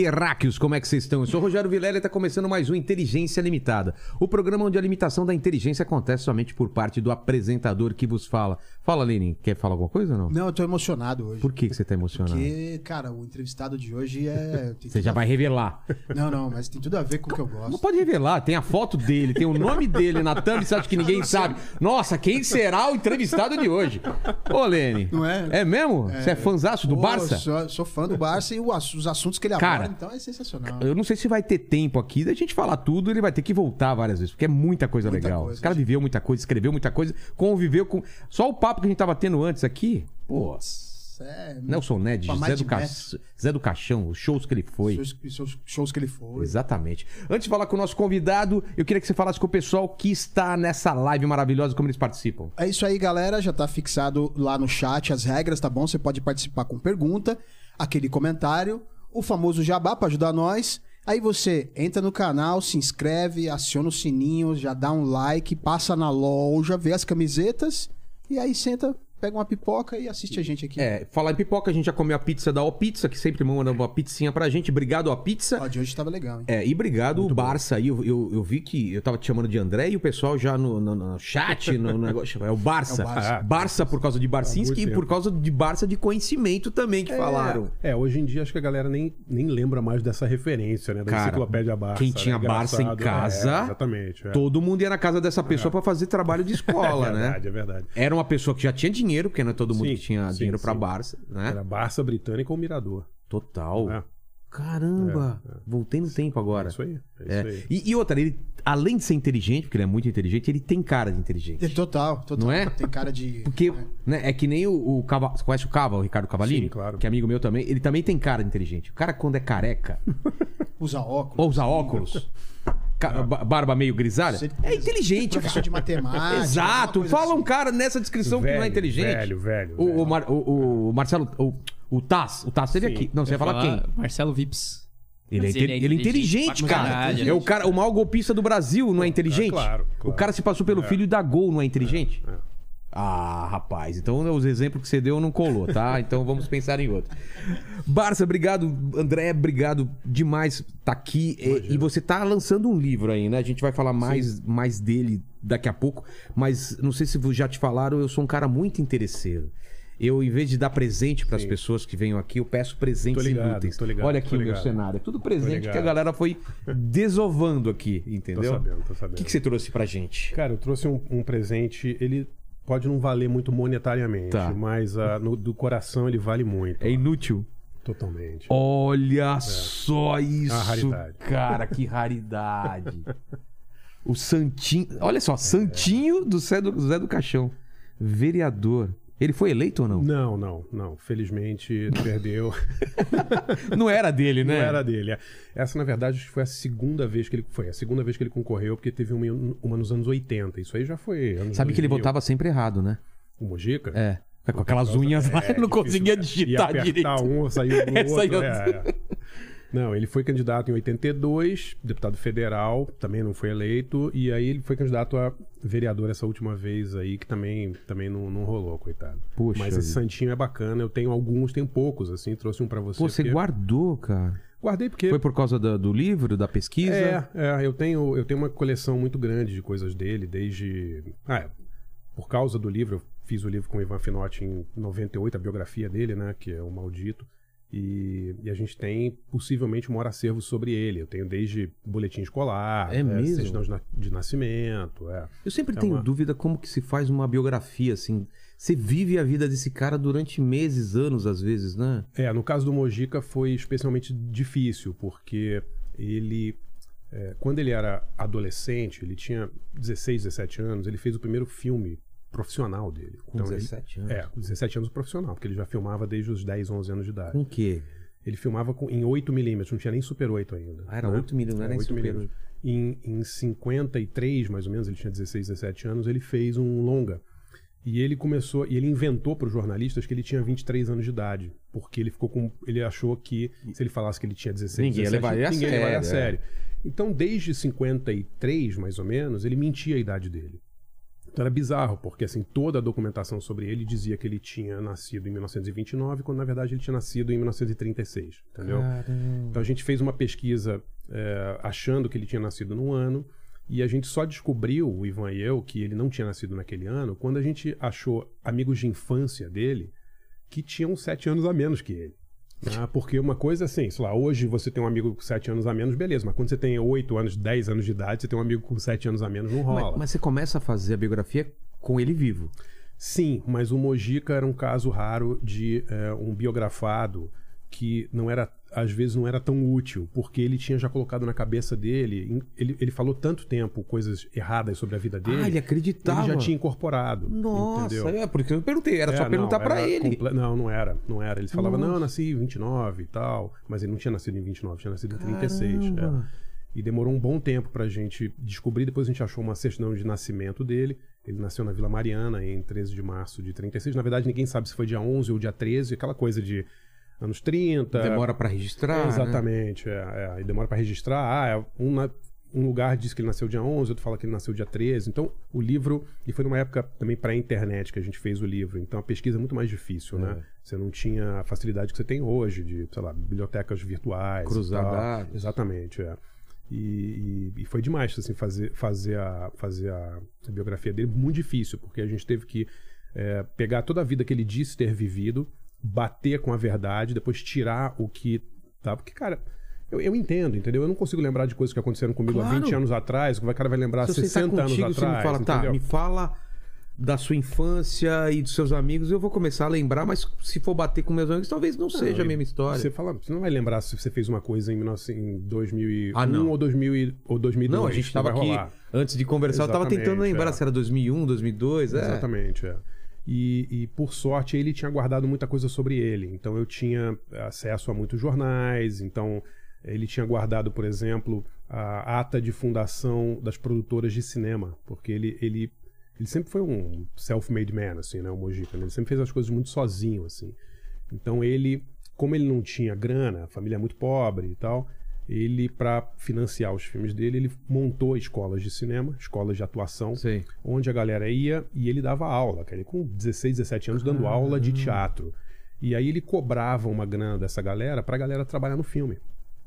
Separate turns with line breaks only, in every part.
terráqueos, como é que vocês estão? Eu sou o Rogério Vilela e está começando mais um Inteligência Limitada. O programa onde a limitação da inteligência acontece somente por parte do apresentador que vos fala. Fala, Lenin, quer falar alguma coisa ou não?
Não, eu tô emocionado hoje.
Por que, que você está emocionado?
Porque, cara, o entrevistado de hoje é. tem
Você
tudo
já
a-
vai revelar.
Não, não, mas tem tudo a ver com o que eu
Não
gosto.
pode revelar, tem a foto dele, tem o nome dele na thumb, você acha que ninguém sabe? Nossa, quem será o entrevistado de hoje? Ô, Lene.
Não é?
É mesmo? Você é fãzaço do
Pô,
Barça?
Sou, sou fã do Barça e o ass- os assuntos que ele
Cara,
então é sensacional.
Eu não sei se vai ter tempo aqui da gente falar tudo, ele vai ter que voltar várias vezes, porque é muita coisa
Muita
legal.
coisa,
Esse cara
gente.
viveu muita coisa, escreveu muita coisa, conviveu com. Só o papo que a gente tava tendo antes aqui, pô.
É,
Nelson Ned, Zé do, Ca... Zé do Caixão, os shows que ele foi.
Seus shows que ele foi.
Exatamente. Antes de falar com o nosso convidado, eu queria que você falasse com o pessoal que está nessa live maravilhosa, como eles participam.
É isso aí, galera. Já tá fixado lá no chat as regras, tá bom? Você pode participar com pergunta, aquele comentário, o famoso jabá pra ajudar nós. Aí você entra no canal, se inscreve, aciona o sininho, já dá um like, passa na loja, vê as camisetas e aí senta, pega uma pipoca e assiste a gente aqui.
É, falar em pipoca, a gente já comeu a pizza da O Pizza, que sempre manda uma pizzinha pra gente. Obrigado, O Pizza.
Ó, de hoje tava legal, hein?
É, e obrigado o Barça aí. Eu, eu, eu vi que eu tava te chamando de André e o pessoal já no, no- no chat, no negócio. É o Barça.
É o Barça.
Barça por causa de Barcinski e
muito
por causa de Barça de conhecimento também que falaram.
É, hoje em dia acho que a galera nem, nem lembra mais dessa referência, né? Da
Cara,
enciclopédia Barça.
quem
né?
tinha Barça em
Engraçado,
casa,
é, exatamente. É.
Todo mundo ia na casa dessa pessoa pra fazer trabalho de escola,
é
né?
verdade, é verdade.
Era uma pessoa que já tinha dinheiro, porque não é todo mundo
Sim,
que tinha
sim,
dinheiro pra
sim.
Barça, né?
Era Barça britânica ou Mirador.
Total.
É.
Caramba! Voltei no tempo agora.
É isso aí. É
É.
isso aí.
E, e outra, ele, além de ser inteligente, porque ele é muito inteligente, ele tem cara de inteligente.
É, Total, total.
Não é?
Tem cara de.
Porque,
é.
né, é que nem o, o Cava... Você conhece o Cava, o Ricardo Cavalini?
Sim, claro.
Que é amigo meu também. Ele também tem cara de inteligente. O cara, quando é careca,
Usa óculos.
ou usa óculos, barba meio grisalha,
Você-
é inteligente,
Professor
cara.
de matemática.
Exato. Fala um
assim.
cara nessa descrição que não é
Velho,
inteligente.
velho, velho,
O,
velho.
o Mar- o- o Marcelo... O, o Taz. O Taz teve
Sim.
aqui. Não, você ia falar quem?
Marcelo Vips.
Ele é,
Mas
inte- ele é inteligente, cara.
caralho.
É o cara, o maior golpista do Brasil, não é inteligente?
claro, claro.
O cara se passou pelo
É.
filho da Gol, não é inteligente?
É.
Ah, rapaz, então os exemplos que você deu não colou, tá? Então vamos pensar em outro. Barça, obrigado. André, obrigado demais tá aqui. E, e você tá lançando um livro aí, né? A gente vai falar mais, mais dele daqui a pouco. Mas não sei se já te falaram, eu sou um cara muito interesseiro. Eu, em vez de dar presente para as pessoas que venham aqui, eu peço presentes
Tô ligado,
inúteis.
tô ligado,
Olha aqui
tô
o meu cenário. É tudo presente que a galera foi desovando aqui,
Tô
entendeu?
sabendo, tô
O
sabendo.
que, que você trouxe pra gente?
Cara, eu trouxe um, um presente, ele pode não valer muito monetariamente,
Tá.
mas ah, no- do coração ele vale muito.
É inútil.
Totalmente.
Olha só isso,
É. raridade.
cara, que raridade. o Santinho, olha só, Santinho do Zé do, Zé do Caixão, vereador. Ele foi eleito ou não?
Não, não, não. Felizmente perdeu.
Não era dele, né?
Não era dele. é. Essa, na verdade, foi a segunda vez que ele foi. A segunda vez que ele concorreu, porque teve uma, uma nos anos 80. Isso aí já foi.
Sabe que ele
2000.
votava sempre errado, né?
O Mojica?
É. Com aquelas unhas lá,
É,
não
difícil.
conseguia
Ia
digitar
apertar
direito.
um, saiu do
É,
outro.
saiu-
é, é. Não, ele foi candidato em 82, deputado federal, também não foi eleito, e aí ele foi candidato a vereador essa última vez aí, que também, também não, não rolou, coitado.
Poxa
Mas esse santinho é bacana, eu tenho alguns, tenho poucos, assim, trouxe um pra você.
Pô, você
porque-
guardou, cara.
Guardei porque...
Foi por causa da- do livro, da pesquisa?
É, é, eu tenho, eu tenho uma coleção muito grande de coisas dele, desde. Ah, é, por causa do livro, eu fiz o livro com o Ivan Finotti em 98, a biografia dele, né? Que é o Maldito. E, e a gente tem possivelmente um maior acervo sobre ele. Eu tenho desde boletim escolar,
É mesmo?
certidão de, na- de nascimento. É.
Eu sempre
É
tenho
uma-
dúvida como que se faz uma biografia, assim. Você vive a vida desse cara durante meses, anos, às vezes, né?
É, no caso do Mojica foi especialmente difícil, porque ele, é, quando ele era adolescente, ele tinha 16, 17 anos, ele fez o primeiro filme profissional dele.
Com
ele-
17 anos?
É, com 17 anos profissional, porque ele já filmava desde os 10, 11 anos de idade.
Com o quê?
Ele filmava com, em 8mm, não tinha nem Super 8 ainda.
Ah, era
né?
8 milímetros, não era nem
8
Super
milímetros. Em, em 53, mais ou menos, ele tinha 16, 17 anos, ele fez um longa. E ele começou, e ele inventou para os jornalistas que ele tinha 23 anos de idade, porque ele ficou com, ele achou que se ele falasse que ele tinha 16,
Ninguém ia
17,
levar ele a
ninguém ele a
sério, é.
sério. Então, desde 53, mais ou menos, ele mentia a idade dele. Então era bizarro, porque assim, toda a documentação sobre ele dizia que ele tinha nascido em 1929, quando na verdade ele tinha nascido em 1936, entendeu? Então a gente fez uma pesquisa é, achando que ele tinha nascido num ano, e a gente só descobriu, o Ivan e eu, que ele não tinha nascido naquele ano, quando a gente achou amigos de infância dele que tinham sete anos a menos que ele. Né? porque uma coisa assim, sei lá, hoje você tem um amigo com sete anos a menos, beleza, mas quando você tem oito anos, dez anos de idade, você tem um amigo com sete anos a menos, não rola.
Mas, mas você começa a fazer a biografia com ele vivo.
Sim, mas o Mojica era um caso raro de é, um biografado que não era, às vezes não era tão útil, porque ele tinha já colocado na cabeça dele, ele, ele falou tanto tempo coisas erradas sobre a vida dele,
ah, ele acreditava.
ele já tinha incorporado.
Nossa,
entendeu?
é por isso que eu perguntei. Era
É,
só
não,
perguntar pra
era
ele.
comple- Não, não era, não era. Ele falava,
Nossa.
não, eu nasci em 29 e tal, mas ele não tinha nascido em 29, tinha nascido em 36.
Caramba.
é. E demorou um bom tempo pra gente descobrir. Depois a gente achou uma certidão de nascimento dele. Ele nasceu na Vila Mariana em 13 de março de 36. Na verdade, ninguém sabe se foi dia 11 ou dia 13, aquela coisa de anos 30.
Demora pra registrar. né?
Exatamente, é, é. E demora pra registrar. Ah, é um, na- um lugar diz que ele nasceu dia 11, outro fala que ele nasceu dia 13. Então, o livro. E foi numa época também pré-internet que a gente fez o livro. Então, a pesquisa é muito mais difícil, né? Você não tinha a facilidade que você tem hoje de, sei lá, bibliotecas virtuais.
Cruzar dados.
Exatamente, é. E, e- e foi demais, assim, fazer, fazer, a, fazer a, a biografia dele. Muito difícil, porque a gente teve que é, pegar toda a vida que ele disse ter vivido, bater com a verdade, depois tirar o que. Tá? Porque, cara, eu, eu entendo, entendeu? Eu não consigo lembrar de coisas que aconteceram comigo há
Claro.
20 anos atrás, o cara vai lembrar
Se eu sentar
60 anos
contigo,
atrás.
você me fala, tá,
entendeu?
me fala da sua infância e dos seus amigos, eu vou começar a lembrar, mas se for bater com meus amigos, talvez não, seja a mesma história.
Você, fala, você não vai lembrar se você fez uma coisa em, 19 em 2001
Ah, não.
ou, 2000 e- ou 2002.
Não, a gente tava
vai
aqui,
rolar.
antes de conversar, eu tava
Exatamente,
tentando lembrar
é.
se era 2001, 2002, é.
Exatamente, é. E, e, por sorte ele tinha guardado muita coisa sobre ele. Então eu tinha acesso a muitos jornais. Então ele tinha guardado, por exemplo, a ata de fundação das produtoras de cinema, porque ele ele, ele sempre foi um self-made man, assim, né, o Mojica. né? Ele sempre fez as coisas muito sozinho, assim. Então ele, como ele não tinha grana, a família é muito pobre e tal, ele para financiar os filmes dele, ele montou escolas de cinema, escolas de atuação
Sei.
onde a galera ia e ele dava aula, cara, ele com 16, 17 anos dando aula de teatro. E aí ele cobrava uma grana dessa galera pra galera trabalhar no filme.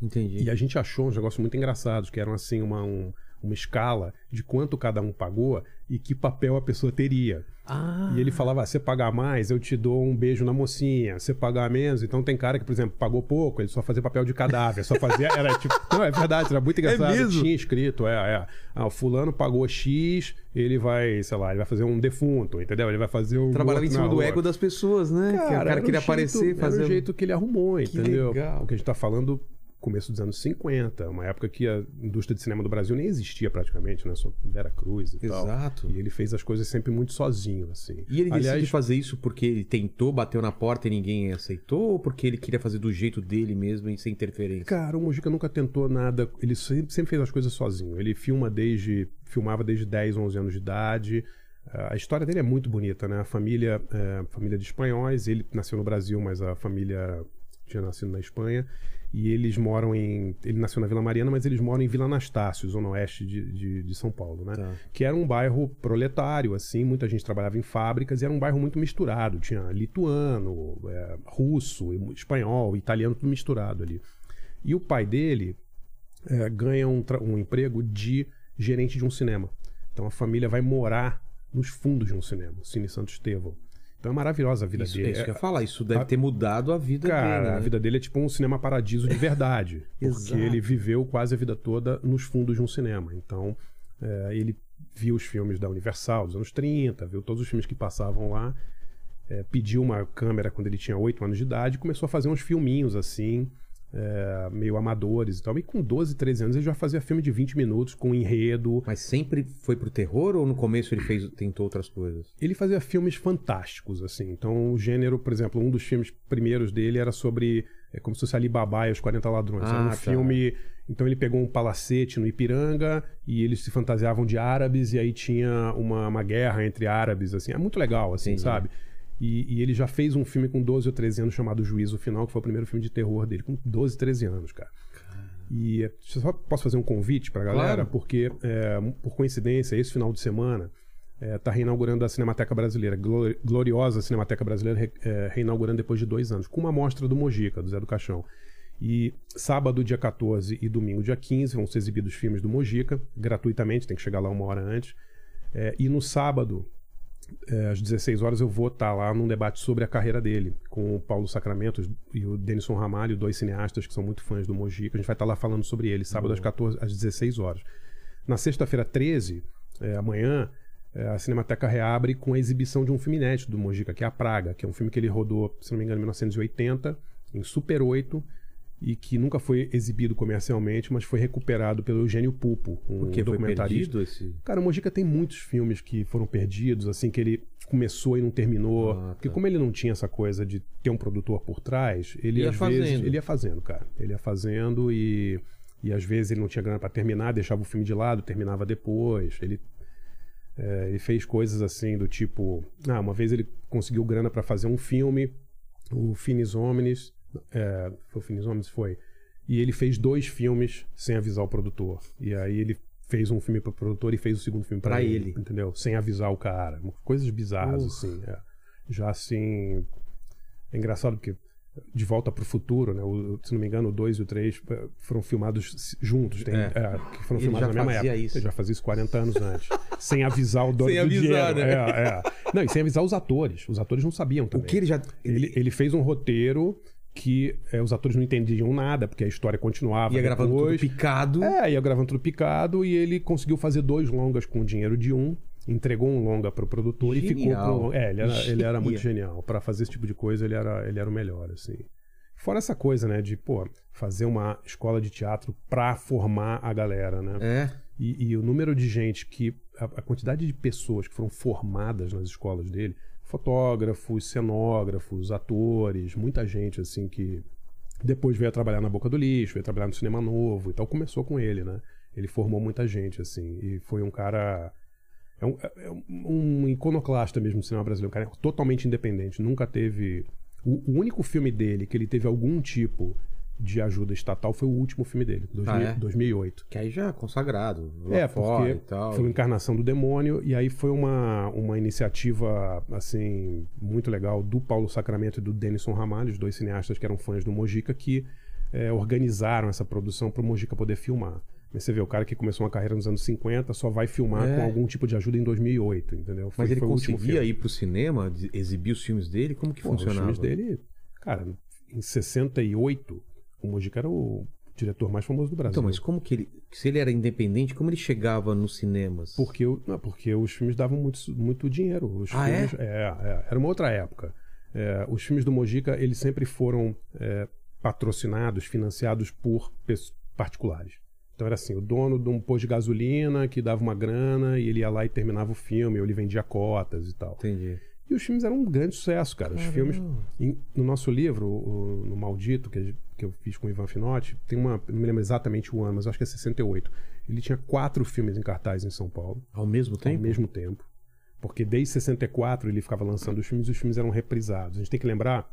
Entendi.
E a gente achou uns negócios muito engraçados, que eram assim uma, um- uma escala de quanto cada um pagou e que papel a pessoa teria.
Ah,
E ele falava: ah, você pagar mais, eu te dou um beijo na mocinha. Você pagar menos, então tem cara que, por exemplo, pagou pouco, ele só fazia papel de cadáver, só fazia. Era tipo. Não, é verdade, era muito engraçado.
mesmo?
Tinha escrito, é, é. Ah, o fulano pagou X, ele vai, sei lá, ele vai fazer um defunto, entendeu? Ele vai fazer um.
trabalhava em cima do ego das pessoas, né? que o cara queria
o jeito-
aparecer, fazer.
Era
um-
o jeito que ele arrumou, entendeu?
legal.
Porque a gente tá falando começo dos anos 50, uma época que a indústria de cinema do Brasil nem existia praticamente, né? Só Vera Cruz e tal.
Exato.
E ele fez as coisas sempre muito sozinho, assim.
E ele
Aliás,
fazer isso porque ele tentou, bateu na porta e ninguém aceitou, ou porque ele queria fazer do jeito dele mesmo e sem interferência?
Cara, o Mujica nunca tentou nada. Ele sempre, sempre fez as coisas sozinho. Ele filma desde. filmava desde 10, 11 anos de idade. A história dele é muito bonita, né? A família, é, família de espanhóis. Ele nasceu no Brasil, mas a família tinha nascido na Espanha. E eles moram em. Ele nasceu na Vila Mariana, mas eles moram em Vila Anastácio, zona oeste de, de, de São Paulo, né?
Tá.
Que era um bairro proletário, assim, muita gente trabalhava em fábricas e era um bairro muito misturado. Tinha lituano, é, russo, espanhol, italiano, tudo misturado ali. E o pai dele é, ganha um, um emprego de gerente de um cinema. Então a família vai morar nos fundos de um cinema, o Cine Santo Estevão. Então é maravilhosa a vida
Isso,
dele.
é isso que eu
É-
ia falar. Isso deve
a-
ter mudado a vida
Cara,
dele. né?
a vida dele é tipo um cinema paradiso de verdade. porque ele viveu quase a vida toda nos fundos de um cinema. Então, é, ele viu os filmes da Universal dos anos 30, viu todos os filmes que passavam lá, é, pediu uma câmera quando ele tinha 8 anos de idade e começou a fazer uns filminhos assim, é, meio amadores e tal. E com 12, 13 anos ele já fazia filme de 20 minutos, com enredo.
Mas sempre foi pro terror ou no começo ele fez, tentou outras coisas?
Ele fazia filmes fantásticos, assim. Então, o gênero, por exemplo, um dos filmes primeiros dele era sobre. É como se fosse Alibaba e os 40 Ladrões.
Ah,
era um
tá.
filme Então ele pegou um palacete no Ipiranga e eles se fantasiavam de árabes e aí tinha uma, uma guerra entre árabes, assim. É muito legal, assim,
Entendi.
sabe? E, e ele já fez um filme com 12 ou 13 anos chamado Juízo Final, que foi o primeiro filme de terror dele, com 12, 13 anos, cara. E é, só posso fazer um convite pra galera,
Claro.
porque, é, por coincidência, esse final de semana está reinaugurando a Cinemateca Brasileira, Glo- gloriosa Cinemateca Brasileira, re- é, reinaugurando depois de dois anos, com uma mostra do Mojica, do Zé do Caixão. E sábado, dia 14 e domingo, dia 15, vão ser exibidos filmes do Mojica, gratuitamente, tem que chegar lá uma hora antes. É, e no sábado, é, às 16 horas, eu vou estar lá num debate sobre a carreira dele, com o Paulo Sacramento e o Denison Ramalho, dois cineastas que são muito fãs do Mojica. A gente vai estar lá falando sobre ele, sábado às, 14, às 16 horas. Na sexta-feira 13, é, amanhã, é, a Cinemateca reabre com a exibição de um filme inédito do Mojica, que é A Praga, que é um filme que ele rodou, se não me engano, em 1980, em Super 8, e que nunca foi exibido comercialmente, mas foi recuperado pelo Eugênio Pupo, um
Porque foi
documentarista.
perdido esse...
Cara, o Mojica tem muitos filmes que foram perdidos, assim, que ele começou e não terminou.
Ah, tá.
Porque como ele não tinha essa coisa de ter um produtor por trás, ele
Ia
às vezes.
fazendo.
Ele ia fazendo, cara. Ele ia fazendo e. E às vezes ele não tinha grana pra terminar, deixava o filme de lado, terminava depois. Ele, é, ele fez coisas assim do tipo. Ah, uma vez ele conseguiu grana pra fazer um filme, o Finis Homines. É, foi o Finis Homines? Foi. E ele fez dois filmes sem avisar o produtor. E aí ele fez um filme pro produtor e fez o segundo filme Pra ele,
ele.
Entendeu? Sem avisar o cara. Coisas bizarras, assim. é. Já assim. É engraçado porque De Volta pro Futuro, né? O- se não me engano, o 2 e o 3 foram filmados juntos. Tem,
É.
é, que foram
Ele
filmados na mesma época.
isso.
Ele já fazia isso 40 anos antes. sem avisar o dono
Sem
do
avisar,
dinheiro.
né?
É, é. Não, e sem avisar os atores. Os atores não sabiam
O
também.
que ele já...
Ele, ele fez um roteiro que é, os atores não entendiam nada, porque a história continuava.
ia gravando tudo
depois.
picado.
É, ia gravando tudo picado e ele conseguiu fazer dois longas com o dinheiro de um, entregou um longa pro produtor e ficou
Genial.
com um longa. É, ele era, ele era muito
Genial.
Pra fazer esse tipo de coisa, ele era, ele era o melhor, assim. Fora essa coisa, né, de, pô, fazer uma escola de teatro pra formar a galera, né?
É.
E, e o número de gente que. A, a quantidade de pessoas que foram formadas nas escolas dele, fotógrafos, cenógrafos, atores, muita gente assim que depois veio a trabalhar na Boca do Lixo, veio trabalhar no Cinema Novo e tal. Começou com ele, né? Ele formou muita gente, assim, e foi um cara. É um, é um- um iconoclasta mesmo do cinema brasileiro, um cara totalmente independente, nunca teve. O, o único filme dele que ele teve algum tipo de ajuda estatal foi o último filme dele, 2000,
Ah, é?
2008.
Que aí já é consagrado.
É, porque
tal.
foi encarnação do demônio, e aí foi uma, uma iniciativa, assim, muito legal do Paulo Sacramento e do Denison Ramalho, os dois cineastas que eram fãs do Mojica, que é, organizaram essa produção para o Mojica poder filmar. Mas você vê, o cara que começou uma carreira nos anos 50 só vai filmar
É.
com algum tipo de ajuda em 2008, entendeu? Foi-
Mas ele
o
conseguia ir pro cinema, de- exibir os filmes dele? Como que
Pô, os
funcionava?
filmes dele, cara, em 68, o Mojica era o diretor mais famoso do Brasil.
Então, mas como que ele... Se ele era independente, como ele chegava nos cinemas?
Porque, o- não, porque os filmes davam muito, muito dinheiro. Os
Ah,
filmes, é? é, Era uma outra época. É, os filmes do Mojica, eles sempre foram é, patrocinados, financiados por particulares. Então era assim, o dono de um posto de gasolina que dava uma grana e ele ia lá e terminava o filme, ou ele vendia cotas e tal.
Entendi.
E os filmes eram um grande sucesso, cara. Os
Caramba.
filmes. em- no nosso livro, o- no Maldito, que, que eu fiz com o Ivan Finotti, tem uma. Não me lembro exatamente o ano, mas acho que é 68. Ele tinha quatro filmes em cartaz em São Paulo
Ao mesmo tempo?
ao mesmo tempo. Porque desde 64 ele ficava lançando os filmes e os filmes eram reprisados. A gente tem que lembrar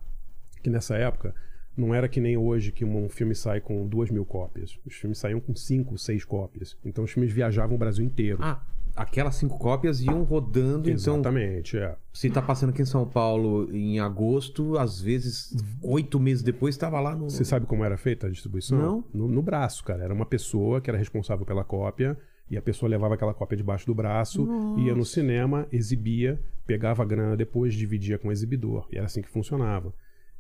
que nessa época não era que nem hoje que um filme sai com duas mil cópias. Os filmes saíam com cinco, seis cópias. Então os filmes viajavam o Brasil inteiro.
Ah, aquelas cinco cópias iam rodando, então...
Exatamente, é.
Se tá passando aqui em São Paulo em agosto, às vezes, oito meses depois, estava lá no...
Você sabe como era feita a distribuição?
Não.
No, no braço, cara. Era uma pessoa que era responsável pela cópia e a pessoa levava aquela cópia debaixo do braço, ia no cinema, exibia, pegava a grana depois, dividia com o exibidor. E era assim que funcionava.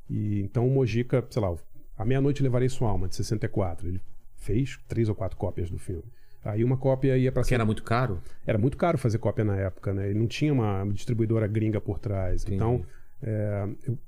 E então o Mojica, sei lá, A Meia-Noite Levarei Sua Alma, de 64. Ele fez três ou quatro cópias do filme. Aí uma cópia ia para
Que era muito caro?
era muito caro fazer cópia na época, né? E não tinha uma distribuidora gringa por trás.
Entendi.
Então, é, eu-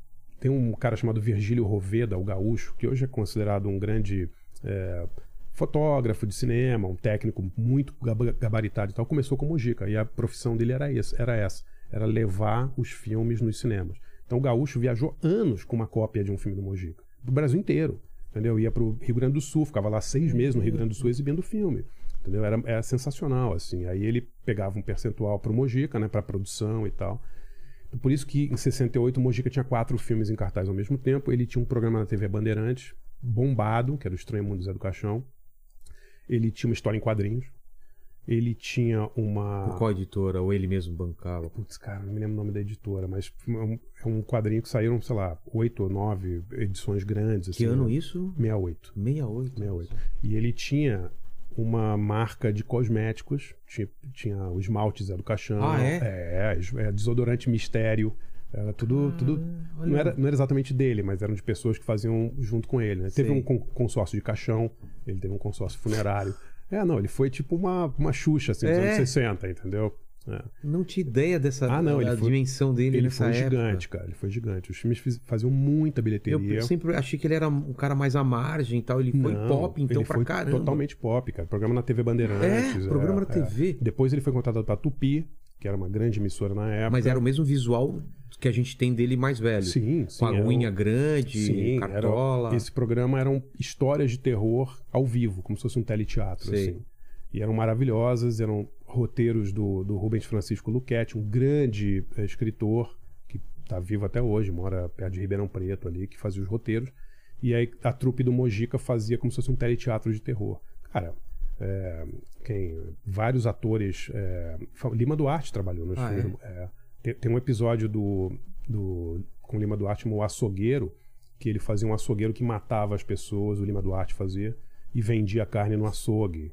tem um cara chamado Virgílio Roveda, o gaúcho, que hoje é considerado um grande é, fotógrafo de cinema, um técnico muito gaba- gabaritado e tal. Começou com Mojica e a profissão dele era, esse, era essa, era levar os filmes nos cinemas. Então o gaúcho viajou anos com uma cópia de um filme do Mojica, do Brasil inteiro. entendeu? Ia pro Rio Grande do Sul, ficava lá seis meses no Rio Grande do Sul exibindo o filme. Entendeu? Era, era sensacional, assim. Aí ele pegava um percentual pro Mojica, né, pra produção e tal. Por isso que em 68 o Mojica tinha quatro filmes em cartaz ao mesmo tempo. Ele tinha um programa na TV Bandeirantes, bombado, que era o Estranho Mundo do Zé do Caixão. Ele tinha uma história em quadrinhos. Ele tinha uma.
Qual editora? Ou ele mesmo bancava?
Putz, cara, não me lembro o nome da editora, mas é um, é um quadrinho que saíram, sei lá, oito ou nove edições grandes.
Que
assim,
ano
né?
isso?
68.
68.
68. E ele tinha uma marca de cosméticos, tinha, tinha o esmalte Zé do Caixão.
Ah, é?
É, é, desodorante mistério. Era tudo. tudo
Ah, olha.
não, era, não era exatamente dele, mas eram de pessoas que faziam junto com ele. né? Teve um con- consórcio de caixão, ele teve um consórcio funerário. É, não, ele foi tipo uma, uma Xuxa, assim, dos
É.
anos 60, entendeu? É.
Não tinha ideia dessa
Ah, não, ele foi-
dimensão dele
Ele
nessa
foi
época.
gigante, cara. Ele foi gigante. Os filmes fiz- faziam muita bilheteria.
Eu sempre achei que ele era um cara mais à margem e tal. Ele foi
Não,
pop, então,
ele
pra
foi
caramba.
Totalmente pop, cara. Programa na TV Bandeirantes.
É, programa na TV.
Depois ele foi contratado pra Tupi, que era uma grande emissora na época.
Mas era o mesmo visual que a gente tem dele mais velho.
Sim, sim.
Com a
era um-
unha grande,
Sim, era-
cartola.
esse programa eram histórias de terror ao vivo, como se fosse um teleteatro,
Sei.
assim. E eram maravilhosas, eram roteiros do, do Rubens Francisco Luquete, um grande eh, escritor que está vivo até hoje, mora perto de Ribeirão Preto ali, que fazia os roteiros. E aí a trupe do Mojica fazia como se fosse um teleteatro de terror. Cara, é, quem, vários atores. é, Lima Duarte trabalhou nos
Ah,
filmes. é. tem, tem um episódio do, do com Lima Duarte, o açougueiro, que ele fazia um açougueiro que matava as pessoas, o Lima Duarte fazia, e vendia carne no açougue.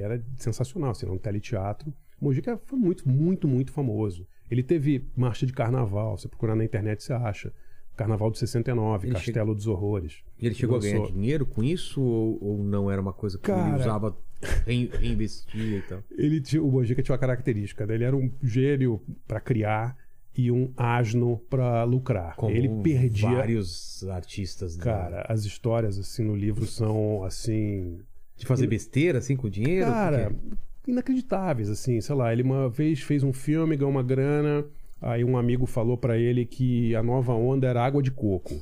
Era sensacional, assim, era um teleteatro. O Mojica foi muito, muito, muito famoso. Ele teve marcha de carnaval, você procurar na internet você acha. Carnaval de 69,
Ele
Castelo dos Horrores.
E ele chegou a ganhar
Lançou-
dinheiro com isso ou, ou não era uma coisa que ele
Cara-
usava, rein- reinvestia e tal?
Ele tinha, o Mojica tinha uma característica, né? ele era um gênio para criar e um asno para lucrar.
Como
ele perdia.
vários artistas. da-
Cara, as histórias assim no livro são assim,
De fazer besteira assim com o dinheiro?
cara, inacreditáveis assim, sei lá, ele uma vez fez um filme, ganhou uma grana, aí um amigo falou para ele que a nova onda era água de coco.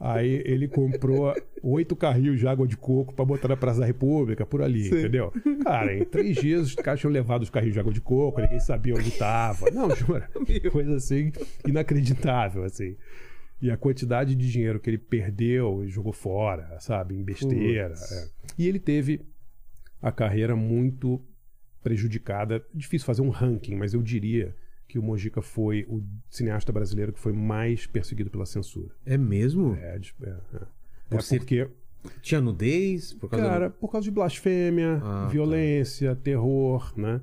Aí ele comprou oito carrinhos de água de coco pra botar na Praça da República, por ali, entendeu? Cara, em três dias os caras tinham levado os carrinhos de água de coco, ninguém sabia onde tava. Não, jura? Coisa assim, inacreditável, assim. E a quantidade de dinheiro que ele perdeu e jogou fora, sabe? Em besteira. É. E ele teve a carreira muito prejudicada. Difícil fazer um ranking, mas eu diria que o Mojica foi o cineasta brasileiro que foi mais perseguido pela censura.
É mesmo?
É, é, é.
Por
É
ser-
porque,
Tinha nudez? Por causa
cara, por causa de blasfêmia,
Ah, tá.
violência, terror, né?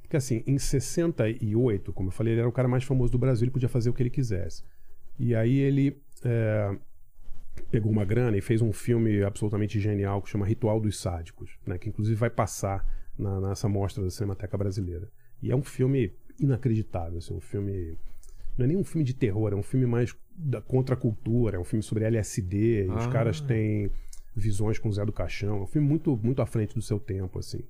Porque assim, em 68, como eu falei, ele era o cara mais famoso do Brasil, ele podia fazer o que ele quisesse. E aí ele é, pegou uma grana e fez um filme absolutamente genial que chama Ritual dos Sádicos, né? Que inclusive vai passar na, nessa mostra da Cinemateca Brasileira. E é um filme inacreditável, assim, um filme... Não é nem um filme de terror, é um filme mais da contracultura, é um filme sobre LSD, e os
Ah.
caras têm visões com o Zé do Caixão, é um filme muito, muito à frente do seu tempo, assim.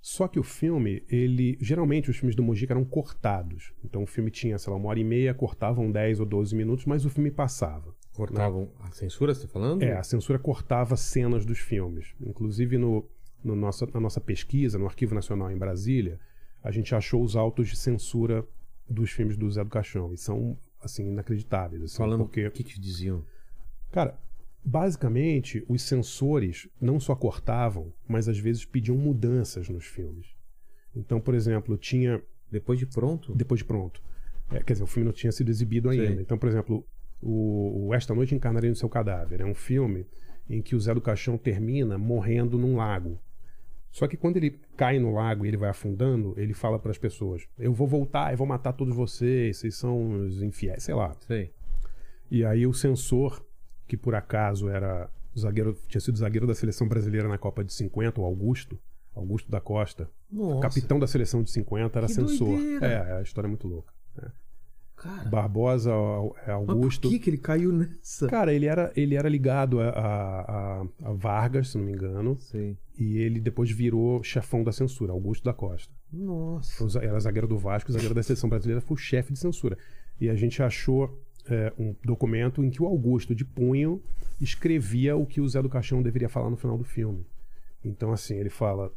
Só que o filme, ele. Geralmente os filmes do Mojica eram cortados. Então o filme tinha, sei lá, uma hora e meia, cortavam 10 ou 12 minutos, mas o filme passava.
Cortavam a censura, você tá falando?
É, a censura cortava cenas dos filmes. Inclusive no, no nossa, na nossa pesquisa, no Arquivo Nacional em Brasília, a gente achou os autos de censura dos filmes do Zé do Caixão. E são, assim, inacreditáveis. Assim,
Falando
porque...
o que, que diziam?
Cara, basicamente, os censores não só cortavam, mas às vezes pediam mudanças nos filmes. Então, por exemplo, tinha.
Depois de pronto?
Depois de pronto. É, quer dizer, o filme não tinha sido exibido ainda.
Sei.
Então, por exemplo, o, o Esta Noite Encarnarei no Seu Cadáver é um filme em que o Zé do Caixão termina morrendo num lago. Só que quando ele cai no lago e ele vai afundando, ele fala para as pessoas: Eu vou voltar, eu vou matar todos vocês, vocês são os infiéis, sei lá.
Sei.
E aí o censor, que por acaso era zagueiro, tinha sido zagueiro da seleção brasileira na Copa de 50, o Augusto, Augusto da Costa,
Nossa.
capitão da seleção de 50, era
Que
censor.
doideira.
É, a história é muito louca.
Cara,
Barbosa, Au- é,
mas
Augusto.
por que, que ele caiu nessa?
Cara, ele era, ele era ligado a, a- a- Vargas, se não me engano,
Sei.
e ele depois virou chefão da censura, Augusto da Costa.
Nossa.
Era zagueiro do Vasco, zagueiro da seleção brasileira, foi o chefe de censura. E a gente achou é, um documento em que o Augusto de Punho escrevia o que o Zé do Caixão deveria falar no final do filme. Então, assim, ele fala: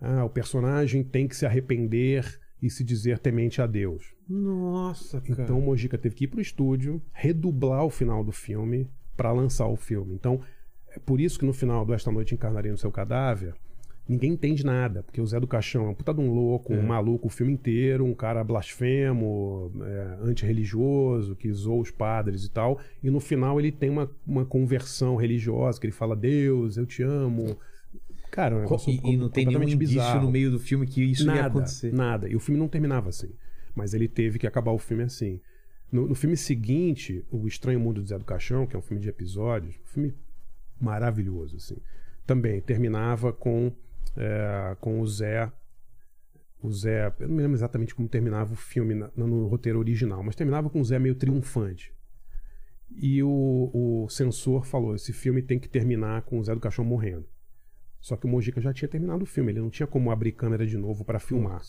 ah, o personagem tem que se arrepender e se dizer temente a Deus.
Nossa, cara.
Então o Mojica teve que ir pro estúdio, redublar o final do filme para lançar o filme. Então, é por isso que no final do Esta Noite Encarnarei no Seu Cadáver, ninguém entende nada, porque o Zé do Caixão é um puta de um louco, um maluco o filme inteiro, um cara blasfemo, é, antirreligioso, que zoou os padres e tal, e no final ele tem uma, uma conversão religiosa, que ele fala, Deus, eu te amo. Cara, é um
e, e não tem nenhum indício
bizarro.
no meio do filme que isso
nada,
ia acontecer.
Nada. E o filme não terminava assim. Mas ele teve que acabar o filme assim. No, no filme seguinte, O Estranho Mundo do Zé do Caixão, que é um filme de episódios, um filme maravilhoso, assim. Também terminava com, é, com o Zé. O Zé. Eu não me lembro exatamente como terminava o filme na- no roteiro original, mas terminava com o Zé meio triunfante. E o, o censor falou: esse filme tem que terminar com o Zé do Caixão morrendo. Só que o Mojica já tinha terminado o filme, ele não tinha como abrir câmera de novo para filmar.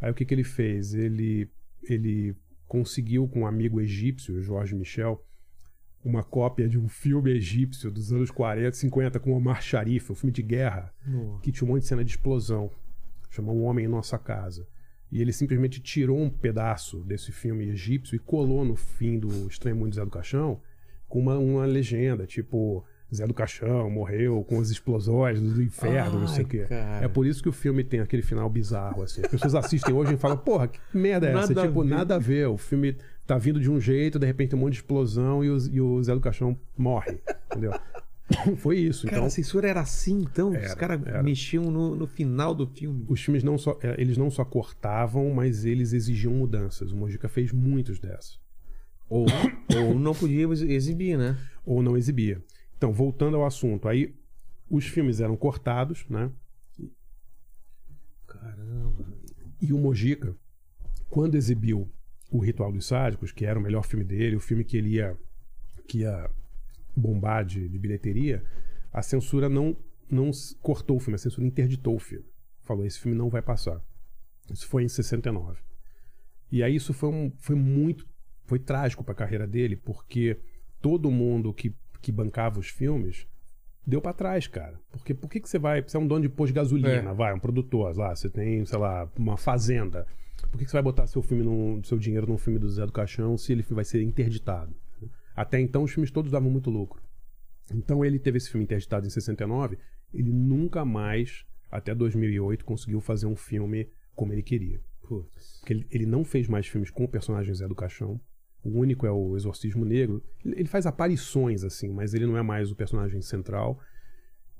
Aí o que, que ele fez? Ele, ele conseguiu com um amigo egípcio, o Jorge Michel, uma cópia de um filme egípcio dos anos 40, 50, com Omar Sharif, um filme de guerra, que tinha um monte de cena de explosão. Chamou Um Homem em Nossa Casa. E ele simplesmente tirou um pedaço desse filme egípcio e colou no fim do Estranho Mundo de Zé do Caixão com uma, uma legenda, tipo... Zé do Caixão morreu com as explosões do inferno, não sei
Ai,
o quê.
cara.
É por isso que o filme tem aquele final bizarro, assim. As pessoas assistem hoje e falam, porra, que merda é essa?
Nada a
tipo, nada a ver. O filme tá vindo de um jeito, de repente tem um monte de explosão e o, e o Zé do Caixão morre. Entendeu? Foi isso.
Cara,
então,
a censura era assim, então? Os
Era,
caras
era.
mexiam no, no final do filme.
os filmes não só, eh, eles não só cortavam, mas eles exigiam mudanças. O Mojica fez muitos dessas.
Ou, ou não podia ex- exibir, né?
Ou não exibia. Então, voltando ao assunto, aí os filmes eram cortados, né?
Caramba.
E o Mojica, quando exibiu O Ritual dos Sádicos, que era o melhor filme dele, o filme que ele ia, que ia bombar de, de bilheteria, a censura não, não cortou o filme, a censura interditou o filme. Falou: esse filme não vai passar. Isso foi em 69. E aí isso foi, um, foi muito. Foi trágico para a carreira dele, porque todo mundo que, que bancava os filmes deu para trás, cara. Porque por que, que você vai. Você é um dono de posto de gasolina,
É.
vai, um produtor lá, você tem, sei lá, uma fazenda. Por que, você vai botar seu filme num, seu dinheiro num filme do Zé do Caixão se ele vai ser interditado? Até então os filmes todos davam muito lucro. Então ele teve esse filme interditado em 69, ele nunca mais, até 2008, conseguiu fazer um filme como ele queria.
Putz.
Porque ele, ele não fez mais filmes com o personagem Zé do Caixão. O único é o Exorcismo Negro. Ele faz aparições, assim, mas ele não é mais o personagem central.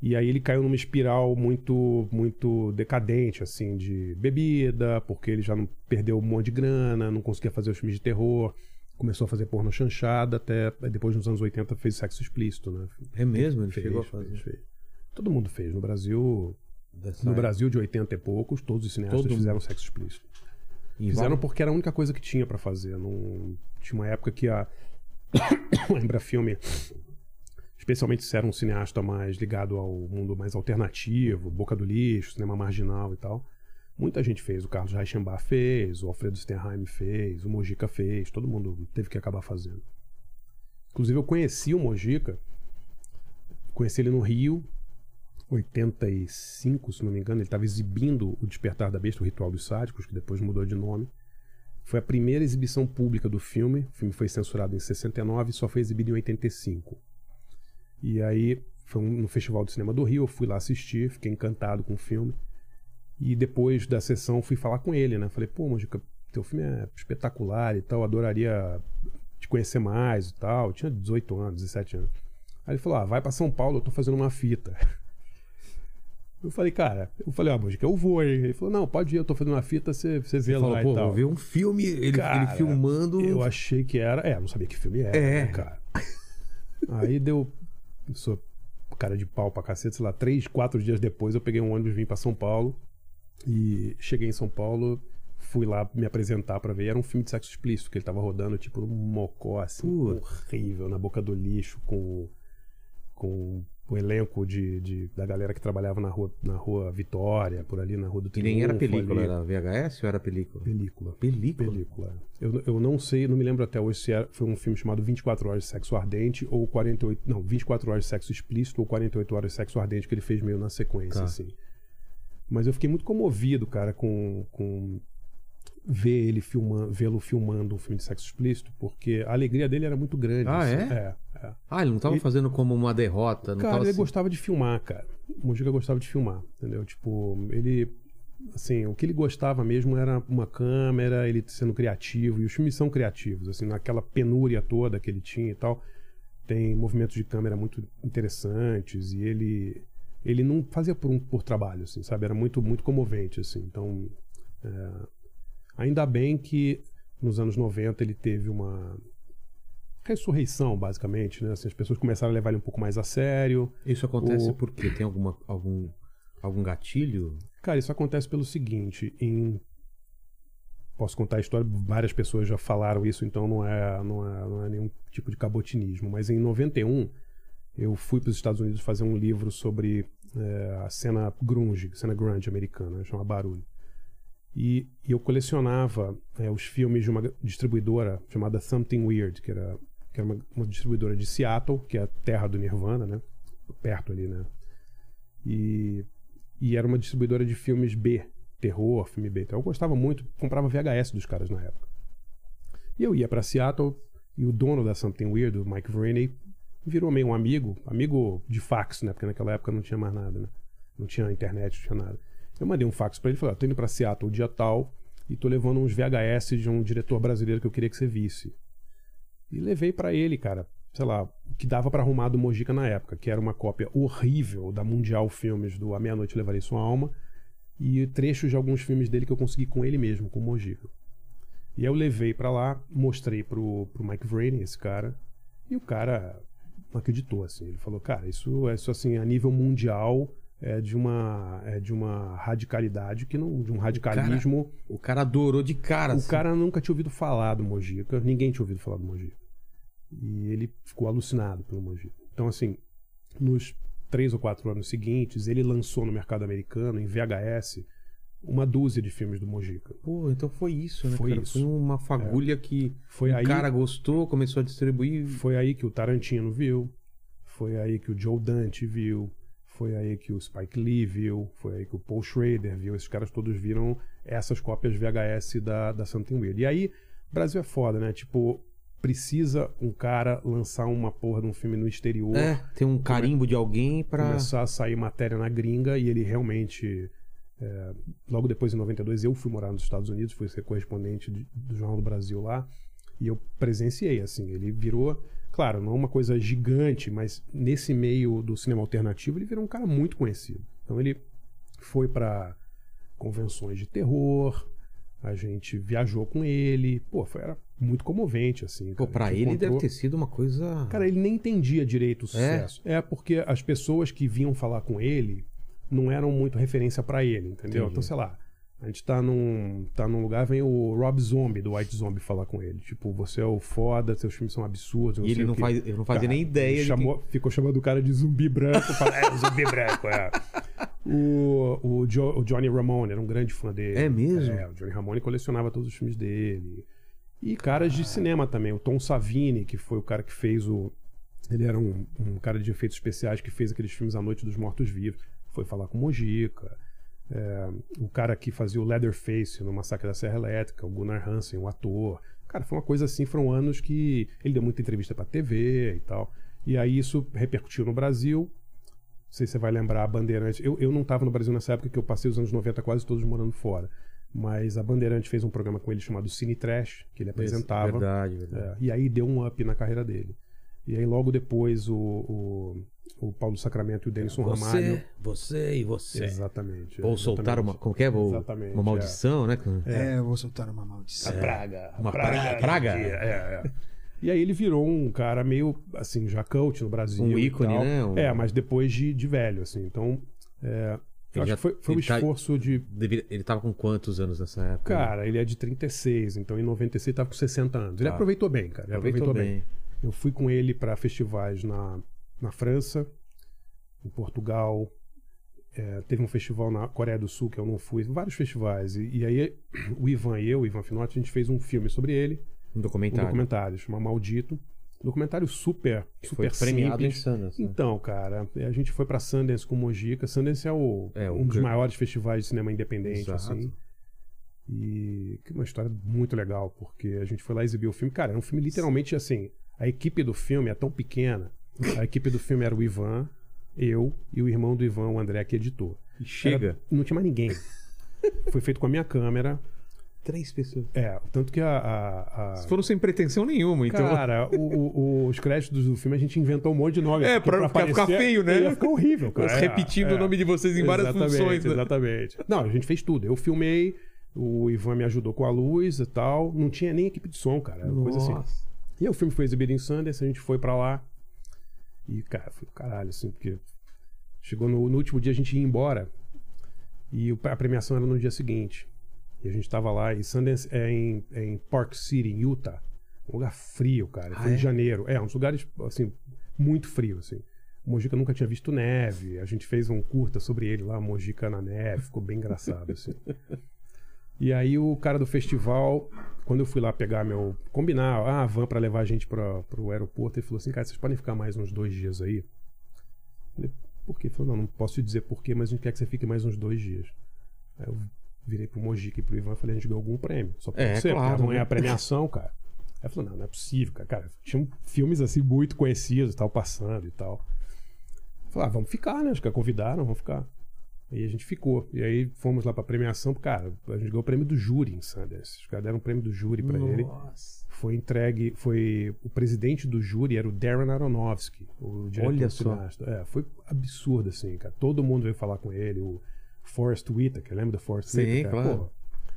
E aí ele caiu numa espiral muito muito decadente, assim, de bebida, porque ele já não perdeu um monte de grana, não conseguia fazer os filmes de terror. Começou a fazer porno chanchada, até depois nos anos 80 fez sexo explícito, né?
É mesmo? Ele
Fez,
chegou a fazer.
fez, fez. Todo mundo fez. No Brasil, no. Brasil de 80 e poucos, todos os cineastas
Todo mundo.
fizeram sexo explícito.
E
Fizeram
vale-
porque era a única coisa que tinha pra fazer. Não... Tinha uma época que a a Embrafilme, especialmente se era um cineasta mais ligado ao mundo mais alternativo, Boca do Lixo, cinema marginal e tal, muita gente fez. O Carlos Reichenbach fez, o Alfredo Sternheim fez, o Mojica fez, todo mundo teve que acabar fazendo. Inclusive eu conheci o Mojica, conheci ele no Rio, 85, se não me engano, ele estava exibindo o Despertar da Besta, o Ritual dos Sádicos, que depois mudou de nome. Foi a primeira exibição pública do filme. O filme foi censurado em 69 e só foi exibido em 85. E aí, foi no Festival de Cinema do Rio, eu fui lá assistir, fiquei encantado com o filme. E depois da sessão, fui falar com ele, né? Falei, pô, Mojica, teu filme é espetacular e tal, adoraria te conhecer mais e tal. Eu tinha 18 anos, 17 anos. Aí ele falou, ah, vai pra São Paulo, eu tô fazendo uma fita. Eu falei, cara, eu falei, ó, Mojica, eu vou, hein? Ele falou, não, pode ir, eu tô fazendo uma fita, você, você vê
Falou,
lá
pô,
e tal.
vou ver um filme, ele,
Cara,
ele filmando.
Eu achei que era. É, eu não sabia que filme era,
É.
né, cara. Aí deu. Eu sou cara de pau pra cacete, sei lá, três, quatro dias depois eu peguei um ônibus e vim pra São Paulo. E cheguei em São Paulo, fui lá me apresentar pra ver. Era um filme de sexo explícito que ele tava rodando, tipo, num mocó assim, horrível, na boca do lixo, com. com o elenco de, de- da galera que trabalhava na rua, na rua Vitória, por ali na rua do
E
Triunfo.
nem era película,
ali.
era VHS ou era película?
Película.
Película?
Película. Eu, eu não sei, não me lembro até hoje se era- foi um filme chamado 24 Horas de Sexo Ardente ou 48. Não, 24 Horas de Sexo Explícito ou 48 Horas de Sexo Ardente que ele fez meio na sequência,
Tá.
assim. Mas eu fiquei muito comovido, cara, com, com ver ele filmando, vê-lo filmando um filme de sexo explícito, porque a alegria dele era muito grande.
Ah,
assim.
é?
É, é.
Ah, ele não tava
Ele-
fazendo como uma derrota,
Cara, ele
assim...
gostava de filmar, cara. O Mujica gostava de filmar, entendeu? Tipo, ele. Assim, o que ele gostava mesmo era uma câmera, ele sendo criativo, e os filmes são criativos, assim, naquela penúria toda que ele tinha e tal. Tem movimentos de câmera muito interessantes, e ele. Ele não fazia por, um, por trabalho, assim, sabe? Era muito, muito comovente, assim. Então. é, ainda bem que nos anos 90 ele teve uma ressurreição, basicamente, né? Assim, as pessoas começaram a levar ele um pouco mais a sério.
Isso acontece
O-
porque tem alguma, algum, algum gatilho?
Cara, isso acontece pelo seguinte, em posso contar a história, várias pessoas já falaram isso, então não é, não é, não é nenhum tipo de cabotinismo, mas em 91 eu fui para os Estados Unidos fazer um livro sobre é, a cena grunge, cena grunge americana, né, chama Barulho. E, e eu colecionava é, os filmes de uma distribuidora chamada Something Weird, que era, que era uma, uma distribuidora de Seattle, que é a terra do Nirvana, né? Perto ali, né? E, e era uma distribuidora de filmes B, terror, filme B. Então eu gostava muito, comprava VHS dos caras na época. E eu ia para Seattle e o dono da Something Weird, o Mike Vreney, virou meio um amigo, amigo de fax, né? Porque naquela época não tinha mais nada, né? Não tinha internet, não tinha nada. Eu mandei um fax para ele e falei: ó, tô indo para Seattle dia tal e tô levando uns VHS de um diretor brasileiro que eu queria que você visse. E levei para ele, cara, sei lá, o que dava para arrumar do Mojica na época, que era uma cópia horrível da Mundial Filmes do A Meia Noite Levarei Sua Alma e trechos de alguns filmes dele que eu consegui com ele mesmo, com o Mojica. E aí eu levei para lá, mostrei pro, pro Mike Vrane, esse cara, e o cara não acreditou, assim. Ele falou, cara, isso, isso assim, a nível mundial é de uma, é de uma radicalidade que não. de um radicalismo.
O cara adorou de cara.
O
assim.
cara nunca tinha ouvido falar do Mojica, ninguém tinha ouvido falar do Mojica. E ele ficou alucinado pelo Mojica. Então, assim, nos três ou quatro anos seguintes, ele lançou no mercado americano, em VHS, uma dúzia de filmes do Mojica.
Pô, então foi isso, né?
Foi
cara?
isso. É.
Foi uma fagulha que
Foi
o
aí,
cara gostou, começou a distribuir.
foi aí que o Tarantino viu, foi aí que o Joe Dante viu, foi aí que o Spike Lee viu, foi aí que o Paul Schrader viu. Esses caras todos viram essas cópias VHS da, da Something Weird. E aí, Brasil é foda, né? Tipo, precisa um cara lançar uma porra de um filme no exterior,
É, tem um carimbo de alguém pra.
começar a sair matéria na gringa e ele realmente. é, logo depois, em 92, eu fui morar nos Estados Unidos, fui ser correspondente de- do Jornal do Brasil lá, e eu presenciei, assim, ele virou. Claro, não é uma coisa gigante, mas nesse meio do cinema alternativo ele virou um cara muito conhecido. Então ele foi para convenções de terror, a gente viajou com ele, pô, foi, era muito comovente, assim.
Pô, pra ele
encontrou-
deve ter sido uma coisa.
Cara, ele nem entendia direito o sucesso. É, porque as pessoas que vinham falar com ele não eram muito referência pra ele, entendeu?
Entendi.
Então, sei lá, a gente tá num, tá num lugar, vem o Rob Zombie, do White Zombie, falar com ele. Tipo, você é o foda, seus filmes são absurdos.
E
sei
ele não, faz, ele não fazia
Cara,
nem ideia
chamou, Ficou chamando o cara de zumbi branco. Fala, é, zumbi branco, é. O, o, Jo- o Johnny Ramone era um grande fã dele.
É mesmo?
É, o Johnny Ramone colecionava todos os filmes dele. E caras de cinema também. O Tom Savini, que foi o cara que fez o. Ele era um, um cara de efeitos especiais que fez aqueles filmes A Noite dos Mortos Vivos. Foi falar com o Mojica. É, o cara que fazia o Leatherface no Massacre da Serra Elétrica, o Gunnar Hansen, o ator. Cara, foi uma coisa assim, foram anos que ele deu muita entrevista pra TV e tal. E aí isso repercutiu no Brasil. Não sei se você vai lembrar a Bandeirante. Eu, eu não estava no Brasil nessa época, que eu passei os anos 90 quase todos morando fora. Mas a Bandeirante fez um programa com ele chamado Cine Trash, que ele apresentava.
Verdade, verdade.
É, e aí deu um up na carreira dele. E aí logo depois o, o, o Paulo Sacramento e o Denison Ramalho.
Você, você e você.
Exatamente.
Ou
exatamente.
soltar uma. Como que é? Vou-
Exatamente,
uma maldição, né?
É, eu vou soltar uma maldição.
A praga.
Uma
a
praga. praga.
É, é. E aí ele virou um cara meio, assim, já coach no Brasil.
Um ícone, né? Um-
É, mas depois de, de velho, assim. Então, é, eu
Ele
acho
já-
que foi, foi um
tá-
esforço de...
Deveria- Ele tava com quantos anos nessa época?
Cara, ele é de 36, então em 96 ele tava com 60 anos. Ele
Tá.
aproveitou bem, cara. Ele
aproveitou
aproveitou, bem.
bem.
Eu fui com ele para festivais na, na França, em Portugal. É, teve um festival na Coreia do Sul que eu não fui, vários festivais. E, e aí o Ivan e eu, o Ivan Finotti, a gente fez um filme sobre ele,
Um
um
documentário.
documentário, chama Maldito. Um documentário super,
Que foi
super
premiado em
simples.
Sundance. né?
Então, cara, a gente foi pra Sundance com Mojica. Sundance é, o,
É,
um dos maiores festivais de cinema independente,
Exato.
assim. E que uma história muito legal, porque a gente foi lá exibir o filme. Cara, é um filme literalmente assim. A equipe do filme é tão pequena. A equipe do filme era o Ivan, eu e o irmão do Ivan, o André, que editou.
E Chega.
Era- não tinha mais ninguém. Foi feito com a minha câmera.
Três pessoas.
É, tanto que a. a- a-
Foram sem pretensão nenhuma, então.
Cara, o- o- os créditos do filme a gente inventou um monte de nome.
É,
porque
pra ficar- ficar
aparecer,
feio, né?
Ia ficar horrível, cara. É,
repetindo
é.
o nome de vocês em várias funções. né?
Exatamente. Não, a gente fez tudo. Eu filmei, o Ivan me ajudou com a luz e tal. Não tinha nem equipe de som, cara. Era uma coisa assim.
Nossa.
E aí o filme foi exibido em Sundance, a gente foi pra lá. E, cara, foi do caralho, assim, porque chegou no, no último dia a gente ia embora. E a premiação era no dia seguinte. E a gente tava lá, e Sundance é em, é em Park City, em Utah. Um lugar frio, cara.
Ah,
Foi
é?
em janeiro. É, um dos lugares, assim, muito frio, assim. Mojica nunca tinha visto neve. A gente fez um curta sobre ele lá, Mojica na neve. Ficou bem engraçado, assim. E aí o cara do festival, quando eu fui lá pegar meu. combinar, ah, a van pra levar a gente pra, pro aeroporto, ele falou assim, cara, vocês podem ficar mais uns dois dias aí? Eu falei, por quê? Ele falou, não, não posso te dizer por quê, mas a gente quer que você fique mais uns dois dias. Aí eu virei pro Mojica e pro Ivan e falei, a gente ganhou algum prêmio. Só pode
É,
ser,
claro,
porque não
né?
é a premiação, cara. Aí falou, não, não é possível, cara. Cara, tinham filmes assim muito conhecidos, tal, passando e tal. Falei, ah, vamos ficar, né? Os caras convidaram, vamos ficar. Aí a gente ficou. E aí fomos lá pra premiação, cara, a gente ganhou o prêmio do júri em Sundance. Os caras deram um prêmio do júri pra ele.
Nossa.
Foi entregue, foi o presidente do júri era o Darren Aronofsky, o diretor
Olha só.
cineasta. É, foi absurdo assim, cara. Todo mundo veio falar com ele, o Forrest Whitaker, lembra do Forrest
Sim,
Whitaker?
claro.
Pô,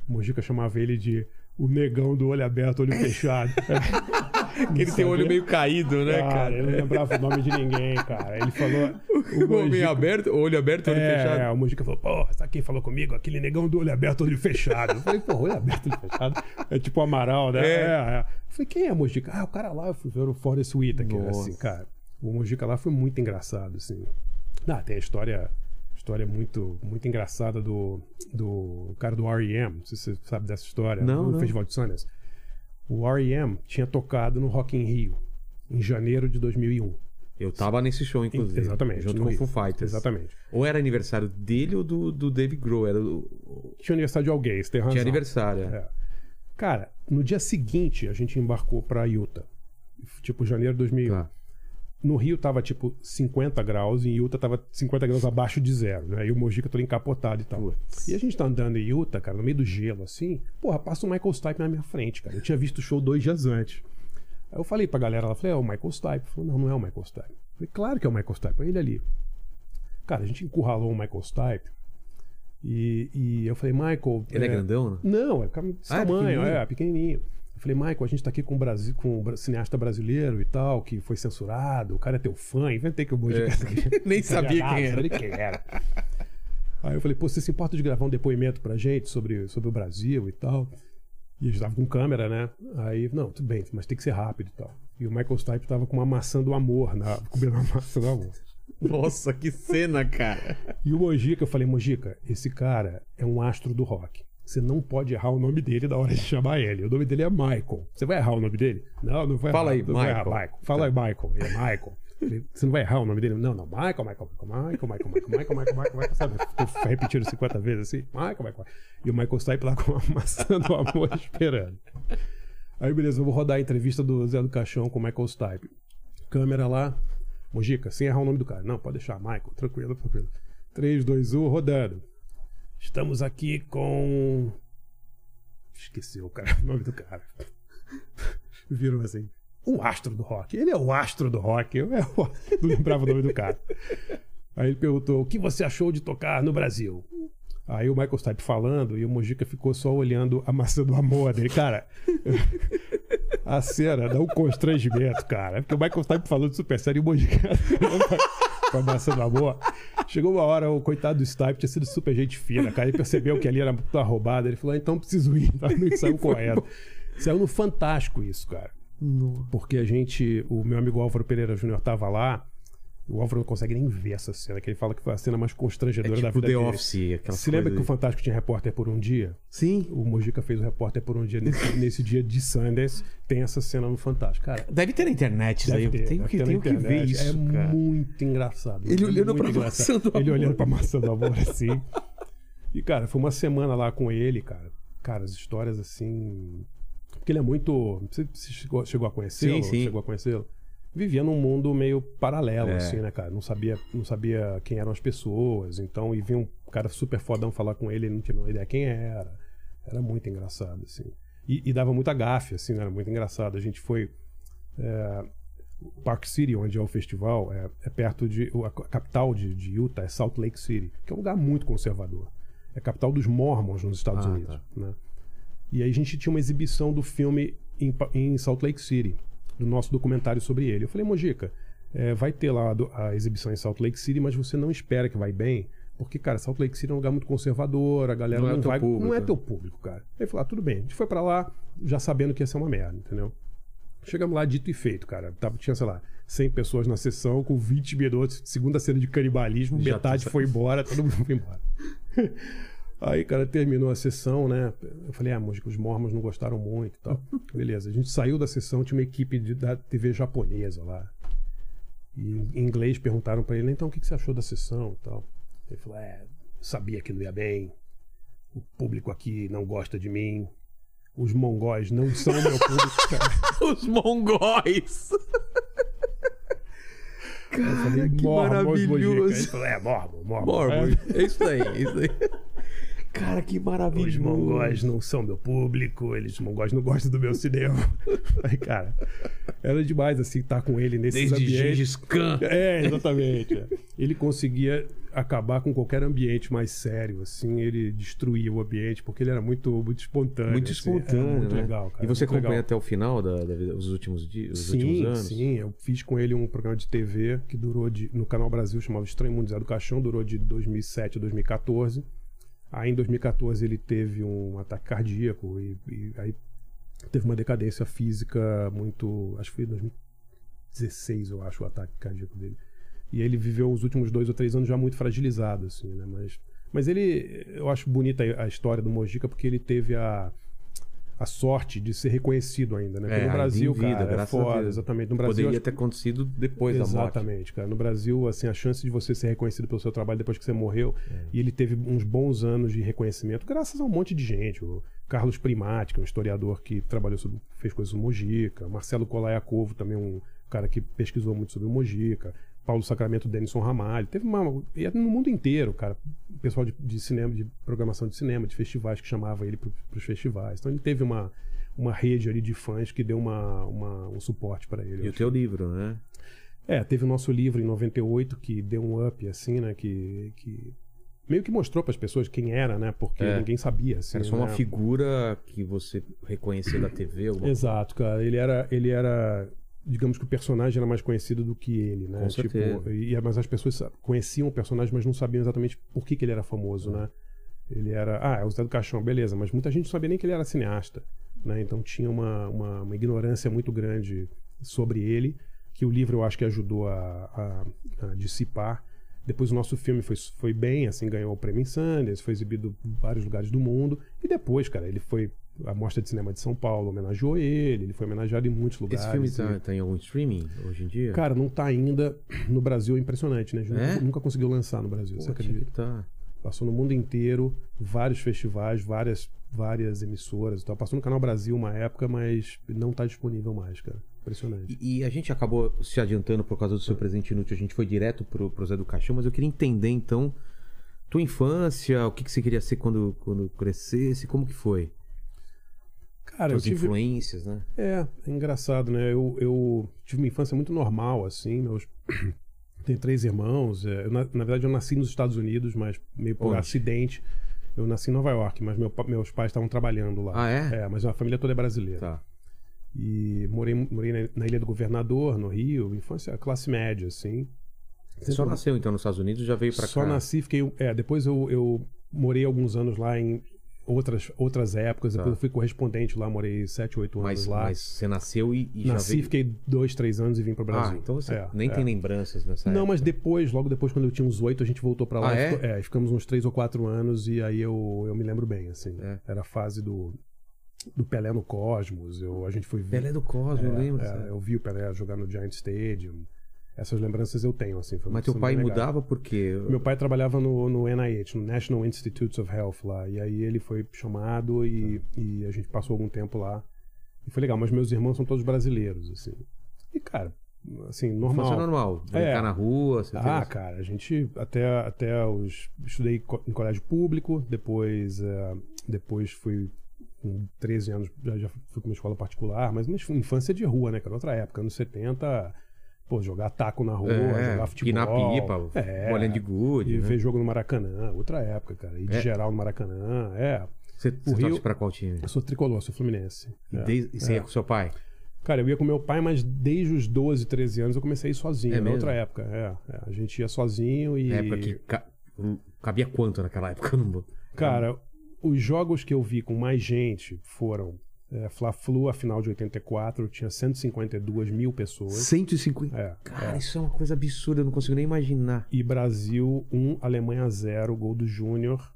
o Mojica chamava ele de o negão do olho aberto, olho fechado.
Que ele tem o olho meio caído, né, cara?
Ele não lembrava o nome de ninguém, cara. Ele falou.
O meio
Mojica-
aberto, olho aberto, olho
é,
fechado.
é, o Mojica falou, pô, sabe quem falou comigo? Aquele negão do olho aberto, olho fechado. Eu falei, pô, olho aberto, olho fechado. É tipo o Amaral, né?
É.
é. Eu falei, quem é Mojica? Ah, o cara lá, eu fui ver o Forrest Whitaker,
Nossa.
assim, cara. O Mojica lá foi muito engraçado, assim. Ah, tem a história, história muito, muito engraçada do, do cara do R.E.M., se você sabe dessa história,
Não,
no
não.
Festival de Sundance. O R.E.M. tinha tocado no Rock in Rio, em janeiro de 2001.
Eu tava nesse show, inclusive.
Exatamente.
Junto com o. Foo Fighters.
Exatamente.
Ou era aniversário dele ou do, do Dave Grohl. Era o- o-
Tinha aniversário de alguém, você tem razão.
Tinha aniversário. é.
É. Cara, no dia seguinte a gente embarcou pra Utah. Tipo, janeiro de 2001.
Tá.
No Rio tava tipo 50 graus e em Utah tava 50 graus abaixo de zero, né? E o Mojica todo encapotado e tal.
Putz.
E a gente tá andando em Utah, cara, no meio do gelo, assim. Porra, passa o Michael Stipe na minha frente, cara. Eu tinha visto o show dois dias antes. Aí eu falei pra galera, ela falou, é o Michael Stipe. Falou, não, não é o Michael Stipe. Eu falei, claro que é o Michael Stipe, é ele ali. Cara, a gente encurralou o Michael Stipe. E, e eu falei, Michael.
Ele é, grandão, né?
Não, é cara desse
Ah, é
tamanho,
pequenininho?
é, pequenininho. Eu falei, Michael, a gente tá aqui com, o Brasil, com o cineasta brasileiro e tal, que foi censurado, o cara é teu fã, inventei que o Mojica
É. Nem sabia quem era.
sabia quem era. Aí eu falei, pô, você se importa de gravar um depoimento pra gente sobre, sobre o Brasil e tal? E a gente tava com câmera, né? Aí, não, tudo bem, mas tem que ser rápido e tal. E o Michael Stipe tava com uma maçã do amor, na, cobrindo uma maçã do amor.
Nossa, que cena, cara.
E o Mojica, eu falei, Mojica, esse cara é um astro do rock. Você não pode errar o nome dele na hora de chamar ele. O nome dele é Michael. Você vai errar o nome dele? Não, não vai
Fala
errar.
aí, Michael.
errar, Michael. Fala aí, Michael. Ele é Michael. Você não vai errar o nome dele? Não, não. Michael, Michael, Michael, Michael, Michael, Michael, Michael, Michael, Michael, Michael. Sabe? Ficou repetindo 50 vezes assim. Michael, Michael. E o Michael Stipe lá com a maçã do amor esperando. Aí, beleza, eu vou rodar a entrevista do Zé do Caixão com o Michael Stipe. Câmera lá. Mojica, sem errar o nome do cara. Não, pode deixar, Michael. Tranquilo, tranquilo. 3, 2, 1, rodando. Estamos aqui com. Esqueceu, cara, o nome do cara. Virou assim. Um astro do rock. Ele é o astro do rock. Eu, eu não lembrava o nome do cara. Aí ele perguntou: o que você achou de tocar no Brasil? Aí o Michael Stipe falando e o Mojica ficou só olhando a maçã do amor dele. Cara, a cena dá um constrangimento, cara. Porque o Michael Stipe falando super sério e o Mojica com a maçã do amor. Chegou uma hora, o coitado do Stipe tinha sido super gente fina, cara. Ele percebeu que ali era uma roubada. Ele falou: ah, então preciso ir. Então, ele saiu correndo. Saiu no Fantástico isso, cara. Porque a gente, o meu amigo Álvaro Pereira Júnior tava lá O Álvaro não consegue nem ver essa cena, que ele fala que foi a cena mais
É
constrangedora da
tipo
vida
The
dele.
Office, aquela
Se lembra que o Fantástico tinha repórter por um dia?
Sim.
O Mojica fez o repórter por um dia. Nesse, nesse dia de Sundance, tem essa cena no Fantástico. Cara,
Deve ter na internet isso
deve
aí.
ter,
Tem que,
ter
que ver isso,
É
cara.
muito engraçado.
Ele
É
olhando pra maçã do
Ele
amor.
olhando pra maçã do amor, assim. E, cara, foi uma semana lá com ele, cara. Cara, as histórias, assim... Porque ele é muito... Você chegou a conhecê-lo?
Sim, sim.
Chegou a conhecê-lo? Vivia num mundo meio paralelo,
É.
assim, né, cara? Não sabia, não sabia quem eram as pessoas. Então, e vinha um cara super fodão falar com ele, ele não tinha ideia quem era. Era muito engraçado, assim. E, e dava muita gafe, assim, né? Era muito engraçado. A gente foi... é, Park City, onde é o festival, é, é perto de. A capital de, de Utah é Salt Lake City, que é um lugar muito conservador. É a capital dos Mormons nos Estados
Ah,
Unidos. Né? E aí a gente tinha uma exibição do filme em, em Salt Lake City, do nosso documentário sobre ele. Eu falei, Mojica, é, vai ter lá a, exibição em Salt Lake City, mas você não espera que vai bem, porque, cara, Salt Lake City é um lugar muito conservador, a galera
Não
não,
é teu
vai.
público,
não é
né?
teu público, cara. Ele falou, ah, tudo bem. A gente foi pra lá já sabendo que ia ser uma merda, entendeu? Chegamos lá, dito e feito, cara. Tava, tinha, sei lá, 100 pessoas na sessão, com 20 minutos, segunda cena de canibalismo,
Já
metade
tá-
foi embora, todo mundo foi embora. Aí, cara, terminou a sessão, né? Eu falei, ah, música, os mormons não gostaram muito e tal. Beleza, a gente saiu da sessão, tinha uma equipe de, da TV japonesa lá. E em inglês perguntaram pra ele, então o que, que você achou da sessão e tal. Ele falou, é, sabia que não ia bem. O público aqui não gosta de mim. Os mongóis não são meu público, cara.
Os mongóis!
Eu falei,
Cara, que
"Mormons,
maravilhoso.
Mojica." Ele falou, é, mormon, mormon.
Mormon.
É
isso aí, é isso aí. Cara, que maravilhoso.
Os mongóis não são meu público, eles os mongóis não gostam do meu cinema. Aí, cara, era demais assim estar com ele nesses
Desde
ambientes.
Gengis Khan.
É, exatamente. é. Ele conseguia acabar com qualquer ambiente mais sério, assim, ele destruía o ambiente, porque ele era muito, muito espontâneo.
Muito
assim,
espontâneo,
muito
né?
legal, cara.
E você
muito
acompanha
legal.
até o final da, da vida, os últimos dias, os últimos
Sim,
anos?
sim. Eu fiz com ele um programa de TV que durou de, no Canal Brasil, chamado Estranho Mundo Zé do Caixão, durou de 2007 a 2014. Aí em 2014 ele teve um ataque cardíaco e, e aí teve uma decadência física muito. Acho que foi em 2016, eu acho, o ataque cardíaco dele. E ele viveu os últimos dois ou três anos já muito fragilizado, assim, né? Mas, mas ele. Eu acho bonita a história do Mojica porque ele teve a. A sorte de ser reconhecido ainda, né? Porque
É,
no Brasil,
vida,
cara, é
graças a
foda,
Deus.
exatamente. No Brasil,
Poderia
acho-
ter acontecido depois da morte.
Exatamente, cara. No Brasil, assim, a chance de você ser reconhecido pelo seu trabalho depois que você morreu, e ele teve uns bons anos de reconhecimento, graças a um monte de gente. O Carlos Primati, que é um historiador que trabalhou sobre, fez coisas sobre Mojica, Marcelo Colaiacovo, também um cara que pesquisou muito sobre o Mojica, Paulo Sacramento Denison Ramalho. Teve uma. E é no mundo inteiro, cara. O pessoal de, de cinema, de programação de cinema, de festivais que chamava ele para os festivais. Então ele teve uma, uma rede ali de fãs que deu uma, uma- um suporte para ele.
E o teu livro, né?
é, teve o nosso livro em 98 que deu um up, assim, né? Que, que meio que mostrou para as pessoas quem era, né? Porque
É.
ninguém sabia. Assim,
Era só uma
né?
figura que você reconhecia da TV. Alguma...
Exato, cara. Ele era, ele era, digamos que o personagem era mais conhecido do que ele, né?
Com
tipo,
certeza.
e, mas as pessoas conheciam o personagem, mas não sabiam exatamente por que, que ele era famoso, né? Ele era, ah, é o Zé do Caixão, beleza, mas muita gente não sabia nem que ele era cineasta, né? Então tinha uma, uma, uma ignorância muito grande sobre ele, que o livro eu acho que ajudou a, a- a dissipar. Depois o nosso filme foi, foi bem, assim, ganhou o prêmio Sundance, foi exibido em vários lugares do mundo. E depois, cara, ele foi a Mostra de Cinema de São Paulo homenageou ele, ele foi homenageado em muitos lugares.
Esse filme
e-
tá, em algum streaming hoje em dia?
Cara, não tá ainda no Brasil, é impressionante, né? A gente
É?
Nunca, nunca conseguiu lançar no Brasil,
Pô,
você acredita?
tá.
Passou no mundo inteiro, vários festivais, várias, várias emissoras e tal. Passou no Canal Brasil uma época, mas não tá disponível mais, cara. Impressionante.
E, e a gente acabou se adiantando por causa do seu presente inútil. A gente foi direto pro, pro Zé do Caixão, mas eu queria entender então tua infância, o que, que você queria ser quando, quando crescesse, como que foi?
Cara,
Tuas
tive,
influências, né?
É, é engraçado, né? Eu, eu tive uma infância muito normal, assim. Meus... Tenho três irmãos. é, eu, na, na verdade, eu nasci nos Estados Unidos, mas meio por
Onde?
acidente. Eu nasci em Nova York, mas meu meus pais estavam trabalhando lá.
Ah, é?
É, mas a família toda é brasileira.
Tá.
E morei, morei na, na Ilha do Governador, no Rio. Infância classe média, assim.
Você só nasceu então nos Estados Unidos e já veio pra
Só
cá?
nasci, fiquei. É, depois eu, eu morei alguns anos lá em. Outras, outras épocas.
Tá.
Depois eu fui correspondente lá, morei 7, 8 anos
Mas,
lá.
mas você nasceu e, e
Nasci,
já veio...
fiquei dois, três anos e vim pro Brasil.
Ah, então você
É,
nem
é.
tem lembranças nessa
Não,
época.
mas depois, logo depois, quando eu tinha uns oito, a gente voltou pra lá.
Ah, é?
ficou- é, ficamos uns três ou quatro anos e aí eu, eu me lembro bem, assim.
É.
Era a fase do, do Pelé no Cosmos. Eu, a gente foi ver.
Pelé do Cosmo, eu
É,
lembro.
é, eu vi o Pelé jogar no Giant Stadium. Essas lembranças eu tenho, assim.
Mas teu pai mudava por quê?
Meu pai trabalhava no, no NIH, no National Institutes of Health lá. E aí ele foi chamado e, e a gente passou algum tempo lá. E foi legal, mas meus irmãos são todos brasileiros, assim. E, cara, assim, normal.
Infância normal. Brincar
É.
na rua, você
Ah,
fez-
cara, a gente até, até os. Estudei em colégio público, depois, eh, depois fui com 13 anos, já, já fui pra uma escola particular, mas uma infância de rua, né, cara? Outra época, anos 70, pô, jogar taco na rua,
É,
jogar futebol.
pinar pipa,
é,
bolinha de gude.
E
né?
ver jogo no Maracanã, outra época, cara. Ir de
É.
geral no Maracanã, é.
Você, você
Rio-
torce pra qual time?
Eu sou tricolor, sou fluminense.
E,
É.
desde, e você
É.
ia com seu pai?
Cara, eu ia com meu pai, mas desde os 12, 13 anos eu comecei a ir sozinho.
É
na
mesmo?
outra época, é, é. A gente ia sozinho e.
Na época que ca- cabia quanto naquela época? Não
Cara, os jogos que eu vi com mais gente foram é, Fla-Flu, a final de 84, tinha 152 mil pessoas.
150.
É,
Cara,
é.
isso é uma coisa absurda, eu não consigo nem imaginar.
E Brasil 1, Alemanha 0, gol do Júnior.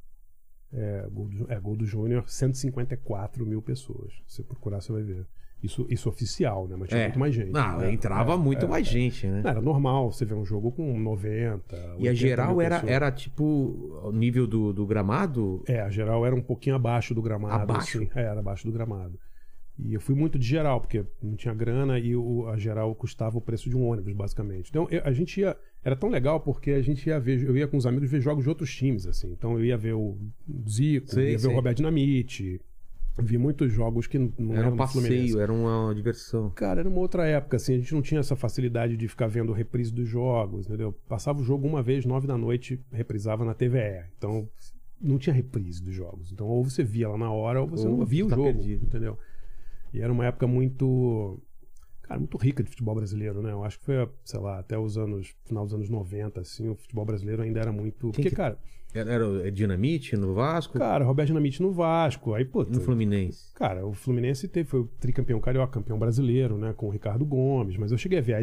É, gol do, é, gol do Júnior, 154 mil pessoas. Se você procurar, você vai ver. Isso, isso oficial, né? Mas tinha
É.
muito mais gente.
Não,
né?
entrava
É,
muito
é,
mais gente, né?
Não, Era normal você ver um jogo com 90.
E a
80
geral era,
pessoas.
era tipo o nível do, do gramado?
É, a geral era um pouquinho abaixo do gramado.
Abaixo?
assim. É, era abaixo do gramado. E eu fui muito de geral, porque não tinha grana e o, a geral custava o preço de um ônibus, basicamente. Então eu- a gente ia. Era tão legal porque a gente ia ver. Eu ia com os amigos ver jogos de outros times, assim. Então eu ia ver o Zico,
Sei,
ia ver o Roberto Dinamite. Vi muitos jogos que não,
Era
eram
um passeio, era uma diversão.
Cara, era uma outra época, assim, a gente não tinha essa facilidade de ficar vendo reprise dos jogos, entendeu? Passava o jogo uma vez, nove da noite, reprisava na TVE. Então, não tinha reprise dos jogos. Então, ou você via lá na hora, ou você
Ou
não via o
tá
jogo,
perdido.
entendeu? E era uma época muito... Cara, muito rica de futebol brasileiro, né? Eu acho que foi, sei lá, até os anos... Final dos anos 90, assim, o futebol brasileiro ainda era muito...
Quem
Porque,
que-
cara...
Era, era o Dinamite no Vasco
Cara, Roberto Dinamite no Vasco, aí, pô...
no Fluminense.
Cara, o Fluminense teve, foi o tricampeão carioca, campeão brasileiro, né? Com o Ricardo Gomes, mas eu cheguei a ver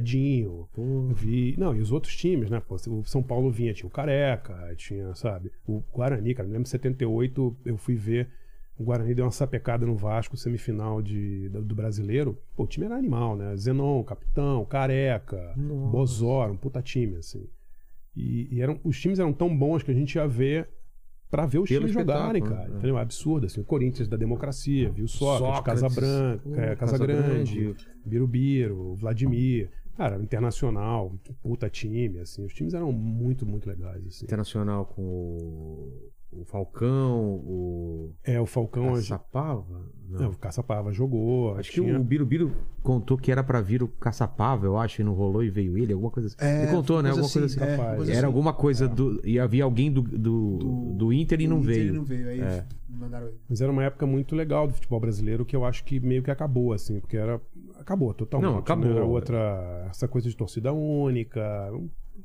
Pô,
eu vi. Não, e os outros times, né? Pô, o São Paulo vinha, tinha o Careca, tinha, sabe? O Guarani, cara, me lembro em 78, eu fui ver. O Guarani deu uma sapecada no Vasco, semifinal de, do, do brasileiro. Pô, o time era animal, né? Zenon, capitão, Careca,
Nossa.
Bozor, um puta time, assim. E, e eram, os times eram tão bons que a gente ia ver pra ver os
Pelo
times jogarem,
espetáculo,
cara.
né?
Entendeu? Absurdo, assim. O Corinthians da democracia, viu Sócrates,
Sócrates,
Casa Branca, é, Casa,
Casa
Grande,
Grande.
Birubiru, Vladimir. Cara, internacional, puta time, assim. Os times eram muito, muito legais, assim.
Internacional com o, o Falcão, o
É, o Falcão...
Caçapava?
Não,
Não.
o Caçapava jogou.
Acho
tinha...
que o Birubiru contou que era pra vir o Caçapava, eu acho, e não rolou e veio ele, alguma coisa assim.
É,
ele contou, né?
coisa
Alguma coisa assim.
assim, é, coisa
Era
assim.
alguma coisa do. E havia alguém do, do, do, Inter e não
Inter
veio.
não veio, aí
É.
mandaram ele.
Mas era uma época muito legal do futebol brasileiro que eu acho que meio que acabou, assim, porque era. Acabou totalmente.
Não, acabou.
né? Era outra. Essa coisa de torcida única.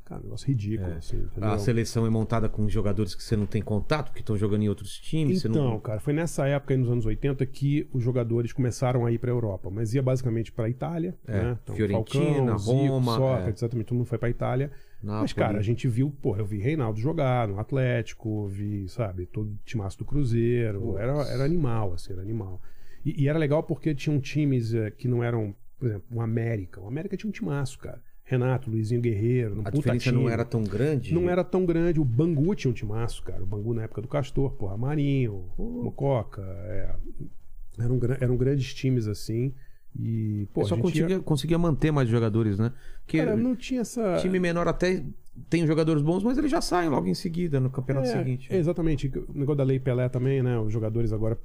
Cara, um negócio ridículo,
É.
assim?
A seleção é montada com jogadores que você não tem contato, que estão jogando em outros times.
Então,
não...
cara, foi nessa época, aí, nos anos 80, que os jogadores começaram a ir pra Europa. Mas ia basicamente pra Itália,
É,
né? Então,
Fiorentina,
Falcão, Zico,
Roma,
Sócrates, exatamente, todo mundo foi pra Itália. Mas, cara, a gente viu, porra, eu vi Reinaldo jogar no Atlético, vi, sabe, todo o timaço do Cruzeiro. Era, era animal, assim, era animal. E, e era legal porque tinham times eh, que não eram, por exemplo, o América. O América tinha um timaço, cara. Renato, Luizinho Guerreiro,
A diferença
time.
não era tão grande.
Não era tão grande. O Bangu tinha um timaço, cara. O Bangu na época do Castor, porra, Marinho,
Pô.
Mococa. É, eram, eram grandes times assim. E, pô,
Eu só conseguia,
ia-
conseguia manter mais jogadores, né? Porque
Cara, não tinha essa.
time menor até tem jogadores bons, mas eles já saem logo em seguida no campeonato
É,
seguinte.
exatamente. O negócio da Lei Pelé também, né? Os jogadores agora.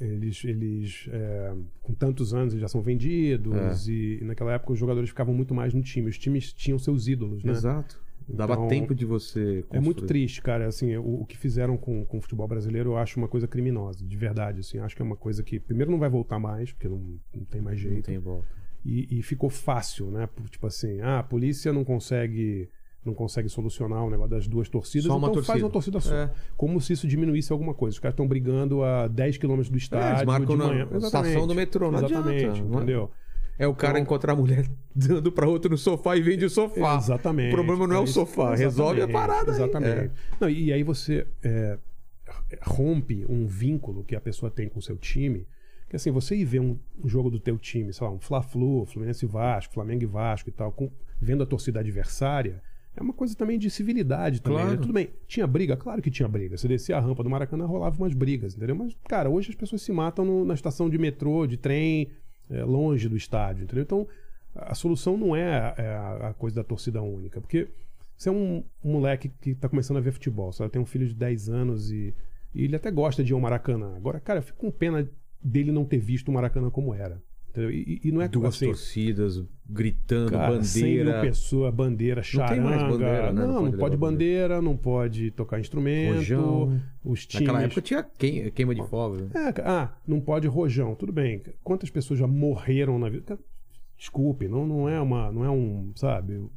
Eles, eles é, com tantos anos, eles já são vendidos.
É.
E, e naquela época os jogadores ficavam muito mais no time. Os times tinham seus ídolos, né?
Exato. Dava
Então,
tempo de você.
É muito
construir.
triste, cara. Assim, o, o que fizeram com, com o futebol brasileiro eu acho uma coisa criminosa, de verdade. Assim, acho que é uma coisa que, primeiro, não vai voltar mais, porque não, não tem mais
Não
jeito.
tem volta.
E, e ficou fácil, né? Tipo assim, ah, a polícia não consegue não consegue solucionar o negócio das duas torcidas,
Só uma
então faz
torcida.
uma torcida só.
É.
Como se isso diminuísse alguma coisa. Os caras estão brigando a 10 km do
É,
estádio
eles marcam
de
na
manhã.
estação do metrô, não
Exatamente,
adianta, não é?
entendeu?
É o cara
Então-
encontrar a mulher dando pra outro no sofá e vende o sofá.
Exatamente.
O problema não é o
isso.
sofá, resolve a
Exatamente,
parada. aí.
Exatamente.
É.
Não, e aí você é, rompe um vínculo que a pessoa tem com o seu time. Que assim, você ir ver um, um jogo do teu time, sei lá, um Fla-Flu, Fluminense e Vasco, Flamengo e Vasco e tal, com- vendo a torcida adversária, é uma coisa também de civilidade também.
Claro.
né? Tudo bem, tinha briga? Claro que tinha briga. Você descia a rampa do Maracanã, rolava umas brigas, entendeu? Mas, cara, hoje as pessoas se matam no- na estação de metrô, de trem, é, longe do estádio, entendeu? Então, a solução não é, a- é a, a coisa da torcida única, porque você é um, um moleque que está começando a ver futebol, sabe? Tem um filho de 10 anos e, e ele até gosta de ir ao Maracanã. Agora, cara, eu fico com pena dele não ter visto o Maracanã como era. E, e não é
Duas
assim,
torcidas gritando,
cara, 100 mil
bandeira.
pessoas, bandeira,
Não
charanga.
tem mais bandeira, né?
Não,
Não
não
pode
pode, bandeira, não pode tocar instrumento.
Rojão.
Os times...
Naquela época tinha queima, de fogos. né?
É, ah, não pode rojão. Tudo bem. Quantas pessoas já morreram na vida? Desculpe, não, não é uma, não é um, sabe? Eu,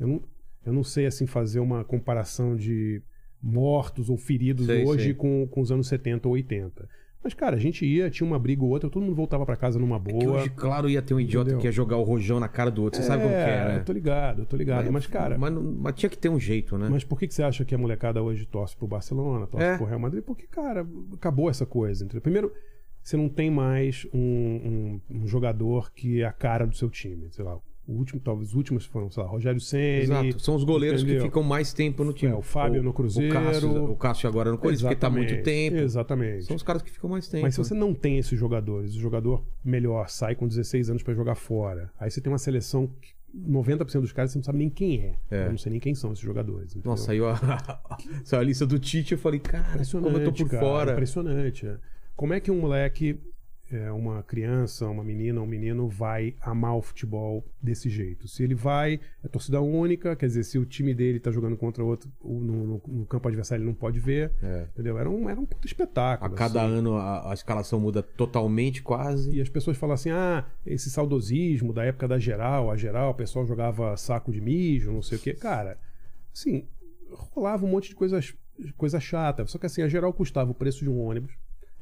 eu não, eu não sei assim fazer uma comparação de mortos ou feridos
Sei,
hoje
sei.
Com, com os anos 70 ou 80. Mas cara, a gente ia, tinha uma briga ou outra, todo mundo voltava pra casa numa boa.
Que hoje, claro, ia ter um idiota
Entendeu?
que ia jogar o rojão na cara do outro. Você sabe como que é, né?
Eu tô ligado, eu tô ligado. Mas, cara,
Mas, mas tinha que ter um jeito, né?
mas por que, que você acha que a molecada hoje torce pro Barcelona, torce
É.
pro Real Madrid? Porque, cara, acabou essa coisa. Entendeu? Primeiro, você não tem mais um, um- um jogador que é a cara do seu time. Sei lá, o último, talvez os últimos foram, sei lá, Rogério Ceni.
Exato. São os goleiros que
entendeu?
ficam mais tempo no time.
É, o Fábio no Cruzeiro.
O Cássio, o Cássio agora no Corinthians, porque tá há muito tempo.
Exatamente.
São os caras que ficam mais tempo.
Mas se você não tem esses jogadores, o jogador melhor sai com 16 anos pra jogar fora, aí você tem uma seleção que 90% dos caras você não sabe nem quem é.
É.
Eu não sei nem quem são esses jogadores. entendeu?
Nossa, saiu a, saiu a lista do Tite eu falei, cara, como eu tô por
cara,
fora.
Impressionante. é. Como é que um moleque, é, uma criança, uma menina, um menino vai amar o futebol desse jeito? Se ele vai, é torcida única, quer dizer, se o time dele tá jogando contra outro o- no, no- no campo adversário, ele não pode ver.
É.
Entendeu? Era um, era um puto espetáculo.
A cada
assim.
ano a, a escalação muda totalmente, quase.
E as pessoas falam assim: ah, esse saudosismo da época da geral, a geral, o pessoal jogava saco de mijo, não sei o quê. Cara, assim, rolava um monte de coisas coisa chata. Só que assim, a geral custava o preço de um ônibus.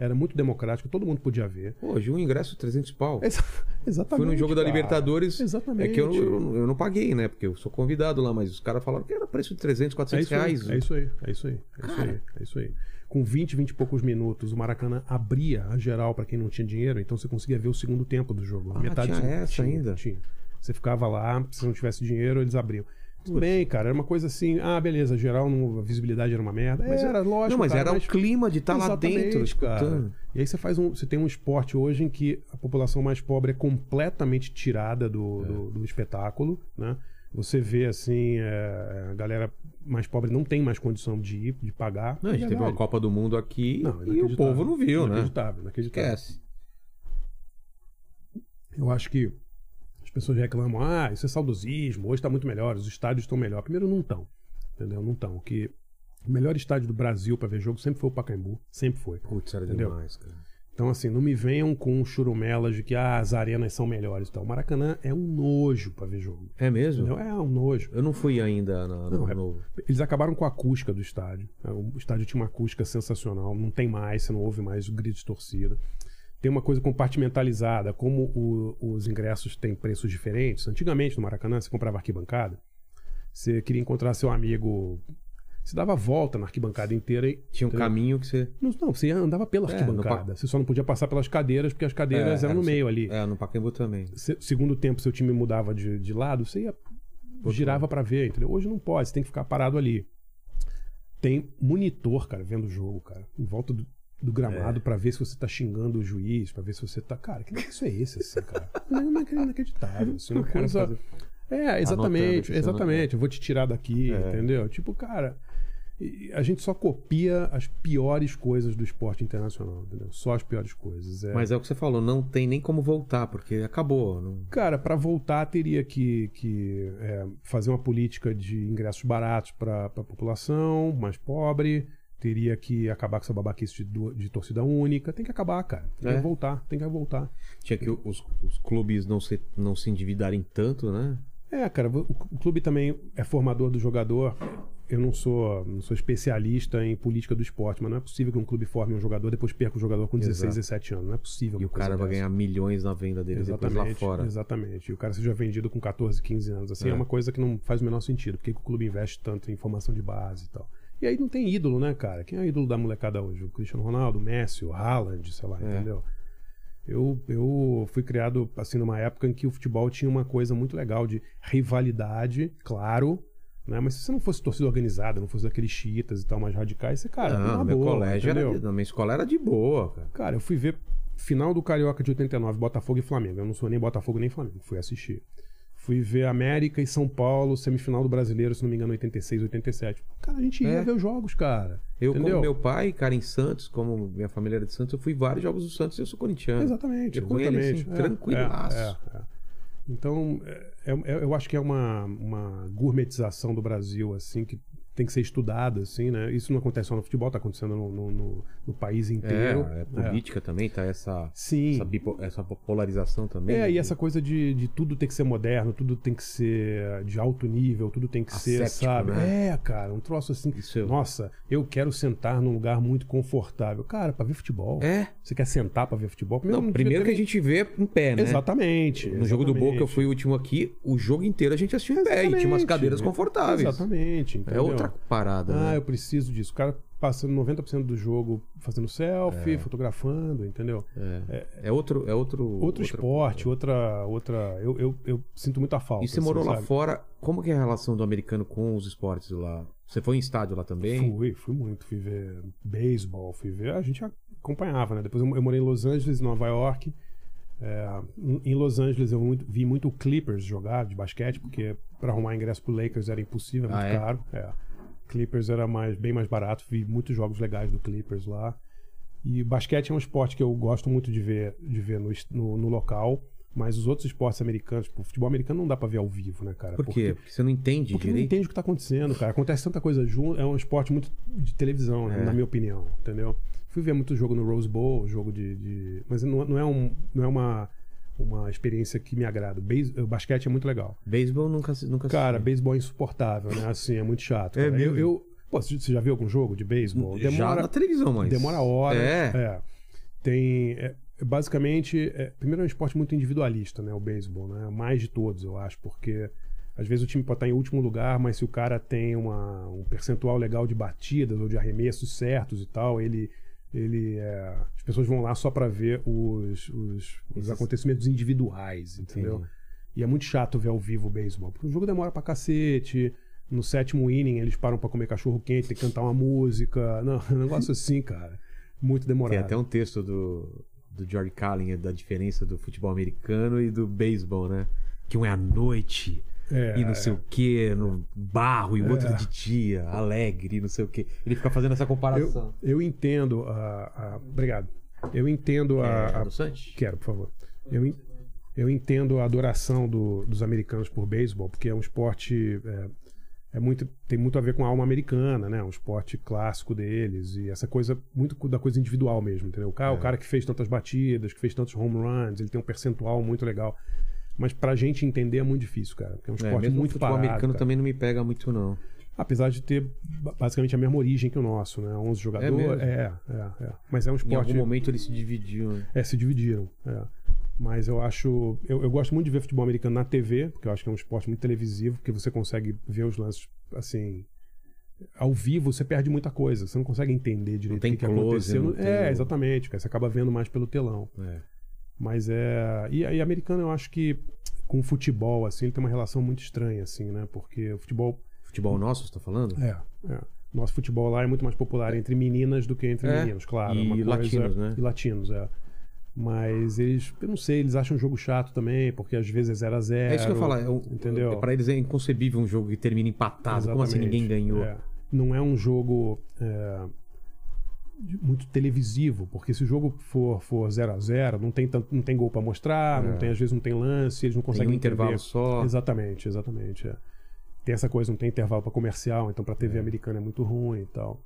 Era muito democrático, todo mundo podia ver.
Hoje, um ingresso 300 pau.
Exa- Exatamente.
Fui no jogo da
cara.
Libertadores.
Exatamente.
É que eu, eu, eu não paguei, né? Porque eu sou convidado lá, mas os caras falaram que era preço de 300,
É
400
isso, aí,
reais.
é isso aí, é isso aí, é isso aí, é isso aí. Com 20, 20 e poucos minutos, o Maracanã abria a geral pra quem não tinha dinheiro, então você conseguia ver o segundo tempo do jogo.
Ah,
Metade
tinha essa
tinha,
ainda?
Tinha. Você ficava lá, se não tivesse dinheiro, eles abriam. Tudo bem, cara, era uma coisa assim, ah, beleza, geral, não- a visibilidade era uma merda.
Mas
era, lógico.
Não, mas
cara,
era o clima de estar lá
Exatamente,
dentro, escutando.
cara. E aí você faz um. Você tem um esporte hoje em que a população mais pobre é completamente tirada
É.
do, do, do espetáculo, né? Você vê assim, é, a galera mais pobre não tem mais condição de ir, de pagar.
Não, a gente
É
teve uma. Copa do Mundo aqui
Não,
e o
inacreditável.
povo não viu, né?
Inacreditável, inacreditável.
Esquece.
Eu acho que as pessoas reclamam, ah, isso é saudosismo, hoje está muito melhor, os estádios estão melhor. Primeiro, não estão, entendeu? Não estão. Que o melhor estádio do Brasil para ver jogo sempre foi o Pacaembu, sempre foi.
Putz, era
Entendeu?
demais, cara.
Então, assim, não me venham com churumelas de que ah, as arenas são melhores e tal. O Maracanã é um nojo para ver jogo.
É mesmo?
Entendeu? É um nojo.
Eu não fui ainda na, no
Não, é-
novo.
Eles acabaram com a acústica do estádio. né? O estádio tinha uma acústica sensacional. Não tem mais, você não ouve mais o grito de torcida. Tem uma coisa compartimentalizada. Como o- os ingressos têm preços diferentes. Antigamente, no Maracanã, você comprava arquibancada. Você queria encontrar seu amigo. Você dava volta na arquibancada inteira e.
Tinha um
entendeu?
caminho que você.
Não, não, você andava pela
É,
arquibancada.
no
Você só não podia passar pelas cadeiras, porque as cadeiras
É,
eram no meio ali.
É, no Pacaembu também.
Se- segundo tempo, seu time mudava de, de lado, você ia, girava pra ver, entendeu? Hoje não pode, você tem que ficar parado ali. Tem monitor, cara, vendo o jogo, cara, em volta do, do gramado
É.
pra ver se você tá xingando o juiz, pra ver se você tá. Cara, que negócio é esse, assim, cara? Não é inacreditável. Assim, uma coisa.
faz-
É, exatamente, exatamente. Eu vou te tirar daqui,
É.
entendeu? Tipo, cara. A gente só copia as piores coisas do esporte internacional, entendeu? Só as piores coisas. É.
Mas é o que você falou, não tem nem como voltar, porque acabou. Não...
Cara, para voltar teria que, que é, fazer uma política de ingressos baratos para a população mais pobre, teria que acabar com essa babaquice de, de torcida única. Tem que acabar, cara. Tem
É.
que voltar, tem que voltar.
Tinha que os, os clubes não se, não se endividarem tanto, né?
É, cara, o, o clube também é formador do jogador. Eu não sou, não sou especialista em política do esporte, mas não é possível que um clube forme um jogador depois perca o jogador com 16,
Exato.
17 anos. Não é possível.
E o cara vai
dessa.
ganhar milhões na venda dele depois lá fora.
Exatamente. E o cara seja vendido com 14, 15 anos. Assim, é.
É.
uma coisa que não faz o menor sentido. Por que que o clube investe tanto em formação de base e tal? E aí não tem ídolo, né, cara? Quem é o ídolo da molecada hoje? O Cristiano Ronaldo, o Messi, o Haaland, sei lá,
É.
entendeu? Eu, eu fui criado assim numa época em que o futebol tinha uma coisa muito legal de rivalidade, claro, né? Mas se você não fosse torcida organizada, não fosse daqueles chiitas e tal, mais radicais, você, cara,
não,
numa
no meu
boa,
colégio era,
entendeu?
de- na minha escola era de boa, cara.
Cara, eu fui ver final do Carioca de 89, Botafogo e Flamengo. Eu não sou nem Botafogo nem Flamengo, fui assistir. Fui ver América e São Paulo, semifinal do Brasileiro, se não me engano, 86, 87. Cara, a gente ia
É.
ver os jogos, cara.
Eu,
Entendeu?
como meu pai, cara, em Santos, como minha família era de Santos, eu fui vários jogos do Santos e eu sou corintiano.
Exatamente,
Eu com ele,
exatamente.
assim,
É,
tranquilaço.
é, é, é. Então, é- eu acho que é uma, uma gourmetização do Brasil, assim, que tem que ser estudada, assim, né? Isso não acontece só no futebol, tá acontecendo no, no- no- no país inteiro.
É, é política também, tá essa,
Sim.
essa, bipo- essa polarização também.
É,
né?
e essa coisa de, de tudo ter que ser moderno, tudo tem que ser de alto nível, tudo tem que ser, sabe?
né?
É, cara, um troço assim.
Isso
Nossa, eu quero sentar num lugar muito confortável. Cara, pra ver futebol.
É.
Você quer sentar pra ver futebol?
Não,
devia
primeiro
ter
que a gente vê em pé, né?
Exatamente.
No jogo do Boca, eu
exatamente.
fui o último aqui, o jogo inteiro a gente assistiu em pé e tinha umas
Exatamente.
cadeiras confortáveis.
Exatamente.
É
entendeu?
Outra parada,
Ah,
né?
eu preciso disso. O cara passando 90% do jogo fazendo selfie, fotografando, entendeu?
É, é outro, é outro,
Outro
outra-
esporte, outra. outra eu, eu, eu sinto muita falta.
E você
assim,
morou lá
sabe?
fora, como que é a relação do americano com os esportes lá? Você foi em estádio lá também?
Fui, fui muito. Fui ver beisebol, fui ver. A gente acompanhava, né? Depois eu, eu morei em Los Angeles, Nova York. É, em Los Angeles eu muito- vi muito Clippers jogar de basquete, porque para arrumar ingresso pro Lakers era impossível, é muito
Ah, é?
caro. É. Clippers era mais, bem mais barato, vi muitos jogos legais do Clippers lá. E basquete é um esporte que eu gosto muito de ver, de ver no, no, no local, mas os outros esportes americanos, tipo, futebol americano não dá pra ver ao vivo, né, cara?
Por quê? Porque você não entende
Porque não
direito?
entende o que tá acontecendo, cara. Acontece tanta coisa junto. É um esporte muito de televisão, né,
É.
na minha opinião, entendeu? Fui ver muito jogo no Rose Bowl, jogo de. de- Mas não, não é, um, não é uma, uma experiência que me agrada. Beis... O basquete é muito legal.
Beisebol nunca, nunca
Cara, beisebol é insuportável, né? Assim, é muito chato.
É mesmo?
Eu, eu- Pô, você já viu algum jogo de beisebol?
Já
Demora,
na televisão, mas...
demora horas.
É.
é. Tem. é, basicamente, é, primeiro é um esporte muito individualista, né? O beisebol, né? Mais de todos, eu acho, porque às vezes o time pode estar em último lugar, mas se o cara tem uma, um percentual legal de batidas ou de arremessos certos e tal, ele. Ele é, as pessoas vão lá só para ver os, os, os acontecimentos individuais, entendeu?
Entendi.
E é muito chato ver ao vivo o beisebol, porque o jogo demora pra cacete. No sétimo inning eles param pra comer cachorro quente, tem que cantar uma música. Não, é um negócio assim, cara. Muito demorado.
Tem até um texto do, do George Carlin da diferença do futebol americano e do beisebol, né? Que um é à noite
É,
e não sei
é.
o que, no barro, e o outro de dia, alegre, e não sei o que. Ele fica fazendo essa
Eu,
comparação.
eu entendo a, a- Obrigado. Eu entendo a.
É,
a-? Quero, por favor. Eu, eu entendo a adoração do- dos americanos por beisebol, porque é um esporte. É, é muito, tem muito a ver com a alma americana, né? Um esporte clássico deles. E essa coisa, muito da coisa individual mesmo, entendeu? O cara, o
É.
cara que fez tantas batidas, que fez tantos home runs, ele tem um percentual muito legal. Mas pra gente entender é muito difícil, cara. Porque é um
É,
esporte
o
muito
futebol
parado.
americano
cara.
também não me pega muito, não.
Apesar de ter ba- basicamente a mesma origem que o nosso, né? 11 jogadores.
mesmo?
É, é, é. Mas é um
Em
esporte.
algum momento ele se dividiu. né?
É, se dividiram. é. Mas eu acho. Eu, eu gosto muito de ver futebol americano na TV, porque eu acho que é um esporte muito televisivo, porque você consegue ver os lances assim. Ao vivo você perde muita coisa, você não consegue entender direito o que, que aconteceu.
não
É,
o-
exatamente, cara, você acaba vendo mais pelo telão.
É.
Mas é. E aí, americano, eu acho que com o futebol, assim, ele tem uma relação muito estranha, assim, né? Porque o futebol
Futebol nosso, você tá falando?
é, é. Nosso futebol lá é muito mais popular entre meninas do que entre
É.
meninos, claro. é
E
coisa-
latinos, né?
E latinos, é. Mas eles, eu não sei, eles acham o jogo chato também, porque às vezes é 0 a 0
É isso que eu falar. É
Entendeu?
É, pra eles é inconcebível um jogo que termina empatado. Como assim
Exatamente.
ninguém ganhou?
É. Não é um jogo é, muito televisivo, porque se o jogo for for 0 a 0 não tem, tanto, não tem gol pra mostrar, não
É.
tem, às vezes não tem lance, eles não
Tem
conseguem
um intervalo só.
Exatamente, exatamente. é. Tem essa coisa, não tem intervalo pra comercial, então pra TV
É.
americana é muito ruim e tal.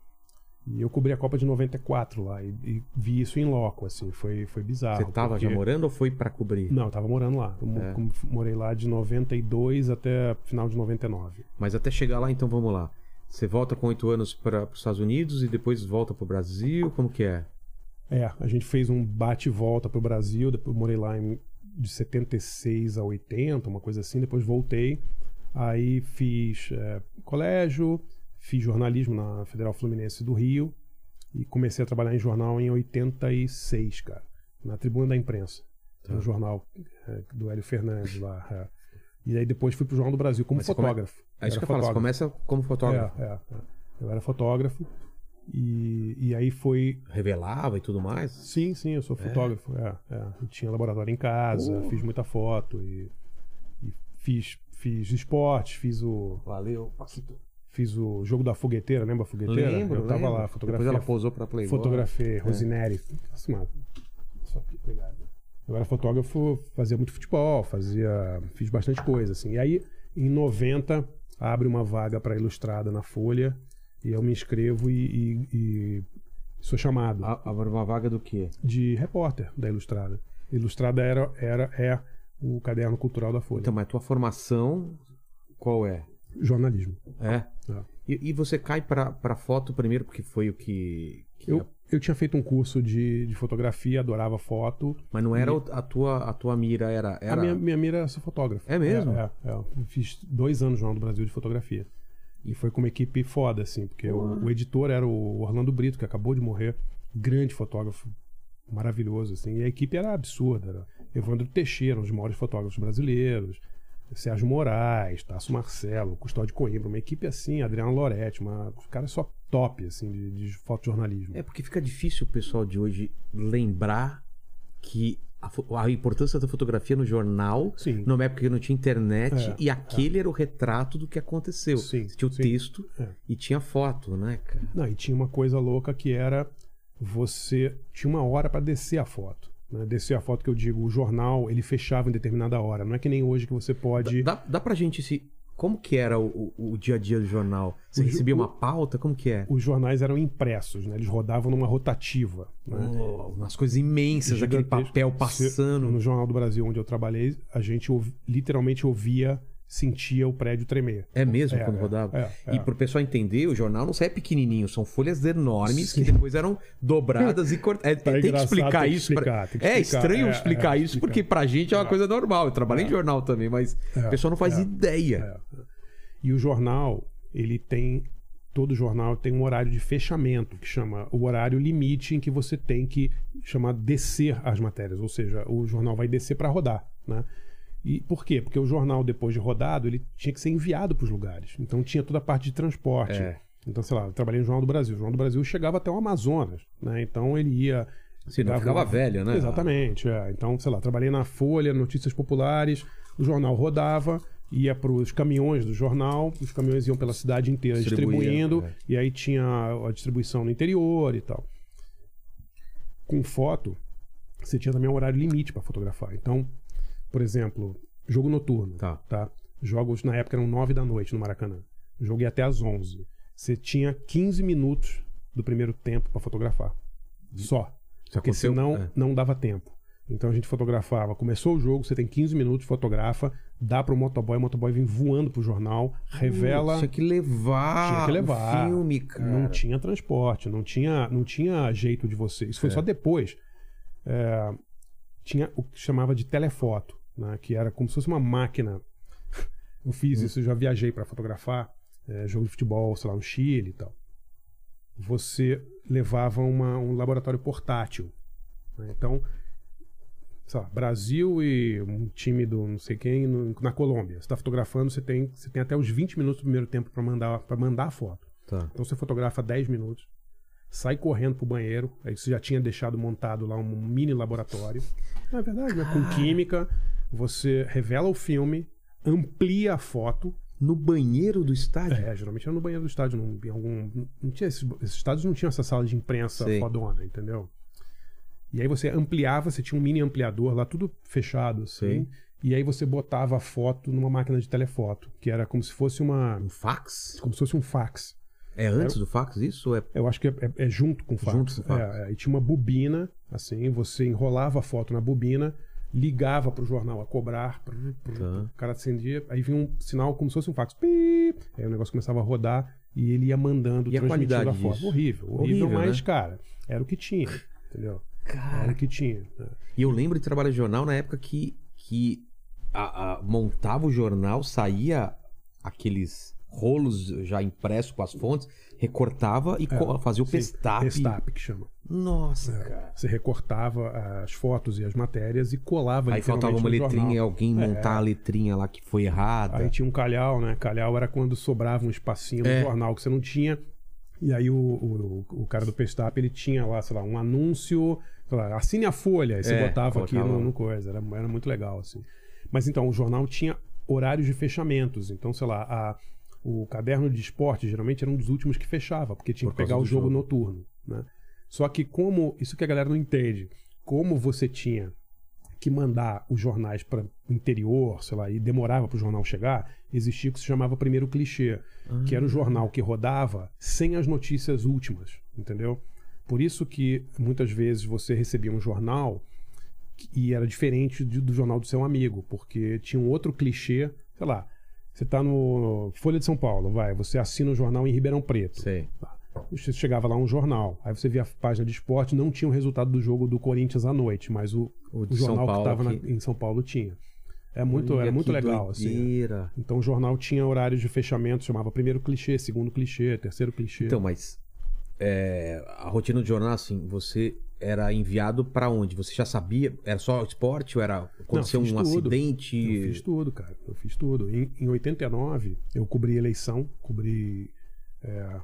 E eu cobri a Copa de 94 lá e, e vi isso em loco, assim, foi, foi bizarro.
Você tava
porque-
já morando ou foi pra cobrir?
Não, eu tava morando lá. Eu
É.
morei lá de 92 até final de 99.
Mas até chegar lá, então vamos lá. Você volta com oito anos para os Estados Unidos e depois volta pro Brasil? Como que é?
É, a gente fez um bate e volta pro Brasil, depois morei lá em, de 76 a 80, uma coisa assim, depois voltei. Aí fiz é, colégio, fiz jornalismo na Federal Fluminense do Rio e comecei a trabalhar em jornal em 86, cara, na Tribuna da Imprensa,
Tá.
no jornal é, do Hélio Fernandes lá. é. E aí depois fui pro Jornal do Brasil como
Mas
fotógrafo.
É isso que eu falo, você começa como fotógrafo.
É, é, é. Eu era fotógrafo e, e aí foi
Revelava e tudo mais?
Sim, sim, eu sou fotógrafo. É, é. Eu tinha laboratório em casa, fiz muita foto e, e fiz, fiz esportes, fiz o,
Valeu, Paquito.
fiz o jogo da fogueteira, lembra a fogueiteira?
Lembro,
eu tava
lembro.
lá, fotografia.
Depois ela posou pra Playboy.
Fotografei Rosineri. Nossa, mano. Só aqui, obrigado. Eu era fotógrafo, fazia muito futebol, fazia, fiz bastante coisa assim. E aí, em 90, abre uma vaga para ilustrada na Folha e eu me inscrevo e, e- e sou chamado
Abre uma vaga do quê?
de repórter da Ilustrada. Ilustrada era, era é o caderno cultural da Folha.
Então, mas tua formação qual é?
Jornalismo.
É.
É.
E, e você cai pra foto primeiro, porque foi o que. que-
Eu, eu tinha feito um curso de, de fotografia, adorava foto.
Mas não era o- a tua, a tua mira, era. era...
A minha, minha mira era ser fotógrafo.
É mesmo?
É, é, é. Eu fiz dois anos no Jornal do Brasil de fotografia. E foi com uma equipe foda, assim, porque o, o editor era o Orlando Brito, que acabou de morrer. Grande fotógrafo, maravilhoso, assim. E a equipe era absurda. Era Evandro Teixeira, um dos maiores fotógrafos brasileiros. Sérgio Moraes, Tasso Marcelo, Custódio Coimbra, uma equipe assim, Adriano Loretti, uma, os caras só top, assim, de, de fotojornalismo.
É porque fica difícil o pessoal de hoje lembrar que a, a importância da fotografia no jornal,
Sim.
numa época que não tinha internet,
É,
e aquele era o retrato do que aconteceu.
Sim,
tinha o
sim.
texto
É.
e tinha foto, né, cara?
Não, e tinha uma coisa louca que era você tinha uma hora para descer a foto. Né? Descer a foto que eu digo, o jornal ele fechava em determinada hora. Não é que nem hoje que você pode.
Dá, dá pra gente se. Como que era o, o- o dia a dia do jornal? Você
O
recebia uma pauta? Como que é?
Os jornais eram impressos, né? Eles rodavam numa rotativa. Né?
Oh, umas coisas imensas, aquele papel
Se-
passando.
No Jornal do Brasil, onde eu trabalhei, a gente ouvi- literalmente ouvia, sentia o prédio tremer.
É mesmo,
É,
quando
é,
rodava?
é, é.
E pro pessoal entender, o jornal não sai pequenininho, são folhas enormes
Sim.
que depois eram dobradas e cortadas.
Tá
tem que explicar
tem
isso.
explicar, que
É
explicar,
estranho
é,
explicar
é,
isso,
explicar.
porque pra gente é uma
É.
coisa normal. Eu trabalhei em
É.
jornal também, mas
É,
o pessoal não faz
é.
ideia.
É. E o jornal, ele tem. Todo jornal tem um horário de fechamento, que chama o horário limite em que você tem que chamar descer as matérias. Ou seja, o jornal vai descer para rodar. Né? E por quê? Porque o jornal, depois de rodado, ele tinha que ser enviado para os lugares. Então tinha toda a parte de transporte.
É.
Então, sei lá, eu trabalhei no Jornal do Brasil. O Jornal do Brasil chegava até o Amazonas. Né? Então ele ia.
Senão
pegava-
ficava velho, né?
Exatamente. é. Então, sei lá, trabalhei na Folha, Notícias Populares, o jornal rodava, ia para os caminhões do jornal, os caminhões iam pela cidade inteira distribuindo,
é.
e aí tinha a distribuição no interior e tal. Com foto, você tinha também um horário limite para fotografar. Então, por exemplo, jogo noturno,
Tá.
tá? Jogos na época eram 9 da noite no Maracanã. Ia até às 11. Você tinha 15 minutos do primeiro tempo para fotografar. Só.
Isso
Porque
aconteceu-
senão
é.
não dava tempo. Então a gente fotografava. Começou o jogo, você tem 15 minutos, fotografa, dá pro motoboy, o motoboy vem voando pro jornal, revela.
Tinha que levar.
Tinha que levar.
filme, cara.
Não tinha transporte, não tinha, não tinha jeito de você. Isso foi só depois. É, tinha o que chamava de telefoto, né, que era como se fosse uma máquina. Eu fiz isso, eu já viajei para fotografar é, jogo de futebol, sei lá, no Chile e tal. Você levava uma- um laboratório portátil. né? Então, sei lá, Brasil e um time do não sei quem no- na Colômbia. Você está fotografando, você tem, você tem até os 20 minutos do primeiro tempo para mandar, pra mandar a foto.
Tá.
Então você fotografa 10 minutos, sai correndo pro banheiro, aí você já tinha deixado montado lá um mini laboratório. Na verdade, né? Com química, você revela o filme, amplia a foto.
No banheiro do estádio?
É, geralmente era no banheiro do estádio, não, algum, não tinha esses, esses estádios não tinham essa sala de imprensa
Sei.
fodona, entendeu? E aí você ampliava, você tinha um mini ampliador lá, tudo fechado, assim.
Sei.
E aí você botava a foto numa máquina de telefoto, que era como se fosse uma.
Um fax?
como se fosse um fax.
É antes do fax isso? É...
Eu acho que é, é- é junto com o fax.
Junto com o fax.
É, é, e tinha uma bobina, assim, você enrolava a foto na bobina, ligava pro jornal a cobrar,
Tá.
o cara acendia, aí vinha um sinal como se fosse um fax. Pi, aí o negócio começava a rodar e ele ia mandando,
E a
transmitindo
qualidade
a foto.
disso?
Horrível, horrível,
Horrível,
mas,
né?
cara, era o que tinha, entendeu? Era
Cara,
o que tinha. né?
E eu lembro de trabalhar em jornal na época que, que a- a- montava o jornal, saía aqueles rolos já impressos com as fontes, recortava e co- fazia o
É,
pestap.
Pestap, que chama.
Nossa, cara.
Você recortava as fotos e as matérias e colava
Aí faltava uma letrinha e alguém
É.
montar a letrinha lá que foi errada.
Aí tinha um calhau, né? Calhau era quando sobrava um espacinho no
É.
jornal que você não tinha. E aí o, o, o cara do Pestap, ele tinha lá, sei lá, um anúncio, sei lá, assine a folha, aí você
É,
botava aqui no, no coisa, era, era muito legal, assim. Mas então, o jornal tinha horários de fechamentos, então, sei lá, a- o caderno de esporte geralmente era um dos últimos que fechava, porque tinha
Por
que pegar o jogo
jogo.
noturno, né? Só que como, isso que a galera não entende, como você tinha que mandar os jornais para o interior, sei lá, e demorava para o jornal chegar, existia o que se chamava primeiro clichê, que era o jornal que rodava sem as notícias últimas, entendeu? Por isso que muitas vezes você recebia um jornal e era diferente do jornal do seu amigo, porque tinha um outro clichê, sei lá, você tá no Folha de São Paulo, vai, você assina o jornal em Ribeirão Preto.
Sei.
Você chegava lá um jornal, aí você via a página de esporte, não tinha o resultado do jogo do Corinthians à noite, mas o,
O
o jornal que estava
aqui.
em São Paulo tinha. É muito, era muito
que
legal, assim.
doideira.
Então o jornal tinha horários de fechamento, chamava primeiro clichê, segundo clichê, terceiro clichê.
Então, mas é, a rotina do jornal, assim, você era enviado pra onde? Você já sabia? Era só esporte ou era aconteceu
fiz
um
tudo.
acidente?
Eu fiz tudo, cara. Eu fiz tudo. Em, em 89, eu cobri eleição, cobri. é,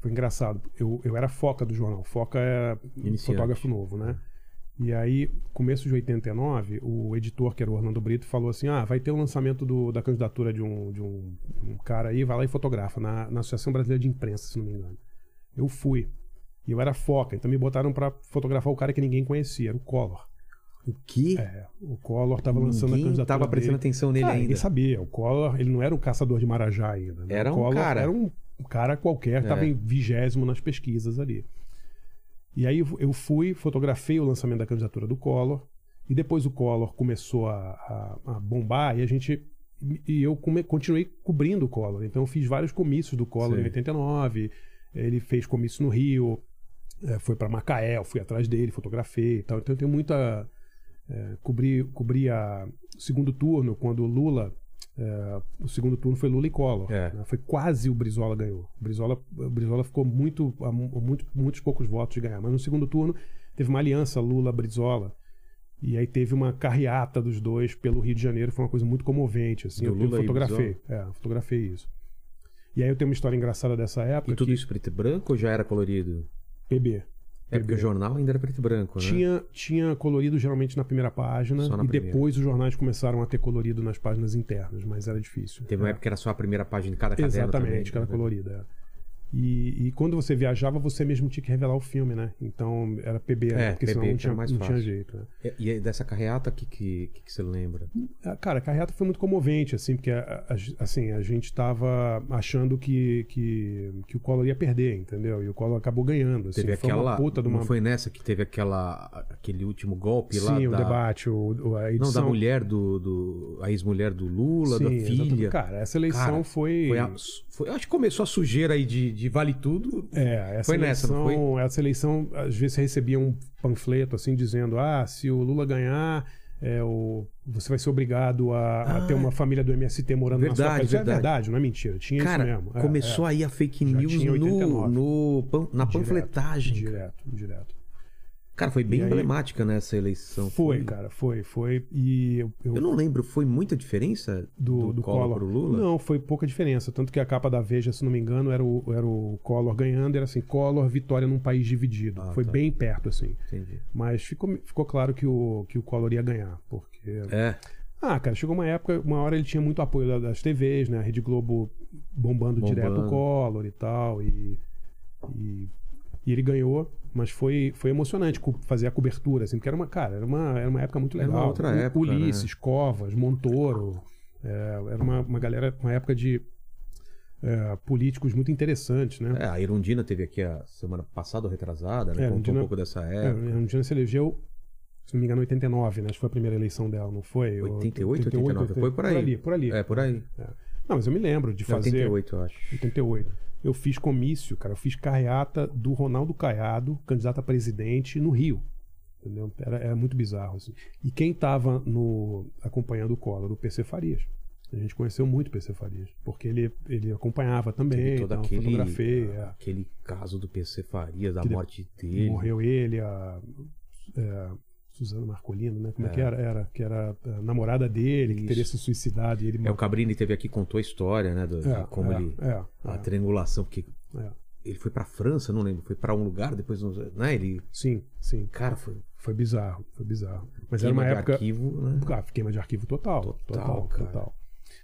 foi engraçado. Eu, eu era foca do jornal. Foca é
Iniciante.
fotógrafo novo, né? E aí, começo de 89, o editor, que era o Orlando Brito, falou assim: ah, vai ter o lançamento do- da candidatura de um, de um, um cara aí, vai lá e fotografa, na, na Associação Brasileira de Imprensa, se não me engano. Eu fui. E eu era foca, então me botaram pra fotografar o cara que ninguém conhecia, era o Collor.
O quê?
É, o Collor tava lançando a
Ninguém
candidatura
tava prestando atenção nele
Cara,
ainda.
Ninguém sabia. O Collor, ele não era um caçador de Marajá ainda. né?
Era
o
um
Collor
cara.
Era um cara qualquer, estava
É.
em vigésimo nas pesquisas ali. E aí eu- eu fui, fotografei o lançamento da candidatura do Collor, e depois o Collor começou a, a- a bombar, e a gente. E eu come- continuei cobrindo o Collor. Então eu fiz vários comícios do Collor
Sim.
em 89. Ele fez comício no Rio, eh, foi para Macaé, eu fui atrás dele, fotografei e tal. Então eu tenho muita. É, cobri, cobri a segundo turno quando o Lula. é, o segundo turno foi Lula e Collor.
É.
né? Foi quase o Brizola ganhou. O Brizola, o Brizola ficou muito, a mu- muito, muitos poucos votos de ganhar. Mas no segundo turno teve uma aliança Lula-Brizola. E aí teve uma carreata dos dois pelo Rio de Janeiro. Foi uma coisa muito comovente. Assim.
Do
Eu,
Lula
fotografei. É, fotografei isso. E aí eu tenho uma história engraçada dessa época.
E tudo
que
isso preto e branco ou já era colorido?
PB.
É porque o jornal ainda era preto e branco, né?
Tinha, tinha colorido geralmente na primeira página
na
e
primeira.
depois os jornais começaram a ter colorido nas páginas internas, mas era difícil.
Teve uma
É.
época que era só a primeira página de cada caderno
Exatamente,
também,
era
né?
colorida. E, e quando você viajava, você mesmo tinha que revelar o filme, né? Então era PB, né?
É,
porque
PB
senão não tinha,
mais
não tinha jeito. né?
E, e dessa carreata, o que, que, que, você lembra?
Ah, Cara, a carreata foi muito comovente, assim, porque a, a- assim, a gente tava achando que, que, que o Collor ia perder, entendeu? E o Collor acabou ganhando. Assim,
Teve
foi
aquela.
uma puta de uma.
Não foi nessa que teve aquela, aquele último golpe lá?
Sim, o
da,
debate, o, a
Não,
edição.
da mulher do. do a ex-mulher do Lula, da
Sim, exatamente.
filha.
Cara, essa eleição
Cara,
foi.
Foi a- foi- eu acho que começou a sujeira aí de, de vale tudo.
É, essa
Foi nessa,
eleição,
não foi?
essa eleição, às vezes você recebia um panfleto assim dizendo: ah, se o Lula ganhar, é, o, você vai ser obrigado a, a
Ah,
ter uma família do MST morando na sua
verdade,
casa. Isso é
verdade.
verdade, não é mentira. Tinha
Cara,
isso mesmo. É,
começou
é.
aí a fake news no,
89.
no na panfletagem.
Direto, direto.
Cara, foi bem
aí-
emblemática nessa eleição.
Foi, cara, foi, foi. E eu, eu-
Eu não lembro, foi muita diferença
do, do,
Collor,
Collor
pro Lula?
Não, foi pouca diferença. Tanto que a capa da Veja, se não me engano, era o, era o Collor ganhando, era assim, Collor, vitória num país dividido.
Ah,
foi
tá.
bem perto, assim.
Entendi.
Mas ficou, ficou claro que o, que o Collor ia ganhar, porque...
É.
Ah, cara, chegou uma época, uma hora ele tinha muito apoio da- das TVs, né? A Rede Globo bombando,
Bombando.
direto o Collor e tal, e, e, e ele ganhou, mas foi, foi emocionante fazer a cobertura, assim, porque era uma, cara, era uma, era uma época muito
Era
legal.
uma outra
U-
época,
Ulisses, Covas, Montoro, é, era uma, uma galera, uma época de é, políticos muito interessantes, né?
É, a Irundina teve aqui a semana passada ou retrasada, né?
É,
Contou um pouco dessa
É,
época.
a Irundina se elegeu, se não me engano, em 89, né? Acho que foi a primeira eleição dela, não foi?
88, 89, foi por aí.
Por ali, por ali.
É, por aí.
Não, mas eu me lembro de
É,
fazer...
88, eu acho.
88. Eu fiz comício, cara. Eu fiz carreata do Ronaldo Caiado, candidato a presidente, no Rio. Entendeu? Era, era muito bizarro, assim. E quem tava no, acompanhando o Collor? O PC Farias. A gente conheceu muito o PC Farias. Porque ele, ele acompanhava também,
Teve todo
então,
aquele,
fotografei. é.
aquele caso do PC Farias, da morte dele.
Morreu ele, a é, Suzana Marcolino, né? Como é, que era? era? Que era a namorada dele, que
Isso.
teria se suicidado. E ele
É, o Cabrini teve aqui contou a história, né? do-
É,
como
é,
ele.
é,
a
é.
triangulação, porque
É.
ele foi pra França, não lembro. Foi pra um lugar, depois. não- Né? Ele.
Sim, sim.
Cara, foi.
Foi bizarro, foi bizarro. Mas
queima
era uma
de
época.
arquivo, né?
Ah, queima de arquivo total.
Total,
Total,
cara.
total.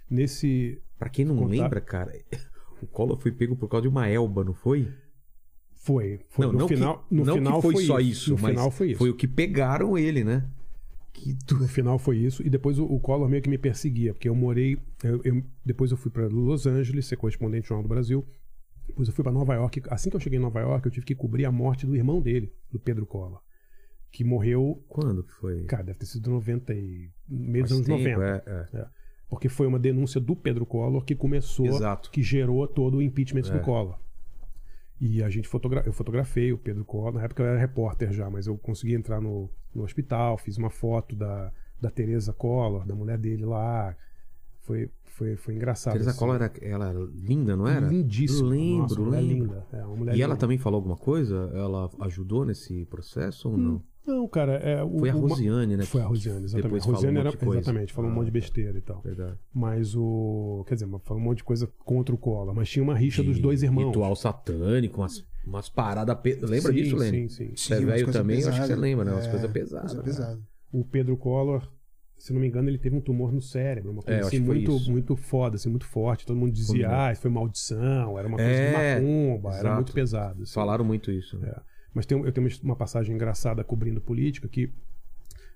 Nesse.
Pra quem não
Contar-
lembra, cara, o Collor foi pego por causa de uma elba, não foi?
Foi. foi
não,
no
não
final,
que,
no
não
final
que foi, só isso,
No final foi isso.
foi o que pegaram ele, né? Que tu...
No final foi isso. E depois o, o Collor meio que me perseguia, porque eu morei. eu- eu- depois eu fui para Los Angeles, ser correspondente do Jornal do Brasil. Depois eu fui para Nova York. Assim que eu cheguei em Nova York, eu tive que cobrir a morte do irmão dele, do Pedro Collor. Que morreu.
Quando que foi?
Cara, deve ter sido 90 e. meio dos anos
tempo,
90.
é, é.
Porque foi uma denúncia do Pedro Collor que começou,
Exato.
que gerou todo o impeachment
É.
do Collor. E a gente fotogra eu fotografei o Pedro Collor. Na época eu era repórter já, mas eu consegui entrar no, no hospital, fiz uma foto da, da Teresa Collor, da mulher dele lá. Foi, foi, foi engraçado.
Teresa
assim.
Collor era, ela era linda, não era?
Lindíssima.
Lembro,
Nossa,
lembro.
linda. É,
E ela
linda.
também falou alguma coisa? Ela ajudou nesse processo ou não?
Não, cara, é, o,
Foi a
o-
Rosiane, né?
Foi a Rosiane, exatamente.
Depois
a Rosiane
falou um
era,
monte de coisa.
exatamente, falou um
Ah,
monte de besteira e tal.
Verdade.
Mas o. Quer dizer, falou um monte de coisa contra o Collor. Mas tinha uma rixa dos dois irmãos.
Ritual satânico, umas, umas paradas. Pe... Lembra
Sim,
disso, Lene?
Sim, sim.
Você é
Sim,
velho também, eu acho que você lembra, né? Umas
É,
coisas pesadas.
Coisa
né?
pesada.
O Pedro Collor, se não me engano, ele teve um tumor no cérebro. Uma
É,
coisa
eu
assim muito,
isso.
muito foda, assim, muito forte. Todo mundo dizia, ah, isso foi maldição, era uma coisa
É,
de macumba, era
exato.
muito pesado. assim.
Falaram muito isso. né?
É. Mas tem, eu tenho uma passagem engraçada cobrindo política que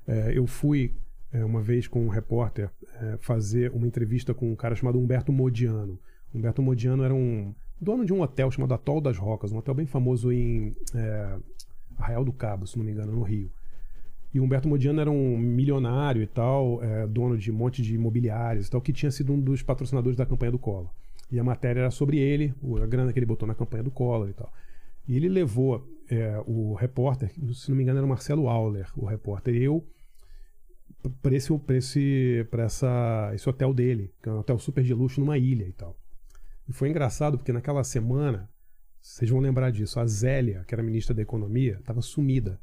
é, eu fui é, uma vez com um repórter é, fazer uma entrevista com um cara chamado Humberto Modiano. Humberto Modiano era um dono de um hotel chamado Atol das Rocas, um hotel bem famoso em é, Arraial do Cabo, se não me engano, no Rio. E Humberto Modiano era um milionário e tal, é, dono de um monte de imobiliários e tal, que tinha sido um dos patrocinadores da campanha do Collor. E a matéria era sobre ele, a grana que ele botou na campanha do Collor e tal. E ele levou é, o repórter, se não me engano era o Marcelo Auler, o repórter, e eu para esse, pra esse, pra essa, esse hotel dele, que é um hotel super de luxo numa ilha e tal. E foi engraçado porque naquela semana, vocês vão lembrar disso, a Zélia, que era ministra da Economia, estava sumida.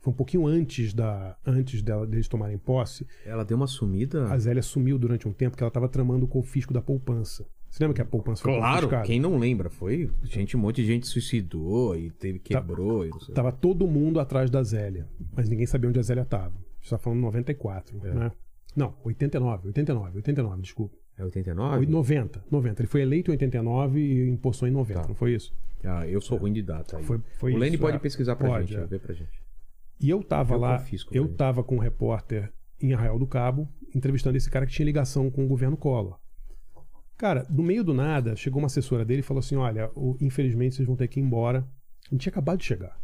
Foi um pouquinho antes da antes dela, deles tomarem posse.
Ela deu uma sumida.
A Zélia sumiu durante um tempo que ela estava tramando o confisco da poupança. Você lembra que a poupança foi
Claro, quem não lembra? Foi. Gente, um monte de gente suicidou e teve, quebrou. e não sei.
Tava todo mundo atrás da Zélia, mas ninguém sabia onde a Zélia estava. A gente tá falando 94,
É.
né? Não, 89, 89, 89, desculpa.
É 89?
90, 90. Ele foi eleito em 89 e impostou em 90,
Tá.
não foi isso?
Ah, eu sou ruim de data. Aí.
Foi, foi
o Lene
isso,
pode
é.
pesquisar pra
Pode,
gente,
é.
ver pra gente.
E eu tava
Eu
lá, eu tava com um repórter em Arraial do Cabo, entrevistando esse cara que tinha ligação com o governo Collor. Cara, no meio do nada, chegou uma assessora dele e falou assim: Olha, infelizmente vocês vão ter que ir embora. A gente tinha acabado de chegar.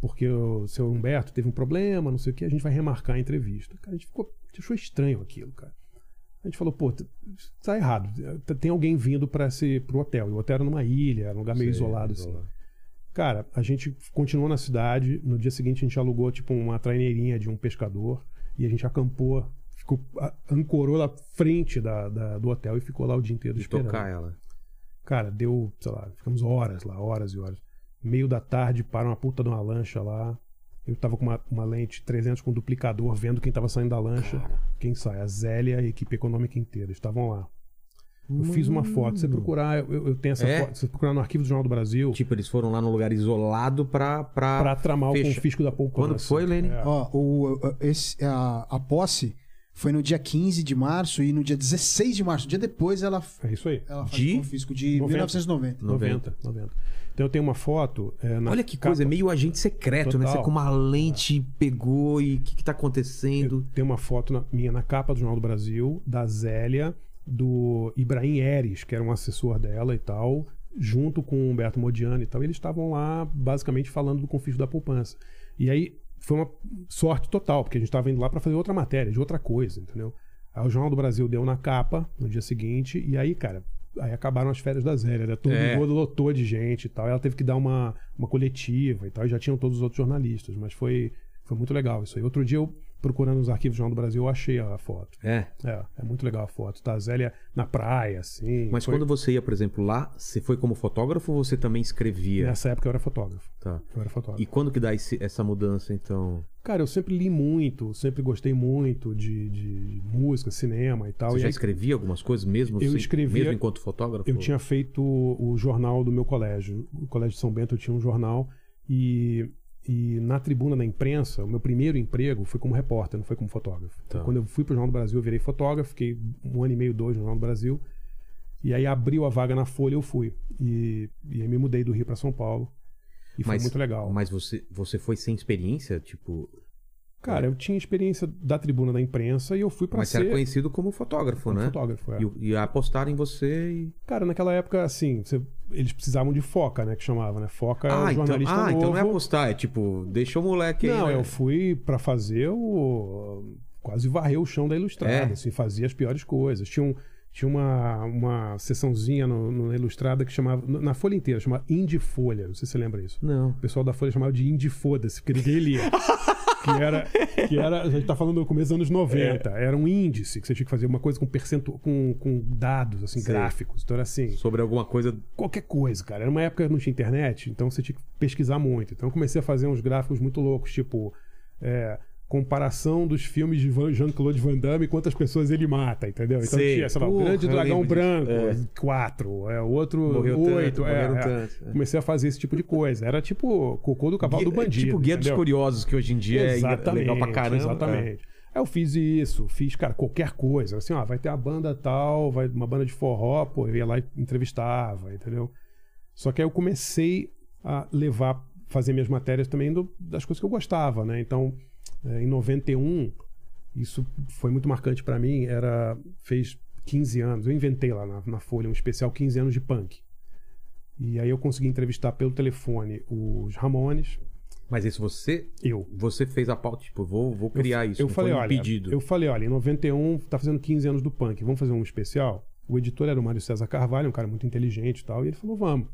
Porque o seu Humberto teve um problema, não sei o que, a gente vai remarcar a entrevista. Cara, a gente ficou. Achou estranho aquilo, cara. A gente falou, pô, tá errado. Tem alguém vindo para pro hotel. E o hotel era numa ilha, era um lugar meio
Sei,
isolado, assim. Cara, a gente continuou na cidade. No dia seguinte a gente alugou tipo uma traineirinha de um pescador e a gente acampou, ficou a- ancorou na frente da, da- do hotel e ficou lá o dia inteiro
De
esperando.
tocar ela.
Cara, deu, sei lá, ficamos horas lá, horas e horas. Meio da tarde, para uma puta de uma lancha lá. Eu tava com uma, uma lente 300 com duplicador, vendo quem tava saindo da lancha. Quem sai? A Zélia e a equipe econômica inteira. Estavam lá. Eu fiz uma foto. Se você procurar, eu, eu tenho essa
É?
foto. Se você procurar no arquivo do Jornal do Brasil,
Tipo, eles foram lá num lugar isolado pra. pra...
pra tramar o
fecha-
confisco da poupança.
Quando foi, Lene?
É.
Ó, o, esse, a, a posse foi no dia 15 de março e no dia 16 de março, um dia depois, ela,
É isso aí.
ela faz
De
o confisco de
90.
1990.
90, 90. Então eu tenho uma foto. é, na
Olha que
capa-
coisa, é meio agente secreto, né?
Total.
Você com uma lente pegou e o que, que tá
Eu
acontecendo?
tenho uma foto na- minha na capa do Jornal do Brasil, da Zélia, do Ibrahim Eres, que era um assessor dela e tal, junto com o Humberto Modiano e tal. Eles estavam lá basicamente falando do conflito da poupança. E aí foi uma sorte total, porque a gente estava indo lá para fazer outra matéria, de outra coisa, entendeu? Aí o Jornal do Brasil deu na capa no dia seguinte, e aí, cara, aí acabaram as férias da Zélia, né? Todo
É.
mundo lotou de gente e tal. Ela teve que dar uma, uma coletiva e tal, e já tinham todos os outros jornalistas, mas foi, foi muito legal isso aí. Outro dia eu, procurando nos arquivos do Jornal do Brasil, eu achei a foto.
É.
É, é muito legal a foto. Tá a Zélia na praia, assim.
Mas
Foi-
quando você ia, por exemplo, lá, você foi como fotógrafo ou você também escrevia?
Nessa época eu era fotógrafo.
Tá.
Eu era fotógrafo.
E quando que dá esse- essa mudança, então?
Cara, eu sempre li muito, sempre gostei muito de, de música, cinema e tal.
Você
e
já
aí
escrevia algumas coisas mesmo?
Eu
sem-
escrevia-
Mesmo enquanto fotógrafo?
eu tinha feito o jornal do meu colégio. O Colégio de São Bento eu tinha um jornal e, e na tribuna da imprensa, o meu primeiro emprego foi como repórter, não foi como fotógrafo. Então, quando eu fui pro Jornal do Brasil, eu virei fotógrafo, fiquei um ano e meio, dois no Jornal do Brasil. E aí abriu a vaga na Folha, eu fui. E, e aí me mudei do Rio para São Paulo. E foi
Mas-
muito legal.
Mas você, você foi sem experiência? Tipo.
Cara, eu tinha experiência da tribuna da imprensa e eu fui para
Mas você
ser
era conhecido como fotógrafo,
como
né?
fotógrafo. é.
E, e apostaram em você e.
Cara, naquela época, assim, você- eles precisavam de foca, né? Que chamava, né? Foca é
Ah,
o
então,
jornalista
ah
novo.
então não é apostar, é tipo, deixa o moleque aí.
Não,
né?
eu fui pra fazer o. Quase varrer o chão da Ilustrada,
É?
assim, fazia as piores coisas. Tinha, um, tinha uma, uma sessãozinha no, no- na Ilustrada que chamava. Na Folha inteira, chamava Indie Folha. Não sei se você lembra isso.
Não.
O pessoal da Folha chamava de Indie Foda-se, porque ninguém lia. que era, que era. A gente tá falando do começo dos anos 90.
É.
Era um índice que você tinha que fazer uma coisa com percentual, com, com dados, assim,
Sei.
gráficos. Então era assim
Sobre alguma coisa.
qualquer coisa, cara. Era uma época que não tinha internet, então você tinha que pesquisar muito. Então eu comecei a fazer uns gráficos muito loucos, tipo é, comparação dos filmes de Jean-Claude Van Damme e quantas pessoas ele mata, entendeu? Então
Sei.
tinha, sei lá, o
Porra,
Grande Dragão Branco,
disso.
quatro, é, o outro
Morreu
oito,
tanto,
é, é.
tanto, é.
Comecei a fazer esse tipo de coisa. Era tipo cocô do cavalo do bandido.
tipo guia dos curiosos, que hoje em dia é legal pra caramba.
Exatamente. Aí eu fiz isso, fiz, cara, qualquer coisa. Assim, ó, vai ter a banda tal, vai uma banda de forró, pô, eu ia lá e entrevistava, entendeu? Só que aí eu comecei a levar, fazer minhas matérias também do- das coisas que eu gostava, né? Então, eh, em 91, isso foi muito marcante pra mim, era fez 15 anos. Eu inventei lá na, na Folha um especial 15 anos de punk. E aí eu consegui entrevistar pelo telefone os Ramones,
Mas isso você.
eu.
Você fez a pauta, tipo, vou, vou criar isso.
Eu falei,
foi um
olha,
pedido.
eu falei, olha, em 91 tá fazendo 15 anos do punk, vamos fazer um especial? O editor era o Mário César Carvalho, um cara muito inteligente e tal, e ele falou, vamos.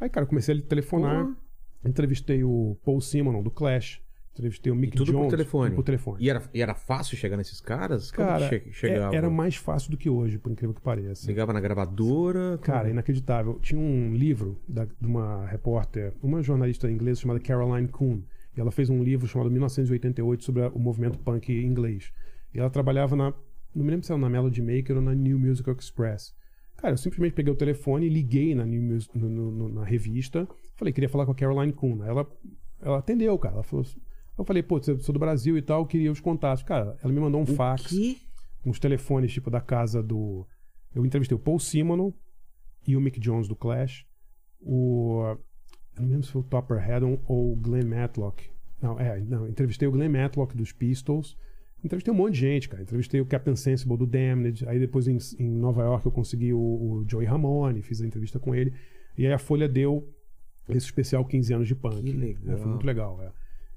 Aí, cara, eu comecei a telefonar,
Porra.
entrevistei o Paul Simon, do Clash, entrevistei o Mick
tudo por
Jones.
telefone?
tudo por telefone.
E era, e era fácil chegar nesses caras? Como
Cara,
che- chegava?
é- era mais fácil do que hoje, por incrível que pareça.
Ligava na gravadora?
Cara,
como-
inacreditável. Tinha um livro da- de uma repórter, uma jornalista inglesa chamada Caroline Kuhn. E ela fez um livro chamado 1988 sobre o movimento punk inglês. E ela trabalhava na. Não me lembro se era na Melody Maker ou na New Musical Express. Cara, eu simplesmente peguei o telefone liguei na, New Mus- no- no- na revista. Falei, queria falar com a Caroline Kuhn. Ela, ela atendeu, cara. Ela falou. Eu falei, pô, eu sou do Brasil e tal, queria os contatos. Cara, ela me mandou um fax
quê?
uns telefones tipo da casa do. Eu entrevistei o Paul Simonon e o Mick Jones do Clash. O. Eu não lembro se foi o Topper Haddon ou o Glenn Matlock. Não, é, não. Entrevistei o Glenn Matlock dos Pistols. Entrevistei um monte de gente, cara. Entrevistei o Captain Sensible do Damned. Aí depois em, em Nova York eu consegui o, o Joey Ramone, fiz a entrevista com ele. E aí a Folha deu esse especial 15 anos de punk.
Que legal.
É, foi muito legal, é.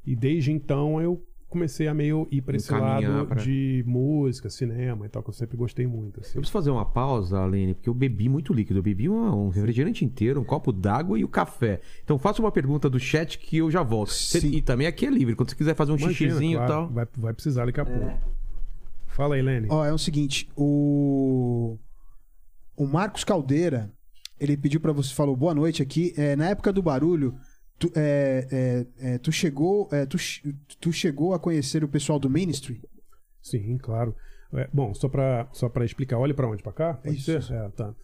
E desde então eu comecei a meio ir para esse lado
pra-
de música, cinema e tal, que eu sempre gostei muito. Assim.
Eu preciso fazer uma pausa, Aline, porque eu bebi muito líquido. Eu bebi uma- um refrigerante inteiro, um copo d'água e o café. Então faça uma pergunta do chat que eu já volto. Cê- e também aqui é livre. Quando você quiser fazer um
Imagina,
xixizinho
claro,
e tal.
Vai, vai precisar daqui a pouco. Fala aí, Lenny.
Ó, é o seguinte, o o Marcos Caldeira, ele pediu pra você, falou boa noite aqui. É, na época do barulho, tu, é, é, é, tu chegou, é, tu, tu chegou a conhecer o pessoal do Ministry?
Sim, claro. É, bom, só pra, só pra explicar, olha pra onde? Pra cá? Pode
Isso.
ser? É, tá.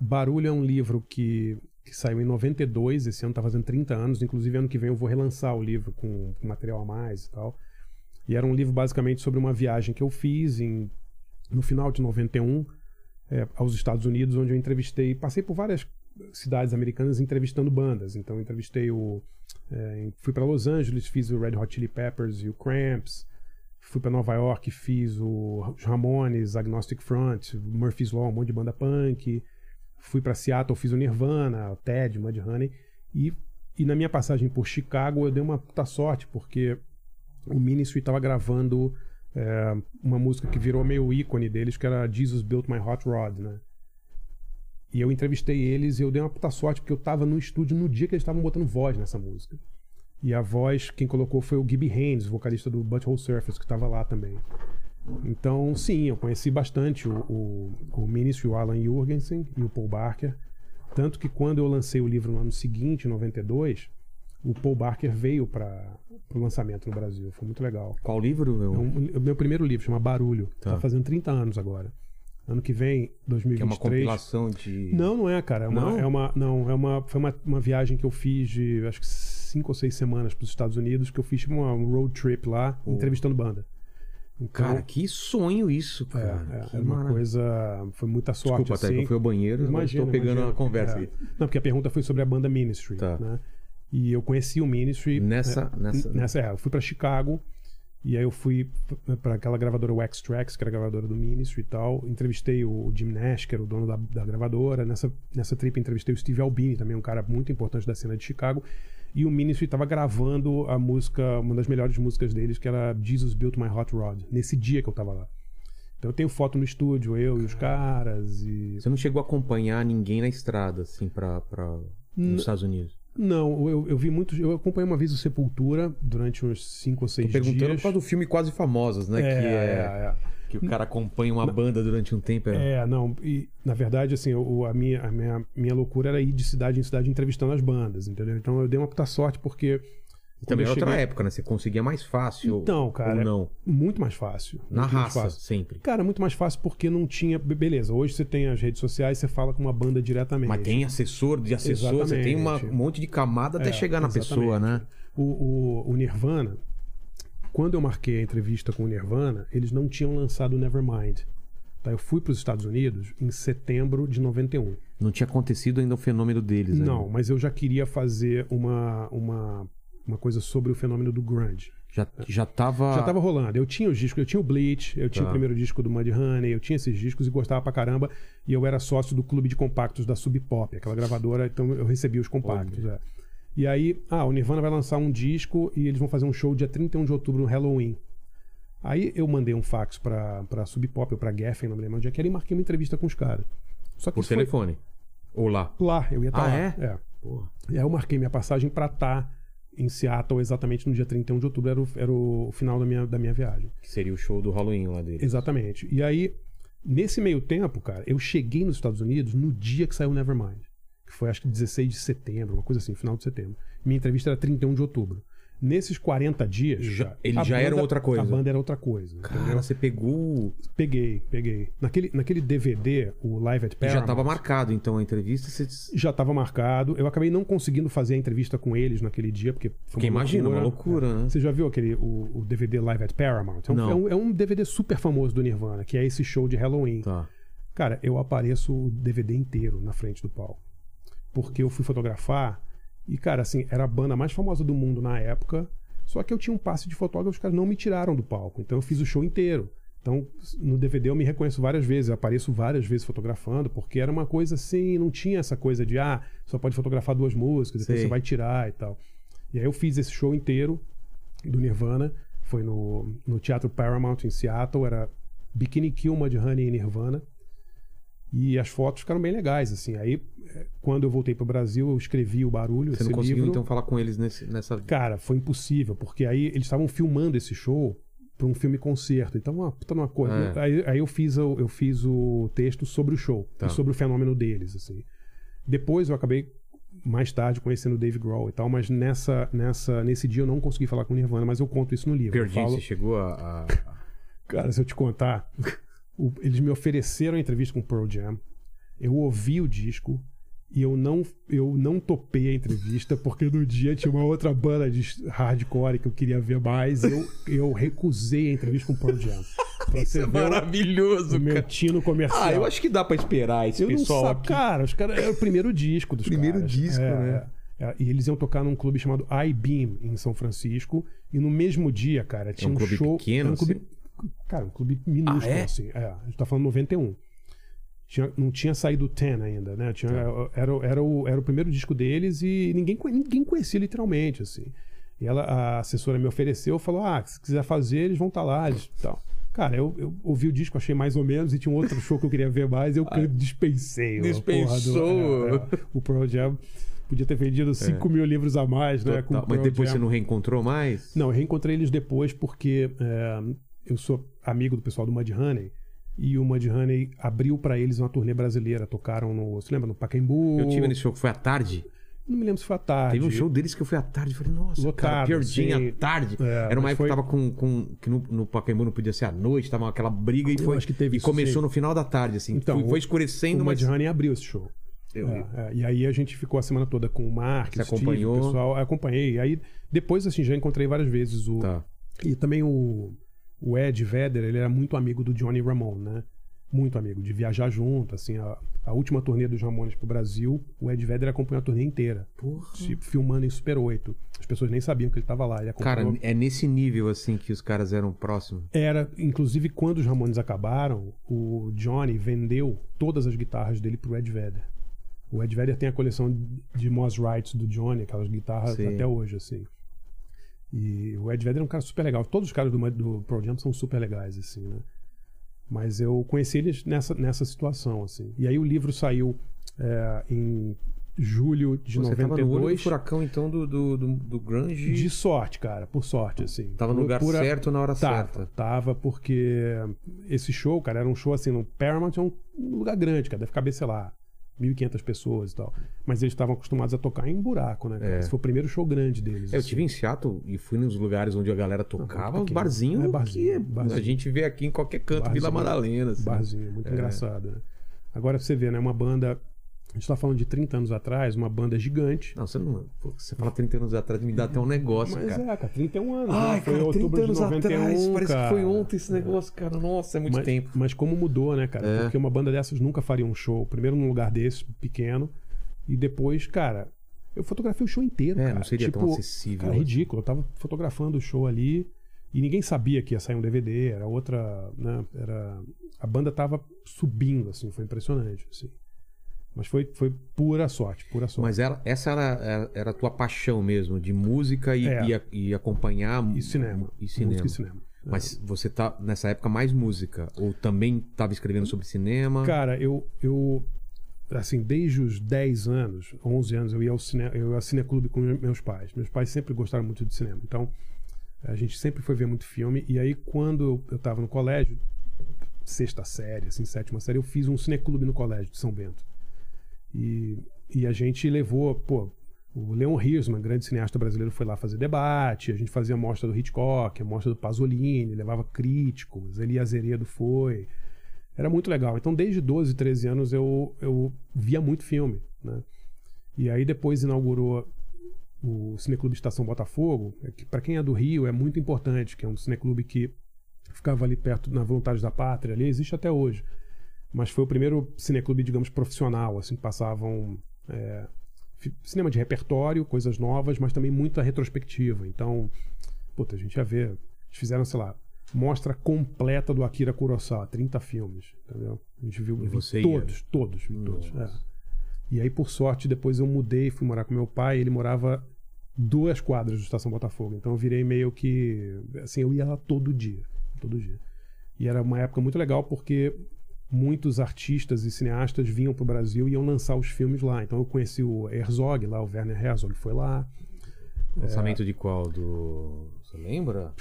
Barulho é um livro que, que saiu em 92, esse ano tá fazendo 30 anos, inclusive ano que vem eu vou relançar o livro com, com material a mais e tal. E era um livro basicamente sobre uma viagem que eu fiz em, no final de 91 é, aos Estados Unidos, onde eu entrevistei, passei por várias cidades americanas entrevistando bandas. Então entrevistei o, é, fui para Los Angeles, fiz o Red Hot Chili Peppers e o Cramps, Fui pra Nova York, fiz o Ramones, Agnostic Front, Murphy's Law, um monte de banda punk. Fui pra Seattle, fiz o Nirvana, o Ted, Mudhoney. E, e na minha passagem por Chicago, eu dei uma puta sorte, porque o Ministry tava gravando é, uma música que virou meio ícone deles, que era Jesus Built My Hot Rod, né? E eu entrevistei eles e eu dei uma puta sorte, porque eu tava no estúdio no dia que eles estavam botando voz nessa música. E a voz, quem colocou foi o Gibby Haynes, vocalista do Butthole Surface, que estava lá também. Então, sim, eu conheci bastante o, o, o Ministry, o Alan Jurgensen e o Paul Barker. Tanto que quando eu lancei o livro no ano seguinte, em 92, o Paul Barker veio para o lançamento no Brasil. Foi muito legal.
Qual livro?
É
Eu...
um- o meu primeiro livro, chama Barulho.
Tá.
Tá fazendo 30 anos agora. Ano que vem, 2023.
Que é uma compilação de.
Não, não é, cara. É uma,
Não?
É uma, não, é uma, foi uma, uma viagem que eu fiz de acho que cinco ou seis semanas para os Estados Unidos, que eu fiz tipo, uma um road trip lá, entrevistando banda. Então,
Cara, que sonho isso,
é,
cara.
é,
Que
era uma
maravilha.
coisa. Foi muita sorte.
Desculpa, até
assim.
que eu fui ao banheiro, mas
Imagina,
estou pegando
imagina.
a conversa
É.
aqui.
Não, porque a pergunta foi sobre a banda Ministry.
Tá.
Né? E eu conheci o Ministry.
Nessa-
né,
nessa-
nessa é, eu fui para Chicago. E aí eu fui para aquela gravadora Wax Tracks, que era a gravadora do Ministry e tal. Entrevistei o Jim Nash, que era o dono da, da gravadora. Nessa, nessa trip entrevistei o Steve Albini, também um cara muito importante da cena de Chicago. E o Ministry estava gravando a música, uma das melhores músicas deles, que era Jesus Built My Hot Rod, nesse dia que eu tava lá. Então eu tenho foto no estúdio, eu e os caras. E
Você não chegou a acompanhar ninguém na estrada, assim, pra, pra... nos Estados Unidos?
Não, eu, eu vi muitos. Eu acompanhei uma vez o Sepultura durante uns 5 ou 6
Tô perguntando
dias.
por causa do filme Quase Famosos, né?
É,
que é,
é,
que o cara acompanha uma banda durante um tempo. É...
é. É, não. E, na verdade, assim, o, a, minha, a minha, minha loucura era ir de cidade em cidade entrevistando as bandas, entendeu? Então eu dei uma puta sorte porque.
E também
quando eu
outra
cheguei-
época, né? Você conseguia mais fácil.
Então, cara.
Não.
Muito mais fácil.
Na raça,
fácil.
sempre.
Cara, muito mais fácil porque não tinha. be- Beleza, hoje você tem as redes sociais, você fala com uma banda diretamente.
Mas tem assessor de assessor, você tem uma-
Exatamente.
um monte de camada até
É,
chegar na
exatamente.
pessoa, né?
O, o, o Nirvana, quando eu marquei a entrevista com o Nirvana, eles não tinham lançado o Nevermind. Tá? Eu fui para os Estados Unidos em setembro de 91.
Não tinha acontecido ainda o fenômeno deles, né?
Não, mas eu já queria fazer uma, uma, uma coisa sobre o fenômeno do grunge.
Já, já tava.
Já tava rolando. Eu tinha os discos, eu tinha o Bleach, eu tinha
Tá.
o primeiro disco do Mudhoney, eu tinha esses discos e gostava pra caramba. E eu era sócio do clube de compactos da Sub Pop, aquela gravadora, então eu recebia os compactos. é. E aí, ah, o Nirvana vai lançar um disco e eles vão fazer um show dia 31 de outubro no Halloween. Aí eu mandei um fax pra, pra Sub Pop ou pra Geffen, não me lembro onde é que era, e marquei uma entrevista com os caras. Só que
Por
isso foi
telefone. Ou lá.
lá, eu ia estar
Ah,
lá.
é?
é.
Porra.
E aí eu marquei minha passagem pra estar em Seattle exatamente no dia 31 de outubro, era o, era o final da minha, da minha viagem.
Que seria o show do Halloween lá dele.
Exatamente. E aí, nesse meio tempo, cara, eu cheguei nos Estados Unidos no dia que saiu o Nevermind. Que foi acho que 16 de setembro, uma coisa assim, final de setembro. Minha entrevista era 31 de outubro. Nesses 40 dias.
Já-
cara,
ele já era outra coisa.
A banda era outra coisa.
Cara,
entendeu?
você pegou.
Peguei, peguei. Naquele, naquele DVD, o Live at Paramount.
já tava marcado, então, a entrevista. Você...
Já estava marcado. Eu acabei não conseguindo fazer a entrevista com eles naquele dia, porque foi
Porque imagina, uma loucura, né?
Você já viu aquele o, o DVD Live at Paramount? É um,
Não.
é um- é um DVD super famoso do Nirvana, que é esse show de Halloween.
Tá.
Cara, eu apareço o DVD inteiro na frente do palco. Porque eu fui fotografar e, cara, assim, era a banda mais famosa do mundo na época. Só que eu tinha um passe de fotógrafo, os caras não me tiraram do palco. Então eu fiz o show inteiro. Então, no DVD eu me reconheço várias vezes, eu apareço várias vezes fotografando, porque era uma coisa assim, não tinha essa coisa de, ah, só pode fotografar duas músicas, depois
Sei.
você vai tirar e tal. E aí eu fiz esse show inteiro do Nirvana, foi no, no Teatro Paramount em Seattle, era Bikini Kill, Mudhoney e Nirvana. E as fotos ficaram bem legais, assim. Aí, eh, quando eu voltei pro Brasil, eu escrevi o barulho,
Você não conseguiu,
livro.
então, falar com eles nesse, nessa.
Cara, foi impossível, porque aí eles estavam filmando esse show para um filme concerto. Então, uma puta uma coisa.
É.
Aí, aí eu, fiz o, eu fiz o texto sobre o show
Tá.
e sobre o fenômeno deles, assim. Depois eu acabei mais tarde conhecendo o Dave Grohl e tal, mas nessa, nessa, nesse dia eu não consegui falar com o Nirvana, mas eu conto isso no livro. Eu
Perdinho,
falo-
você chegou a-
Cara, se eu te contar, o- eles me ofereceram a entrevista com o Pearl Jam. Eu ouvi o disco e eu não, eu não topei a entrevista porque no dia tinha uma outra banda de hardcore que eu queria ver mais. Eu, eu recusei a entrevista com o Pearl Jam. Pra
Isso é maravilhoso,
o meu
cara.
tino comercial.
Ah, eu acho que dá pra esperar esse
Eu não
pessoal aqui.
Cara, os caras. É o primeiro disco dos
Primeiro
caras.
disco,
É,
né?
é. É, E eles iam tocar num clube chamado I-Beam, em São Francisco. E no mesmo dia, cara, tinha
um
um,
clube
show.
pequeno,
um clube,
assim?
Cara, um clube minúsculo,
Ah, é?
assim. É, a gente tá falando 91. Tinha, não tinha saído o Ten ainda, né? Tinha,
Tá.
era, era, o, era o primeiro disco deles e ninguém, ninguém conhecia literalmente, assim. E ela, a assessora me ofereceu, falou: Ah, se quiser fazer, eles vão estar lá. Eles, tal. Cara, eu, eu ouvi o disco, achei mais ou menos, e tinha um outro show que eu queria ver mais, eu dispensei. a porra do-
Dispensou.
é, é. o Pearl Jam podia ter vendido 5 mil livros a mais, né?
Total. Mas depois
Jam.
você não reencontrou mais?
Não, eu reencontrei eles depois porque é, eu sou amigo do pessoal do Mudhoney e o Mudhoney abriu pra eles uma turnê brasileira. Tocaram no. Você lembra? No Pacaembu.
Eu tive nesse show que foi à tarde.
Não me lembro se foi à tarde.
Teve um show deles que eu fui à tarde. Falei, nossa,
Lotado,
cara, Jam
sim.
à tarde.
É,
Era uma época que
foi-
tava com. com que no, no Pacaembu não podia ser à noite, tava aquela briga e
Eu
foi.
acho que teve
e
isso,
começou
sim.
no final da tarde, assim.
Então,
foi, foi escurecendo,
o
mas.
Mudhoney abriu esse show.
Eu
É, é, e aí a gente ficou a semana toda com o Mark,
Você
Steve,
acompanhou?
o pessoal. Acompanhei. E aí depois, assim, já encontrei várias vezes o.
Tá.
E também o, o Ed Vedder, ele era muito amigo do Johnny Ramone, né? Muito amigo, de viajar junto, assim, a, a última turnê dos Ramones pro Brasil, o Ed Vedder acompanhou a turnê inteira,
Porra.
se- filmando em Super 8. As pessoas nem sabiam que ele tava lá, ele
Cara, é nesse nível, assim, que os caras eram próximos.
Era, inclusive, quando os Ramones acabaram, o Johnny vendeu todas as guitarras dele pro Ed Vedder. O Ed Vedder tem a coleção de Moss Wrights do Johnny, aquelas guitarras
Sim.
até hoje, assim. E o Ed Vedder é um cara super legal. Todos os caras do, do Pearl Jam são super legais, assim, né? Mas eu conheci eles nessa, nessa situação, assim. E aí o livro saiu é, em julho de
Você tava no olho do
92.
furacão, então, do, do, do, do grunge.
De sorte, cara, por sorte, assim.
Tava no lugar
pura-
certo na hora
Tava,
certa.
tava, porque esse show, cara, era um show assim, no Paramount é um lugar grande, cara, deve caber, sei lá, 1.500 pessoas e tal. Mas eles estavam acostumados a tocar em buraco, né?
É.
Esse foi o primeiro show grande deles.
Eu
assim.
tive em Seattle e fui nos lugares onde a galera tocava,
pequeno.
barzinhos
É, barzinho,
que
barzinho.
a gente vê aqui em qualquer canto, Vila
Barzinho.
Madalena. Assim.
Barzinho, muito
É.
engraçado, né? Agora você ver, né? Uma banda. A gente tá falando de 30 anos atrás, uma banda gigante.
Não, você não. pô, Você fala 30 anos atrás, me dá até um negócio,
Mas
cara.
é, cara, 31 anos.
Ai,
né? Foi
cara, 30
outubro de
anos
91,
atrás. Parece
cara.
que foi ontem esse negócio, cara. Nossa, é muito
mas,
tempo.
Mas como mudou, né, cara?
É.
Porque uma banda dessas nunca faria um show. Primeiro num lugar desse, pequeno. E depois, cara, eu fotografei o show inteiro,
É,
cara.
não seria tão
Tipo,
acessível.
Cara, ridículo. Eu tava fotografando o show ali e ninguém sabia que ia sair um DVD. Era outra, né? Era... A banda tava subindo, assim. Foi impressionante, assim. Mas foi, foi pura sorte, pura sorte.
Mas essa era, era, era a tua paixão mesmo, de música e,
É.
e, a- e acompanhar.
E cinema.
E cinema.
Música e cinema.
Mas você tá nessa época mais música? Ou também tava escrevendo sobre cinema?
Cara, eu, eu assim, desde os 10 anos, 11 anos, eu ia ao cinema, eu ia ao cineclube com meus pais. Meus pais sempre gostaram muito de cinema. Então, a gente sempre foi ver muito filme. E aí, quando eu estava no colégio, sexta série, assim, sétima série, eu fiz um cineclube no colégio de São Bento. E, e a gente levou, pô, o Leon Hirschman, grande cineasta brasileiro, foi lá fazer debate. A gente fazia a mostra do Hitchcock, a mostra do Pasolini, levava críticos. Eli Azeredo foi. Era muito legal. Então, desde 12, 13 anos, eu, eu via muito filme, né? E aí depois inaugurou o Cineclube Estação Botafogo, é que para quem é do Rio é muito importante, que é um cineclube que ficava ali perto na Voluntários da Pátria, ali existe até hoje. Mas foi o primeiro cineclube, digamos, profissional, assim, que passavam é, cinema de repertório, coisas novas, mas também muita retrospectiva. Então, puta, a gente ia ver, eles vizeram, sei lá, mostra completa do Akira Kurosawa, 30 filmes, entendeu? A gente viu
E
vi
você ia?
todos, todos, todos. É. E aí, por sorte, depois eu mudei, fui morar com meu pai, ele morava duas quadras do Estação Botafogo. Então eu virei meio que. Assim, eu ia lá todo dia. Todo dia. E era uma época muito legal porque muitos artistas e cineastas vinham pro Brasil e iam lançar os filmes lá. Então eu conheci o Herzog lá, o Werner Herzog foi lá.
Lançamento de qual? Do. Você lembra?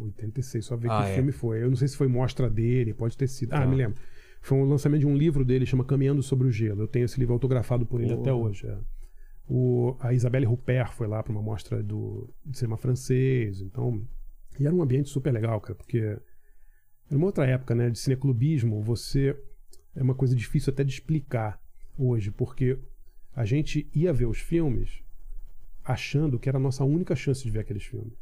86, só ver
Ah,
que
é.
filme foi. Eu não sei se foi mostra dele, pode ter sido. Ah,
Tá.
me lembro. Foi um lançamento de um livro dele, chama Caminhando sobre o Gelo. Eu tenho esse livro autografado por ele
Porra.
até hoje. é. O, a Isabelle Rupert foi lá para uma mostra do de cinema francês. Então, e era um ambiente super legal, cara, porque era uma outra época, né, de cineclubismo. Você é uma coisa difícil até de explicar hoje, porque a gente ia ver os filmes achando que era a nossa única chance de ver aqueles filmes.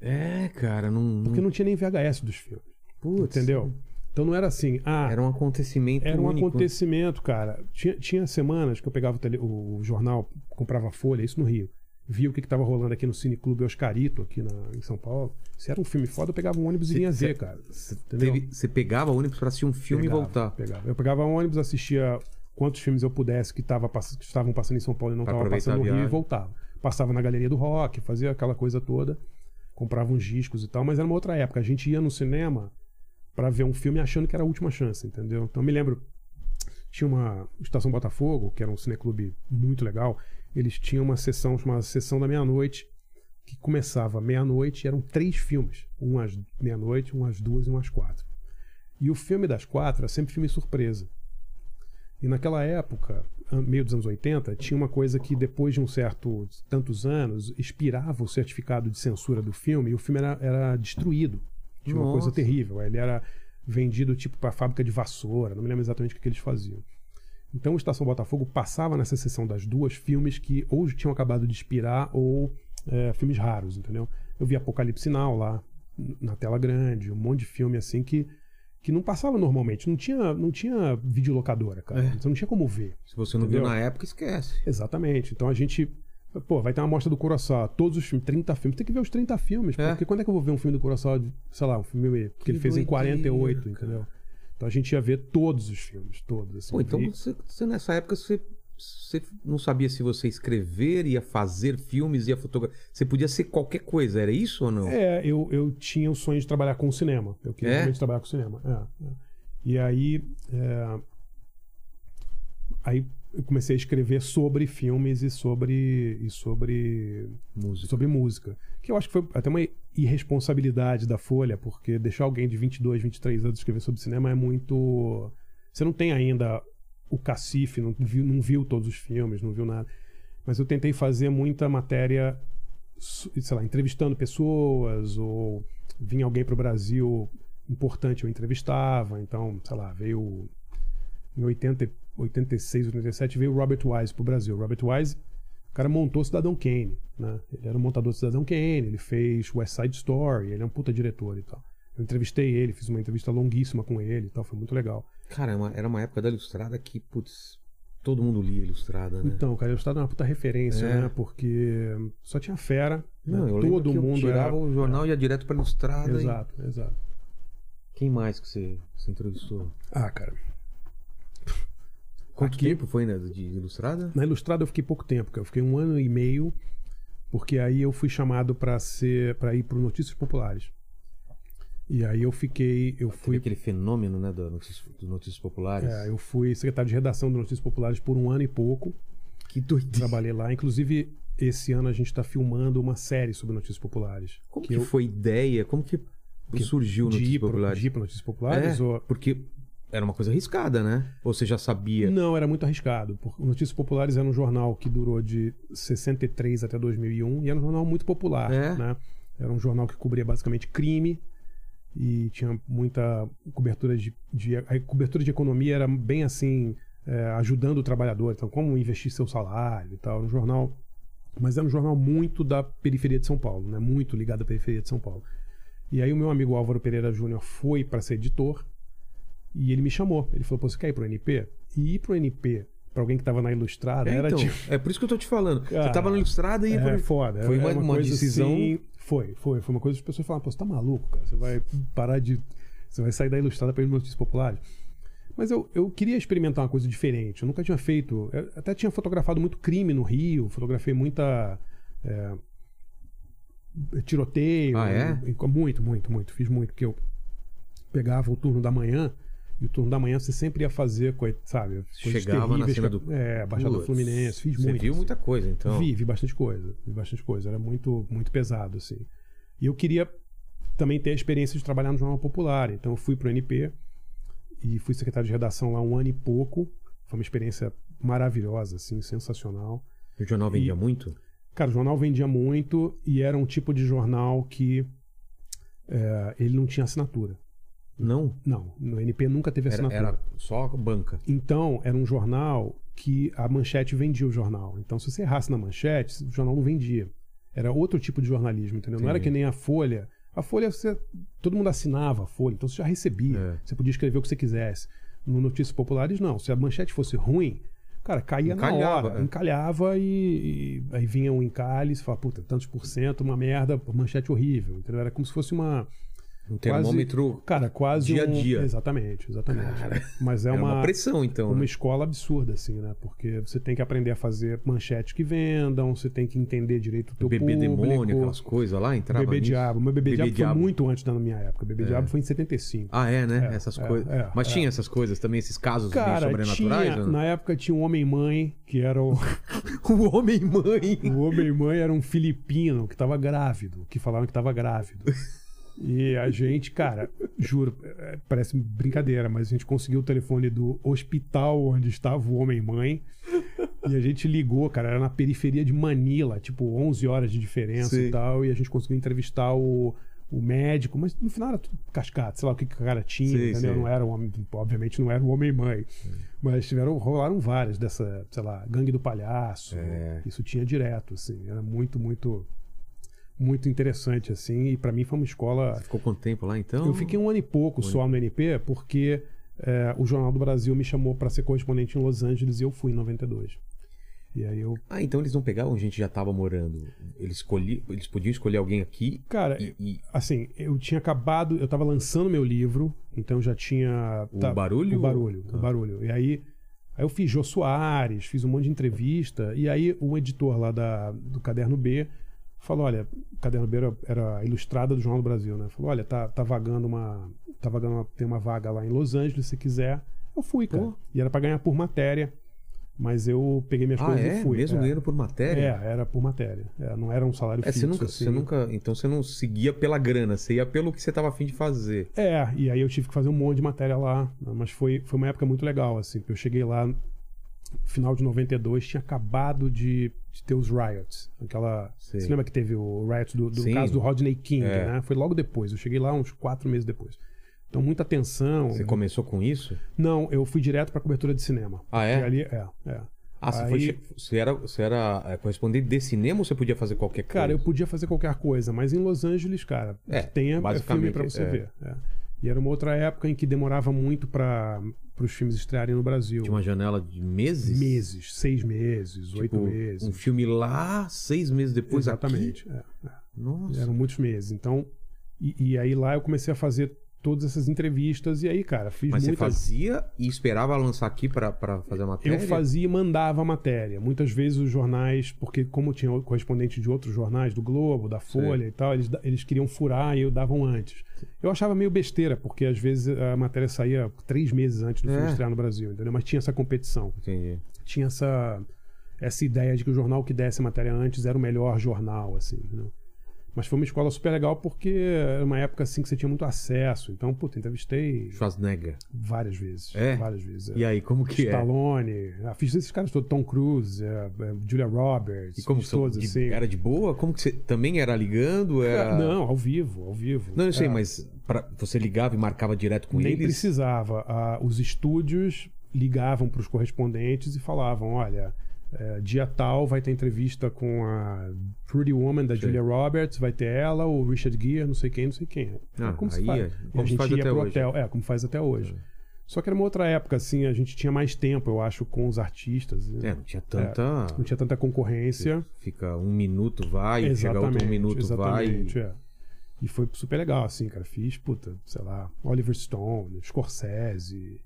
É, cara, não.
Porque não tinha nem VHS dos filmes.
Putz.
Entendeu? Então não era assim, ah,
Era um acontecimento
era um
único.
acontecimento, cara. Tinha, tinha semanas que eu pegava o, tele- o jornal, comprava Folha, isso no Rio. Via o que, que tava rolando aqui no Cineclube Oscarito, aqui na, em São Paulo. Se era um filme foda, eu pegava um ônibus e
Cê-
vinha ver, cara.
Você pegava o ônibus pra assistir um filme
Pegava,
e voltar.
Pegava. Eu pegava um ônibus, assistia quantos filmes eu pudesse que, tava, que estavam passando em São Paulo e não estavam passando no Rio e voltava. Passava na galeria do rock, fazia aquela coisa toda, comprava uns discos e tal, mas era uma outra época. A gente ia no cinema pra ver um filme achando que era a última chance, entendeu? Então eu me lembro, tinha uma Estação Botafogo, que era um cineclube muito legal, eles tinham uma sessão chamada Sessão da Meia-Noite, que começava meia-noite eram três filmes. Um às meia-noite, um às duas e um às quatro. E o filme das quatro era sempre filme surpresa. E naquela época, meio dos anos 80, tinha uma coisa que depois de um certo tantos anos expirava o certificado de censura do filme e o filme era, era destruído. Tinha uma coisa
Nossa.
terrível. Ele era vendido tipo para fábrica de vassoura, não me lembro exatamente o que eles faziam. Então o Estação Botafogo passava nessa sessão das duas filmes que ou tinham acabado de expirar ou é, filmes raros, entendeu? Eu vi Apocalipse Now lá na tela grande, um monte de filme assim que que não passava normalmente, não tinha não tinha videolocadora, cara.
É.
Você não tinha como ver.
Se você não
Entendeu?
viu na época, esquece.
Exatamente. Então a gente Pô, vai ter uma amostra do Curaçao, todos os filmes, 30 filmes. Tem que ver os 30 filmes,
É.
porque quando é que eu vou ver um filme do Curaçao, sei lá, um filme que,
Que
ele fez em
doideira,
48,
cara.
entendeu? Então a gente ia ver todos os filmes, todos. Assim,
Pô, então você, você nessa época você, você não sabia se você escrever, ia fazer filmes, ia fotografar. Você podia ser qualquer coisa, era isso ou não?
É, eu, eu tinha o sonho de trabalhar com cinema. Eu queria
É?
realmente trabalhar com cinema. É, é. E aí. é, Aí eu comecei a escrever sobre filmes e sobre. e sobre.
Música.
sobre música. Que eu acho que foi até uma irresponsabilidade da Folha, porque deixar alguém de 22, 23 anos escrever sobre cinema é muito. Você não tem ainda o cacife, não viu, não viu todos os filmes, não viu nada. Mas eu tentei fazer muita matéria, sei lá, entrevistando pessoas, ou vinha alguém para o Brasil importante, eu entrevistava. Então, sei lá, veio. Em 80, 86, 87 veio o Robert Wise pro Brasil. Robert Wise o cara montou Cidadão Kane, né? Ele era o montador do Cidadão Kane, ele fez West Side Story, ele é um puta diretor e tal. Eu entrevistei ele, fiz uma entrevista longuíssima com ele e tal, foi muito legal.
Cara, era uma, era uma época da Ilustrada que, putz, todo mundo lia Ilustrada, né?
Então, cara, Estado é uma puta referência,
É.
né? Porque só tinha fera, né?
Não, eu lembro
todo
que eu
mundo
tirava
era...
o jornal e ia direto pra Ilustrada. e-
Exato, exato.
Quem mais que você, você entrevistou?
Ah, cara.
Quanto
Aqui-
tempo foi, né, de Ilustrada?
Na Ilustrada eu fiquei pouco tempo, cara. Eu fiquei um ano e meio, porque aí eu fui chamado pra ser para ir pro Notícias Populares. E aí eu fiquei, eu
Foi
fui
aquele fenômeno, né, da notícias, dos Notícias Populares.
É, eu fui secretário de redação do Notícias Populares por um ano e pouco.
Que doideira.
Trabalhei lá. Inclusive, esse ano a gente está filmando uma série sobre Notícias Populares.
Como que,
eu,
foi ideia? Como que, que surgiu Notícias Populares?
de ir para Notícias Populares?
É,
ou-
porque era uma coisa arriscada, né? Ou você já sabia?
Não, era muito arriscado. Porque Notícias Populares era um jornal que durou de 63 até 2001 e era um jornal muito popular.
É.
Né? Era um jornal que cobria basicamente crime e tinha muita cobertura de, de a cobertura de economia era bem assim é, ajudando o trabalhador então como investir seu salário e tal era um jornal mas era um jornal muito da periferia de São Paulo né muito ligado à periferia de São Paulo e aí o meu amigo Álvaro Pereira Júnior foi para ser editor e ele me chamou ele falou Pô, você quer ir pro NP e ir pro NP para alguém que estava na Ilustrada
É,
era
então,
tipo
é por isso que eu tô te falando. você
Cara,
tava na Ilustrada e...
é
por-
foda.
Foi
é
uma, uma
coisa
decisão...
assim- foi, foi. Foi uma coisa que as pessoas falavam, pô, você tá maluco, cara. Você vai parar de. Você vai sair da ilustrada para ir notícias populares. Mas eu, eu queria experimentar uma coisa diferente. Eu nunca tinha feito. eu até tinha fotografado muito crime no Rio, fotografei muita. é, tiroteio.
Ah, é?
Muito, muito, muito. Fiz muito, porque eu pegava o turno da manhã. E o turno da manhã você sempre ia fazer, coi- sabe? coisas
Chegava na
terríveis
cena
que-
do-
É, Baixada
Putz,
Fluminense. Fiz
Você
muito.
viu
assim.
muita coisa, então.
Vi, vi bastante coisa. Vi bastante coisa. Era muito, muito pesado, assim. E eu queria também ter a experiência de trabalhar no Jornal Popular. Então eu fui pro NP e fui secretário de redação lá um ano e pouco. Foi uma experiência maravilhosa, assim, sensacional.
O jornal vendia
E-
muito?
Cara, o jornal vendia muito e era um tipo de jornal que é, ele não tinha assinatura.
Não.
Não, no NP nunca teve
Era,
assinatura.
era só banca.
Então, era um jornal que a manchete vendia o jornal. Então, se você errasse na manchete, o jornal não vendia. Era outro tipo de jornalismo, entendeu? Não era que nem a Folha. A Folha, você, todo mundo assinava a Folha, então você já recebia.
É.
Você podia escrever o que você quisesse. No Notícias Populares, não. Se a manchete fosse ruim, cara, caía
Encalhava,
na hora.
é.
Encalhava e, e aí vinha um encalhe, você fala, puta, tantos por cento, uma merda, manchete horrível. Entendeu? Era como se fosse uma.
Um
quase-
termômetro.
Cara, quase.
dia a
um-
dia.
Exatamente, exatamente. Mas é
Era
uma,
uma pressão, então.
uma
né?
escola absurda, assim, né? Porque você tem que aprender a fazer manchetes que vendam, você tem que entender direito o teu
Bebê
público.
demônio, aquelas coisas lá, entrava
Bebê
nisso.
Diabo. Mas Bebê,
Bebê
Diabo,
Diabo.
foi muito antes da minha época. Bebê Diabo foi em 75.
Ah, é, né?
É,
essas
é,
coisas.
é,
Mas
é.
tinha essas coisas também, esses casos
Cara,
sobrenaturais?
tinha,
né?
na época tinha um Homem-Mãe, que era o...
O Homem-Mãe.
o Homem-Mãe era um filipino que tava grávido, que falaram que tava grávido. E a gente, cara, juro, é, parece brincadeira, mas a gente conseguiu o telefone do hospital onde estava o Homem-Mãe. E a gente ligou, cara, era na periferia de Manila, tipo 11 horas de diferença
Sim.
e tal. E a gente conseguiu entrevistar o, o médico, mas no final era tudo cascata, sei lá o que, que o cara tinha,
Sim,
entendeu?
sim.
Não era um homem, obviamente não era o Homem-Mãe. Mas tiveram, rolaram várias dessa, sei lá, Gangue do Palhaço.
É.
Isso tinha direto, assim. Era muito, muito, muito interessante, assim. E pra mim foi uma escola.
Ficou quanto tempo lá, então?
Eu fiquei um ano e pouco só no NP, porque é, o Jornal do Brasil me chamou pra ser correspondente em Los Angeles e eu fui em 92. E aí eu.
Ah, então eles não pegavam onde a gente já tava morando. Eles, escolhi... eles podiam escolher alguém aqui
Cara,
e, e
assim, eu tinha acabado, eu tava lançando meu livro, então já tinha.
O Barulho?
O barulho,
Ah.
o barulho. E aí, aí eu fiz Jô Soares, fiz um monte de entrevista, e aí o editor lá da, do Caderno B falou: olha, Caderno B era, ilustrada do Jornal do Brasil, né? Falou: olha, tá, tá vagando uma. Tá vagando uma, tem uma vaga lá em Los Angeles, se quiser. Eu fui, cara.
Pô.
E era pra ganhar por matéria. Mas eu peguei minhas
Ah,
coisas
é?
e fui.
Mesmo
é.
ganhando por matéria?
É, era por matéria. É, não era um salário
É,
fixo.
você nunca,
assim.
você nunca. Então você não seguia pela grana, você ia pelo que você tava afim de fazer.
É, e aí eu tive que fazer um monte de matéria lá, mas foi, foi uma época muito legal, assim, porque eu cheguei lá final de 92, tinha acabado de, de ter os riots, aquela...
Sei.
Você lembra que teve o riot do, do
Sim.
caso do Rodney King,
É.
né? Foi logo depois, eu cheguei lá uns quatro meses depois. Então, muita tensão.
Você começou com isso?
Não, eu fui direto pra cobertura de cinema.
Ah, é?
Ali, é, é.
Ah, você,
Aí-
foi você era, você era é, correspondente de cinema ou você podia fazer qualquer coisa?
Cara, eu podia fazer qualquer coisa, mas em Los Angeles, cara,
É,
tenha é filme pra você
é.
ver. é. E era uma outra época em que demorava muito para os filmes estrearem no Brasil.
Tinha uma janela de meses?
Meses, seis meses,
Tipo,
oito meses.
Um filme lá, seis meses depois
Exatamente. é, é.
aqui? Nossa.
Eram muitos meses. Então, e, e aí lá eu comecei a fazer todas essas entrevistas e aí, cara, fiz
Mas você
muitas.
fazia e esperava lançar aqui pra fazer a matéria?
Eu fazia e mandava a matéria. Muitas vezes os jornais, porque como tinha correspondente de outros jornais, do Globo, da Folha e tal, eles, eles queriam furar e eu davam antes. Eu achava meio besteira, porque às vezes a matéria saía três meses antes do filme
É.
estrear no Brasil, entendeu? Mas tinha essa competição.
Entendi.
Tinha essa, essa ideia de que o jornal que desse a matéria antes era o melhor jornal, assim, entendeu? Mas foi uma escola super legal porque era uma época assim que você tinha muito acesso. Então, puta, entrevistei
Schwarzenegger.
várias vezes.
É?
Várias vezes. é.
E aí, como que é?
Stallone, ah, fiz esses caras todos, Tom Cruise, é, é, Julia Roberts,
E como são-
todos
de-
assim.
Era de boa? Como que você também era ligando? Era...
Não, ao vivo, ao vivo.
Não, eu sei,
É,
mas pra- você ligava e marcava direto com
nem
eles?
precisava. Ah, os estúdios ligavam para os correspondentes e falavam, olha, é, dia tal vai ter entrevista com a Pretty Woman da
Sei.
Julia Roberts, vai ter ela, o Richard Gere, não sei quem, não sei quem.
Ah,
É como se faz.
é- como
a gente
faz
ia
até
pro
hoje.
hotel, é, como faz até hoje. Só que era uma outra época, assim, a gente tinha mais tempo, eu acho, com os artistas.
É, não tinha tanta...
Não tinha tanta concorrência.
Fica um minuto, vai, chega
Exatamente,
outro um minuto,
exatamente,
vai.
é. E foi super legal, assim, cara. Fiz, puta, sei lá, Oliver Stone, Scorsese,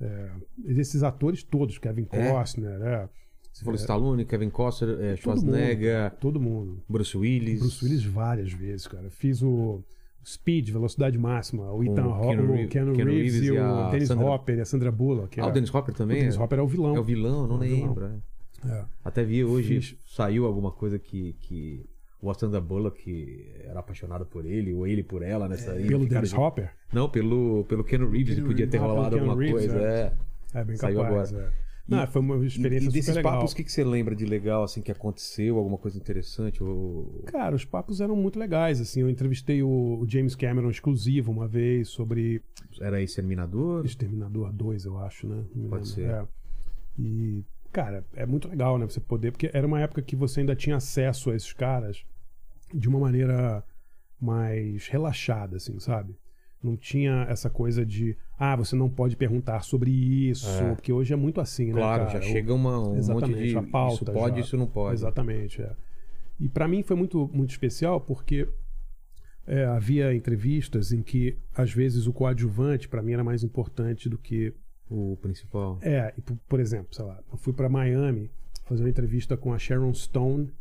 é, esses atores todos, Kevin
É?
Costner, é.
Você falou Stallone, Kevin Costner, é, Schwarzenegger,
todo mundo.
Bruce Willis.
Bruce Willis várias vezes, cara. Fiz o Speed, Velocidade Máxima, o Ethan
Keanu
o Keanu Reeves
Reeves
e
e
o Dennis
Sandra-
Hopper e a Sandra Bullock.
Ah, o
é.
Dennis Hopper também?
O Dennis
é?
Hopper é o vilão.
É o vilão, não
É
lembro. é.
É.
Até vi hoje,
Fiz.
saiu alguma coisa que, que o Sandra Bullock era apaixonado por ele, ou ele por ela nessa.
É, Pelo Dennis
de-
Hopper?
Não, pelo, pelo Keanu Reeves,
Keanu
podia ter.
Ah,
rolado alguma
Reeves,
coisa.
é.
É.
É bem
Saiu
capaz.
agora.
Não, foi uma experiência
e, e desses
legal.
papos, o que, que você lembra de legal, assim, que aconteceu? Alguma coisa interessante? Ou...
Cara, os papos eram muito legais, assim. Eu entrevistei o, James Cameron exclusivo uma vez sobre
Era Exterminador?
Exterminador 2, eu acho, né? Não
Pode ser.
É. E, cara, é muito legal, né? Você poder. Porque era uma época que você ainda tinha acesso a esses caras de uma maneira mais relaxada, assim, sabe? Não tinha essa coisa de, ah, você não pode perguntar sobre isso,
É.
porque hoje é muito assim,
Claro,
né? cara?
já chega uma, um monte
Exatamente,
de
a pauta
isso pode,
já.
isso não pode.
Exatamente, é. E para mim foi muito, muito especial porque é, havia entrevistas em que, às vezes, o coadjuvante para mim era mais importante do que.
O principal.
É, por- exemplo, sei lá, eu fui para Miami fazer uma entrevista com a Sharon Stone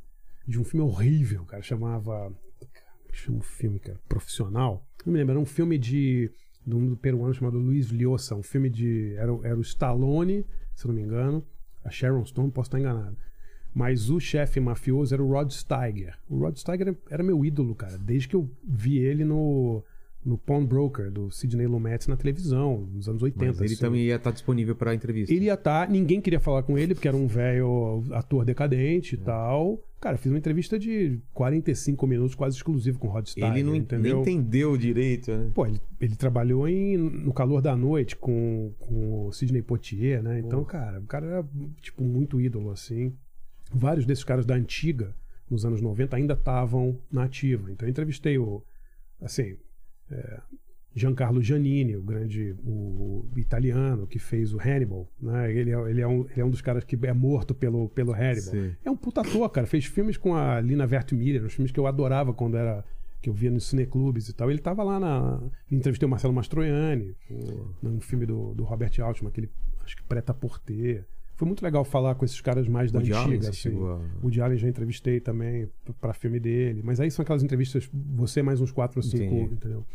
de um filme horrível, cara, chamava. Como chama o filme, cara? Profissional. Não me lembro, era um filme de. de um peruano chamado Luiz Liosa, um filme de. Era, era o Stallone, se não me engano, a Sharon Stone, posso estar enganado. Mas o chefe mafioso era o Rod Steiger. O Rod Steiger era meu ídolo, cara, desde que eu vi ele no, no Pawn Broker, do Sidney Lumet na televisão, nos anos 80.
Mas ele
assim.
também ia estar disponível para entrevista.
Ele ia estar, ninguém queria falar com ele, porque era um velho ator decadente e tal. Cara, fiz uma entrevista de 45 minutos, quase exclusivo com o Rod Steiger.
Ele não en-
entendeu?
nem entendeu direito, né?
Pô, ele, ele trabalhou em No Calor da Noite com, com o Sidney Poitier, né? Então, cara, o cara era, tipo, muito ídolo, assim. Vários desses caras da antiga, nos anos 90, ainda estavam na ativa. Então, eu entrevistei o, assim, é, Giancarlo Giannini, o grande o, italiano que fez o Hannibal, né? Ele é, ele é, um, ele é um dos caras que é morto pelo, pelo Hannibal.
Sim.
É um puta ator, cara. Fez filmes com a Lina Wertmüller, os filmes que eu adorava quando era que eu via nos cineclubes e tal. Ele tava lá na. Entrevistei o Marcelo Mastroianni, num filme do, do Robert Altman, aquele. Acho que Preta Porter. Foi muito legal falar com esses caras mais da
Woody
antiga. Assim.
a-
O Allen já entrevistei também p- pra filme dele. Mas aí são aquelas entrevistas, você mais uns quatro ou cinco,
Entendi.
entendeu?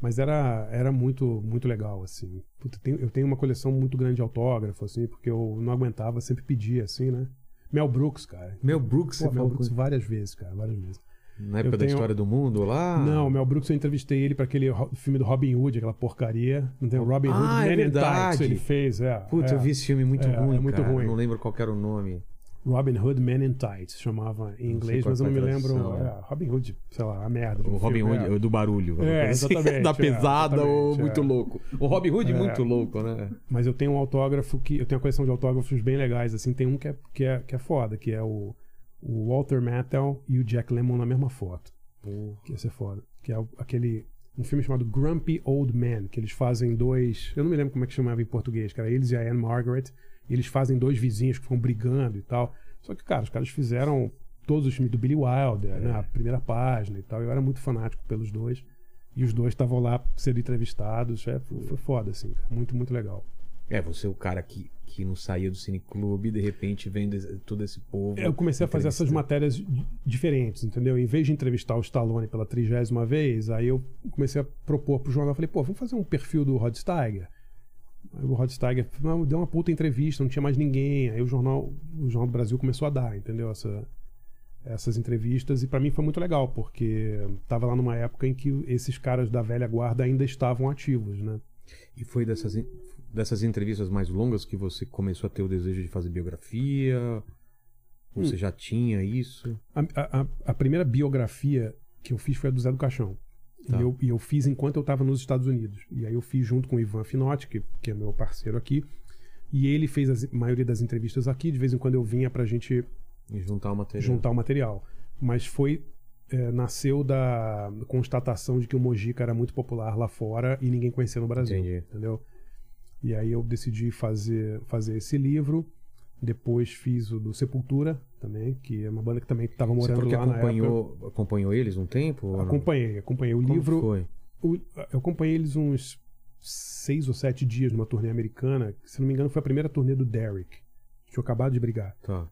Mas era, era muito, muito legal, assim. Puta, tem- eu tenho uma coleção muito grande de autógrafos, assim, porque eu não aguentava, sempre pedia, assim, né? Mel Brooks, cara.
Mel Brooks,
Pô, Mel Brooks várias vezes, cara, várias vezes.
Na época
eu
da
tenho-
história do mundo lá?
Não, o Mel Brooks eu entrevistei ele pra aquele filme do Robin Hood, aquela porcaria. Não tem o Robin Hood
Ah, é
Men in
verdade.
Tights, ele fez, é.
Putz,
é.
eu vi esse filme muito
É, é
ruim,
muito
cara.
ruim.
Não lembro qual era o nome.
Robin Hood Men in Tights, chamava em inglês, mas eu não me lembro. é, Robin Hood, sei lá, a merda.
O Robin
filme,
Hood,
é.
do barulho.
É,
assim.
exatamente,
da
é,
pesada ou
exatamente,
muito
é.
louco. O Robin Hood,
É.
muito louco, né?
Mas eu tenho um autógrafo que. Eu tenho uma coleção de autógrafos bem legais, assim. Tem um que é, que é, que é foda, que é o, o Walter Matthau e o Jack Lemmon na mesma foto. Que ia ser foda. Que é aquele. Um filme chamado Grumpy Old Man, que eles fazem dois. Eu não me lembro como é que chamava em português, cara. Eles e a Anne Margaret. E eles fazem dois vizinhos que ficam brigando e tal. Só que, cara, os caras fizeram todos os filmes do Billy Wilder, né? A primeira página e tal. Eu era muito fanático pelos dois. E os dois estavam lá sendo entrevistados. É, foi, foi foda, assim, cara. Muito, muito legal.
É, você é o cara que, que não saía do cineclube, de repente vendo todo esse povo.
Eu comecei a fazer essas matérias di- diferentes, entendeu? Em vez de entrevistar o Stallone pela trigésima vez, aí eu comecei a propor pro jornal. Falei, pô, vamos fazer um perfil do Rod Steiger? Aí o Rod Steiger "Não, deu uma puta entrevista, não tinha mais ninguém. Aí o jornal, o jornal do Brasil começou a dar, entendeu? Essa, essas entrevistas. E pra mim foi muito legal, porque tava lá numa época em que esses caras da velha guarda ainda estavam ativos, né?
E foi dessas, dessas entrevistas mais longas que você começou a ter o desejo de fazer biografia?
Hum.
Você já tinha isso?
A, a- a- a primeira biografia que eu fiz foi a do Zé do Caixão.
Tá.
E, eu, e eu fiz enquanto eu estava nos Estados Unidos. E aí eu fiz junto com o Ivan Finotti, que, que é meu parceiro aqui. E ele fez a maioria das entrevistas aqui. De vez em quando eu vinha pra gente
E juntar o material.
juntar o material. Mas foi. é, nasceu da constatação de que o Mojica era muito popular lá fora e ninguém conhecia no Brasil.
Entendi.
Entendeu? E aí eu decidi fazer, fazer esse livro. Depois fiz o do Sepultura também, que é uma banda que também estava morando lá na época.
acompanhou, acompanhou eles um tempo?
Acompanhei, acompanhei o
Como
livro.
foi?
o- eu acompanhei eles uns seis ou sete dias numa turnê americana. que, Se não me engano, foi a primeira turnê do Derek. Tinha acabado de brigar.
Tá.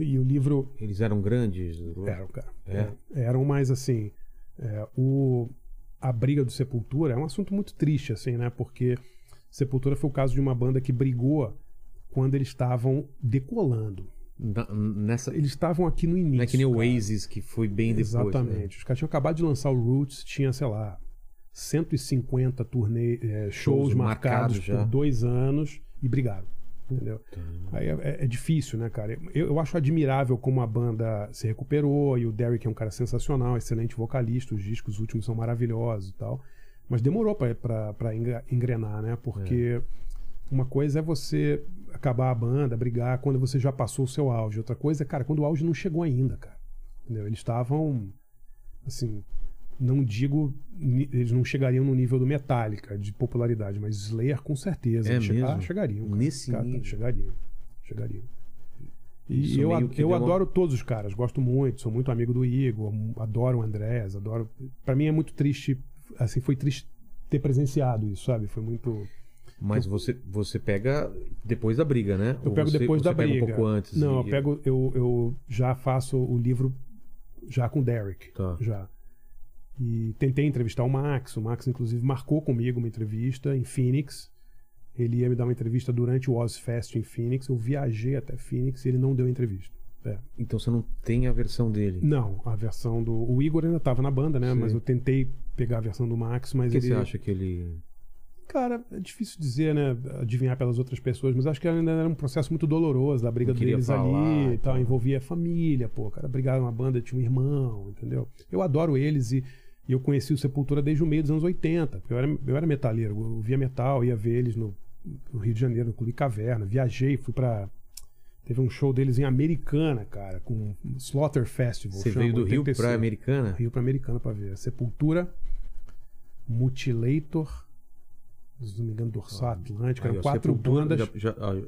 E o livro.
Eles eram grandes?
Eram, cara.
É?
Eram mais assim. é, o, a briga do Sepultura é um assunto muito triste, assim, né? Porque Sepultura foi o caso de uma banda que brigou quando eles estavam decolando.
Na- nessa...
Eles estavam aqui no início.
Não é que nem o. Oasis, que foi bem depois. né?
Exatamente. Os caras tinham acabado de lançar o Roots, tinha, sei lá, 150 turnê, é, shows,
Shows
marcados por dois anos e brigaram. Entendeu? Aí é, é- é difícil, né, cara? Eu, eu acho admirável como a banda se recuperou e o Derek é um cara sensacional, excelente vocalista, os discos últimos são maravilhosos e tal. Mas demorou engra- engrenar, né? Porque uma coisa é você acabar a banda, brigar quando você já passou o seu auge. Outra coisa é, cara, quando o auge não chegou ainda, cara. Entendeu? Eles estavam assim, não digo, eles não chegariam no nível do Metallica de popularidade, mas Slayer com certeza.
É
eles che-
mesmo?
Chegariam. cara.
Nesse
Cara,
nível?
Chegariam. Chegariam. E eu, eu
deu uma-
adoro todos os caras, gosto muito, sou muito amigo do Igor, adoro o Andrés, adoro. Pra mim é muito triste, assim, foi triste ter presenciado isso, sabe? Foi muito.
Mas você, você pega depois da briga, né?
Eu
Ou
pego
você-
depois
você
da
pega
briga.
um pouco antes.
Não,
e-
eu pego, eu, eu já faço o livro já com o Derek.
Tá.
Já. E tentei entrevistar o Max. O Max, inclusive, marcou comigo uma entrevista em Phoenix. Ele ia me dar uma entrevista durante o Ozfest em Phoenix. Eu viajei até Phoenix e ele não deu entrevista. É.
Então você não tem a versão dele.
Não, a versão do. O Igor ainda estava na banda, né?
Sim.
Mas eu tentei pegar a versão do Max, mas
que
ele.
você acha que ele.
Cara, é difícil dizer, né? Adivinhar pelas outras pessoas, mas acho que ainda era um processo muito doloroso da briga deles
falar
ali
e
tal.
tal.
Envolvia a família, pô. Cara, brigaram uma banda, tinha um irmão, entendeu? Eu adoro eles e, e eu conheci o Sepultura desde o meio dos anos 80. porque Eu era, eu era metaleiro, eu via metal, ia ver eles no, no Rio de Janeiro, no Clube Caverna. Viajei, fui pra. Teve um show deles em Americana, cara, com Slaughter Festival.
Você
chama,
veio do Rio
85.
pra Americana?
Rio pra Americana pra ver. Sepultura, Mutilator, se não me engano, Dorsal Atlântico.
Aí,
Eram
ó,
quatro
Sepultura,
bandas.
Já, já, ah,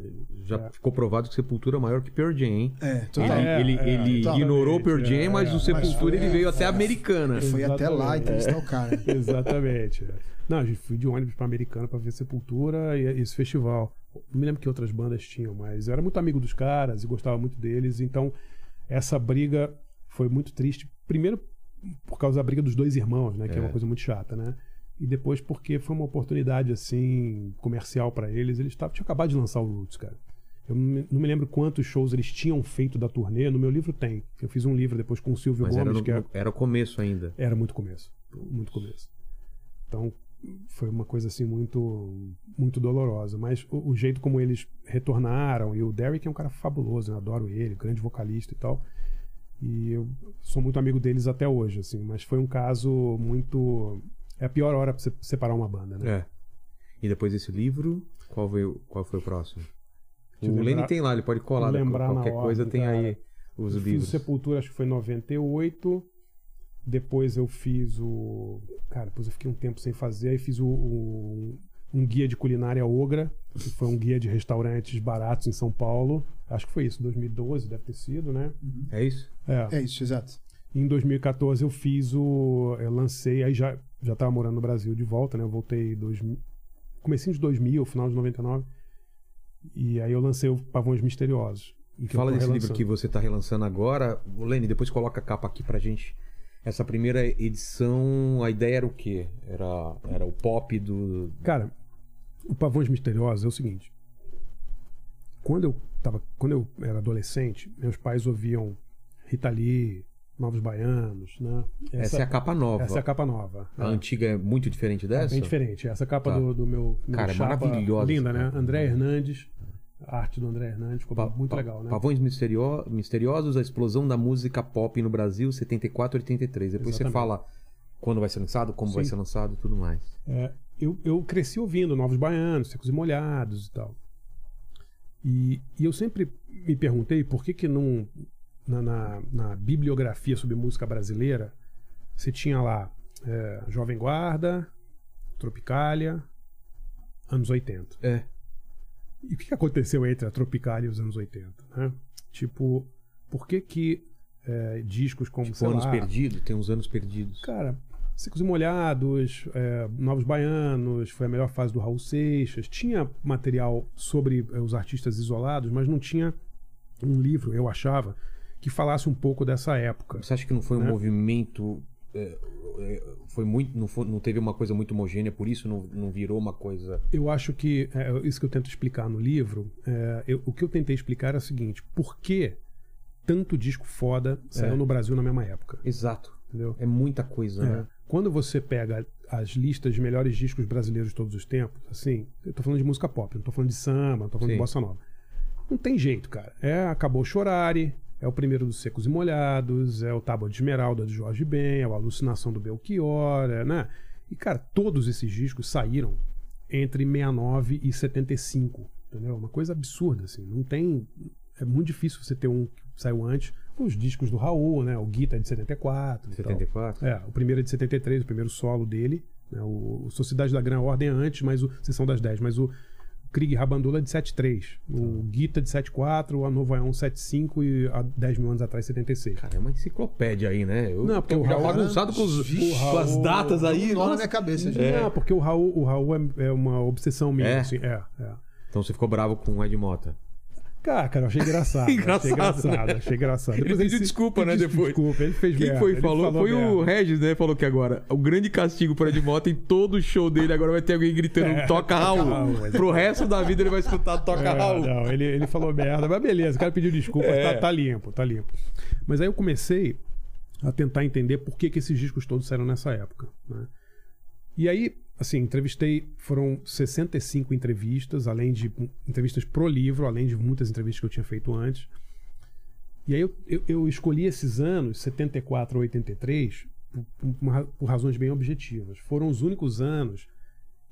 já
É.
ficou provado que Sepultura é maior que Pearl Jam, hein?
É,
Ele,
total.
É,
ele,
é,
ele ignorou o Pearl Jam,
é,
mas
é.
o Sepultura
Mas
ele
foi-
veio até
é.
Americana.
Foi até lá entrevistar o cara.
Exatamente. é. Não, a gente fui de ônibus pra Americana pra ver Sepultura e esse festival. Não me lembro que outras bandas tinham, mas eu era muito amigo dos caras e gostava muito deles. Então, essa briga foi muito triste. Primeiro, por causa da briga dos dois irmãos, né? Que é,
É.
uma coisa muito chata, né? E depois porque foi uma oportunidade, assim, comercial pra eles. Eles tavam, tinham acabado de lançar o Roots, cara. Eu não me, lembro quantos shows eles tinham feito da turnê. No meu livro tem. Eu fiz um livro depois com o Silvio
Mas era,
Gomes,
no-
que é
era o começo ainda.
era muito começo. Muito começo. Então, foi uma coisa assim muito muito dolorosa. Mas o, o jeito como eles retornaram, e o Derek é um cara fabuloso, eu adoro ele, grande vocalista e tal. E eu sou muito amigo deles até hoje, assim. Mas foi um caso muito. É a pior hora pra você separar uma banda, né?
É. E depois desse livro, qual, veio, qual foi o próximo? O
eu
Lenny
lembrar-
tem lá, ele pode colar. né?
lembrar
Qualquer coisa tem aí
cara.
os
eu fiz o
livros.
Sepultura, acho que foi em 98. Depois eu fiz o. Cara, depois eu fiquei um tempo sem fazer. Aí fiz o, o- um guia de culinária Ogra, que foi um guia de restaurantes baratos em São Paulo. Acho que foi isso, 2012 deve ter sido, né?
É isso?
É.
É isso, exato.
Em 2014 eu fiz o. Eu lancei, aí já, já tava morando no Brasil de volta, né? Eu voltei em 2000, comecinho de 2000, final de 99. E aí eu lancei o Pavões Misteriosos.
E fala desse livro que você tá relançando agora. O Lenny, depois coloca a capa aqui pra gente. Essa primeira edição, a ideia era o quê? Era, era o pop do.
Cara, o Pavões Misteriosos é o seguinte. Quando eu, tava, quando eu era adolescente, meus pais ouviam Rita Lee, Novos Baianos, né?
Essa, é a capa nova.
essa é a capa nova.
A
É.
antiga é muito diferente
É
dessa?
bem diferente. Essa capa
Tá.
do, do meu, meu
Cara, é
chapa,
maravilhosa
Linda,
essa
né? André Hernandes. A arte do André Hernandes ficou
Pa-
muito
pa-
legal, né?
Pavões misterio- Misteriosos, a explosão da música pop no Brasil, 74 83. Depois você
Exatamente.
fala quando vai ser lançado, como vai
Sim.
ser lançado e tudo mais.
É, eu, eu cresci ouvindo Novos Baianos, Secos e Molhados e tal. E, e eu sempre me perguntei por que que não, na, na, na bibliografia sobre música brasileira, você tinha lá é, Jovem Guarda, Tropicália, anos 80.
É.
E o que aconteceu entre a Tropicália e os anos 80? Né? Tipo, por que que é, discos como,
Tipo,
sei
anos
lá,
perdidos, tem uns anos perdidos.
Cara, Secos e Molhados, é, Novos Baianos, foi a melhor fase do Raul Seixas. Tinha material sobre é, os artistas isolados, mas não tinha um livro, eu achava, que falasse um pouco dessa época.
Você acha que não foi um
Né?
movimento. é, é, foi muito. Não, foi- não teve uma coisa muito homogênea, por isso não, não virou uma coisa.
Eu acho que, é, isso que eu tento explicar no livro, é, eu- o que eu tentei explicar é o seguinte: por que tanto disco foda saiu
É.
no Brasil na mesma época?
Exato.
Entendeu?
É muita coisa,
É.
né?
Quando você pega as listas de melhores discos brasileiros de todos os tempos, assim, eu tô falando de música pop, não tô falando de samba, não tô falando
Sim.
de bossa nova. Não tem jeito, cara. É Acabou Chorare, é o primeiro dos Secos e Molhados, é o Tábua de Esmeralda de Jorge Ben, é o Alucinação do Belchior, é, né? E, cara, todos esses discos saíram entre 69 e 75, entendeu? Uma coisa absurda, assim. Não tem... é muito difícil você ter um que saiu antes. Os discos do Raul, né? O Guita é de 74. e tal.
74?
É, o primeiro é de 73, o primeiro solo dele. Né? O, o Sociedade da Gran Ordem é antes, mas o Sessão das 10. Mas o Krieg Rabandula de 73. O Guita é de 74, a Novo Aeon 75 e há 10 mil anos atrás 76.
Cara, é uma enciclopédia aí, né? Eu
Não, porque o Raul-
bagunçado com, os-
Vixe,
com as
Raul-
datas aí.
Nó na minha cabeça, gente.
É.
Não, porque o Raul, o Raul é, é uma obsessão minha.
É?
Assim, é, é.
Então você ficou bravo com o Ed Mota.
Cara, cara, eu achei engraçado.
Engraçado,
achei engraçado,
né?
achei engraçado.
Ele
Depois
pediu
se-
desculpa, né, depois.
Desculpa, ele fez
Quem
merda,
foi
ele
falou? Foi o
merda.
Regis, né? Falou que agora o grande castigo para Ed Mota em todo show dele agora vai ter alguém gritando
É,
toca Raul.
Raul, mas-
Pro resto da vida ele vai escutar toca
É,
Raul.
não, ele, ele falou merda, mas beleza, o cara pediu desculpa,
É.
tá, tá limpo, tá limpo. Mas aí eu comecei a tentar entender por que, que esses discos todos saíram nessa época. né? E aí, assim, entrevistei, foram 65 entrevistas, além de entrevistas pro livro, além de muitas entrevistas que eu tinha feito antes. E aí eu, eu, eu escolhi esses anos, 74 a 83, por, por razões bem objetivas. Foram os únicos anos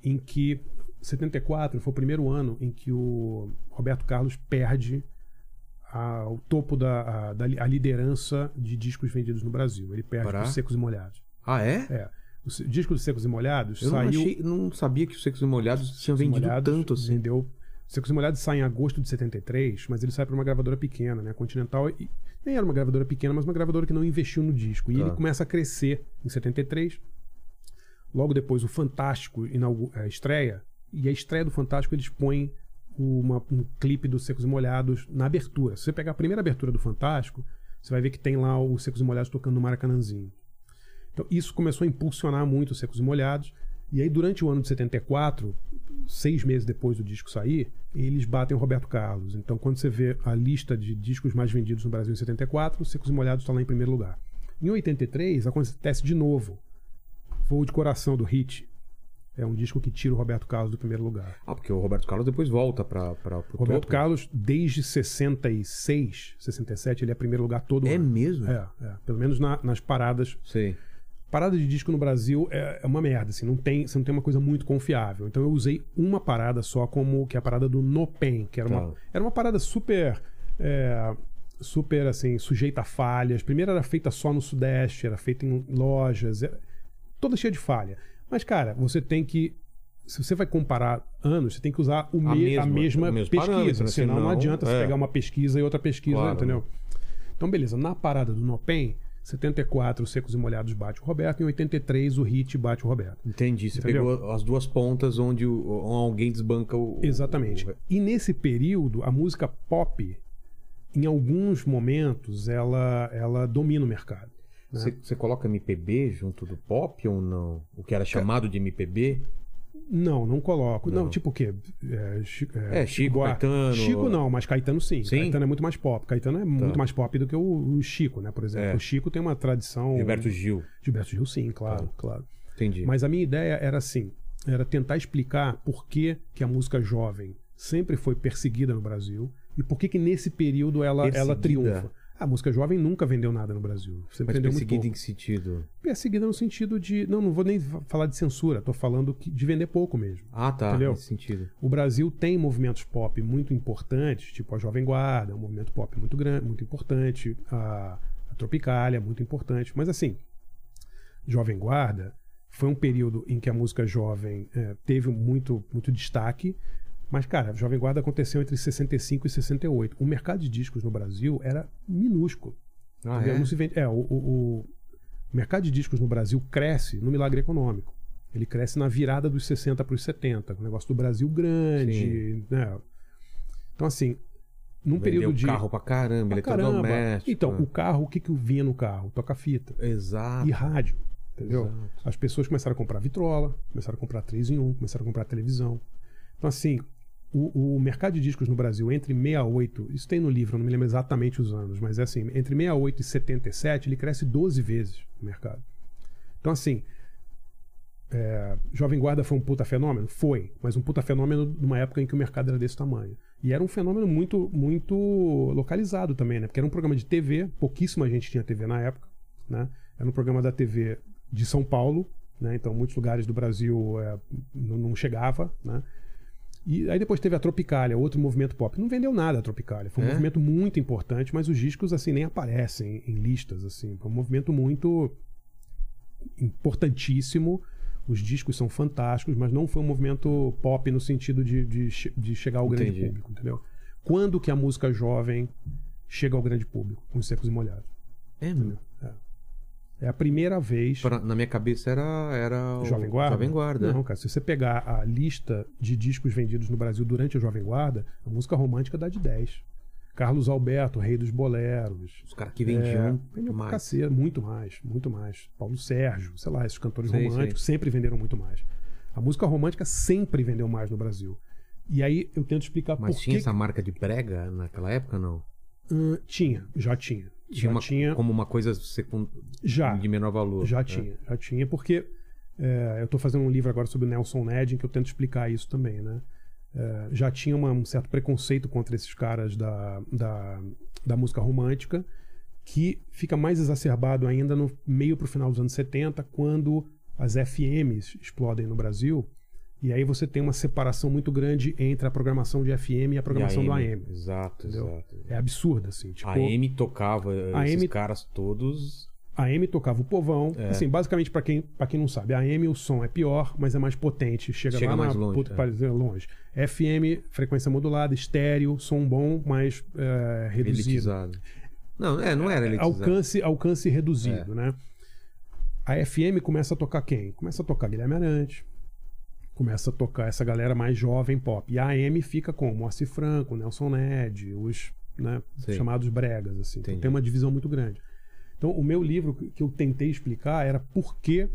em que 74 foi o primeiro ano em que o Roberto Carlos perde a- o topo da, a, da a liderança de discos vendidos no Brasil. Ele perde os Secos e Molhados.
Ah, é?
É. O disco dos Secos e Molhados
Eu não,
saiu.
achei- não sabia que os Secos e Molhados tinham vendido
Molhados
tanto assim.
Vendeu. Secos e Molhados sai em agosto de 73, mas ele sai para uma gravadora pequena, né? Continental. E nem era uma gravadora pequena, mas uma gravadora que não investiu no disco. E
Tá.
ele começa a crescer em 73. Logo depois, o Fantástico inaugu- eh, estreia. E a estreia do Fantástico, eles põem uma- um clipe dos Secos e Molhados na abertura. Se você pegar a primeira abertura do Fantástico, você vai ver que tem lá os Secos e Molhados tocando no Maracanãzinho. Então, isso começou a impulsionar muito os Secos e Molhados. E aí, durante o ano de 74, seis meses depois do disco sair, eles batem o Roberto Carlos. Então, quando você vê a lista de discos mais vendidos no Brasil em 74, os Secos e Molhados está lá em primeiro lugar. Em 83, acontece de novo. Voo de Coração, do Hit. É um disco que tira o Roberto Carlos do primeiro lugar.
Ah, porque o Roberto Carlos depois volta para pro
Roberto
topo.
Carlos, desde 66, 67, ele é primeiro lugar todo
É
ano.
mesmo?
É, é. Pelo menos na- nas paradas
Sei.
Parada de disco no Brasil é, é uma merda, assim, não tem, você não tem uma coisa muito confiável. Então eu usei uma parada só como que é a parada do No Pen, que era uma,
Tá.
era uma parada super é, super assim, sujeita a falhas. Primeiro era feita só no Sudeste, era feita em lojas, era- toda cheia de falha. Mas cara, você tem que se você vai comparar anos, você tem que usar o
A
me- a
mesma-
mesma,
o mesmo
pesquisa,
né?
senão não
Senão,
adianta você
é.
pegar uma pesquisa e outra pesquisa,
Claro,
entendeu? Então, beleza, na parada do Nopen, 74, o Secos e Molhados bate o Roberto, em 83, o Hit bate o Roberto.
Entendi. Você
Entendeu?
pegou as duas pontas onde o- alguém desbanca o.
Exatamente.
o-
E nesse período, a música pop, em alguns momentos, ela, ela domina o mercado. né?
Você, você coloca MPB junto do pop ou não? O que era chamado de MPB?
Não, não coloco. Não,
Não.
tipo o quê? É, Chi-
É, Chico,
Buarque.
Caetano.
Chico não, mas Caetano sim.
Sim?
Caetano é muito mais pop. Caetano é muito mais pop do que o, o Chico, né? Por exemplo.
É.
O Chico tem uma tradição.
Gilberto Gil.
Gilberto Gil, sim, claro,
Tá.
claro.
Entendi.
Mas a minha ideia era assim, era tentar explicar por que, que a música jovem sempre foi perseguida no Brasil e por que, que nesse período ela, ela triunfa. A música jovem nunca vendeu nada no Brasil. Sempre
Mas
vendeu muito
perseguido
pouco.
em que sentido?
Perseguida no sentido de... Não, não vou nem fa- falar de censura. Tô falando que- de vender pouco mesmo.
Ah, tá.
Entendeu?
Nesse sentido.
O Brasil tem movimentos pop muito importantes, tipo a Jovem Guarda, é um movimento pop muito grande, muito importante, a, a Tropicália, muito importante. Mas assim, Jovem Guarda foi um período em que a música jovem eh, teve muito, muito destaque. Mas, cara, Jovem Guarda aconteceu entre 65 e 68. O mercado de discos no Brasil era minúsculo.
Ah, é?
Não se vende- é, o, o- o mercado de discos no Brasil cresce no milagre econômico. Ele cresce na virada dos 60 para os 70, com o negócio do Brasil grande. né? Então, assim, num
Vendeu
período de.
carro pra caramba,
Pra caramba.
eletrodoméstico.
Então,
né?
o carro, o que, que vinha no carro? Toca-fita
Exato.
e rádio. Entendeu?
Exato.
As pessoas começaram a comprar vitrola, começaram a comprar 3 em 1, começaram a comprar televisão. Então, assim, o, o mercado de discos no Brasil entre 68, isso tem no livro, não me lembro exatamente os anos, mas é assim, entre 68 e 77, ele cresce 12 vezes no mercado. Então, assim, é, Jovem Guarda foi um puta fenômeno? Foi, mas um puta fenômeno numa época em que o mercado era desse tamanho. E era um fenômeno muito, muito localizado também, né? Porque era um programa de TV, pouquíssima gente tinha TV na época, né? Era um programa da TV de São Paulo, né? Então muitos lugares do Brasil é, não, não chegava, né? E aí depois teve a Tropicália, outro movimento pop. Não vendeu nada a Tropicália. Foi um
É?
movimento muito importante, mas os discos assim nem aparecem em listas assim. Foi um movimento muito importantíssimo. Os discos são fantásticos, mas não foi um movimento pop no sentido de, de, de chegar ao grande
Entendi.
público, entendeu? Quando que a música jovem chega ao grande público? Com os secos e molhados.
É, meu.
É a primeira vez.
Pra- na minha cabeça era, era o
Jovem Guarda?
Jovem Guarda.
Não, cara, se você pegar a lista de discos vendidos no Brasil durante a Jovem Guarda, a música romântica dá de 10. Carlos Alberto, Rei dos Boleros.
Os caras que vendiam
É, pra
mais.
muito mais, muito mais. Paulo Sérgio, sei lá, esses cantores
Sei,
românticos sempre venderam muito mais. A música romântica sempre vendeu mais no Brasil. E aí eu tento explicar
Mas
por
tinha
que.
essa marca de prega naquela época, não?
Hum, tinha, já tinha.
Tinha
já
uma,
tinha.
como uma coisa secund...
Já.
de menor valor.
Já
É.
tinha, já tinha, porque é, eu estou fazendo um livro agora sobre o Nelson Ned, em que eu tento explicar isso também, né? É, já tinha uma- um certo preconceito contra esses caras da, da, da música romântica, que fica mais exacerbado ainda no meio para o final dos anos 70, quando as FMs explodem no Brasil, e aí você tem uma separação muito grande entre a programação de FM e a programação
E
do
a
AM.
Exato,
Entendeu?
exato.
É absurdo, assim. Tipo,
A AM tocava
A
esses
AM
caras todos.
A AM tocava o povão.
É.
Assim, basicamente, pra quem, pra quem não sabe, a AM o som é pior, mas é mais potente. Chega,
Chega
lá
mais
na
longe,
puta
é.
longe. FM, frequência modulada, estéreo, som bom, mas é, reduzido.
Elitizado. Não, é, não era elitizado.
Alcance, alcance reduzido, né? A FM começa a tocar quem? Começa a tocar Guilherme Arantes. Começa a tocar essa galera mais jovem pop. E a AM fica com Moacir Franco, Nelson Ned, os né, chamados bregas. Assim. Então tem uma divisão muito grande. Então o meu livro que eu tentei explicar era por que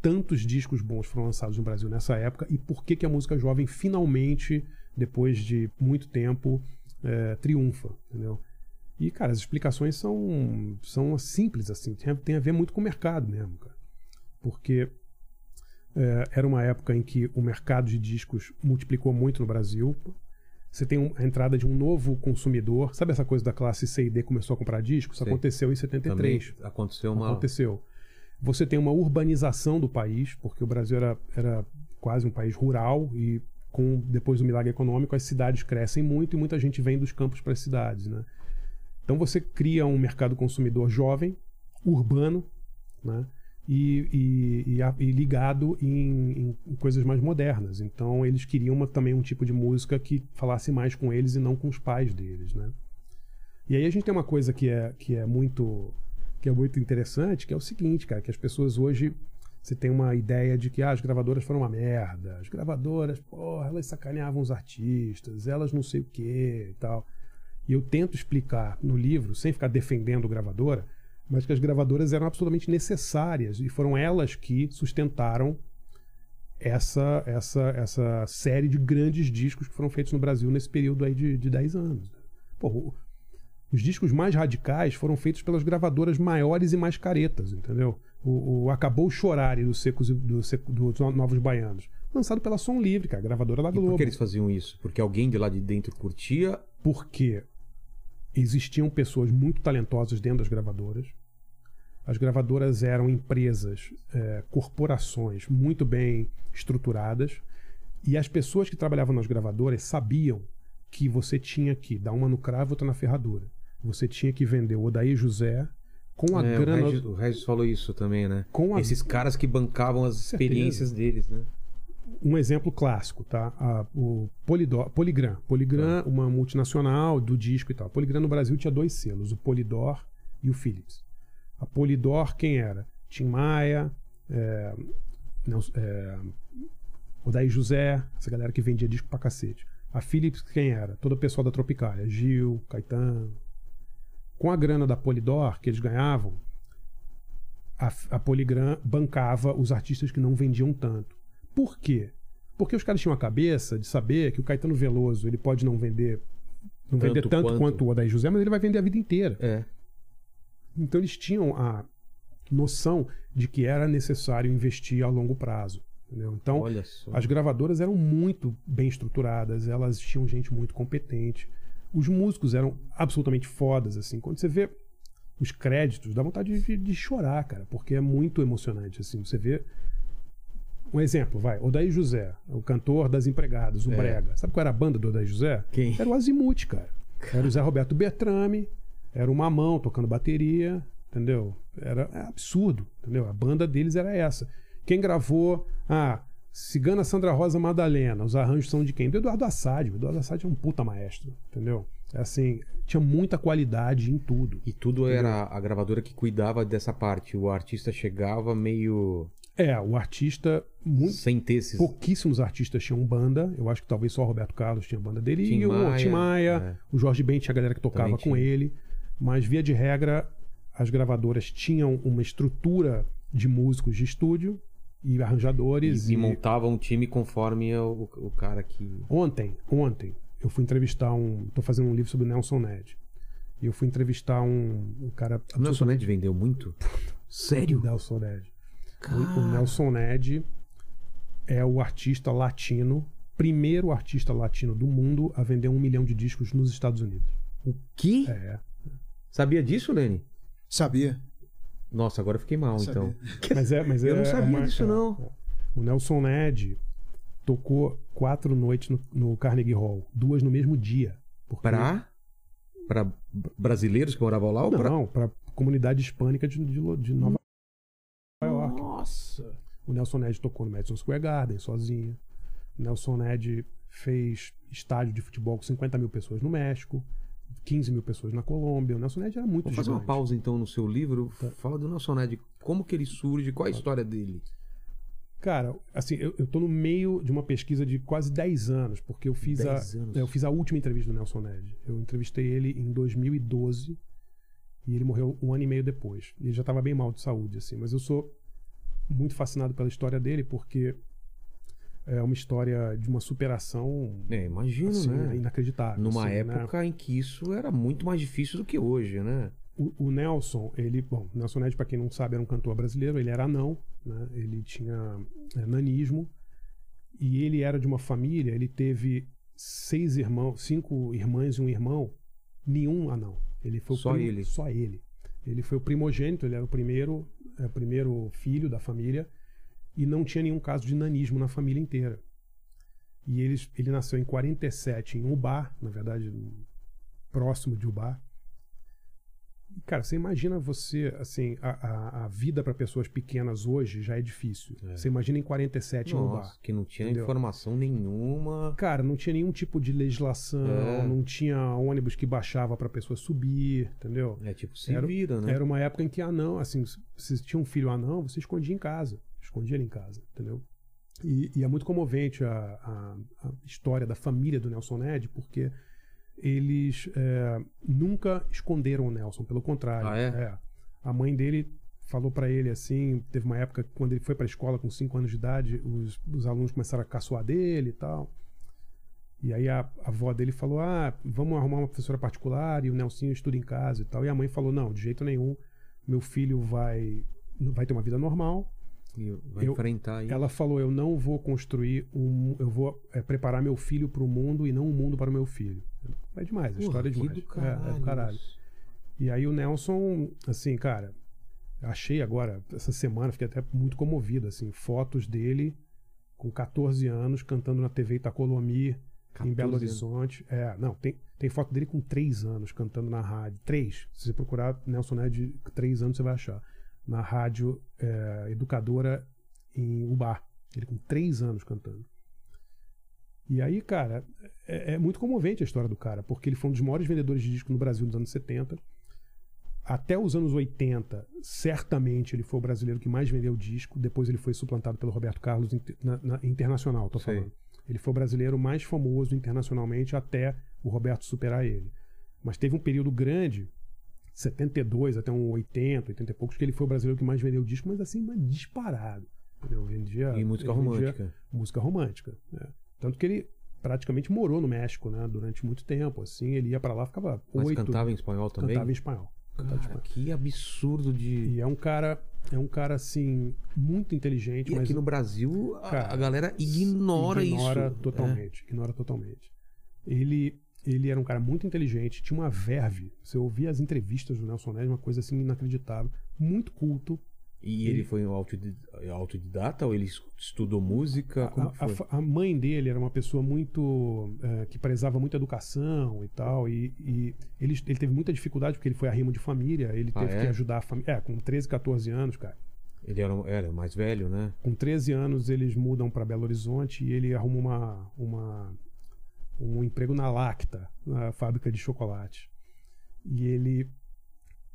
tantos discos bons foram lançados no Brasil nessa época e por que, que a música jovem finalmente, depois de muito tempo, é, triunfa, entendeu? E, cara, as explicações são, são simples, assim. Tem, tem a ver muito com o mercado mesmo, cara. Porque é, era uma época em que o mercado de discos multiplicou muito no Brasil. Você tem um- a entrada de um novo consumidor. Sabe essa coisa da classe C e D começou a comprar discos? Isso
Sei.
aconteceu em
Também
73.
aconteceu uma.
Aconteceu. Você tem uma urbanização do país, porque o Brasil era, era quase um país rural e com depois do milagre econômico as cidades crescem muito e muita gente vem dos campos para as cidades, né? Então você cria um mercado consumidor jovem, urbano, né? E, e- e ligado em, em- em coisas mais modernas. Então eles queriam uma- também um tipo de música que falasse mais com eles e não com os pais deles, né? E aí a gente tem uma coisa que é, que é muito que é muito interessante, que é o seguinte, cara, que as pessoas hoje você tem uma ideia de que ah, as gravadoras foram uma merda, as gravadoras, porra, elas sacaneavam os artistas, elas não sei o que e tal. E eu tento explicar no livro, sem ficar defendendo gravadora, mas que as gravadoras eram absolutamente necessárias e foram elas que sustentaram essa, essa, essa série de grandes discos que foram feitos no Brasil nesse período aí de, de 10 anos. O- os discos mais radicais foram feitos pelas gravadoras maiores e mais caretas, entendeu? O, o Acabou o Chorare dos Secos e- do, dos Novos Baianos. Lançado pela Som Livre, cara, gravadora da
E
Globo.
por que eles faziam isso? Porque alguém de lá de dentro curtia.
porque existiam pessoas muito talentosas dentro das gravadoras. As gravadoras eram empresas, eh, corporações muito bem estruturadas. E as pessoas que trabalhavam nas gravadoras sabiam que você tinha que dar uma no cravo e outra na ferradura. Você tinha que vender o Odaí José com a
É,
grana.
o, Regis, o Regis falou isso também, né?
Com a-
Esses caras que bancavam as
Certeza.
experiências deles, né?
um exemplo clássico, tá? A- o Polidor, Poligram. Poligram, uma multinacional do disco e tal. Poligram no Brasil tinha dois selos, o Polydor e o Philips. A Polydor, quem era? Tim Maia, é, Nelson- é, Odaí José, essa galera que vendia disco pra cacete. A Philips, quem era? Todo o pessoal da Tropicália. Gil, Caetano. Com a grana da Polydor que eles ganhavam, a, a Poligram bancava os artistas que não vendiam tanto. Por quê? Porque os caras tinham a cabeça de saber que o Caetano Veloso ele pode não vender não
Tanto
vender tanto
quanto.
quanto o Odaí José, mas ele vai vender a vida inteira.
É.
Então eles tinham a noção de que era necessário investir a longo prazo. entendeu? Então as gravadoras eram muito bem estruturadas, elas tinham gente muito competente. Os músicos eram absolutamente fodas, assim. Quando você vê os créditos, dá vontade de, de chorar, cara, porque é muito emocionante, assim. Você vê Um exemplo, vai. Odaí José, o cantor das empregadas, o
É.
Brega. Sabe qual era a banda do Odaí José?
Quem?
Era o Azimuth, cara. Era o Zé Roberto Bertrame, era o Mamão tocando bateria, entendeu? Era é absurdo, entendeu? A banda deles era essa. Quem gravou, ah, Cigana Sandra Rosa Madalena, os arranjos são de quem? Do Eduardo Assad. O Eduardo Assad é um puta maestro, entendeu? É assim, tinha muita qualidade em tudo.
E tudo era a gravadora que cuidava dessa parte. O artista chegava meio
É, o artista, muito,
sem ter esses.
pouquíssimos artistas tinham banda. Eu acho que talvez só o Roberto Carlos tinha banda dele.
Tim
e o
Maia,
Tim Maia,
é.
o Jorge Ben tinha a galera que tocava com ele. Mas, via de regra, as gravadoras tinham uma estrutura de músicos de estúdio e arranjadores.
E,
E,
e montava um time conforme o, o cara que.
Ontem, ontem, eu fui entrevistar um. Tô fazendo um livro sobre o Nelson Ned. E eu fui entrevistar um, um cara.
O Nelson Ned vendeu muito? Sério?
O Nelson Ned. O, o Nelson Ned é o artista latino, primeiro artista latino do mundo a vender um milhão de discos nos Estados Unidos.
O quê?
É.
Sabia disso, Lenny?
Sabia?
Nossa, agora eu fiquei mal,
Sabia.
então.
Mas é, mas
Eu
é-
não sabia
é uma-
disso,
é-
não.
O Nelson Ned tocou quatro noites no, no Carnegie Hall, duas no mesmo dia. Porque-
Pra? Pra brasileiros que moravam lá? ou pra...
Não, para comunidade hispânica de, de, de Nova York.
Nossa.
O Nelson Ned tocou no Madison Square Garden sozinho. O Nelson Ned fez estádio de futebol com 50 mil pessoas no México, 15 mil pessoas na Colômbia. O Nelson Ned era muito
Vou fazer uma
gigante.
pausa então no seu livro.
Tá.
Fala do Nelson Ned. Como que ele surge? Qual a história dele?
Cara, assim, eu, tô no meio de uma pesquisa de quase 10 anos, porque eu fiz, a,
10 anos.
eu fiz a última entrevista do Nelson Ned. Eu entrevistei ele em 2012 e ele morreu um ano e meio depois. E ele já estava bem mal de saúde, assim. Mas eu sou muito fascinado pela história dele, porque é uma história de uma superação
É, imagino,
assim,
né?
inacreditável.
Numa
assim, né?
época em que isso era muito mais difícil do que hoje, né?
O, o Nelson, ele, bom, Nelson Ned, para quem não sabe, era um cantor brasileiro, ele era anão, né? Ele tinha é, nanismo e ele era de uma família, ele teve seis irmãos, cinco irmãs e um irmão, nenhum anão. Ele foi o
Só ele?
Só ele. Ele foi o primogênito, ele era o primeiro, é, o primeiro filho da família e não tinha nenhum caso de nanismo na família inteira. E ele, ele nasceu em 47 em Ubar, na verdade, próximo de Ubar. Cara, você imagina você, assim, a, a, a vida para pessoas pequenas hoje já é difícil.
É.
Você imagina em 47 em Ubar.
Nossa, que não tinha
Entendeu?
informação nenhuma.
Cara, não tinha nenhum tipo de legislação,
É.
não tinha ônibus que baixava para pessoa subir, entendeu?
É tipo, se
Era-
vira, né?
Era uma época em que anão, assim, se tinha um filho anão, você escondia em casa. Escondia ele em casa, entendeu? E, e é muito comovente a, a- a história da família do Nelson Ned, porque eles é, nunca esconderam o Nelson, pelo contrário.
Ah, é?
A mãe dele falou pra ele assim, teve uma época que quando ele foi pra escola com 5 anos de idade, os, os alunos começaram a caçoar dele e tal. E aí a, a avó dele falou: Ah, vamos arrumar uma professora particular e o Nelsinho estuda em casa e tal. E a mãe falou: Não, de jeito nenhum, meu filho vai, vai ter uma vida normal.
Vai
Eu-
enfrentar aí.
Ela falou: Eu não vou construir um. Eu vou é, preparar meu filho para o mundo e não um mundo para o meu filho. É demais, a história é demais.
do caralho.
É, é do caralho. E aí o Nelson, assim, cara, achei agora, essa semana, fiquei até muito comovido, assim, fotos dele com 14 anos cantando na TV Itacolomi, em
14
Belo. Horizonte. É, não, tem, tem foto dele com 3 anos cantando na rádio. 3. Se você procurar Nelson Ned, 3 anos você vai achar. Na rádio é, educadora em Ubar. Ele com 3 anos cantando. E aí, cara, é, é muito comovente a história do cara, porque ele foi um dos maiores vendedores de disco no Brasil nos anos 70. Até os anos 80, certamente ele foi o brasileiro que mais vendeu disco. Depois ele foi suplantado pelo Roberto Carlos na, na- internacional, tô falando. Ele foi o brasileiro mais famoso internacionalmente até o Roberto superar ele. Mas teve um período grande, 72 até um 80, 80 e poucos, que ele foi o brasileiro que mais vendeu disco, mas assim, mas disparado. Entendeu? Vendia,
E música romântica.
música romântica. né? Tanto que ele praticamente morou no México, né? Durante muito tempo, assim. Ele ia pra lá, ficava
Mas
oito...
cantava em espanhol também?
Cantava em espanhol. Cantava em
Cara,
espanhol.
que absurdo de.
E é um cara, é um cara assim muito inteligente,
E
mas
aqui no Brasil, a,
Cara,
a galera ignora,
ignora
isso.
totalmente, ignora totalmente. Ele ele era um cara muito inteligente, tinha uma verve. Você ouvia as entrevistas do Nelson Ned, uma coisa assim inacreditável, muito culto,
E ele foi um autodi- autodidata ou ele estudou música?
A, a a mãe dele era uma pessoa muito. eh, que prezava muito a educação e tal. E, e ele, ele teve muita dificuldade porque ele foi arrimo de família. Ele
Ah,
teve
é?
que ajudar a família. É, com 13, 14 anos, cara.
Ele era, era mais velho, né?
Com 13 anos, eles mudam para Belo Horizonte e ele arruma uma, uma, um emprego na Lacta, na fábrica de chocolate. E ele,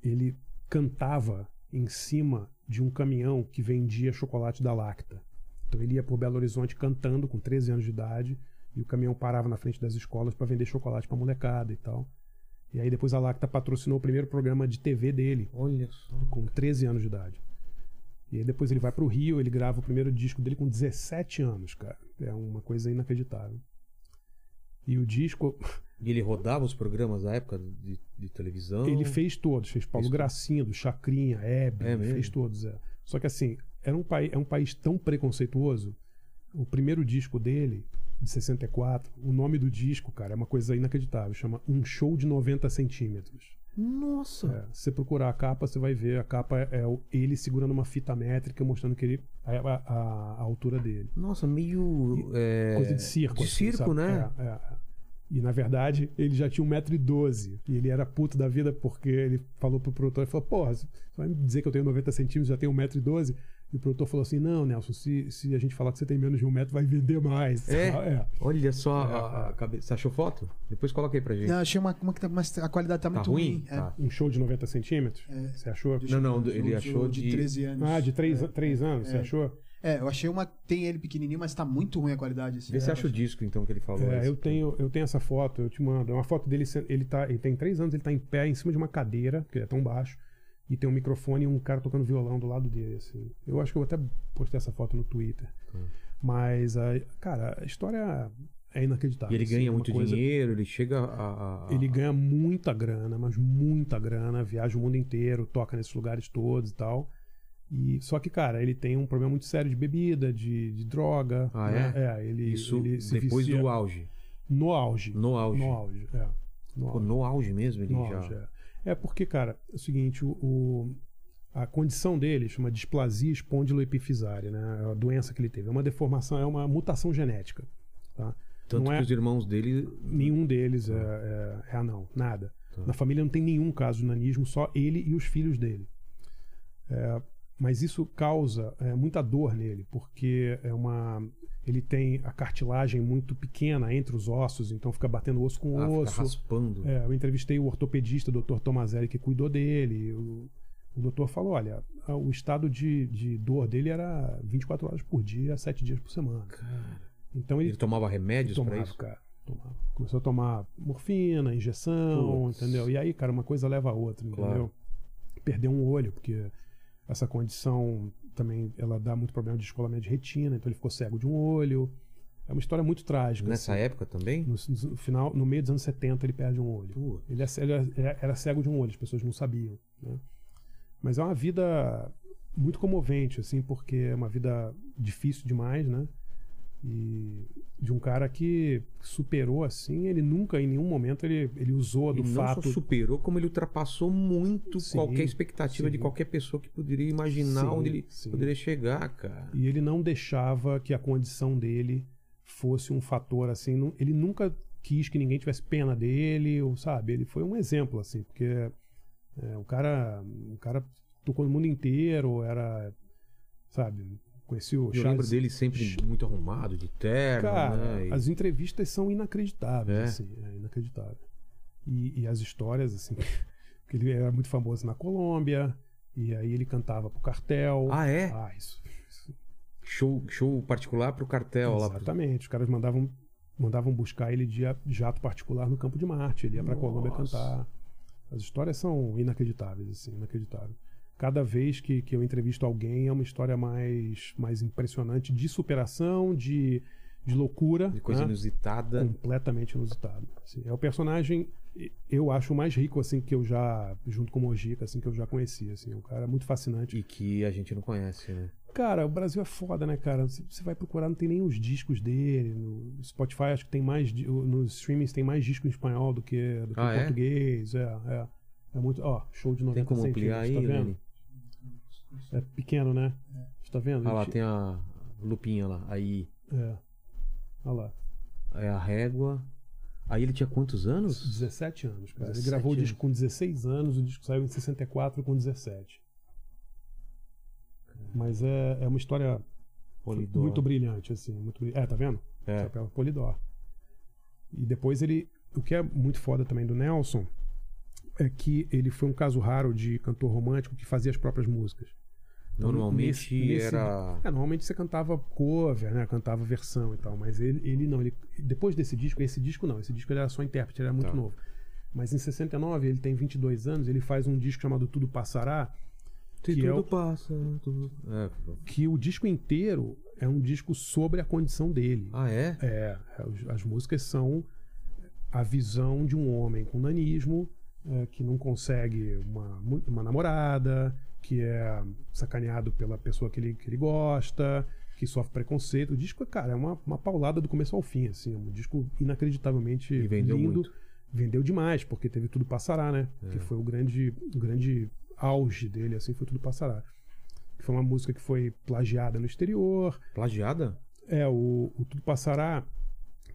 ele cantava em cima de um caminhão que vendia chocolate da Lacta. Então ele ia por Belo Horizonte cantando com 13 anos de idade e o caminhão parava na frente das escolas para vender chocolate para molecada e tal. E aí depois a Lacta patrocinou o primeiro programa de TV dele,
Olha só.
com 13 anos de idade. E aí depois ele vai pro Rio, ele grava o primeiro disco dele com 17 anos, cara. É uma coisa inacreditável. E o disco,
E ele rodava os programas da época de, de televisão?
ele fez todos, fez Paulo
Fez.
Gracinha, do Chacrinha, Hebe,
É
fez todos, é. Só que assim, era um país, é um país tão preconceituoso. O primeiro disco dele, de 64, o nome do disco, cara, é uma coisa inacreditável, chama Um Show de 90 centímetros.
Nossa!
É, se você procurar a capa, você vai ver. A capa é, é ele segurando uma fita métrica, mostrando que ele a, a- a- altura dele.
Nossa, meio. é,
Coisa de circo.
De
assim,
circo,
sabe?
né?
É, é. E na verdade, ele já tinha 1,12m. E ele era puto da vida porque ele falou pro produtor: ele falou, porra, você vai me dizer que eu tenho 90 centímetros já tenho 1,12m? E o produtor falou assim: não, Nelson, se, se a gente falar que você tem menos de um metro, vai vender mais.
É?
é.
Olha só
É,
a, a cabeça. Você achou foto? Depois coloca aí pra gente.
Não, achei uma, uma que tá, mas a qualidade tá,
Tá
muito
ruim?
ruim. é.
Tá.
Um show de 90 centímetros?
É.
Você achou?
Não, não,
ver,
ele achou
o
de-
13 anos.
Ah, de 3,
É.
três anos, você
É.
achou?
É, eu achei uma. Tem ele pequenininho, mas tá muito ruim a qualidade. Assim,
Vê se
É,
acha o disco, então, que ele falou.
É,
esse.
eu tenho, eu tenho essa foto, eu te mando. É uma foto dele, ele, tá, ele tem três anos, ele tá em pé em cima de uma cadeira, porque ele é tão baixo, e tem um microfone e um cara tocando violão do lado dele, assim. Eu acho que eu até postei essa foto no Twitter. Mas, a, cara, a história é inacreditável.
E ele
assim,
ganha
uma
muito
coisa-
dinheiro, ele chega a. a-
Ele ganha muita grana, mas muita grana, viaja o mundo inteiro, toca nesses lugares todos e tal. E, só que, cara, ele tem um problema muito sério de bebida, de, de droga.
Ah,
né?
é?
É, ele,
Isso
ele
depois
vicia
do auge.
no auge.
No auge.
No auge, é. No
Pô,
auge.
no auge mesmo, ele
No
já.
auge, é. É porque, cara, é o seguinte, o, o- a condição dele chama displasia espondiloepifisária, né? A doença que ele teve. É uma deformação, é uma mutação genética. Tá?
Tanto
não
que
é-
os irmãos dele.
Nenhum deles é, é, é anão, nada.
Tá.
Na família não tem nenhum caso de nanismo, só ele e os filhos dele. É, mas isso causa é, muita dor nele, porque é uma, ele tem a cartilagem muito pequena entre os ossos, então fica batendo osso com
Ah, fica
osso.
raspando.
É, eu entrevistei o ortopedista, o Dr. Tomazelli, que cuidou dele. O, o doutor falou: olha, o estado de, de dor dele era 24 horas por dia, 7 dias por semana.
Cara,
Então ele,
ele tomava remédios
tomava,
isso?
cara. Tomava. Começou a tomar morfina, injeção, entendeu? E aí, cara, uma coisa leva a outra, entendeu?
Claro.
Perdeu um olho, porque essa condição também ela dá muito problema de descolamento de retina, então ele ficou cego de um olho. É uma história muito trágica.
Nessa
assim.
época também?
No, no final, no meio dos anos 70, ele perde um olho. Ele, é- ele é- era cego de um olho, as pessoas não sabiam. Né? Mas é uma vida muito comovente, assim, porque é uma vida difícil demais, né? E de um cara que superou assim, ele nunca em nenhum momento ele, ele usou do
Ele não
fato.
só superou, como ele ultrapassou muito
Sim,
qualquer expectativa de
sim.
qualquer pessoa que poderia imaginar
Sim,
onde ele poderia chegar, cara.
E ele não deixava que a condição dele fosse um fator assim. não- ele nunca quis que ninguém tivesse pena dele, ou sabe? Ele foi um exemplo, assim, porque é, o cara. O cara tocou no mundo inteiro, era. Sabe? Conheci o
Eu lembro
Charles.
dele sempre muito arrumado, de terno,
Cara,
né?
As entrevistas são inacreditáveis,
É?
assim, é inacreditável. E, e as histórias, assim, porque ele era muito famoso na Colômbia, e aí ele cantava pro cartel.
Ah, é?
Ah, isso. isso
Show, show particular pro cartel lá. pro-
Exatamente. Os caras mandavam, mandavam buscar ele de jato particular no Campo de Marte. Ele ia pra Colômbia cantar. As histórias são inacreditáveis, assim, inacreditáveis. Cada vez que, que eu entrevisto alguém é uma história mais, mais impressionante de superação, de, de loucura.
De coisa
né?
inusitada.
completamente inusitado. assim. é o personagem, eu acho o mais rico assim que eu já, junto com o Mojica, assim que eu já conheci, assim, um cara muito fascinante.
E que a gente não conhece, né?
Cara, o Brasil é foda, né, cara? Você vai procurar, não tem nem os discos dele. No Spotify acho que tem mais, nos streamings tem mais disco em espanhol do que, do que
Ah,
em
é?
português. É, é, é muito, ó, show de 90
Tem como ampliar aí,
centímetros, tá vendo?
Lene?
É pequeno, né? Você tá vendo?
Olha lá, tem a lupinha lá. Aí
É. Olha lá.
é a régua. Aí ele tinha quantos anos?
17 anos, cara.
17
Ele gravou o
anos.
disco com 16 anos, o disco saiu em 64 com 17. Mas é, é uma história
Polidor.
muito brilhante, assim. Muito brilhante. É, tá vendo?
É.
Chapéu Polidor. E depois ele. O que é muito foda também do Nelson é que ele foi um caso raro de cantor romântico que fazia as próprias músicas. Então,
Normalmente
nesse- nesse-
era.
É, normalmente você cantava cover, né? Cantava versão e tal. Mas ele, ele não. Ele, depois desse disco, esse disco não. Esse disco ele era só intérprete, ele era muito
Tá.
novo. Mas em 69, ele tem 22 anos, ele faz um disco chamado Tudo Passará,
Se
que é
tudo
o-
passa. Tudo... É.
que o disco inteiro é um disco sobre a condição dele.
Ah, é?
É, as- as músicas são a visão de um homem com nanismo é, que não consegue uma, uma namorada, que é sacaneado pela pessoa que ele, que ele gosta, que sofre preconceito. O disco, cara, é uma, uma paulada do começo ao fim, assim, é um disco inacreditavelmente
E vendeu
lindo.
muito.
Vendeu demais, porque teve Tudo Passará, né?
É.
Que foi o grande, o grande auge dele, assim, foi Tudo Passará. Que foi uma música que foi plagiada no exterior,
Plagiada?
é, o, o Tudo Passará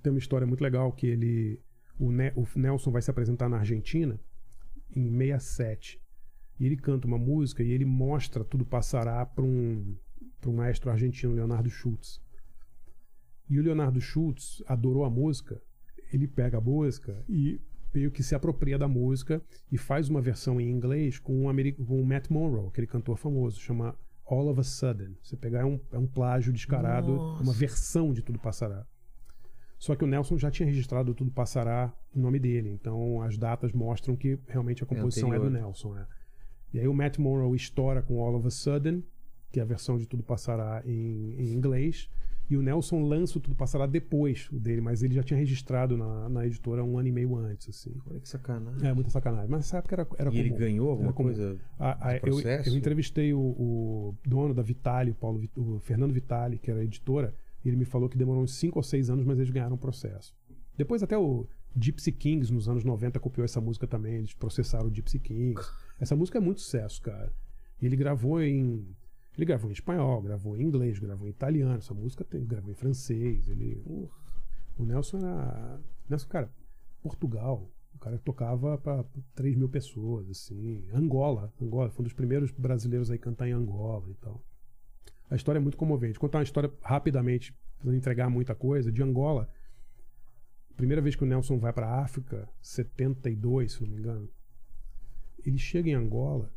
tem uma história muito legal que ele. O, Ne- o Nelson vai se apresentar na Argentina em 67. E ele canta uma música e ele mostra Tudo Passará para um, pra um maestro argentino, Leonardo Schultz. E o Leonardo Schultz adorou a música, ele pega a música e meio que se apropria da música e faz uma versão em inglês com um, com o Matt Monroe, aquele cantor famoso, chama All of a Sudden. Você pegar é um, é um plágio descarado,
Nossa.
uma versão de Tudo Passará. Só que o Nelson já tinha registrado Tudo Passará em nome dele, então as datas mostram que realmente a composição é, do
anterior.
Nelson. É. E aí o Matt Monroe estoura com All of a Sudden, que é a versão de Tudo Passará em, em inglês, e o Nelson lança o Tudo Passará depois o dele, mas ele já tinha registrado na, na editora um ano e meio antes. Assim.
Olha que sacanagem.
É, muita sacanagem. Mas nessa época era, era
e ele
comum.
ganhou alguma coisa?
A- a- eu, eu entrevistei o, o dono da Vitale, o, Paulo, o Fernando Vitale, que era a editora, e ele me falou que demorou uns 5 ou 6 anos, mas eles ganharam o processo. Depois até o Gypsy Kings, nos anos 90, copiou essa música também, eles processaram o Gypsy Kings. Essa música é muito sucesso, cara. E ele gravou em... Ele gravou em espanhol, gravou em inglês, gravou em italiano. Essa música tem, gravou em francês. Ele, o Nelson era... Nelson, cara, Portugal. O cara tocava para 3 mil pessoas, assim. Angola. Angola. Foi um dos primeiros brasileiros aí a cantar em Angola e tal. A história é muito comovente. Contar uma história rapidamente, para não entregar muita coisa. De Angola, primeira vez que o Nelson vai para a África, 72, se não me engano. Ele chega em Angola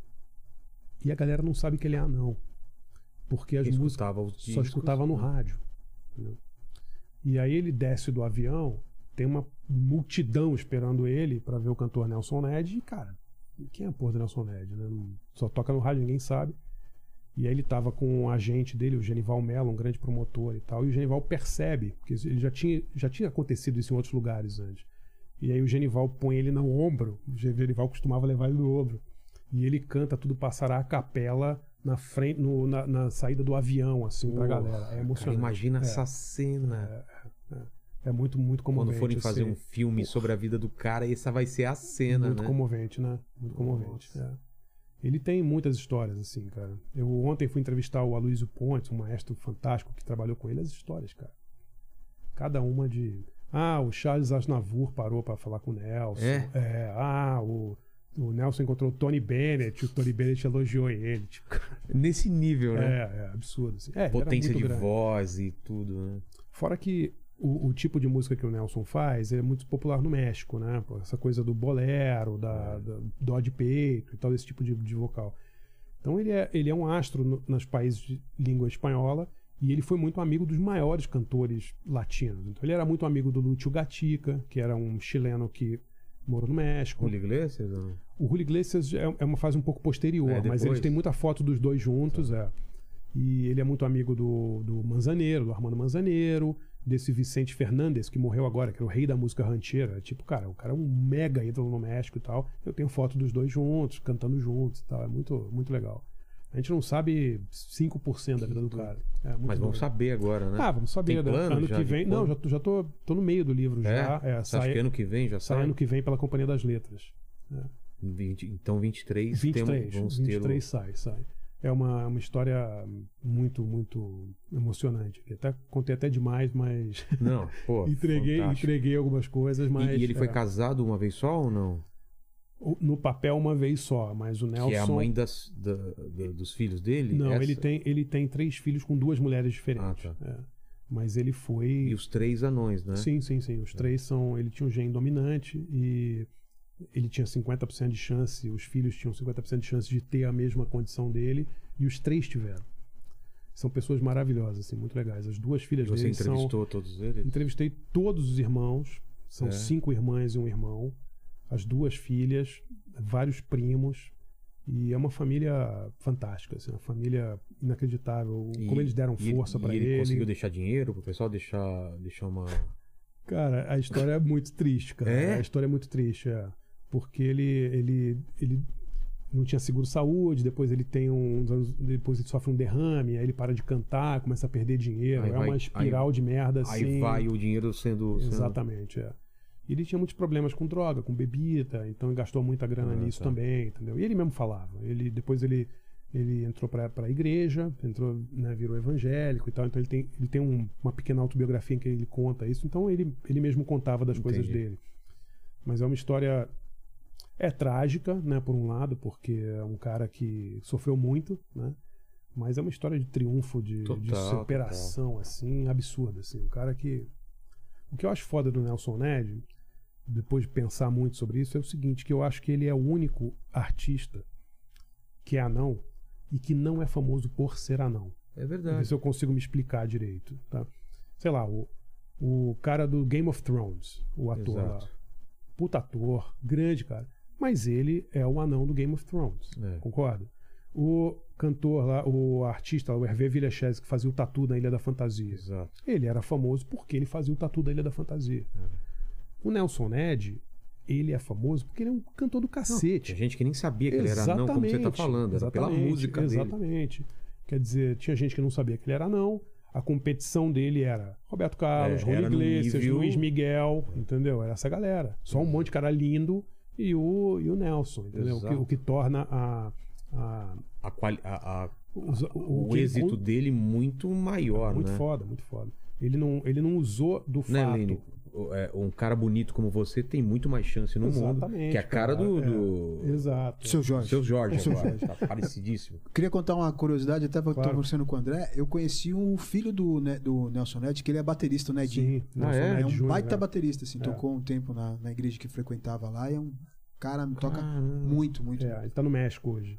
e a galera não sabe que ele é anão. Porque as músicas
escutava
só escutava no
né?
rádio. entendeu? E aí ele desce do avião, tem uma multidão esperando ele para ver o cantor Nelson Ned. E, cara, quem é a porra do Nelson Ned? Né? Só toca no rádio, ninguém sabe. E aí ele tava com um agente dele, o Genival Mello, um grande promotor e tal. E o Genival percebe, porque ele já tinha, já tinha acontecido isso em outros lugares antes. E aí o Genival põe ele no ombro. O Genival costumava levar ele no ombro. E ele canta tudo passará a capela na frente, no- na, na saída do avião, assim, pra
Pô,
galera. É
Cara,
emocionante.
imagina
É.
essa cena.
É muito, muito comovente.
Quando forem fazer
assim.
um filme sobre a vida do cara, essa vai ser a cena,
Muito
né?
comovente, né? Muito comovente. É. Ele tem muitas histórias, assim, cara. Eu ontem fui entrevistar o Aloysio Pontes, um maestro fantástico que trabalhou com ele, as histórias, cara. Cada uma de. Ah, o Charles Aznavour parou pra falar com o Nelson.
É?
ah, o, o Nelson encontrou o Tony Bennett, o Tony Bennett elogiou ele. Tipo,
Nesse nível, né?
é, é absurdo. Assim. É,
Potência de
grande.
voz e tudo, né?
Fora que o, o tipo de música que o Nelson faz é muito popular no México, né? Essa coisa do bolero, da, da dó de peito e tal, esse tipo de, de vocal. Então ele é, ele é um astro no, nos países de língua espanhola e ele foi muito amigo dos maiores cantores latinos. Então ele era muito amigo do Lúcio Gatica, que era um chileno que morou no México.
Julio Iglesias? ou?
O Julio Iglesias é, é uma fase um pouco posterior,
É,
mas eles têm muita foto dos dois juntos, é. E ele é muito amigo do, do Manzaneiro, do Armando Manzaneiro, desse Vicente Fernandes, que morreu agora, que era o rei da música rancheira. Tipo, cara, o cara é um mega ídolo no México e tal. Eu tenho foto dos dois juntos, cantando juntos e tal. É muito, muito legal. A gente não sabe 5% da vida do cara. É
Mas vamos
doido.
saber agora, né?
Ah, vamos saber.
Tem
né?
plano
ano
já
que vem. Não, já, tô- já tô, tô no meio do livro já.
É?
É,
Você acha
sai,
que ano que vem já
sai
sai?
ano que vem pela Companhia das Letras.
20 então 23,
23,
temos, vamos
23
ter o...
sai, sai. É uma, uma história muito, muito emocionante. Até, contei até demais, mas
Não, pô.
entreguei,
fantástico.
entreguei algumas coisas,
E-
mas.
e, ele foi
é,
casado uma vez só ou não?
no papel uma vez só, mas o Nelson.
Que é a mãe das, da- da- dos filhos dele?
Não,
Essa?
ele tem, ele tem três filhos com duas mulheres diferentes.
Ah, tá.
é. Mas ele foi.
E os três anões, né?
Sim, sim, sim. Os três são. Ele tinha um gene dominante e ele tinha 50% de chance, os filhos tinham 50% de chance de ter a mesma condição dele e os três tiveram. São pessoas maravilhosas, assim, muito legais. As duas filhas
Você
dele são.
entrevistou todos eles?
Entrevistei todos os irmãos, são
É.
cinco irmãs e um irmão, as duas filhas, vários primos. E é uma família fantástica, assim, uma família inacreditável.
E-
Como eles deram força pra
ele.
ele.
conseguiu deixar dinheiro pro pessoal deixar, deixar uma.
Cara, a história é muito triste, cara.
É?
A história é muito triste, é. Porque ele, ele, ele não tinha seguro saúde, depois ele tem anos, depois ele sofre um derrame, aí ele para de cantar, começa a perder dinheiro.
Aí
é
vai-
uma espiral de merda assim.
Aí vai o dinheiro sendo. sendo-
Exatamente, é. E ele tinha muitos problemas com droga, com bebida, então ele gastou muita grana
Ah,
nisso
tá.
também, entendeu? E ele mesmo falava. Ele depois ele ele entrou para a igreja, entrou, né, virou evangélico e tal. Então ele tem ele tem um- uma pequena autobiografia em que ele conta isso. Então ele ele mesmo contava das coisas
Entendi.
dele. Mas é uma história é trágica, né, por um lado, porque é um cara que sofreu muito, né? Mas é uma história de triunfo, de, de
Total,
superação, assim, absurda, assim. Um cara que o que eu acho foda do Nelson Ned, depois de pensar muito sobre isso, é o seguinte, que eu acho que ele é o único artista que é anão e que não é famoso por ser anão.
É
Ver
verdade.
se eu consigo me explicar direito, tá? Sei lá, o, o cara do Game of Thrones, o ator
Exato.
lá. Puta ator, grande, cara. Mas ele é o anão do Game of Thrones.
É.
Concorda? O cantor lá, o artista, o Hervé Villechaize, que fazia o tatu na Ilha da Fantasia.
Exato.
Ele era famoso porque ele fazia o tatu da Ilha da Fantasia. O Nelson Ned, ele é famoso porque ele é um cantor do cacete.
Tinha gente que nem sabia que ele era não, como você tá falando. Era pela
exatamente,
música dele.
Exatamente. Quer dizer, tinha gente que não sabia que ele era não. A competição dele era Roberto Carlos,
É,
Rony Iglesias,
nível-
Luiz Miguel, entendeu? Era essa galera. Só um monte de cara lindo e o, e o Nelson, entendeu? O que, o que torna a, a,
A quali- a- a- o,
ele
êxito dele muito maior,
muito
né?
foda, muito foda. Ele não, ele não usou do
Né,
fato.
É, Um cara bonito como você tem muito mais chance no mundo.
Exatamente,
Que é a cara do,
cara, é.
do...
Exato.
Seu Jorge.
seu Jorge
Seu
agora.
Jorge.
Tá parecidíssimo.
Queria contar uma curiosidade, até
Claro.
conversando com o André. Eu conheci o filho do, Ne- do Nelson Ned, que ele é baterista, o Nedinho.
Sim,
Ah,
Nelson
é?
É
Ned
um
Jr.,
baita
né?
baterista, assim.
É.
Tocou um tempo na, na igreja que frequentava lá e é um cara que toca
Caramba.
muito, muito.
É, ele tá no México hoje.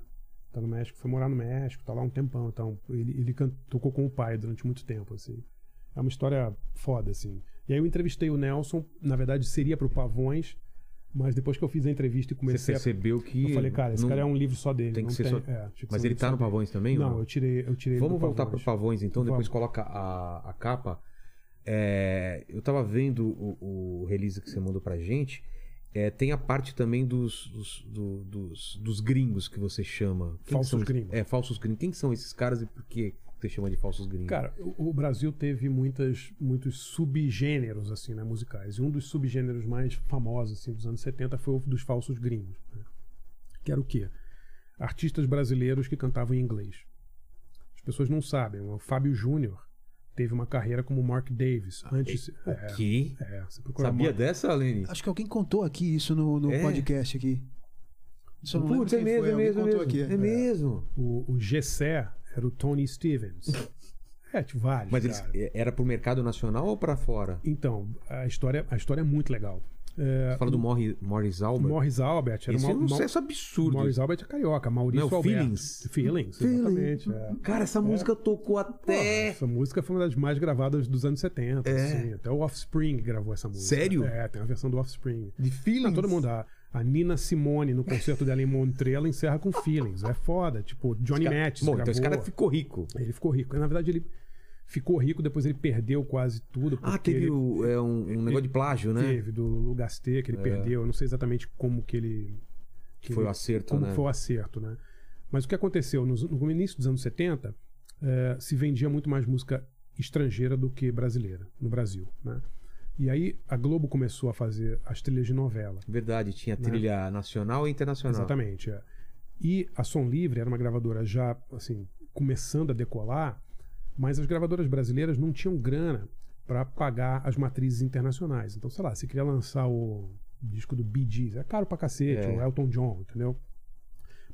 Tá no México, foi morar no México, tá lá um tempão. Então, ele, ele tocou com o pai durante muito tempo, assim. É uma história foda, assim. E aí eu entrevistei o Nelson, na verdade seria pro Pavões, mas depois que eu fiz a entrevista e
Você
comecei a...
percebeu que.
Eu falei, cara, esse
não-
cara é um livro só dele.
tem que
não
ser
tem...
só-
é, que
Mas
ser
ele tá no
dele.
Pavões também? ou
Não, eu tirei, eu tirei
Vamos voltar pro
Pavões.
Pavões, então, depois
Vamos.
coloca a, a capa. É, eu tava vendo o, o release que você mandou pra gente. É, tem a parte também dos, dos, do- dos, dos gringos que você chama. Quem
Falsos gringos.
É, falsos gringos. Quem são esses caras e por que você chama de falsos gringos?
Cara, o, o Brasil teve muitas, muitos subgêneros assim, né, musicais. E um dos subgêneros mais famosos assim, dos anos 70 foi o dos falsos gringos. né? Que era o quê? Artistas brasileiros que cantavam em inglês. As pessoas não sabem. O Fábio Júnior teve uma carreira como Mark Davis. Antes.
o
é,
quê?
é, você
Sabia
Mark-
dessa, Lene?
Acho que alguém contou aqui isso no, no
É?
podcast aqui. Só não lembro
Putz, é
quem
mesmo, é mesmo, é mesmo.
aqui.
É mesmo.
O, o Gessé era o Tony Stevens. é, tipo, vários.
Mas eles,
cara.
era pro mercado nacional ou pra fora?
Então, a história, a história é muito legal. É,
Você fala do Morris, Morris Albert?
Morris Albert era
Esse é
uma,
um
uma-
sucesso absurdo.
Morris Albert é carioca, Maurício
Não,
Alberto.
Feelings.
Feelings, exatamente. é.
Cara, essa música tocou
Porra,
até.
essa música foi uma das mais gravadas dos anos 70.
É.
assim, até o Offspring gravou essa música.
Sério?
É, tem a versão do Offspring.
De feelings.
Não, todo mundo. A, a Nina Simone, no concerto dela em Montreal, ela encerra com Feelings. É foda. Tipo, Johnny
cara-
Mattis
Bom, então esse cara ficou rico.
Ele ficou rico. Na verdade, ele ficou rico, depois ele perdeu quase tudo.
Ah, teve
ele-
o, é, um, um negócio de plágio, né?
Teve, do Lu Gasté, que ele perdeu. Eu não sei exatamente como que ele.
Que foi o acerto,
como
né?
foi o acerto, né? Mas o que aconteceu? Nos- No, início dos anos 70, eh, se vendia muito mais música estrangeira do que brasileira no Brasil, né? E aí a Globo começou a fazer as trilhas de novela.
Verdade, tinha trilha nacional e internacional.
Exatamente. é. E a Som Livre era uma gravadora já, assim, começando a decolar, mas as gravadoras brasileiras não tinham grana para pagar as matrizes internacionais. Então, sei lá, se queria lançar o disco do Bee Gees, é caro pra cacete,
É.
o Elton John, entendeu?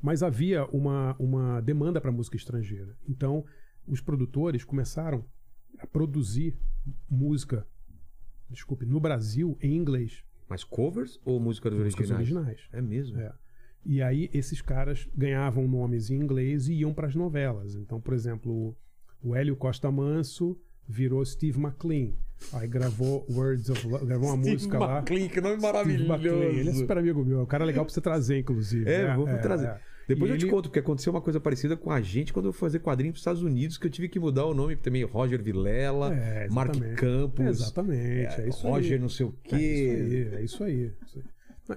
Mas havia uma, uma demanda para música estrangeira. Então, os produtores começaram a produzir música, desculpe, no Brasil em inglês,
Mas covers ou músicas
músicas
originais?
originais.
É mesmo?
É. E aí esses caras ganhavam nomes em inglês e iam para as novelas. Então, por exemplo, o Hélio Costa Manso virou Steve McLean. Aí gravou Words of Love, gravou uma música lá.
McLean, que nome
Steve
maravilhoso.
McLean. Ele é super amigo meu. É um cara legal pra você trazer, inclusive.
É,
né?
vamos trazer.
E
Depois eu te
ele-
conto, porque aconteceu uma coisa parecida com a gente quando eu fui fazer quadrinho para os Estados Unidos, que eu tive que mudar o nome também. Roger Vilela,
É,
Mark. Campos,
Exatamente, é isso
Roger
aí.
não sei o
É isso
quê.
aí, é isso aí. isso aí.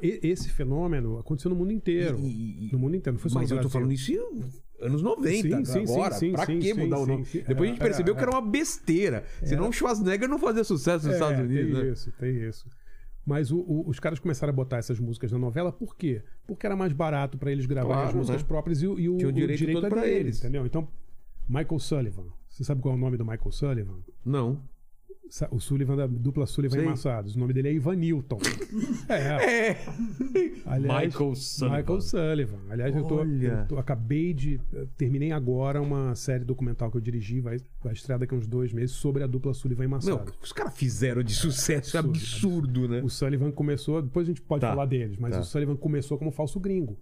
E- Esse fenômeno aconteceu no mundo inteiro.
E- e-
no mundo inteiro, não foi só
Mas eu tô falando isso em anos 90,
Sim, sim,
agora.
sim,
pra que mudar o nome? Depois a
É,
gente percebeu
é,
que era uma besteira. Senão o Schwarzenegger não fazia sucesso nos
É,
Estados Unidos,
tem
né?
isso, tem isso. Mas o- o- os caras começaram a botar essas músicas na novela, por quê? Porque era mais barato pra eles gravarem
Claro,
as músicas
né?
próprias e, o- e o,
Tinha o direito
direito,
todo
é
pra
deles,
eles.
entendeu? Então, Michael Sullivan. Você sabe qual é o nome do Michael Sullivan?
Não.
O Sullivan da dupla Sullivan
Sei.
Massados. O nome dele é Ivan Newton. é.
É.
Aliás,
Michael Sullivan.
Michael Sullivan. Aliás, eu, tô, eu tô- acabei de. eh, Terminei agora uma série documental que eu dirigi, vai, vai estrear daqui a uns dois meses, sobre a dupla Sullivan
Meu,
Massados.
os caras fizeram de sucesso, é absurdo, né?
O Sullivan começou, depois a gente pode
Tá,
falar deles, mas
tá.
o Sullivan começou como falso gringo.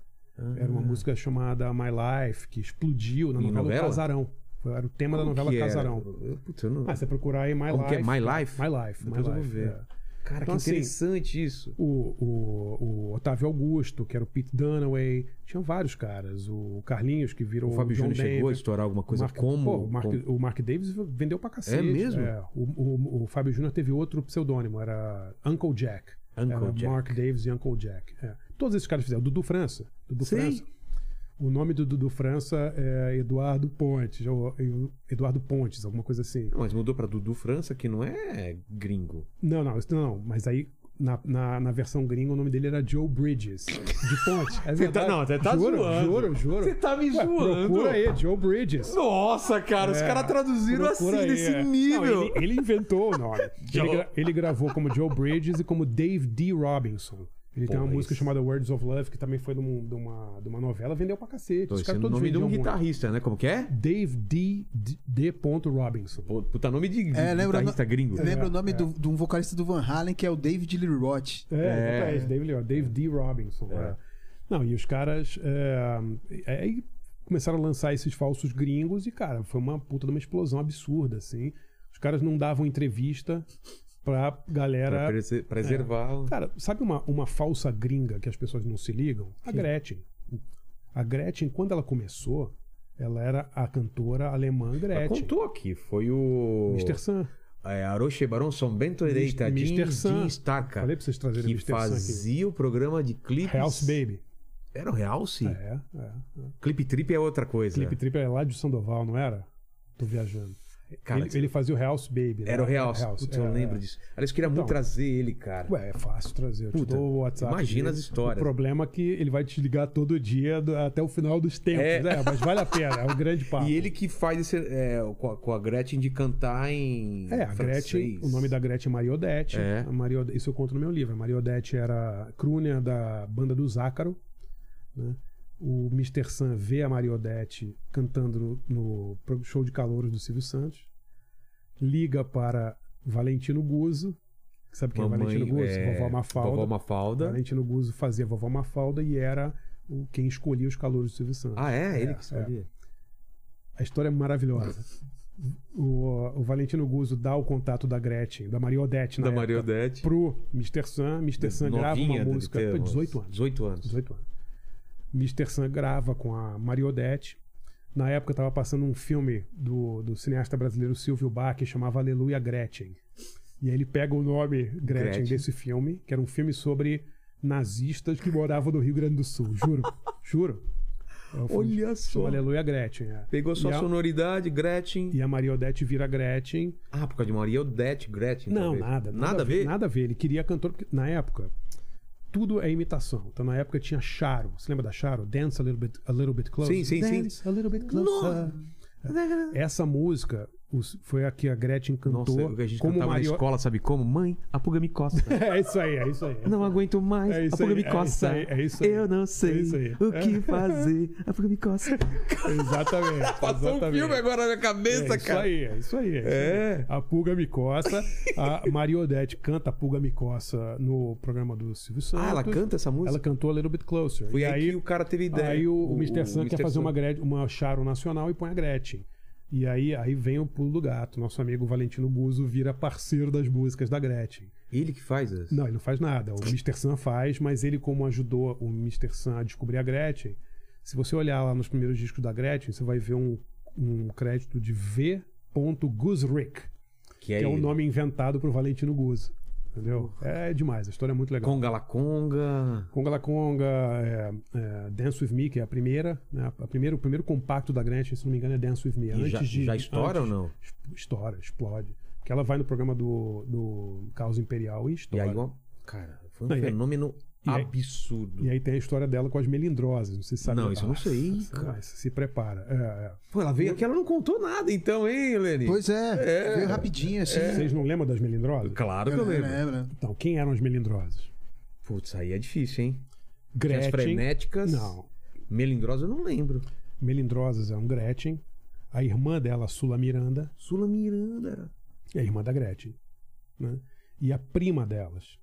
Era uma música chamada My Life, que explodiu na novela,
novela?
Casarão. Foi- Era o tema da
Como
novela
que era?
Casarão.
Eu- Putz, eu não...
Ah, você procurar aí My
Como
Life.
que é? My Life?
My Life.
Depois
My
eu vou ver.
é.
Cara,
Então,
que
assim,
interessante isso.
O, o, o Otávio Augusto, que era o Pete Dunaway. Tinham vários caras. O Carlinhos, que virou
O Fábio Júnior chegou a estourar alguma coisa
Mark-
como...
Pô, o, Mark,
como-
o Mark Davis vendeu pra cacete.
É mesmo?
O, o, o Fábio Júnior teve outro pseudônimo, era Uncle Jack.
Uncle
era
Jack.
Mark Davis e Uncle Jack. é. Todos esses caras fizeram. Dudu França. Dudu
Sei.
França. O nome do Dudu França é Eduardo Pontes. ou Eduardo Pontes, alguma coisa assim.
Não, mas mudou pra Dudu França, que não é gringo.
Não, não, isso não, mas aí na, na, na versão gringa o nome dele era Joe Bridges. De Ponte. É
tá-
verdade.
não, você tá
juro,
zoando.
Juro, juro.
Você tá me
Ué,
zoando.
Procura aí, Joe Bridges.
Nossa, cara, os
É,
caras traduziram assim,
aí,
nesse
é.
nível.
Não, ele, ele inventou o nome. Ele, ele gravou como Joe Bridges e como Dave D. Robinson. Ele tem
Pô,
uma música
esse-
chamada Words of Love, que também foi de, um- de uma, de uma novela, vendeu pra cacete.
Pô,
Os
é
caras
o
todos
nome de um
muito.
guitarrista, né? Como que é?
Dave D. D. D. Robinson.
Pô, Puta nome de
É,
guitarrista gringo.
lembra o nome
é.
do, de um vocalista do Van Halen, que é o David Lee Roth.
É,
É.
Dave, Lee- Dave D. Robinson. é. Não, e os caras. É, aí começaram a lançar esses falsos gringos e, cara, foi uma puta de uma explosão absurda, assim. Os caras não davam entrevista pra galera.
Pra prese- preservar. o-
Cara, sabe uma, uma falsa gringa que as pessoas não se ligam? A Gretchen. A Gretchen, quando ela começou, ela era a cantora alemã
Ela
Gretchen.
contou aqui, foi o.
Mr. Sam.
É, Aroche Barão São Bento Ereita,
Mr.
Starca.
Falei pra vocês trazerem
que
Mr.
Fazia o programa de clipes.
House Baby.
Era o Realce?
É, é. é.
Clipe Trip é outra coisa.
Clipe Trip é lá de Sandoval, não era? Tô viajando.
Cara,
ele, ele fazia o House Baby. né?
Era o Realce. Putz, eu
é,
lembro disso. Aliás, eu queria muito
Então.
trazer ele, cara.
Ué, é fácil trazer. Eu
Puta,
o WhatsApp.
imagina
dele.
as histórias.
O problema é que ele vai te ligar todo dia do- até o final dos tempos.
É.
É, mas vale a pena. É um grande papo.
E ele que faz esse, é, com, a, com a Gretchen de cantar em.
É, a
francês.
Gretchen, o nome da Gretchen é Maria Odete.
É.
Maria isso eu conto no meu livro. A Maria Odete era crooner da banda do Zácaro. né? O Mr. Sam vê a Maria Odete cantando no, no show de calouros do Silvio Santos. Liga para Valentino Guzzo. Sabe quem é
Mamãe,
Valentino Guzzo?
é,
Vovó Mafalda.
Vovó Mafalda.
Valentino Guzzo fazia Vovó Mafalda e era o, quem escolhia os calouros do Silvio Santos.
Ah, é? Ele
É,
que escolhia.
A história é maravilhosa. O, o Valentino Guzzo dá o contato da Gretchen, da Maria Odete, na
Da
época,
Maria Odete.
pro Mr. Sam. Mr. Sam grava uma música.
ter
Pô,
uns
18 anos.
18 anos.
18 anos. Mr. Sam grava com a Maria Odete. Na época estava passando um filme do, do cineasta brasileiro Silvio Bach que chamava Aleluia Gretchen. E aí ele pega o nome Gretchen,
Gretchen.
desse filme, que era um filme sobre nazistas que moravam no Rio Grande do Sul. Juro. juro. É
Olha só.
Aleluia Gretchen. é.
Pegou só a sonoridade, Gretchen.
E a Maria Odete vira Gretchen.
Ah, por causa de Maria Odete, Gretchen.
Não,
talvez.
nada.
Nada a ver?
Nada a ver. Ele queria cantor. Na época, tudo é imitação. Então na época tinha Charo. Você lembra da Charo? Dance a little bit, a little bit closer.
Sim, sim, sim.
Dance a little bit closer. Essa música os- foi a que a Gretchen cantou
Nossa, o a gente
como
cantava
Mario...
na escola, sabe como? Mãe, a pulga me coça.
É isso aí, é isso aí.
Não aguento mais,
É
a pulga
aí,
me
é
coça.
isso aí, é isso aí.
Eu não
É
sei o que fazer, a pulga me coça.
Exatamente.
Passou um
exatamente.
filme agora na minha
É
cabeça,
isso
cara.
aí, é isso aí. É. isso
É.
aí. A Pulga Me Coça. A Mariodete canta a Pulga Me Coça no programa do Silvio Santos.
Ah, ela canta essa música?
Ela cantou a Little Bit Closer.
Foi
e
aí,
aí,
que o cara teve ideia.
aí o, o Mr. Sun quer
Mr.
fazer
Sun.
uma, Gret- uma Charo nacional e põe a Gretchen. E aí, aí vem o pulo do gato. Nosso amigo Valentino Buzo vira parceiro das músicas da Gretchen.
Ele que faz as...
Não, ele não faz nada. O Mr. Sun faz, mas ele, como ajudou o Mr. Sun a descobrir a Gretchen, se você olhar lá nos primeiros discos da Gretchen, você vai ver um, um crédito de V. Guzrick,
Que é,
que é o nome inventado pro Valentino Guzzo. Entendeu? É demais, a história é muito legal.
Conga la Conga.
Conga La Conga, é, é, Dance With Me, que é a primeira, né? A primeira, o primeiro compacto da Gretchen, se não me engano, é Dance With Me.
E
Antes
já,
de,
já estoura
antes-
ou não?
Estoura, explode. Porque ela vai no programa do, do Caos Imperial e
E
estoura.
aí, ó, cara, foi um
Não, e aí-
fenômeno
e aí-
absurdo.
E aí tem a história dela com as melindrosas. Não sei se sabe.
Não, isso eu não sei,
Nossa,
cara.
mas Se prepara. É, é.
Pô, ela veio aqui, ela não contou nada então, hein, Helene?
Pois é,
É.
veio rapidinho assim.
Vocês não lembram das melindrosas?
Claro que eu
Eu
lembro.
lembro.
Então, quem eram as melindrosas?
Putz, aí é difícil, hein?
Gretchen.
As frenéticas.
Não.
Melindrosa eu não lembro.
Melindrosas é um Gretchen. A irmã dela, Sula Miranda,
Sula Miranda.
é a irmã da Gretchen. Né? E a prima delas,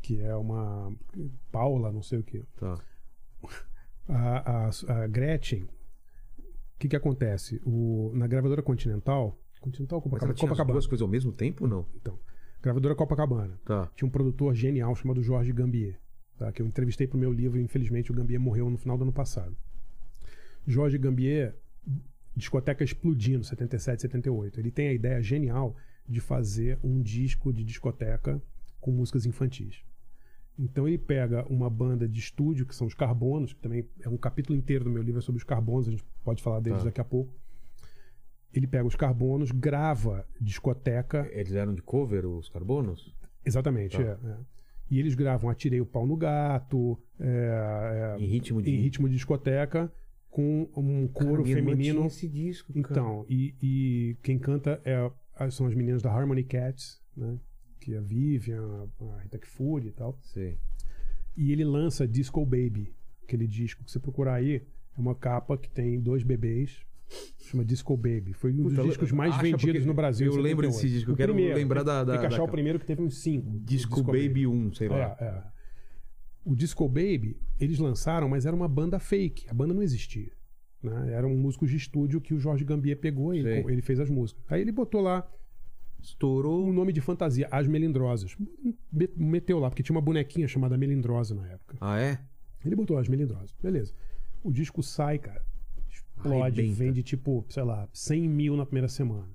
que é uma Paula, não sei o que.
Tá.
A, a, a Gretchen, o que, que acontece? O, na gravadora Continental, Continental
Mas
Copacabana,
tinha as
Copacabana.
duas coisas ao mesmo tempo ou não?
Então, gravadora Copacabana.
Tá.
Tinha um produtor genial chamado Jorge Gambier, tá? que eu entrevistei pro meu livro e infelizmente o Gambier morreu no final do ano passado. Jorge Gambier, discoteca explodindo, 77, 78. Ele tem a ideia genial de fazer um disco de discoteca com músicas infantis. Então ele pega uma banda de estúdio, que são os Carbonos, que também é um capítulo inteiro do meu livro é sobre os Carbonos, a gente pode falar deles
Tá.
daqui a pouco. Ele pega os Carbonos, grava discoteca
Eles eram de cover, os carbonos?
Exatamente,
Tá.
é, é. E eles gravam Atirei o Pau no Gato, é, é,
Em ritmo de.
em ritmo de discoteca, com um
Cara,
coro
irmã
feminino.
esse disco, cara.
Então, e, e quem canta é, são as meninas da Harmony Cats, né? Que é a Vivian, a Rita Fury e tal.
Sei.
E ele lança Disco Baby, aquele disco que você procurar aí, é uma capa que tem dois bebês, chama Disco Baby. Foi um dos
Puta,
discos mais vendidos no Brasil.
eu
em
lembro
78.
desse disco, eu quero
primeiro,
lembrar da- da-
Tem que achar
da
o primeiro que teve uns cinco.
Disco, Baby 1, sei lá.
É, é. O Disco Baby, eles lançaram, mas era uma banda fake. A banda não existia. Né? Eram músicos de estúdio que o Jorge Gambier pegou e ele fez as músicas. Aí ele botou lá
Estourou.
um nome de fantasia, As Melindrosas. Me- Meteu lá, porque tinha uma bonequinha chamada Melindrosa na época.
Ah, é?
Ele botou As Melindrosas. Beleza. O disco sai, cara. Explode,
Arrebenta.
vende tipo, sei lá, 100 mil na primeira semana.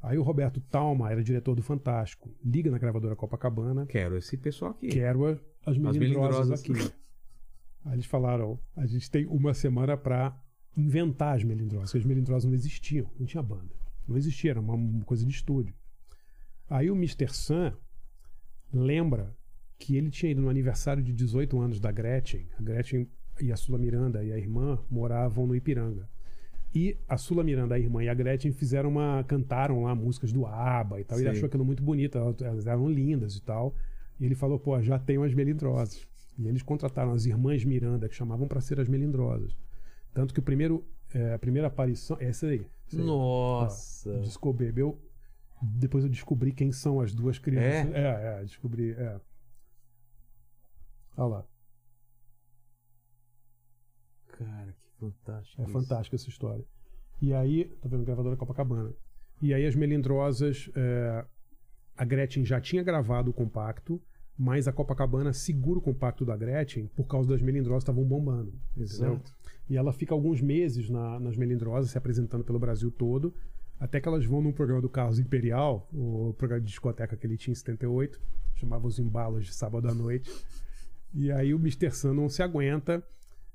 Aí o Roberto Talma era diretor do Fantástico. Liga na gravadora Copacabana,
Quero esse pessoal aqui.
quero a- as melindrosas,
melindrosas.
aqui. Aí eles falaram: a gente tem uma semana pra inventar as melindrosas, porque as melindrosas não existiam, não tinha banda. Não existia, era uma coisa de estúdio. Aí o Mr. Sun lembra que ele tinha ido no aniversário de 18 anos da Gretchen. A Gretchen e a Sula Miranda e a irmã moravam no Ipiranga. E a Sula Miranda, a irmã e a Gretchen fizeram uma. cantaram lá músicas do ABBA e tal. E ele achou aquilo muito bonito, elas- eram lindas e tal. E ele falou, pô, já tem umas melindrosas. E eles contrataram as irmãs Miranda, que chamavam pra ser as melindrosas. Tanto que o primeiro, é, a primeira aparição. É essa aí.
Nossa.
Disco Baby. Eu, depois eu descobri quem são as duas crianças. É, é, descobri. É. Olha lá.
Cara, que fantástico.
É
isso.
fantástica essa história. E aí, tá vendo? Gravadora Copacabana. E aí as melindrosas. é, a Gretchen já tinha gravado o compacto, mas a Copacabana segura o compacto da Gretchen por causa das melindrosas estavam bombando. entendeu? E ela fica alguns meses na- nas melindrosas, se apresentando pelo Brasil todo, até que elas vão num programa do Carlos Imperial, o programa de discoteca que ele tinha em 78, chamava Os Embalos de Sábado à Noite. E aí o Mr. Sun não se aguenta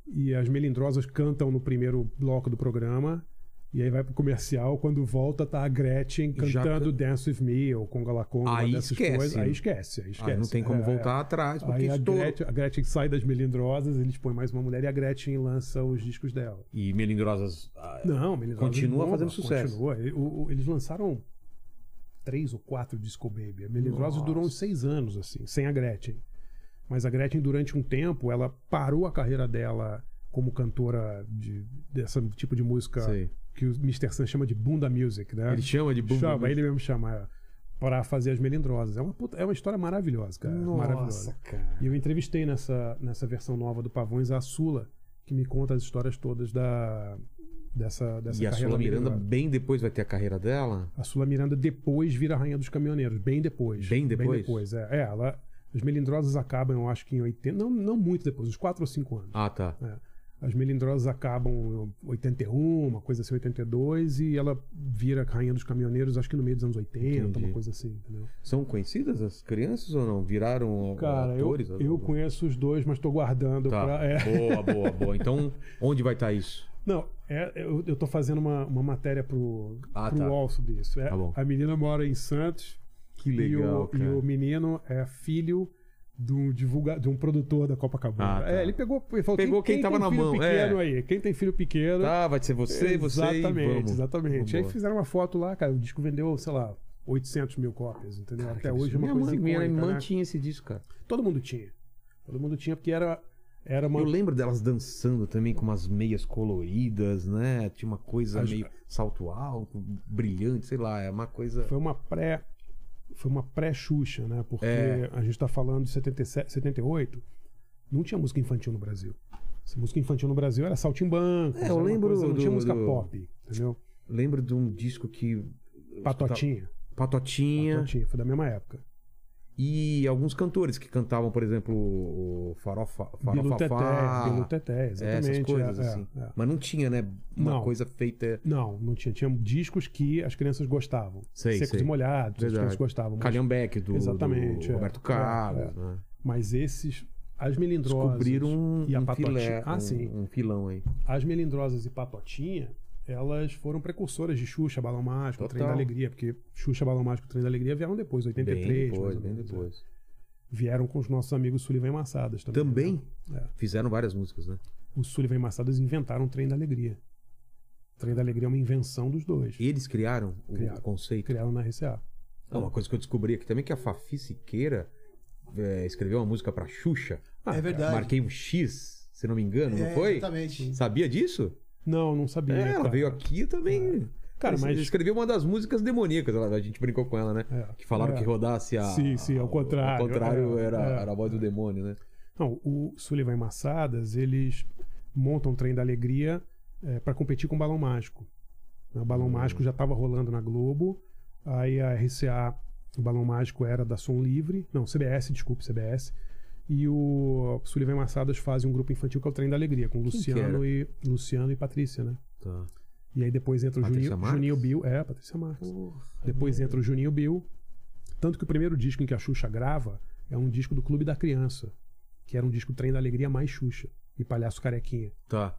e as melindrosas cantam no primeiro bloco do programa E aí vai pro comercial, quando volta tá a Gretchen
Já
cantando Dance With Me ou Conga La Conga,
Aí
dessas
esquece.
coisas. Aí esquece, aí esquece.
Aí não tem como
É,
voltar
é.
atrás, porque
Aí a. Gretchen, a Gretchen sai das melindrosas, eles põem mais uma mulher e a Gretchen lança os discos dela.
E Melindrosas. ah,
Não, Melindrosas
Continua fazendo sucesso.
Continua. Eles lançaram três ou quatro Disco Baby. A Melindrosas
Nossa.
durou uns seis anos, assim, sem a Gretchen. Mas a Gretchen, durante um tempo, ela parou a carreira dela como cantora de, desse tipo de música
Sei.
Que o Mr. Sun chama de bunda music, né?
Ele chama de bunda
Chama,
music.
ele mesmo chama é, para fazer as melindrosas. É uma, puta- é uma história maravilhosa, cara. maravilhosa.
cara.
E eu entrevistei nessa, nessa versão nova do Pavões a Sula, que me conta as histórias todas da dessa, dessa
E a Sula Miranda,
melindrosa.
bem depois, vai ter a carreira dela?
A Sula Miranda depois vira a rainha dos caminhoneiros, bem depois.
Bem depois?
Bem depois, é. É, ela, as melindrosas acabam, eu acho que em 80, não, não muito depois, uns 4 ou 5 anos.
Ah, tá.
É. As melindrosas acabam em 81, uma coisa assim, 82, e ela vira rainha dos caminhoneiros, acho que no meio dos anos 80,
Entendi.
uma coisa assim, entendeu?
São conhecidas as crianças ou não? Viraram
Cara, eu,
atores?
eu conheço os dois, mas tô guardando
Tá.
pra. é.
Boa, boa, boa. Então, onde vai estar isso?
Não, é, eu, eu tô fazendo uma, uma matéria pro,
Ah,
pro
tá.
UOL sobre isso. É,
Tá bom.
A menina mora em Santos.
Que
e,
legal,
o,
cara.
e o menino é filho de um, divulga, de um produtor da Copacabana.
Ah, tá.
É, ele pegou, ele falou,
Pegou quem tava
tem
na
filho
mão,
pequeno
é.
aí? Quem tem filho pequeno?
Tá, vai ser você, você e
Exatamente,
vamos.
exatamente. Aí fizeram uma foto lá, cara. O disco vendeu, sei lá, 800 mil cópias, entendeu?
Cara,
Até hoje é uma
absurdo.
coisa
minha mãe,
icônica,
minha irmã
né?
tinha esse disco, cara.
Todo mundo tinha. Todo mundo tinha, porque era, era uma...
Eu lembro delas dançando também com umas meias coloridas, né? Tinha uma coisa
As-
meio salto alto, brilhante, sei lá, é uma coisa.
foi uma pré foi uma pré-Xuxa, né? Porque
É.
a gente tá falando de 77, 78, não tinha música infantil no Brasil. Essa música infantil no Brasil era Saltimbanco,
É, eu lembro
não tinha
do-
música
do-
pop, entendeu?
Lembro de um disco que.
Patotinha.
Patotinha.
Patotinha, foi da mesma época.
E alguns cantores que cantavam, por exemplo, o Farofa, Farofafá.
Bilu Teté, exatamente.
Essas coisas,
é,
assim.
é, é.
Mas não tinha, né? Uma
Não.
coisa feita.
Não, não tinha. Tinha discos que as crianças gostavam.
Sei,
Secos
sei.
e molhados, as
Verdade.
crianças gostavam. Mas,
Calhambeck do,
Exatamente,
do
é.
Roberto
É,
Carlos.
é.
né?
mas esses. As melindrosas.
Descobriram um,
e a
um filé,
Ah,
um,
sim.
um filão aí.
As melindrosas e patotinha, elas foram precursoras de Xuxa, Balão Mágico,
Total.
Trem da Alegria, porque Xuxa, Balão Mágico e Trem da Alegria vieram depois, 83,
bem depois,
mais ou
bem
menos, é.
depois.
Vieram com os nossos amigos Sullivan e Massadas também.
Também
né? É.
fizeram várias músicas, né?
Os Sullivan e Massadas inventaram o Trem da Alegria. O Trem da Alegria é uma invenção dos dois.
Eles criaram o,
Criaram.
o conceito.
Criaram na RCA.
Ah, uma coisa que eu descobri aqui também que a Fafi Siqueira é, escreveu uma música pra Xuxa.
é verdade.
Marquei um X, se não me engano, não
É,
foi?
Exatamente.
Sabia disso?
Não, não sabia.
É, ela
cara.
veio aqui também.
Cara,
Ela
mas-
escreveu uma das músicas demoníacas, a gente brincou com ela, né?
É.
Que falaram
É.
que rodasse a.
Sim, sim, ao contrário.
Ao contrário
É,
era,
é.
era a voz do demônio, né?
Não, o Sullivan e Massadas, eles montam o Trem da Alegria para competir com o Balão Mágico. O
Hum.
Balão Mágico já estava rolando na Globo, aí a RCA, o Balão Mágico era da Som Livre, não, CBS, desculpe, CBS, e o Sullivan Massadas fazem um grupo infantil que é o Trem da Alegria, com Luciano e, Luciano e Patrícia, né?
Tá.
E aí depois entra o Juninho? Juninho Bill, é, Patrícia Marques. Depois entra o Juninho Bill. Tanto que o primeiro disco em que a Xuxa grava é um disco do Clube da Criança, que era um disco Trem da Alegria mais Xuxa e Palhaço Carequinha.
Tá.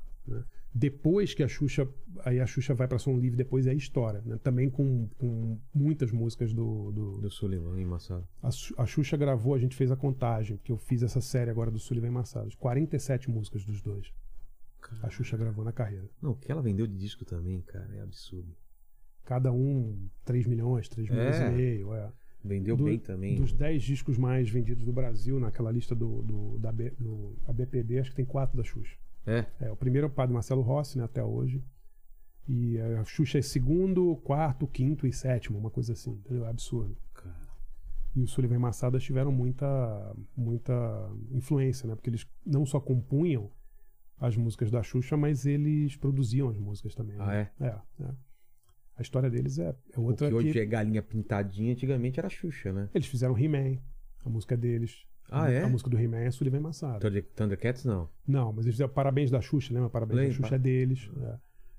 Depois que a Xuxa, aí a Xuxa vai pra Som Livre, depois é a história, né? Também com, com muitas músicas do, do-
Do Sullivan e Massado.
a, a Xuxa gravou, a gente fez a contagem, porque eu fiz essa série agora do Sullivan e Massados, 47 músicas dos dois. A Xuxa gravou na carreira.
Não, o que ela vendeu de disco também, cara, é absurdo.
Cada um 3 milhões, 3 milhões
É.
e meio, é.
Vendeu
Do-
bem também.
Dos 10 discos mais vendidos do Brasil, naquela lista do, do, da B- do ABPD, acho que tem quatro da Xuxa.
É.
É, o primeiro é o padre Marcelo Rossi, né, até hoje. E a Xuxa é segundo, quarto, quinto e sétimo, uma coisa assim, entendeu? É absurdo.
Cara.
E o Sullivan e Massadas tiveram muita, muita influência, né? Porque eles não só compunham as músicas da Xuxa, mas eles produziam as músicas também.
Ah,
né? é? É, A história deles é, é
O
outra
que hoje
que...
é galinha pintadinha, antigamente era Xuxa, né?
Eles fizeram He-Man, a música deles.
Ah, é?
A música do He-Man é Sullivan Massadas.
Thunder- Thundercats não.
Não, mas eles fizeram Parabéns da Xuxa, lembra? Parabéns da Xuxa é deles. é.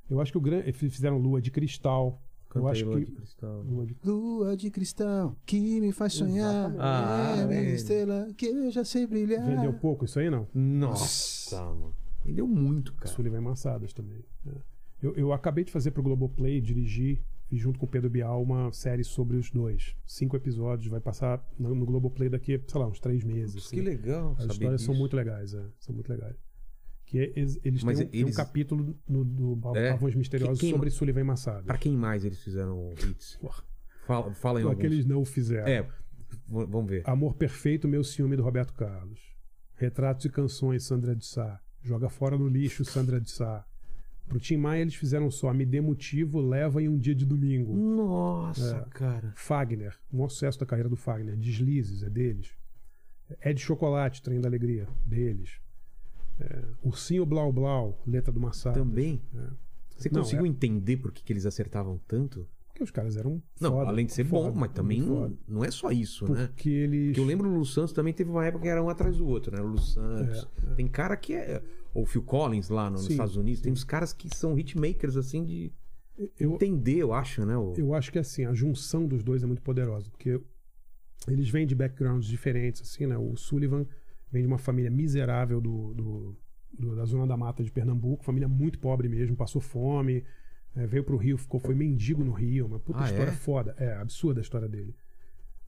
Eu acho que o grande. Eles fizeram Lua de Cristal.
Canta
eu
aí,
acho
Lua
que.
de Cristal.
Lua de
Lua de cristal que me faz sonhar.
Ah,
é minha
velho.
estrela que eu já sei brilhar.
Vendeu pouco isso aí, não?
Nossa, mano. Vendeu muito, cara.
Sullivan Massadas também. é. Eu, eu acabei de fazer pro Globoplay, dirigir, fiz junto com o Pedro Bial uma série sobre os dois. Cinco episódios, vai passar no, no Globoplay daqui, sei lá, uns três meses. Assim.
que legal.
As histórias são muito legais, é, são muito legais. Que é- eles, eles têm um, tem um
eles-
capítulo no, do Ba-
É?
Pavões Misteriosos
Quem-
sobre Sullivan Massado.
Pra quem mais eles fizeram hits? Fala, fala em alguns.
que eles não fizeram.
É, vamos ver.
Amor Perfeito, Meu Ciúme, do Roberto Carlos. Retratos e Canções, Sandra de Sá. Joga Fora no Lixo, Sandra de Sá. Pro Tim Maia eles fizeram só Me Dê Motivo, Leva em um Dia de Domingo.
Nossa,
É.
cara.
Fagner, um sucesso da carreira do Fagner. Deslizes, é deles. É de Chocolate, Trem da Alegria, deles. É, Ursinho Blau Blau, letra do Massado.
Também.
É.
Você
Não,
conseguiu
é-
entender por que, que eles acertavam tanto?
Porque os caras eram
Não,
foda,
além de ser
foda,
bom, mas também não, não é só isso, né?
Porque eles...
Porque eu lembro o Lu Santos também teve uma época que era um atrás do outro, né? O Lu Santos. Tem cara que é. Ou o Phil Collins lá no- nos
Sim,
Estados Unidos. Tem uns caras que são hitmakers, assim, de
eu,
entender, eu acho, né? O...
Eu acho que assim, a junção dos dois é muito poderosa, porque eles vêm de backgrounds diferentes, assim, né? O Sullivan vem de uma família miserável do, do- do- da zona da mata de Pernambuco, família muito pobre mesmo, passou fome, é, veio pro Rio, ficou, foi mendigo no Rio, uma puta
Ah,
história
é?
foda, é absurda a história dele.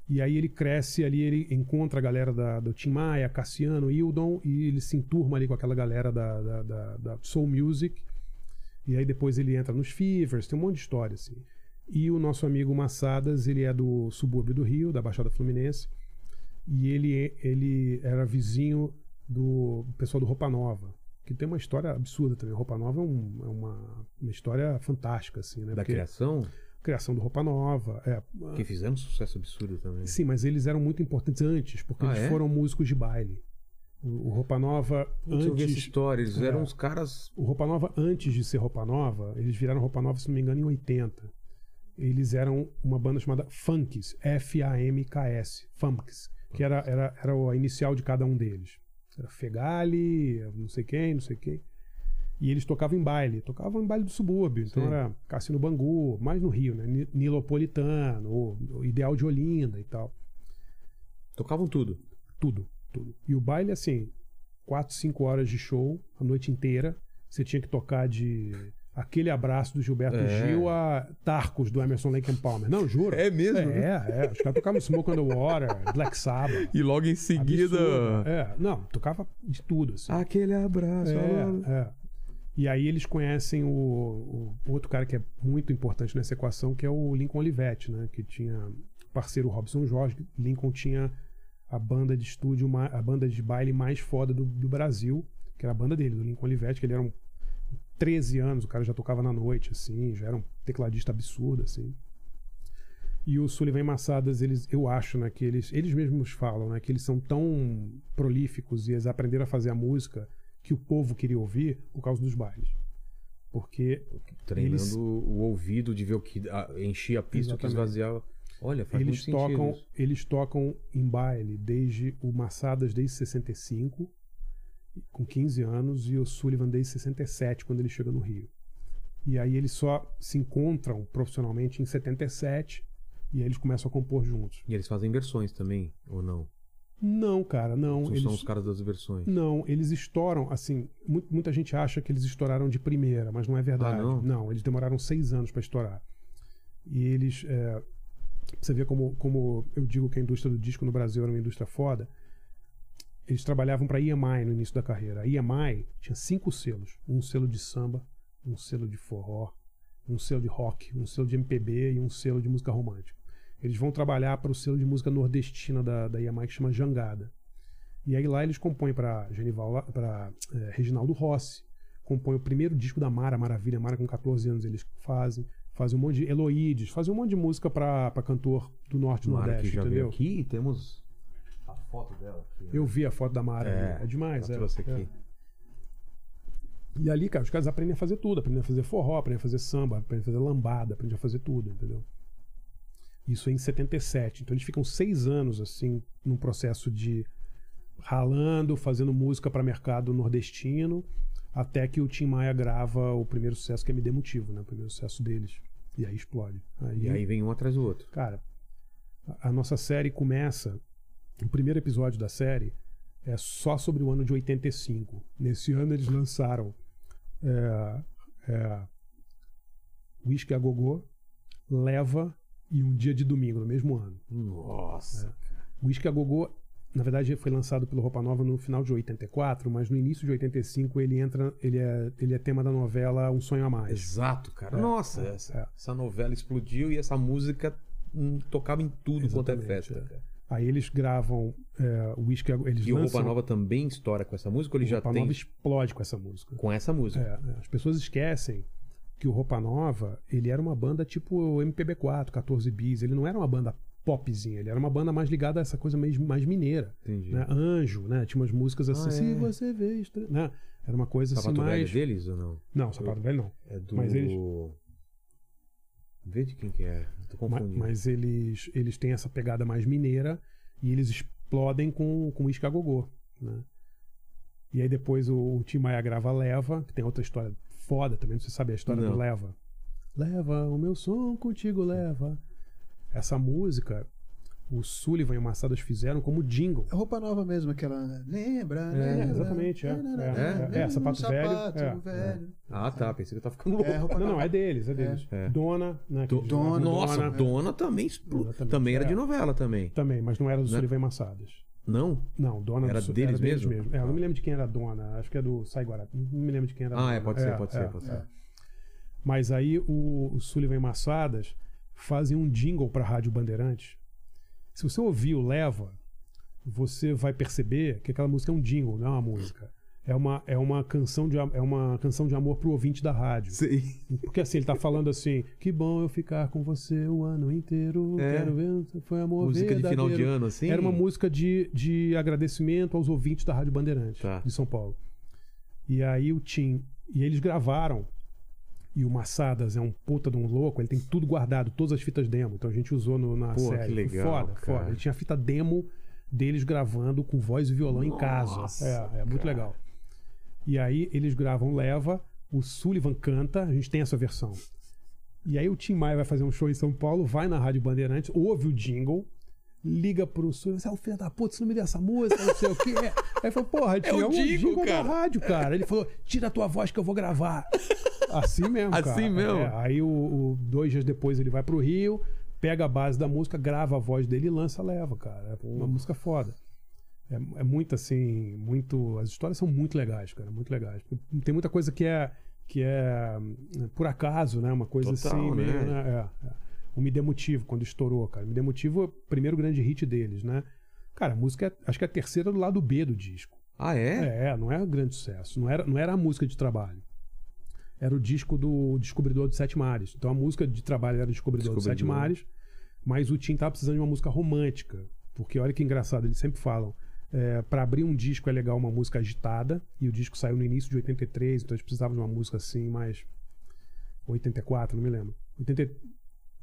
E aí ele cresce ali, ele encontra a galera da, do Tim Maia, Cassiano, Hildon, e ele se enturma ali com aquela galera da, da, da- da Soul Music. E aí depois ele entra nos Fevers, tem um monte de história, assim. E o nosso amigo Massadas, ele é do subúrbio do Rio, da Baixada Fluminense. E ele, ele era vizinho do pessoal do Roupa Nova, que tem uma história absurda também. Roupa Nova é, um- é uma, uma história fantástica, assim, né?
Da
Porque-
criação,
criação do Roupa Nova. É,
que fizeram um sucesso absurdo também.
Sim, mas eles eram muito importantes antes, porque
Ah,
eles
é?
foram músicos de baile. O, o Roupa Nova,
Putz, eu vi essa
antes.
história, eles eram
É.
uns caras.
O Roupa Nova, antes de ser Roupa Nova, eles viraram Roupa Nova, se não me engano, em 80. Eles eram uma banda chamada Funks, F-A-M-K-S, Funks, que era, era, era a inicial de cada um deles. Era Fegali, não sei quem, não sei quem. E eles tocavam em baile, tocavam em baile do subúrbio. Então
Sim.
era Cassino Bangu, mais no Rio, né? Ni- Nilopolitano, o, o Ideal de Olinda e tal.
Tocavam tudo.
Tudo, tudo. E o baile, assim, 4, 5 horas de show, a noite inteira. Você tinha que tocar de aquele abraço do Gilberto
É.
Gil a Tarcos do Emerson Lake and Palmer. Não, juro.
É mesmo?
É, é. Os caras tocavam Smoke on the Water, Black Sabbath.
E logo em seguida.
Absurdo. É, não, tocava de tudo, assim.
Aquele abraço.
É, é. E aí eles conhecem o, o outro cara que é muito importante nessa equação, que é o Lincoln Olivetti, né? Que tinha parceiro Robson Jorge. Lincoln tinha a banda de estúdio, a banda de baile mais foda do, do Brasil, que era a banda dele, do Lincoln Olivetti, que ele era um 13 anos, o cara já tocava na noite, assim, já era um tecladista absurdo, assim. E o Sullivan Massadas, eles, eu acho, né, que eles, eles mesmos falam, né, que eles são tão prolíficos e eles aprenderam a fazer a música que o povo queria ouvir por causa dos bailes. Porque
Treinando
Eles-
o ouvido de ver o que enchia a pista, o que esvaziava. Olha, faz
eles
muito sentido
tocam, eles tocam em baile desde o Massadas desde 65, com 15 anos, e o Sullivan desde 67, quando ele chega no Rio. E aí eles só se encontram profissionalmente em 77, e aí eles começam a compor juntos.
E eles fazem versões também, ou não?
Não, cara, não.
Não
eles...
são os caras das versões.
Não, eles estouram, assim, mu- muita gente acha que eles estouraram de primeira, mas não é verdade.
Ah, não?
eles demoraram seis anos para estourar. E eles. é, você vê como, como eu digo que a indústria do disco no Brasil era uma indústria foda. Eles trabalhavam para a EMI no início da carreira. A EMI tinha cinco selos: um selo de samba, um selo de forró, um selo de rock, um selo de MPB e um selo de música romântica. Eles vão trabalhar para o selo de música nordestina da, da EMI que chama Jangada. E aí lá eles compõem para Genival, para Reginaldo Rossi, compõem o primeiro disco da Mara, Maravilha, Mara com 14 anos eles fazem, fazem um monte de Eloídes, fazem um monte de música para cantor do Norte e
Mara que
Nordeste,
já veio
entendeu?
aqui temos foto dela aqui. né?
Eu vi a foto da Mara,
É,
é, demais.
ela
É,
trouxe
é.
aqui.
E ali, cara, os caras aprendem a fazer tudo, aprendem a fazer forró, aprendem a fazer samba, aprendem a fazer lambada, aprendem a fazer tudo, entendeu? Isso em 77. Então eles ficam seis anos, assim, num processo de ralando, fazendo música para mercado nordestino, até que o Tim Maia grava o primeiro sucesso que é Me Dê Motivo, né? O primeiro sucesso deles. E aí explode.
E aí vem um atrás do outro.
Cara, a nossa série começa. O primeiro episódio da série é só sobre o ano de 85. Nesse ano eles lançaram é, é, Whisky a Gogô, Leva e Um Dia de Domingo, no mesmo ano.
Nossa.
Whisky a Gogô, na verdade, foi lançado pelo Roupa Nova no final de 84, mas no início de 85 ele entra, ele é, ele é tema da novela Um Sonho a Mais.
Exato, cara.
É,
Nossa,
é,
essa,
é.
essa novela explodiu e essa música hum, tocava em tudo quanto é
Exatamente,
festa.
Aí eles gravam é, o Whisky, eles
E o
lançam...
Roupa Nova também estoura com essa música ou ele
o
já
Roupa
tem
Nova explode com essa música.
com essa música?
É, é. As pessoas esquecem que o Roupa Nova, ele era uma banda tipo MPB4, 14 bis. Ele não era uma banda popzinha, ele era uma banda mais ligada a essa coisa mais, mais mineira.
Entendi.
Né? Anjo, né? Tinha umas músicas assim,
Ah,
se
é.
você vê... Né? Era uma coisa
Sapato
assim
Velho
mais...
é deles ou não?
Não, Sapato Velho não.
É do.
Mas eles-
Vê de quem que é. Tô confundindo.
Mas eles, eles têm essa pegada mais mineira e eles explodem com, com o Isca Gogô, né? E aí depois o, o Tim Maia grava Leva, que tem outra história foda também, você sabe a história
Não.
do Leva. Leva o meu som contigo, leva. Essa música, o Sullivan e o Massadas fizeram como jingle.
É roupa nova mesmo, aquela. Lembra?
É,
lembra,
exatamente, é.
lembra,
É,
lembra,
é,
é, sapato velho,
sapato
é,
velho.
Ah, tá. Pensei que tava ficando louco.
É, roupa
Não, não, é deles, é deles.
É.
Dona, né?
Do-
Dona.
Nossa, Dona, também explo-
Exatamente,
também era
é.
de novela também.
Também, mas não era do
Né?
Sullivan e Massadas.
Não?
Não, dona
Era
do,
deles mesmo?
É, eu não me lembro de quem era a dona. Acho que é do Sai Guará. Não me lembro de quem era a
Ah,
dona.
é, pode ser, pode ser, pode ser.
Mas aí o, o Sullivan e Massadas fazem um jingle para a Rádio Bandeirantes. Se você ouvir o Leva, você vai perceber que aquela música é um jingle, não é uma música. É uma, é uma canção de é uma canção de amor pro ouvinte da rádio.
Sei.
Porque assim, ele tá falando assim: "Que bom eu ficar com você o ano inteiro,
É.
quero ver, foi amor
Música de final de
verdadeiro."
ano, assim?
Era uma música de, de agradecimento aos ouvintes da Rádio Bandeirantes
Tá.
de São Paulo. E aí o Tim. E eles gravaram. E o Massadas é um puta de um louco, ele tem tudo guardado, todas as fitas demo. Então a gente usou no, na
Pô,
série.
que legal,
Foda,
cara.
foda. Ele tinha fita demo deles gravando com voz e violão em casa.
Nossa,
É, é muito
cara.
legal. E aí eles gravam Leva, o Sullivan canta, a gente tem essa versão. E aí o Tim Maia vai fazer um show em São Paulo, vai na Rádio Bandeirantes, ouve o jingle, liga pro Sullivan, você é um filho da puta, você não me deu essa música, não sei o quê. Aí ele falou, porra, Tim, é,
o
um
jingle,
jingle, da rádio, cara. Ele falou, tira a tua voz que eu vou gravar. Assim mesmo, cara.
Assim mesmo?
É, aí o, o- dois dias depois ele vai pro Rio, pega a base da música, grava a voz dele e lança Leva, cara. É uma música foda. É, é muito assim, muito. As histórias são muito legais, cara, muito legais. Tem muita coisa que é que é hum, por acaso, né? Uma coisa
Total,
assim,
né?
meio, né? É, é. O Me Dê Motivo, quando estourou, cara. Me Dê Motivo é o primeiro grande hit deles, né? Cara, a música é, acho que é a terceira do lado B do disco.
Ah, é?
É, não é um grande sucesso. Não era, não era a música de trabalho. Era o disco do Descobridor dos Sete Mares. Então a música de trabalho era Descobridor, dos Sete
Descobridor.
Mares, mas o Tim tava precisando de uma música romântica. Porque olha que engraçado, eles sempre falam. É, para abrir um disco é legal uma música agitada, e o disco saiu no início de 83, então eles precisavam de uma música assim, mais. 84, não me lembro. 80,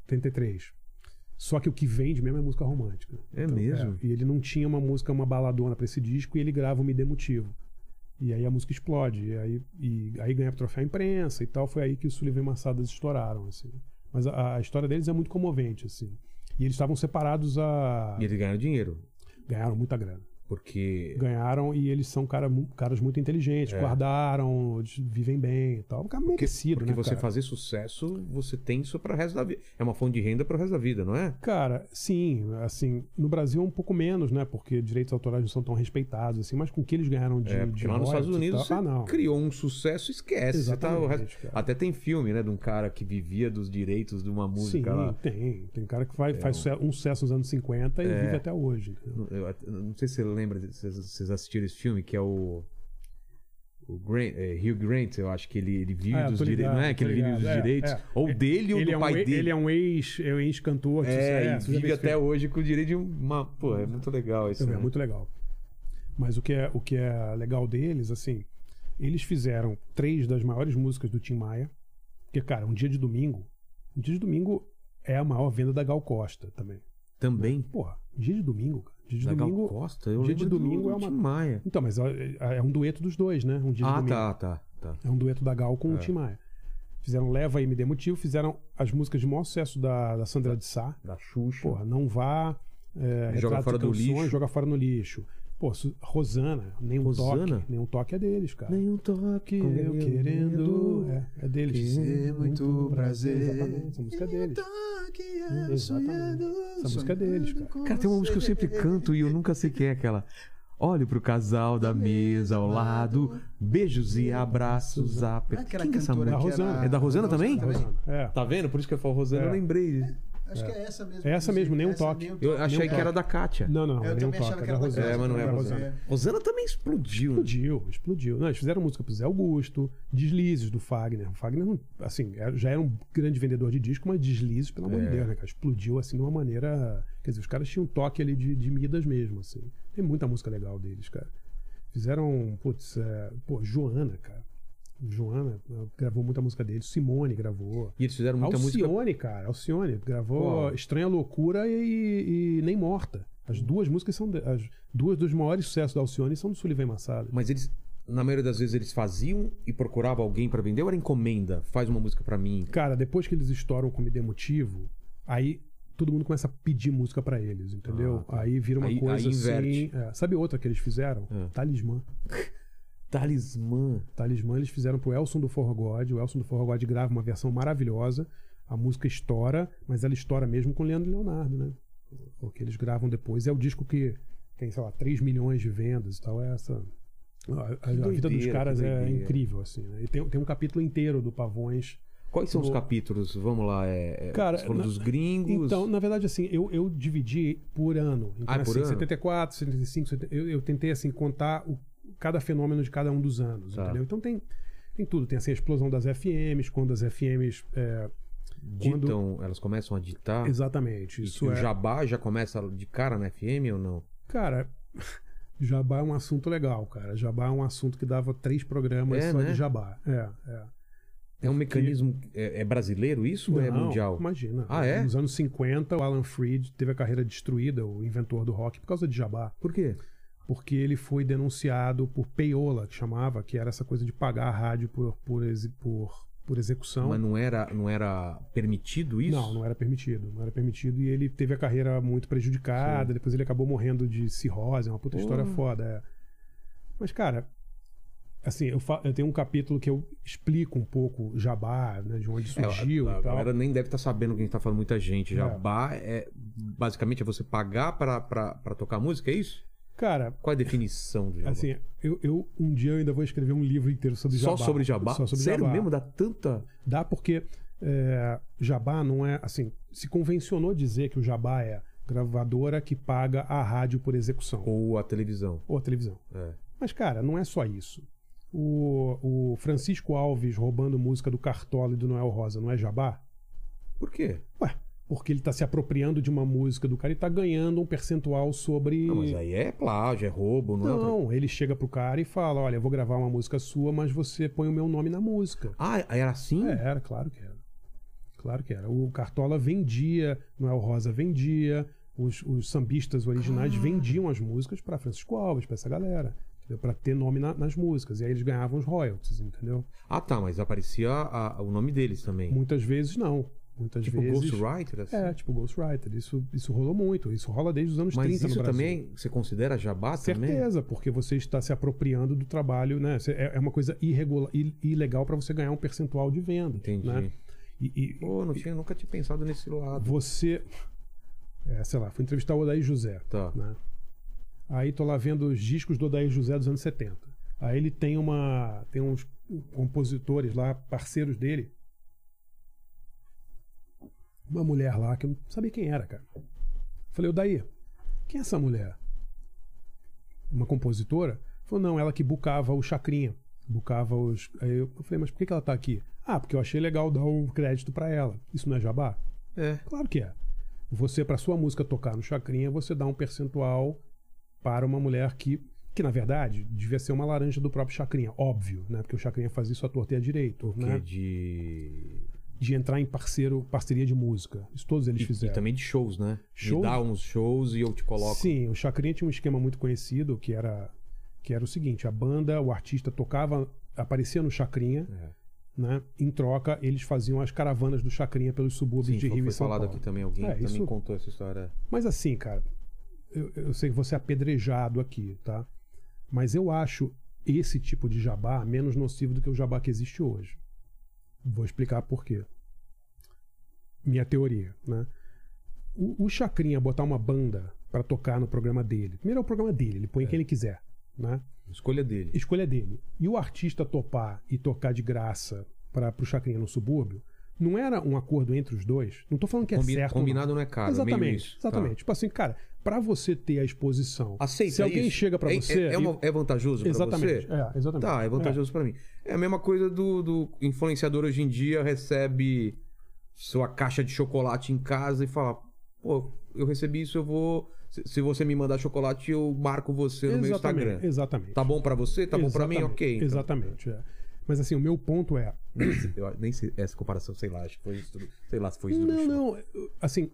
83. Só que o que vende mesmo é música romântica.
É mesmo?
e ele não tinha uma música, uma baladona pra esse disco, e ele grava o Me Dê Motivo. E aí a música explode. E aí, e aí ganha troféu imprensa e tal. Foi aí que o Sullivan e Massadas estouraram, assim. Mas a, a história deles é muito comovente, assim. E eles estavam separados a.
E eles ganharam dinheiro.
Ganharam muita grana.
Porque.
Ganharam e eles são cara, caras muito inteligentes,
É.
guardaram, vivem bem e tal. Um cara
Porque,
merecido,
porque
né,
você
cara?
fazer sucesso, você tem isso para o resto da vida. É uma fonte de renda para o resto da vida, não é?
Cara, sim, assim, no Brasil é um pouco menos, né? Porque direitos autorais não são tão respeitados, assim, mas com o que eles ganharam de.
É, porque
de
lá nos Estados Unidos
ah, não.
criou um sucesso, esquece. Tá. Até tem filme, né? De um cara que vivia dos direitos de uma música
Sim,
lá.
tem. Tem cara que vai, faz um sucesso nos anos 50 e
É.
vive até hoje. entendeu?
Eu não sei se você lembra, vocês assistiram esse filme, que é o. O Grant, é, Hugh Grant, eu acho que ele, ele vive
Ah,
dos direitos. Não é? Que ele vive dos
é,
direitos.
é.
Ou dele ou do
é um,
pai dele.
Ele é um ex, é ex-cantor. de
É, e
sucesso, já
vive até
filme.
hoje com o direito de uma. Pô, é muito legal isso.
É
né?
muito legal. Mas o que, é, o que é legal deles, assim, eles fizeram três das maiores músicas do Tim Maia. Porque, cara, um dia de domingo. Um dia de domingo é a maior venda da Gal Costa também.
Também.
Porra, um dia de domingo, cara. Dia de
Da Gal
domingo.
Costa? Eu
dia de domingo
do
é uma-
Tim Maia.
Então, mas é, é um dueto dos dois, né? Um dia de
Ah,
domingo.
tá, tá, tá.
É um dueto da Gal com o Tim Maia. Fizeram Leva e Me Dê Motivo, fizeram as músicas de maior sucesso da, da Sandra de Sá.
Da Xuxa.
Porra, não vá. é,
Joga Fora
e
do
Canções,
Lixo.
Joga fora no lixo. Pô, Su- Rosana, nenhum
Rosana?
toque. Nenhum toque é deles, cara.
Nem um toque,
eu querendo. É, é deles.
Ter muito prazer.
Exatamente, essa música é deles.
Toque,
Exatamente.
sonhando,
Essa música é deles, cara.
Cara, tem uma música que eu sempre canto e eu nunca sei quem é aquela. Olhe pro casal da mesa ao lado, beijos e abraços. Aper...
Aquela
Quem que é essa música?
que
Da Rosana.
É da Rosana também?
Da Rosana. É.
Tá vendo? Por isso que eu falo Rosana,
É.
eu lembrei.
Acho que é essa mesmo.
É essa mesmo, nem um
Essa,
toque.
um
Eu
toque.
achei que era
toque.
da Kátia.
Não, não,
Eu
nenhum
também achava
toque.
que
É da
era da
Rosana.
É, mas não é Rosana.
Rosana.
Também explodiu. né?
Explodiu, explodiu. Não, eles fizeram música pro Zé Augusto, Deslizes do Fagner. O Fagner, assim, é- já era um grande vendedor de disco, mas Deslizes, pelo amor de
É.
Deus, né, cara? Explodiu, assim, de uma maneira... Quer dizer, os caras tinham um toque ali de, de Midas mesmo, assim. Tem muita música legal deles, cara. Fizeram, putz, é, pô, Joana, cara. Joana gravou muita música deles. Simone gravou.
E eles fizeram muita música.
Alcione, cara. Alcione gravou? Estranha Loucura e, e Nem Morta. As duas músicas são. de- as duas dos maiores sucessos da Alcione são do Sullivan Massada.
Mas eles, na maioria das vezes, eles faziam e procuravam alguém pra vender ou era encomenda? Faz uma música pra mim.
Cara, depois que eles estouram com Me Dê Motivo, aí todo mundo começa a pedir música pra eles, entendeu?
Ah, tá.
Aí vira uma
Aí-
coisa
aí
assim. é. Sabe outra que eles fizeram?
É.
Talismã.
Talismã.
Talismã eles fizeram pro Elson do Forro God. O Elson do Forro God grava uma versão maravilhosa. A música estoura, mas ela estoura mesmo com o Leandro e Leonardo, né? Porque eles gravam depois. É o disco que tem, sei lá, 3 milhões de vendas e tal. É essa. A, a- a vida
doideira,
dos caras é
doideira.
incrível, assim. Né? E tem, tem um capítulo inteiro do Pavões.
Quais são os
No-
capítulos? Vamos lá. É, é,
Cara, na-
dos gringos.
Então, na verdade, assim, eu, eu dividi por ano. Então,
Ah, por
assim,
ano?
74, 75, 70, eu, eu tentei, assim, contar o, cada fenômeno de cada um dos anos,
Tá.
entendeu? Então tem, tem tudo. Tem, assim, a explosão das FMs, quando as FMs... é,
ditam, elas começam a ditar.
exatamente.
E
Isso
o
é...
jabá já começa de cara na FM ou não?
Cara, jabá é um assunto legal, cara. Jabá é um assunto que dava três programas
É,
só
né?
de jabá. É, é.
É um mecanismo. É, é brasileiro isso ou é
Não,
mundial?
Imagina.
Ah, é?
Nos anos 50, o Alan Freed teve a carreira destruída, o inventor do rock, por causa de jabá.
Por quê?
Porque ele foi denunciado por payola, que chamava, que era essa coisa de pagar a rádio por, por, por, por execução.
Mas não era, não era permitido isso?
Não, não era permitido. Não era permitido e ele teve a carreira muito prejudicada. Depois ele acabou morrendo de cirrose. É uma puta história foda. é. Mas, cara, assim, eu, eu tenho um capítulo que eu explico um pouco Jabá, né, de onde
É,
surgiu
a, a
tal.
galera nem deve estar sabendo que a gente tá falando muita gente.
É.
Jabá é. Basicamente é você pagar pra tocar música, é isso?
Cara,
Qual a definição do jabá?
assim, eu, eu um dia eu ainda vou escrever um livro inteiro sobre
Só
Jabá.
sobre jabá?
Só sobre
Sério
Jabá.
mesmo? Dá tanta.
Dá porque é, jabá não é assim. Se convencionou dizer que o jabá é gravadora que paga a rádio por execução
Ou a televisão.
ou a televisão.
É.
Mas, cara, não é só isso. O, o Francisco Alves roubando música do Cartola e do Noel Rosa não é jabá?
Por quê?
Ué, porque ele tá se apropriando de uma música do cara e tá ganhando um percentual sobre.
Não, mas aí é plágio, é roubo, não, é outra-
Não, ele chega pro cara e fala: Olha, eu vou gravar uma música sua, mas você põe o meu nome na música.
Ah, era assim?
É, era, claro que era. Claro que era. O Cartola vendia, Noel Rosa vendia, os, os sambistas originais vendiam as músicas para Francisco Alves, para essa galera, para ter nome na- nas músicas. E aí eles ganhavam os royalties, entendeu?
Ah, tá, mas aparecia a- a- o nome deles também.
Muitas vezes não. Muitas
tipo
vezes.
Ghostwriter, assim.
É, tipo Ghostwriter. Isso, isso rolou muito. Isso rola desde os anos
mas
30
isso
no Brasil.
também você considera jabá também?
Certeza, porque você está se apropriando do trabalho, né? É é uma coisa irregular, ilegal para você ganhar um percentual de venda.
Entendi.
Né? E, e-
Pô, não tinha, nunca tinha pensado nesse lado.
você. É, sei lá, fui entrevistar o Odair José.
Tá.
Né? Aí tô lá vendo os discos do Odair José dos anos 70. Aí ele tem uma. Tem uns compositores lá, parceiros dele. Uma mulher lá que eu não sabia quem era, cara. Falei, Odair, quem é essa mulher? Uma compositora? Falou, não, ela que bucava o Chacrinha. Bucava os. Aí eu falei, mas por que que ela tá aqui? Ah, porque eu achei legal dar um crédito pra ela. Isso não é jabá?
É.
Claro que é. Você, para sua música tocar no Chacrinha, você dá um percentual para uma mulher que, que na verdade, devia ser uma laranja do próprio Chacrinha. Óbvio, né? Porque o Chacrinha faz isso à torta e à direito.
Que
Né?
de.
De entrar em parceiro, parceria de música. Isso todos eles
E, e
fizeram.
também de shows, né?
Shows?
Me dá uns shows e eu te coloco.
Sim, o Chacrinha tinha um esquema muito conhecido que era, que era o seguinte: a banda, o artista tocava, aparecia no Chacrinha,
É.
né? Em troca, eles faziam as caravanas do Chacrinha pelos subúrbios
Sim,
de Rio
foi
e São
falado
Paulo.
aqui também. Alguém
É,
também
isso-
contou essa história.
Mas assim, cara, eu, eu sei que você é apedrejado aqui, tá? Mas eu acho esse tipo de jabá menos nocivo do que o jabá que existe hoje. Vou explicar por quê. Minha teoria, né? O, o Chacrinha botar uma banda para tocar no programa dele. Primeiro é o programa dele, ele põe quem ele quiser, né?
Escolha dele.
Escolha dele. E o artista topar e tocar de graça para pro Chacrinha no subúrbio, não era um acordo entre os dois. Não tô falando que é
Combi-
certo.
combinado não é caro, é meio
Exatamente.
isso.
Exatamente.
Tá.
Tipo assim, cara, para você ter a exposição.
Aceita
Se alguém
isso?
chega para
É-
você.
É, é uma- é vantajoso pra
Exatamente.
você?
É, exatamente.
Tá, é vantajoso pra mim. É a mesma coisa do, do influenciador hoje em dia recebe sua caixa de chocolate em casa e fala: pô, eu recebi isso, eu vou. Se, você me mandar chocolate, eu marco você no meu
Exatamente,
Instagram.
Exatamente.
Tá bom pra você? Tá bom pra mim?
Exatamente,
Ok. então.
Exatamente. é. Mas assim, o meu ponto é.
Nem, nem sei essa comparação, sei lá, acho que foi isso tudo. Sei lá se foi isso.
Não, não. Assim,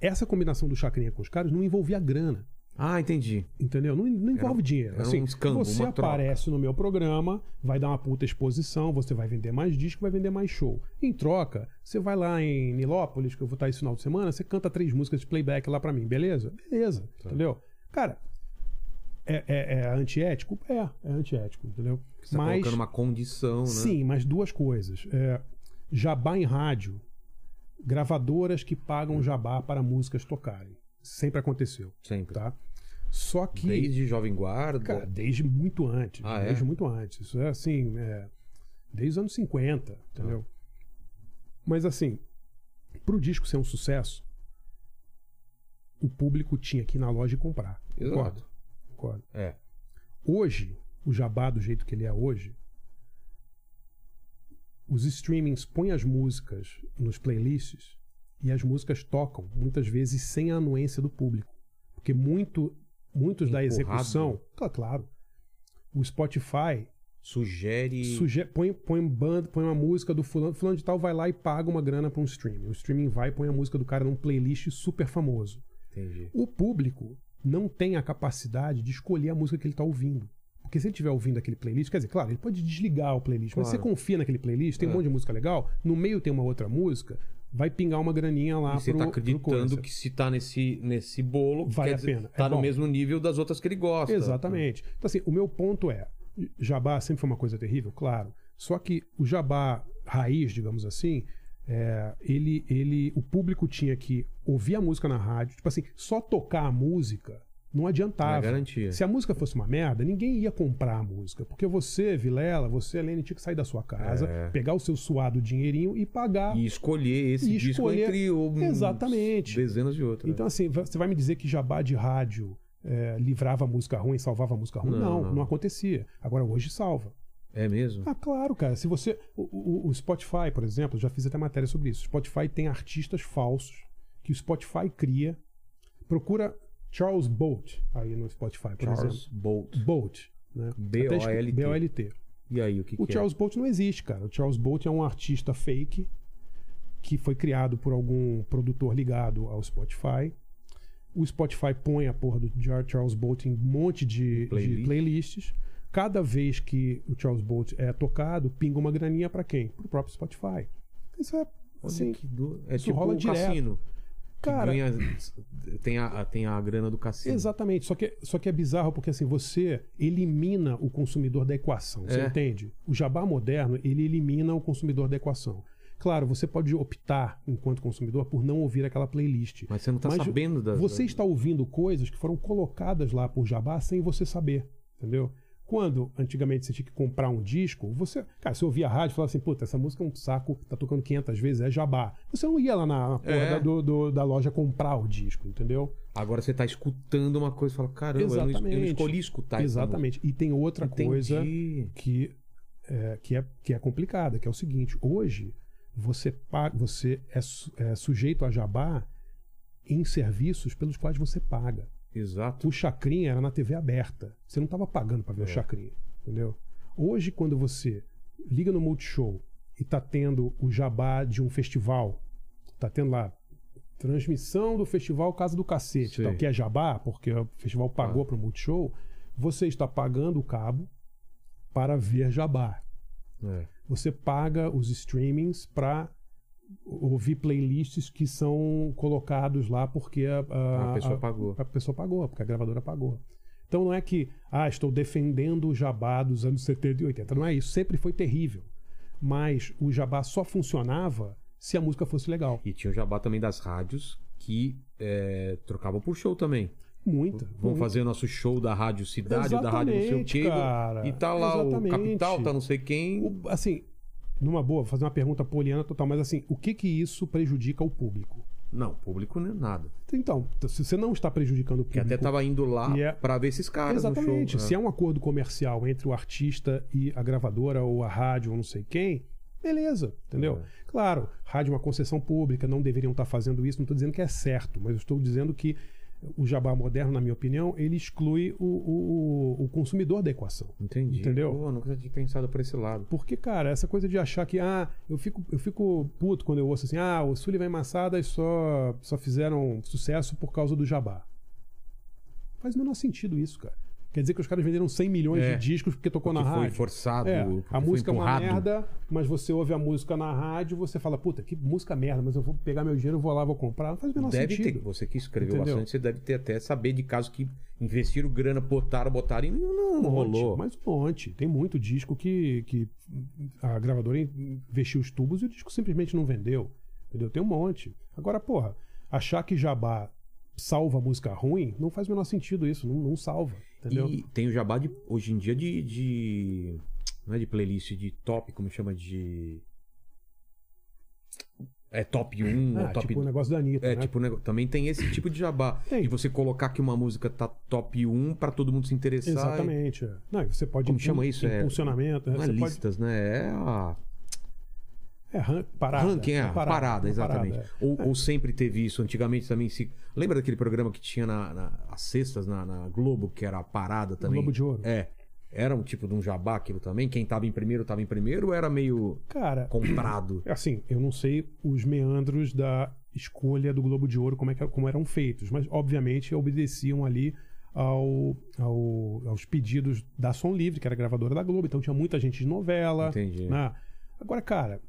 essa combinação do Chacrinha com os caras não envolvia grana.
Ah, entendi.
Entendeu? Não, não envolve
Era-
dinheiro.
era
Assim,
um escambo,
você
uma troca.
aparece no meu programa, vai dar uma puta exposição, você vai vender mais disco, vai vender mais show. Em troca, você vai lá em Nilópolis, que eu vou estar esse final de semana, você canta três músicas de playback lá pra mim, beleza? Beleza,
Tá.
entendeu? Cara, é, é, é antiético? É, é antiético, entendeu?
Você tá colocando uma condição, né?
Sim, mas duas coisas. É, jabá em rádio. Gravadoras que pagam jabá para músicas tocarem. Sempre aconteceu,
Sempre.
tá? Só que.
Desde Jovem Guarda.
Cara, desde muito antes.
Ah, é?
desde muito antes. Isso é assim, é, desde os anos 50, entendeu? Mas assim, pro disco ser um sucesso, o público tinha que ir na loja e comprar.
Exato.
Concordo? Concordo.
É.
Hoje, o jabá do jeito que ele é hoje, os streamings põem as músicas nos playlists e as músicas tocam, muitas vezes sem a anuência do público. Porque muito, muitos da
Empurrado.
execução. Claro, claro. O Spotify
Sugere.
suge- põe, põe, um põe uma música do fulano, fulano de tal, vai lá e paga uma grana para um streaming. O streaming vai e põe a música do cara num playlist super famoso.
Entendi.
O público não tem a capacidade de escolher a música que ele está ouvindo. Porque se ele estiver ouvindo aquele playlist, quer dizer, claro, ele pode desligar o playlist, mas
Claro.
você confia naquele playlist, tem um
É.
monte de música legal, no meio tem uma outra música, vai pingar uma graninha lá
E você
pro,
tá
pro
acreditando que se tá nesse, nesse bolo,
Vale a
dizer,
pena.
tá
É
no
bom.
mesmo nível das outras que ele gosta.
Exatamente. Então, assim, o meu ponto é: jabá sempre foi uma coisa terrível, claro. Só que o jabá raiz, digamos assim, é, ele, ele, o público tinha que ouvir a música na rádio, tipo assim, só tocar a música não
Não
adiantava.
garantia.
Se a música fosse uma merda, ninguém ia comprar a música. Porque você, Vilela, você, Helene, tinha que sair da sua casa,
É.
pegar o seu suado dinheirinho e pagar.
E escolher esse
E
disco
escolher-
entre um,
Exatamente.
dezenas de outros.
Então, assim, você vai me dizer que jabá de rádio é, livrava a música ruim, salvava a música ruim?
Não,
Não, não,
não.
acontecia. Agora, hoje salva.
É mesmo?
Ah, claro, cara. Se você. O, o- o Spotify, por exemplo, já fiz até matéria sobre isso. O Spotify tem artistas falsos que o Spotify cria. Procura Charles Bolt aí no Spotify, por
Charles
exemplo.
Bolt.
Bolt. Né?
B-O-L-T.
B-O-L-T.
E aí, o que,
O
que
Charles Bolt não existe, cara. O Charles Bolt é um artista fake que foi criado por algum produtor ligado ao Spotify. O Spotify põe a porra do Charles Bolt em um monte de, de
Playlist.
playlists. Cada vez que o Charles Bolt é tocado, pinga uma graninha pra quem? Pro próprio Spotify. Isso é assim,
que do... É tipo
rola
o
direto.
cassino.
Cara.
ganha- tem, a, tem a grana do cassino.
Exatamente, só que, só que é bizarro porque assim, você elimina o consumidor da equação, você
É.
entende? O jabá moderno, ele elimina o consumidor da equação. Claro, você pode optar, enquanto consumidor, por não ouvir aquela playlist.
Mas você não tá
Mas
sabendo das.
Você está ouvindo coisas que foram colocadas lá por jabá sem você saber, entendeu? Quando antigamente você tinha que comprar um disco, você, cara, você ouvia a rádio e falava assim, puta, essa música é um saco, tá tocando 500 vezes, é jabá. Você não ia lá na, na porra
É.
da, do- do- da loja comprar o disco, entendeu?
Agora você tá escutando uma coisa e fala: caramba, eu não, eu não escolhi escutar
Exatamente. E tem outra
música.
coisa
Entendi.
que é, que, é, que é complicada, que é o seguinte: hoje você, paga, você é, é sujeito a jabá em serviços pelos quais você paga.
Exato.
O Chacrinha era na TV aberta. Você não estava pagando para ver o Chacrinha, entendeu? Hoje, quando você liga no Multishow e tá tendo o jabá de um festival, tá tendo lá transmissão do festival Casa do Cacete, tal, que é jabá, porque o festival pagou para o Multishow, você está pagando o cabo para ver jabá.
É.
Você paga os streamings para ouvir playlists que são colocados lá porque a, a,
A pessoa pagou.
A pessoa pagou, porque a gravadora pagou. Então não é que, ah, estou defendendo o jabá dos anos 70 e 80. Não é isso. Sempre foi terrível. Mas o jabá só funcionava se a música fosse legal.
E tinha o jabá também das rádios que é, trocavam por show também.
Muita.
Vamos
muita.
fazer nosso show da Rádio Cidade, da Rádio não sei o
Exatamente,
quê.
cara.
E tá lá
Exatamente.
o Capital, tá não sei quem.
O- assim, numa boa, vou fazer uma pergunta poliana total, mas assim, o que que isso prejudica o público?
Não, público não é nada.
Então, se você não está prejudicando o
Que
público.
até tava indo lá
é-
pra ver esses caras
Exatamente.
no show.
Se é um acordo comercial entre o artista e a gravadora ou a rádio ou não sei quem, beleza, entendeu?
É.
Claro, rádio é uma concessão pública, não deveriam estar fazendo isso, não estou dizendo que é certo, mas eu estou dizendo que o jabá moderno, na minha opinião, ele exclui o, o, o consumidor da equação.
Entendi.
Entendeu?
Pô, nunca tinha pensado por esse lado.
Porque, cara, essa coisa de achar que, ah, eu fico, eu fico puto quando eu ouço assim, ah, o Sullivan e Massadas só, só fizeram sucesso por causa do jabá. Faz o menor sentido isso, cara. Quer dizer que os caras venderam 100 milhões
É,
de discos porque tocou
Porque
na
foi
rádio.
forçado,
É, a
foi
música é uma merda, mas você ouve a música na rádio, você fala, puta, que música merda, mas eu vou pegar meu dinheiro, vou lá, vou comprar. Não faz o menor
Deve
sentido.
ter, você que escreveu
Entendeu?
bastante, você deve ter até saber de casos que investiram grana, botaram, botaram e não, não
Um monte,
rolou.
Mas um monte. Tem muito disco que, que a gravadora investiu os tubos e o disco simplesmente não vendeu. Entendeu? Tem um monte. Agora, porra, achar que jabá salva música ruim, não faz o menor sentido isso. Não, não salva. Entendeu?
E tem o jabá de, hoje em dia de, de- Não é de playlist, de top, como chama? De. É top 1
ah,
top
tipo o negócio da Anitta,
É,
né?
tipo, também tem esse tipo de jabá.
Tem.
De você colocar que uma música tá top 1 pra todo mundo se interessar.
Exatamente. é. Não, e você pode
Como chama isso? É-
Impulsionamento.
Não é
você pode-
listas, né? É a.
É, ran- parada.
Ranking, é, a parada,
uma
exatamente.
parada, é.
Ou, ou sempre teve isso. Antigamente também se. Lembra daquele programa que tinha na, na- as sextas na, na Globo, que era a parada também?
Globo de Ouro.
É. Era um tipo de um jabá aquilo também? Quem tava em primeiro tava em primeiro ou era meio
Cara,
comprado?
assim, eu não sei os meandros da escolha do Globo de Ouro, como, é que, como eram feitos, mas obviamente obedeciam ali ao, ao- aos pedidos da Som Livre, que era gravadora da Globo, então tinha muita gente de novela.
Entendi.
né? Agora, cara,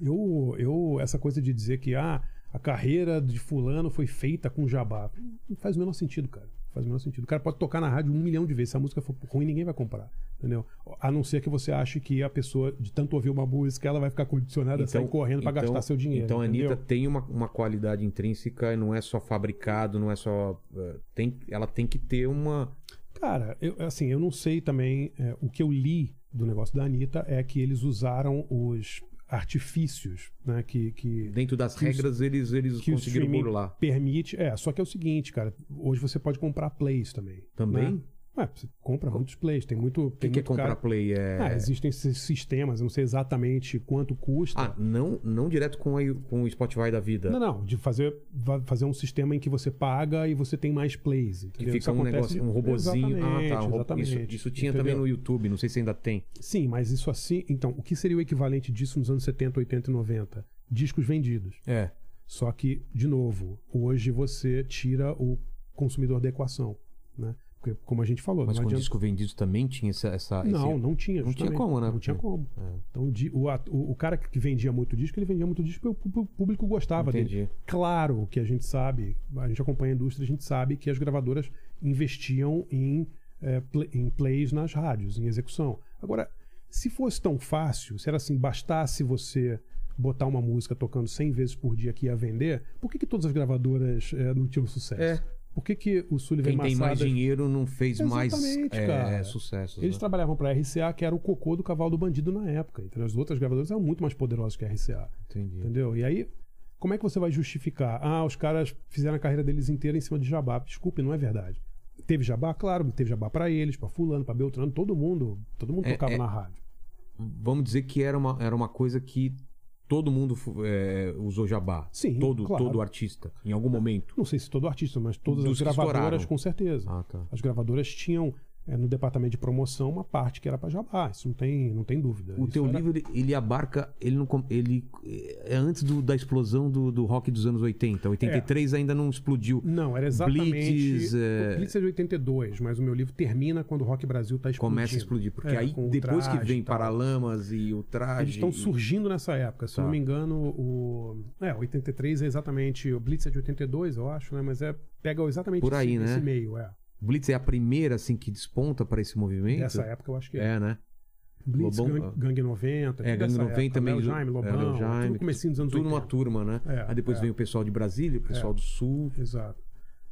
eu, eu essa coisa de dizer que ah, a carreira de fulano foi feita com jabá, não faz o menor sentido, cara. Não Faz o menor sentido. O cara pode tocar na rádio um milhão de vezes. Se a música for ruim, ninguém vai comprar. Entendeu? A não ser que você ache que a pessoa, de tanto ouvir uma música, ela vai ficar condicionada a sair correndo pra gastar seu dinheiro.
Então a? Anitta tem uma, uma qualidade intrínseca, não é só fabricado, não é só. eh, Tem, ela tem que ter uma.
Cara, eu, assim, eu não sei também. é, o que eu li do negócio da Anitta é que eles usaram os artifícios, né? Que, que,
Dentro das
Que
regras, eles, eles
que
conseguiram burlar.
permite. É, só que é o seguinte, cara. Hoje você pode comprar plays também.
Também?
né? Ué, você compra muitos plays. Tem muito.
O que,
tem
que é comprar
cara-
play? É...
Ah, existem esses sistemas, eu não sei exatamente quanto custa.
Ah, não, não direto com, a, com o Spotify da vida.
Não, não, de fazer, fazer um sistema em que você paga e você tem mais plays.
Que
Entendeu?
fica
Isso
um negócio, um robozinho. Ah,
Exatamente,
tá. um
exatamente.
Isso, isso tinha
Entendeu?
também no YouTube, não sei se ainda tem.
Sim, mas isso assim. Então, o que seria o equivalente disso nos anos 70, 80 e 90? Discos vendidos.
É.
Só que, de novo, hoje você tira o consumidor da equação. Né? Porque, como a gente falou,
Mas com o disco vendido também tinha essa. essa
Não,
esse-
não tinha.
Não tinha como, né?
Não tinha como.
É.
Então, o, o, o cara que vendia muito disco, ele vendia muito disco porque o público gostava dele.
Entendi.
Claro que a gente sabe, a gente acompanha a indústria, a gente sabe que as gravadoras investiam em, eh, pla- em plays nas rádios, em execução. Agora, se fosse tão fácil, se era assim, bastasse você botar uma música tocando 100 vezes por dia que ia vender, por que, que todas as gravadoras eh, não tinham sucesso?
É.
Por que, que o Sullivan
Quem tem mais dinheiro não fez mais
Exatamente,
é,
cara.
sucessos.
Eles
né?
trabalhavam para a RCA, que era o cocô do cavalo do bandido na época. Então as outras gravadoras eram muito mais poderosas que a RCA.
Entendi.
Entendeu? E aí, como é que você vai justificar? Ah, os caras fizeram a carreira deles inteira em cima de jabá. Desculpe, não é verdade. Teve jabá? Claro, teve jabá para eles, para fulano, para Beltrano, todo mundo, todo mundo
É,
tocava
é.
na rádio.
Vamos dizer que era uma, era uma coisa que todo mundo é, usou jabá.
Sim,
Todo,
claro.
todo artista, em algum momento.
Não sei se todo artista, mas todas
Dos
as gravadoras com certeza.
Ah, tá.
As gravadoras tinham é, no departamento de promoção uma parte que era para jabá. Isso não tem, não tem dúvida.
O
Isso
teu
era-
livro, ele, ele abarca. Ele não. Ele é antes do- da explosão do, do rock dos anos 80. 83 ainda não explodiu.
Não, era exatamente.
Blitz, é-
O Blitz é de 82, mas o meu livro termina quando o Rock Brasil está explodindo.
Começa a explodir. Porque
É,
aí, depois que vem
tal.
Paralamas e o traje.
Eles estão
e-
surgindo nessa época. Se
Tá.
não me engano, o. É, 83 é exatamente. O Blitz é de 82, eu acho, né? Mas é. Pega exatamente
Por aí,
esse,
né?
esse meio, é.
Blitz é a primeira, assim, que desponta para esse movimento.
Dessa época eu acho que é.
É, né?
Blitz,
Lobão-
Gang, Gangue 90.
É, Gangue
dessa
90
época.
também.
Léo Jaime,
é,
Lobão,
Léo Jaime,
tudo comecinho dos anos
Tudo
80.
uma turma, né?
É,
aí depois
é.
vem o pessoal de Brasília, o pessoal
É.
do Sul.
Exato.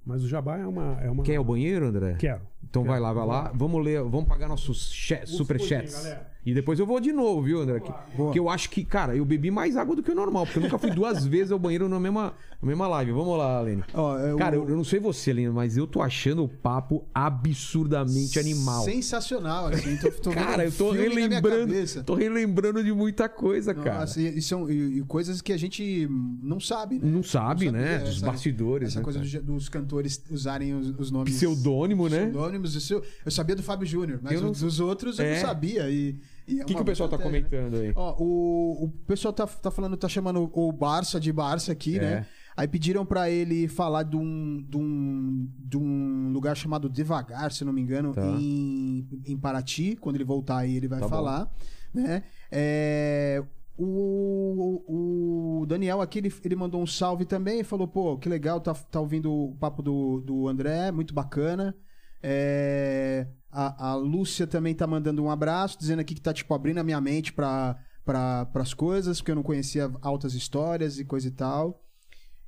Mas o Jabá é uma. É uma...
Quer ir ao banheiro, André?
Quero.
Então vai lá, vai lá. Vamos ler, vamos pagar nossos cha-
Os
super
pudim,
chats.
galera.
E depois eu vou de novo, viu, André? Que, que eu acho que, cara, eu bebi mais água do que o normal, porque eu nunca fui duas vezes ao banheiro na mesma, na mesma live. Vamos lá, Lene.
Ó, eu-
Cara, eu, eu não sei você, Lene, mas eu tô achando o papo absurdamente animal.
Sensacional, assim. Tô, tô
Cara, eu tô relembrando. Tô relembrando de muita coisa, cara.
Nossa, e, são e, e coisas que a gente não sabe, né?
Não sabe,
sabia,
né? Dos
essa-
bastidores,
Essa
né,
coisa dos, dos cantores usarem os, os nomes.
Pseudônimo, né?
Isso eu, eu sabia do Fábio Júnior, mas
não-
os dos outros eu
É.
não sabia. E, e é
O que, que o pessoal tá
né?
comentando aí?
Ó, o, o pessoal tá, tá falando, tá chamando o Barça de Barça aqui,
É.
né? Aí pediram pra ele falar de um, de, um, de um lugar chamado Devagar, se não me engano,
Tá.
em, em Paraty. Quando ele voltar aí, ele vai
Tá bom.
falar, né? É, o, o Daniel aqui, ele, ele mandou um salve também, falou, pô, que legal, tá, tá ouvindo o papo do, do André, muito bacana. É, a, a Lúcia também tá mandando um abraço, dizendo aqui que tá, tipo, abrindo a minha mente pra, pra, pras coisas, porque eu não conhecia altas histórias e coisa e tal.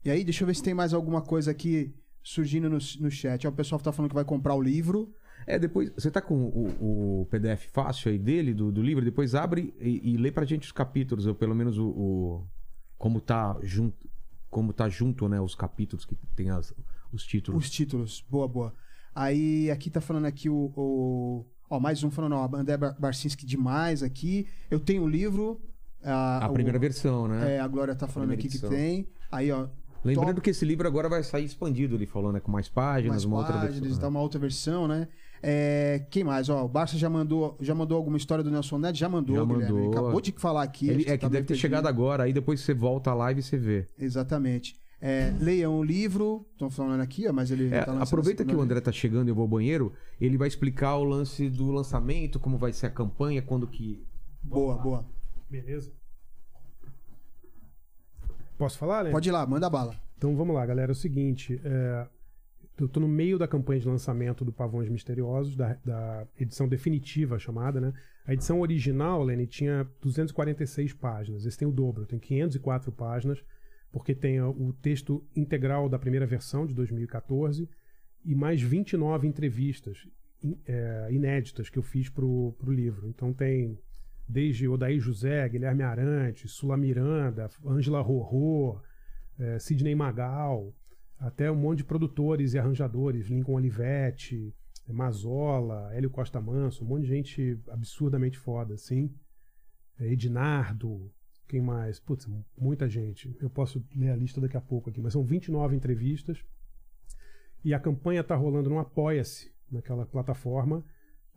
E aí, deixa eu ver se tem mais alguma coisa aqui surgindo no, no chat. Ó, o pessoal tá falando que vai comprar o livro.
É, depois. Você tá com o, o PDF fácil aí dele, do, do livro? Depois abre e, e lê pra gente os capítulos, ou pelo menos o. o- como tá junto. Como tá junto, né? Os capítulos que tem as, os títulos.
Os títulos. Boa, boa. Aí, aqui tá falando aqui o... o- Ó, mais um falando, ó, André Bar- Barcinski demais aqui. Eu tenho o livro. A,
A primeira
o-
versão, né?
É, a Glória tá falando aqui que
edição.
tem. Aí, ó.
Lembrando
top-
que esse livro agora vai sair expandido, ele falou, né? Com mais páginas,
mais
uma outra
páginas,
versão.
tá uma outra versão, né? É, quem mais? Ó, o Barça já mandou, já mandou alguma história do Nelson Ned? Já mandou,
Já mandou.
acabou de falar aqui.
Ele, é que
tá
deve ter
perdido.
chegado agora, aí depois você volta à live e você vê.
Exatamente. É, leiam o livro. Estão falando aqui, ó, mas ele
É,
tá lançando
aproveita que o André tá chegando e eu vou ao banheiro, ele vai explicar o lance do lançamento, como vai ser a campanha, quando que.
Boa, boa.
Beleza. Posso falar, né?
Pode ir lá, manda bala.
Então vamos lá, galera. É o seguinte: é, eu tô no meio da campanha de lançamento do Pavões Misteriosos, da, da edição definitiva chamada, né? A edição original, Lenny, tinha 246 páginas. Esse tem o dobro, tem 504 páginas, porque tem o texto integral da primeira versão de 2014 e mais 29 entrevistas é, inéditas que eu fiz pro, pro livro. Então tem desde Odaí José, Guilherme Arantes, Sula Miranda, Ângela Rorô, é, Sidney Magal, até um monte de produtores e arranjadores, Lincoln Olivetti, Mazola, Hélio Costa Manso, um monte de gente absurdamente foda, assim. É, Ednardo, quem mais? Putz, muita gente. Eu posso ler a lista daqui a pouco aqui, mas são 29 entrevistas. E a campanha está rolando no Apoia-se, naquela plataforma.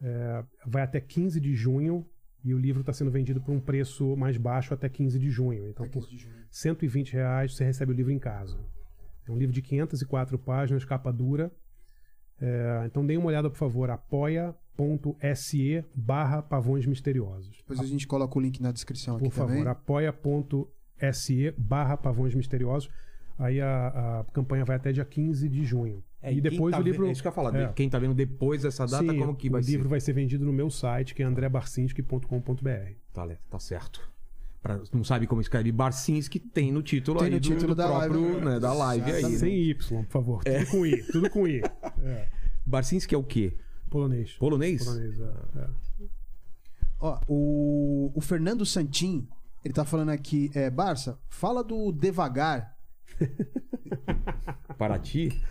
É, vai até 15 de junho e o livro está sendo vendido por um preço mais baixo até 15 de junho. Então, por 120 reais você recebe o livro em casa. É um livro de 504 páginas, capa dura. É, então deem uma olhada, por favor, apoia.se barra pavões misteriosos.
Depois a gente coloca o link na descrição aqui
Por favor,
também.
apoia.se barra pavões misteriosos. Aí a, a campanha vai até dia 15 de junho.
É,
e depois
tá
o livro.
vendo- é isso que eu ia falar.
É.
Quem tá vendo depois dessa data,
Sim,
como que
o
vai
livro
ser?
vai ser vendido no meu site, que é andrebarcinski.com.br.
Tá, tá certo. Pra, não sabe como escreve Barcinski, tem no título
Tem
aí
no
do,
título
do
da
próprio,
live,
né, da live aí.
Exatamente.
né?
Sem Y, por favor. Tudo com I. Tudo com I. É.
Barcinski é o quê?
Polonês.
Polonês?
Polonês, é. é.
Ó, o, o Fernando Santin, ele tá falando aqui, é, Barça, fala do devagar.
Paraty?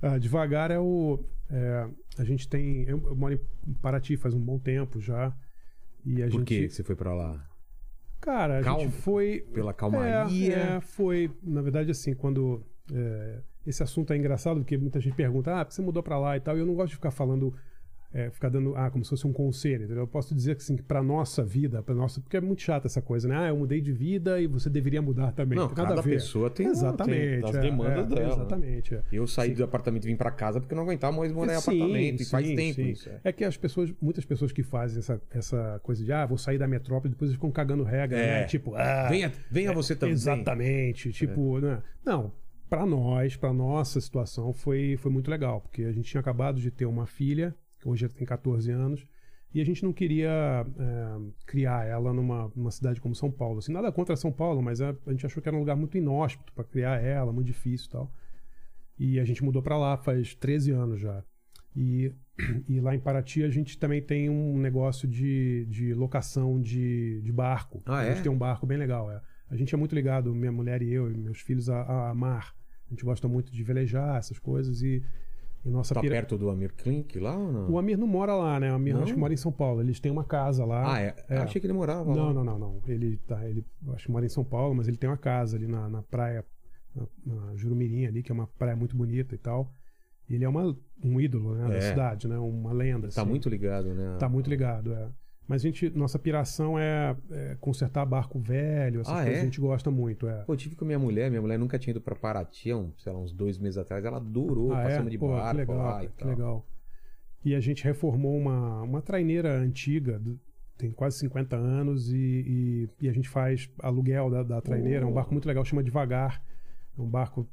Ah, devagar é o. é, a gente tem. Eu, eu moro em Paraty faz um bom tempo já. E a
Por
gente.
que você foi pra lá?
Cara, a
Calma.
gente foi.
Pela calmaria?
É, é, foi. Na verdade, assim, quando. É, esse assunto é engraçado, porque muita gente pergunta: ah, você mudou pra lá e tal? E eu não gosto de ficar falando. é, ficar dando, ah, como se fosse um conselho, entendeu? Eu posso dizer que, assim, que pra nossa vida, pra nossa, porque é muito chato essa coisa, né? Ah, eu mudei de vida e você deveria mudar também.
Não, cada
a ver.
pessoa tem-
Exatamente.
tem as
é,
demandas
é,
dela.
Exatamente. é.
Eu saí do apartamento e vim pra casa porque não aguentava mais morar em
Sim,
apartamento. E faz
sim,
tempo
sim.
isso. é.
É que as pessoas, muitas pessoas que fazem essa, essa coisa de, ah, vou sair da metrópole, depois eles ficam cagando regra, né? Tipo, ah,
Venha, venha você também.
Exatamente. Tipo, né? não, pra nós, pra nossa situação, foi, foi muito legal, porque a gente tinha acabado de ter uma filha, que hoje ela tem 14 anos, e a gente não queria é, criar ela numa, numa cidade como São Paulo. Assim, nada contra São Paulo, mas a, a gente achou que era um lugar muito inóspito pra criar ela, muito difícil e tal. E a gente mudou pra lá faz 13 anos já. E, e lá em Paraty a gente também tem um negócio de, de locação de, de barco.
Ah,
a
é?
gente tem um barco bem legal. É. A gente é muito ligado, minha mulher e eu e meus filhos, a, a mar. A gente gosta muito de velejar, essas coisas. E, e nossa
Tá
pira-
perto do Amir Klink lá ou não?
O Amir não mora lá, né? O Amir
Não?
acho que mora em São Paulo. Eles têm uma casa lá.
Ah, é? Eu Achei que ele morava lá.
Não, não, não, não. Ele tá, ele acho que mora em São Paulo, mas ele tem uma casa ali na, na praia, na, na Jurumirim ali, que é uma praia muito bonita e tal. E ele é uma, um ídolo, né, da
É.
cidade, né? Uma lenda.
Tá
assim.
muito ligado, né?
Tá muito ligado, é. Mas a gente, nossa piração é, é consertar barco velho, essas
Ah,
coisas
é?
a gente gosta muito, é.
Pô, eu tive com minha mulher, minha mulher nunca tinha ido pra Paraty, um, sei lá, uns dois meses atrás. Ela adorou,
ah, é?
passando de
Pô,
barco
que legal,
lá e
que
tal.
legal. E a gente reformou uma, uma traineira antiga, tem quase 50 anos, e, e, e a gente faz aluguel da, da traineira. É um barco muito legal, chama Devagar. É um barco,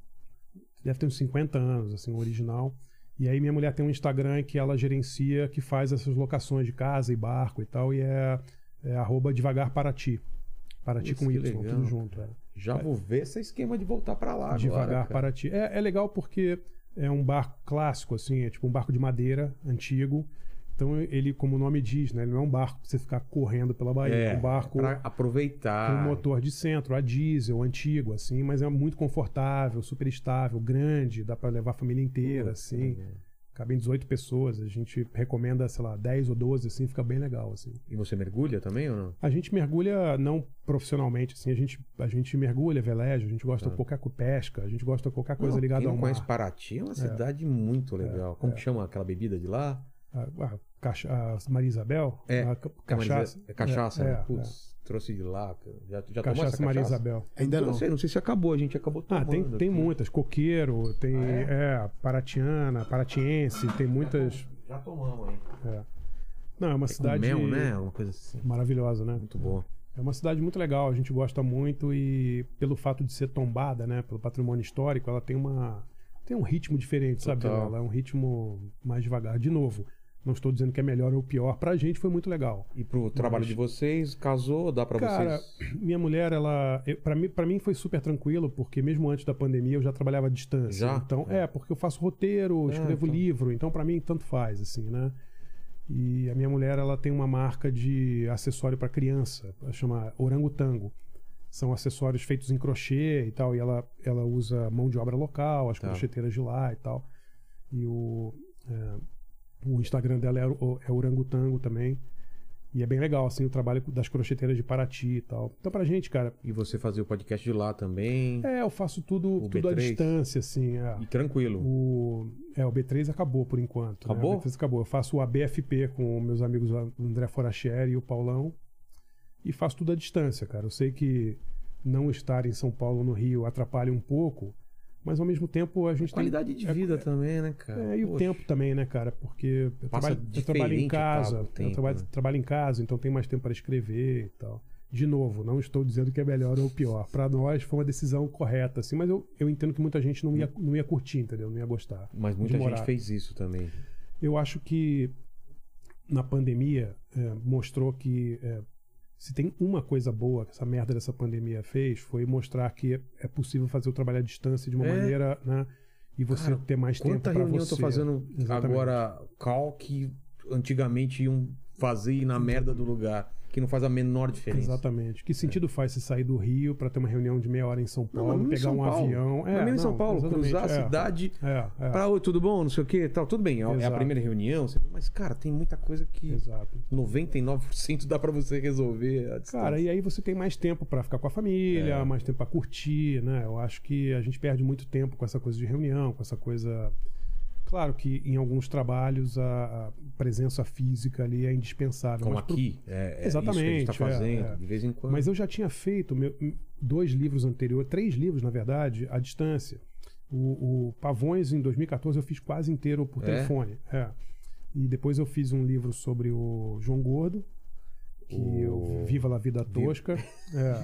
deve ter uns 50 anos, assim, original. E aí minha mulher tem um Instagram que ela gerencia, que faz essas locações de casa e barco e tal, e é, é arroba Devagar Paraty. Paraty
Putz,
com
que
Y,
legal.
tudo junto. É.
Já vou ver esse esquema de voltar pra lá
Devagar
agora, cara.
Paraty. É, é legal porque é um barco clássico, assim, é tipo um barco de madeira antigo. Então ele, como o nome diz, né, ele não é um barco pra você ficar correndo pela Bahia. É,
É,
um barco com
aproveitar.
motor de centro, a diesel, antigo, assim, mas é muito confortável, super estável, grande, dá pra levar a família inteira, assim. Cabem 18 pessoas, a gente recomenda, sei lá, 10 ou 12, assim, fica bem legal, assim.
E você mergulha também ou não?
A gente mergulha não profissionalmente, assim, a gente, a gente mergulha, veleja, a gente gosta de qualquer coisa, pesca, a gente gosta de qualquer coisa
Não,
ligada
quem
ao mar.
Paraty é uma cidade muito legal. Como que chama aquela bebida de lá?
A, a, cacha- Maria Isabel?
É,
A
É
cachaça.
É cachaça,
É,
né?
é,
Putz, trouxe de lá. Já, já
é.
tomou
Cachaça
essa
Maria
cachaça?
Isabel.
Ainda não.
não sei, não sei se acabou. A gente acabou
Ah,
tomando.
tem, tem
aqui.
muitas. Coqueiro, tem.
Ah,
é? Paratiana, Paratiense, tem muitas.
Já tomamos aí.
é. Não, é uma
É
cidade
mel, né? Uma coisa assim.
maravilhosa, né?
Muito bom.
É uma cidade muito legal, a gente gosta muito e pelo fato de ser tombada, né, pelo patrimônio histórico, ela tem uma tem um ritmo diferente, sabe?
Total.
Ela é um ritmo mais devagar. De novo, não estou dizendo que é melhor ou pior, pra gente foi muito legal.
E pro trabalho
Mas-
de vocês, casou, dá pra
Cara,
vocês.
minha mulher, ela. eu- Pra mim, pra mim foi super tranquilo, porque mesmo antes da pandemia eu já trabalhava à distância.
Já?
Então, é, porque eu faço roteiro,
Ah,
escrevo
então.
livro, então pra mim tanto faz, assim, né? E a minha mulher, ela tem uma marca de acessório pra criança, ela chama Orangotango. São acessórios feitos em crochê e tal, e ela, ela usa mão de obra local, as
Tá.
crocheteiras de lá e tal. E o, é, o Instagram dela é, é Orangotango também. E é bem legal, assim, o trabalho das crocheteiras de Paraty e tal. Então, pra gente, cara,
E você fazia o podcast de lá também.
é, eu faço tudo, tudo à
B3?
distância, assim. É.
E tranquilo.
O, é, o B3 acabou por enquanto. né?
Acabou?
O B3 acabou. Eu faço o ABFP com meus amigos André Forachieri e o Paulão. E faço tudo à distância, cara. Eu sei que não estar em São Paulo no Rio atrapalha um pouco, mas ao mesmo tempo a gente
Qualidade
tem.
de vida também, né,
É,
cara?
é, e o
Poxa.
tempo também, né, cara? Porque eu trabalho, eu trabalho em casa,
o tempo,
eu trabalho,
né?
trabalho em casa, então tem mais tempo para escrever e tal. De novo, não estou dizendo que é melhor ou pior. Para nós foi uma decisão correta, assim, mas eu, eu entendo que muita gente não ia, não ia curtir, entendeu? Não ia gostar.
Mas muita gente fez isso também.
Eu acho que na pandemia é, mostrou que é, se tem uma coisa boa que essa merda dessa pandemia fez foi mostrar que é possível fazer o trabalho à distância de uma
É.
maneira, né? E você
Cara,
ter mais tempo
Quanta
para
reunião
você.
eu tô fazendo
Exatamente.
agora call que antigamente iam fazer ir na merda do lugar, que não faz a menor diferença.
Exatamente. Que sentido faz você sair do Rio para ter uma reunião de meia hora em São
Não,
Paulo,
mesmo em
pegar
São
um
Paulo.
avião?
Mas mesmo em São
não,
Paulo,
exatamente,
cruzar a
é.
cidade
É, é.
pra oi, tudo bom, não sei o que, tal, tudo bem, é a
Exato.
primeira reunião, mas cara, tem muita coisa que
Exato.
99% dá pra você resolver a.
Cara, e aí você tem mais tempo para ficar com a família,
É.
mais tempo para curtir, né? Eu acho que a gente perde muito tempo com essa coisa de reunião, com essa coisa. Claro que em alguns trabalhos a, presença física ali é indispensável.
Como
mas pro-
aqui. É, é
Exatamente,
Isso que a gente tá
é,
fazendo,
é.
de vez em quando.
Mas eu já tinha feito meu- dois livros anteriores, três livros, na verdade, à distância. O, o Pavões, em 2014, eu fiz quase inteiro por
É?
telefone. É. E depois eu fiz um livro sobre o João Gordo, que
O-
Viva la Vida Tosca. É.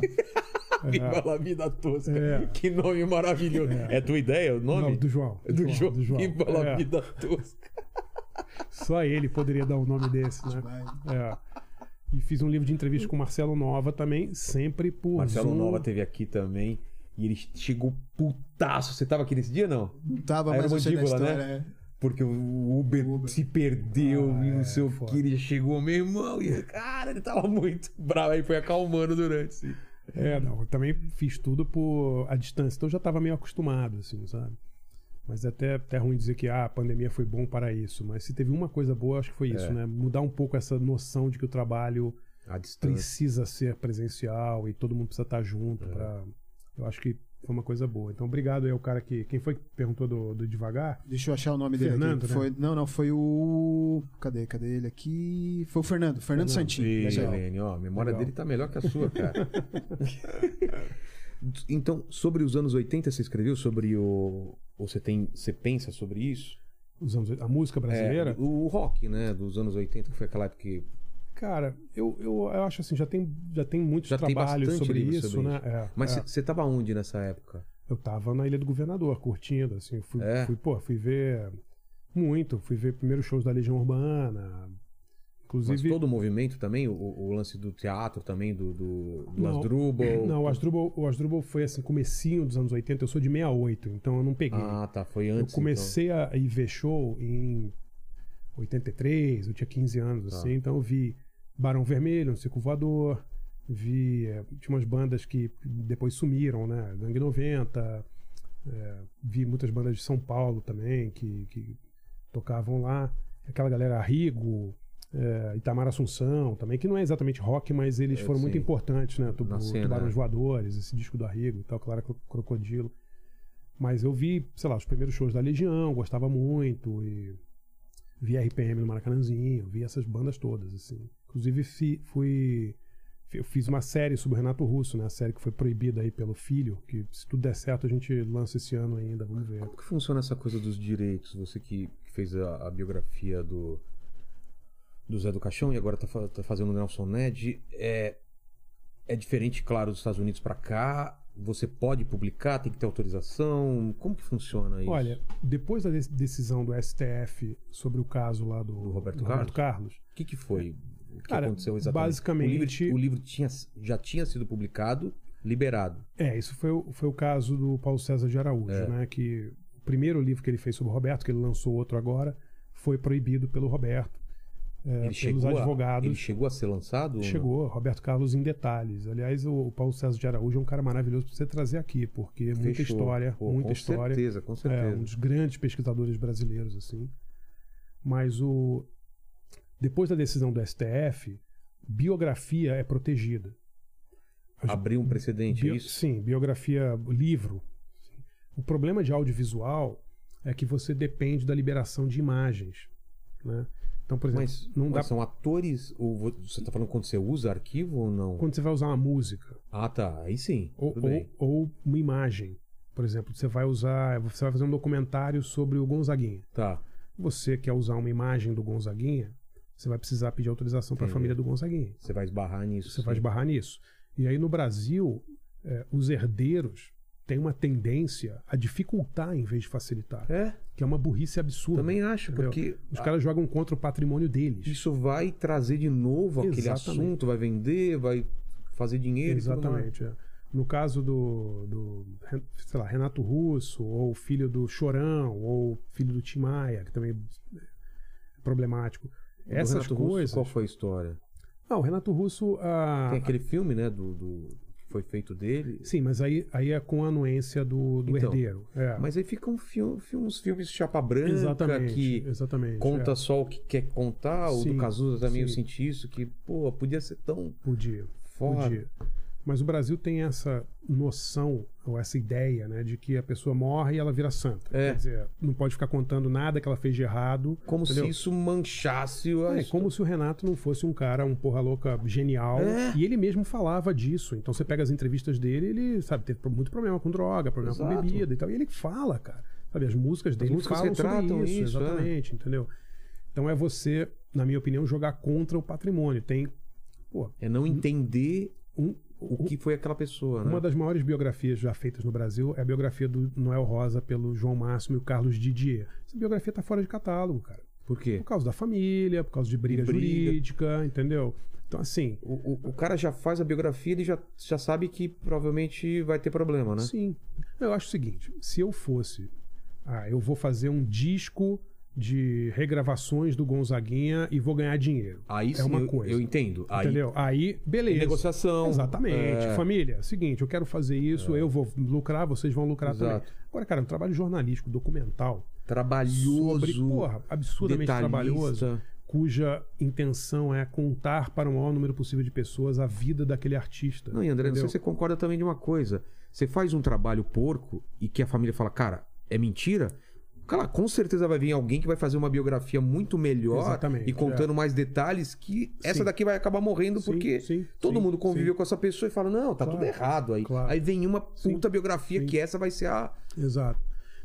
Viva la vida tosca.
É.
Que nome maravilhoso. É, tua ideia o nome?
Não, do João.
É do, João.
do João.
Viva la
É.
vida tosca.
Só ele poderia dar um nome desse, né? É. E fiz um livro de entrevista com o Marcelo Nova também, sempre por
Marcelo
Zoom.
Nova teve aqui também. E ele chegou putaço. Você tava aqui nesse dia, não?
Não tava
Aí
eu sei da
mandíbula,
história,
né?
É.
Porque o Uber, se perdeu
Ah,
e não
é,
sei o
foda.
que. Ele chegou, meu irmão. E, cara, ele tava muito bravo. Aí foi acalmando durante. Sim.
É, não, eu também fiz tudo por a distância, então eu já estava meio acostumado, assim, sabe? Mas é até, até ruim dizer que ah, a pandemia foi bom para isso. Mas se teve uma coisa boa, acho que foi isso,
É.
né? Mudar um pouco essa noção de que o trabalho precisa ser presencial e todo mundo precisa estar junto.
É.
Pra... Eu acho que foi uma coisa boa. Então, obrigado aí ao cara que. Quem foi que perguntou do, do devagar?
Deixa eu achar o nome dele
Fernando,
aqui.
né?
Foi, não, não, foi o. Cadê? Cadê ele aqui? Foi o Fernando, Fernando,
Fernando.
Santinho.
Helene, ó, a memória
Legal.
dele tá melhor que a sua, cara. então, sobre os anos 80, você escreveu sobre o. Ou você tem. Você pensa sobre isso?
Os anos, a música brasileira?
É, o rock, né? Dos anos 80, que foi aquela época que.
Cara, eu, eu, eu acho assim, já tem, já tem muitos
Já tem
trabalhos
bastante
sobre isso,
sobre
né?
isso.
É,
Mas
é.
você tava onde nessa época?
Eu tava na Ilha do Governador, curtindo, assim. Fui,
É?
fui, pô, fui ver muito. Fui ver primeiros shows da Legião Urbana.
Mas
Inclusive.
todo o movimento também, o, o lance do teatro também, do, do, do
Não.
Asdrubal.
Não, o Asdrubal, o Asdrubal foi assim, comecinho dos anos 80. Eu sou de 68, então eu não peguei.
Ah, tá. Foi
eu
antes.
comecei a ir ver show em 83, eu tinha 15 anos,
Tá.
assim. Então eu vi Barão Vermelho, no Circo Voador. Vi. eh, tinha umas bandas que depois sumiram, né? Gangue 90. eh, vi muitas bandas de São Paulo também que, que tocavam lá. Aquela galera Rigo, eh, Itamar Assunção também, que não é exatamente rock, mas eles
É,
foram muito
sim.
importantes, né?
Na
O
cena,
Tubarões
né?
Voadores, esse disco do Arrigo e tal, Clara Cro- Crocodilo. Mas eu vi, sei lá, os primeiros shows da Legião, gostava muito, e vi RPM no Maracanãzinho, vi essas bandas todas, assim. Inclusive fi- fui. Eu fiz uma série sobre o Renato Russo, né? A série que foi proibida aí pelo filho, que se tudo der certo a gente lança esse ano ainda, vamos ver.
Como que funciona essa coisa dos direitos? Você que fez a, a biografia do, do Zé do Caixão e agora tá, tá fazendo o Nelson Ned, é, é diferente, claro, dos Estados Unidos pra cá? Você pode publicar? Tem que ter autorização? Como que funciona isso?
Olha, depois da de- decisão do STF sobre o caso lá do,
Do Roberto
Carlos,
o que, que foi? O que
Cara,
aconteceu exatamente?
basicamente-
O livro, o livro tinha, já tinha sido publicado, liberado.
É, isso foi, o- foi o caso do Paulo César de Araújo,
É.
né? Que o primeiro livro que ele fez sobre o Roberto, que ele lançou outro agora, foi proibido pelo Roberto, é,
ele,
pelos
chegou a,
advogados.
ele chegou a ser lançado?
Chegou, Roberto Carlos em detalhes. Aliás, o, o Paulo César de Araújo é um cara maravilhoso para você trazer aqui, porque é muita
Fechou.
história,
Pô,
muita
com
história.
certeza, com
É,
certeza.
um dos grandes pesquisadores brasileiros, assim. Mas o depois da decisão do STF, biografia é protegida.
Abriu um precedente,
Bio-
isso?
Sim, biografia, livro. O problema de audiovisual é que você depende da liberação de imagens. Né? Então, por exemplo,
Mas,
não dá
são atores? Ou vo- você está falando quando você usa arquivo ou não?
quando você vai usar uma música
Ah, tá. Aí sim.
ou, ou, ou uma imagem. Por exemplo, você vai usar, você vai fazer um documentário sobre o Gonzaguinha.
Tá.
Você quer usar uma imagem do Gonzaguinha, você vai precisar pedir autorização para a
Entendi.
família do Gonzaguinha.
Você vai esbarrar nisso.
Você
sim.
vai esbarrar nisso. E aí no Brasil, eh, os herdeiros têm uma tendência a dificultar em vez de facilitar.
É,
Que é uma burrice absurda.
também acho,
entendeu?
porque
Os
ah,
caras jogam contra o patrimônio deles.
isso vai trazer de novo aquele
Exatamente.
assunto, vai vender, vai fazer dinheiro e.
Exatamente. é. No caso do, do sei lá, Renato Russo, ou filho do Chorão, ou filho do Tim Maia, que também é problemático. Essas
Renato Russo,
coisas.
qual foi a história?
Não, o Renato Russo. ah,
Tem aquele filme, né, do, do- que foi feito dele.
Sim, mas aí, aí é com a anuência do, do
Então,
herdeiro. É.
Mas aí ficam filme, uns filmes chapa branca
exatamente.
que
exatamente.
conta
é.
só o que quer contar. O do
Sim,
Cazuza também eu
sim.
senti isso, que, pô, podia ser tão
Podia.
foda.
Podia. Mas o Brasil tem essa noção, ou essa ideia, né, de que a pessoa morre e ela vira santa.
É.
Quer dizer, não pode ficar contando nada que ela fez de errado.
Como
entendeu?
se isso manchasse o.
É, como se o Renato não fosse um cara, um porra louca genial.
É.
E ele mesmo falava disso. Então você pega as entrevistas dele, ele, sabe, teve muito problema com droga, problema com
Exato.
bebida e tal. E ele fala, cara. Sabe, as músicas dele
músicas
falam sobre isso,
isso, é.
exatamente, entendeu? Então é você, na minha opinião, jogar contra o patrimônio. Tem, pô,
É não entender
um,
o que foi aquela pessoa, né?
uma das maiores biografias já feitas no Brasil é a biografia do Noel Rosa pelo João Máximo e o Carlos Didier. Essa biografia tá fora de catálogo, cara.
Por quê?
Por causa da família, por causa de briga,
briga.
jurídica, entendeu? Então, assim,
O, o, o cara já faz a biografia, ele já, já sabe que provavelmente vai ter problema, né?
sim. Eu acho o seguinte: se eu fosse. Ah, eu vou fazer um disco de regravações do Gonzaguinha e vou ganhar dinheiro.
Aí
é
sim,
uma
eu,
coisa.
eu entendo. Aí,
Entendeu? Aí, beleza.
negociação.
Exatamente.
É.
Família, seguinte, eu quero fazer isso, eu vou lucrar, vocês vão lucrar
Exato.
também. Agora, cara, um trabalho jornalístico, documental,
trabalhoso,
sobre, porra, absurdamente
detalhista.
trabalhoso, cuja intenção é contar para o maior número possível de pessoas a vida daquele artista.
Não, e André, não sei se você concorda também de uma coisa. Você faz um trabalho porco e que a família fala, cara, é mentira. Cara, com certeza vai vir alguém que vai fazer uma biografia muito melhor
Exatamente,
e contando mais detalhes que essa
Sim.
daqui vai acabar morrendo
Sim,
porque
sim,
todo mundo conviveu com essa pessoa e fala, não, tá
Claro,
tudo errado aí.
claro.
Aí vem uma puta biografia que essa vai ser a...
Exato.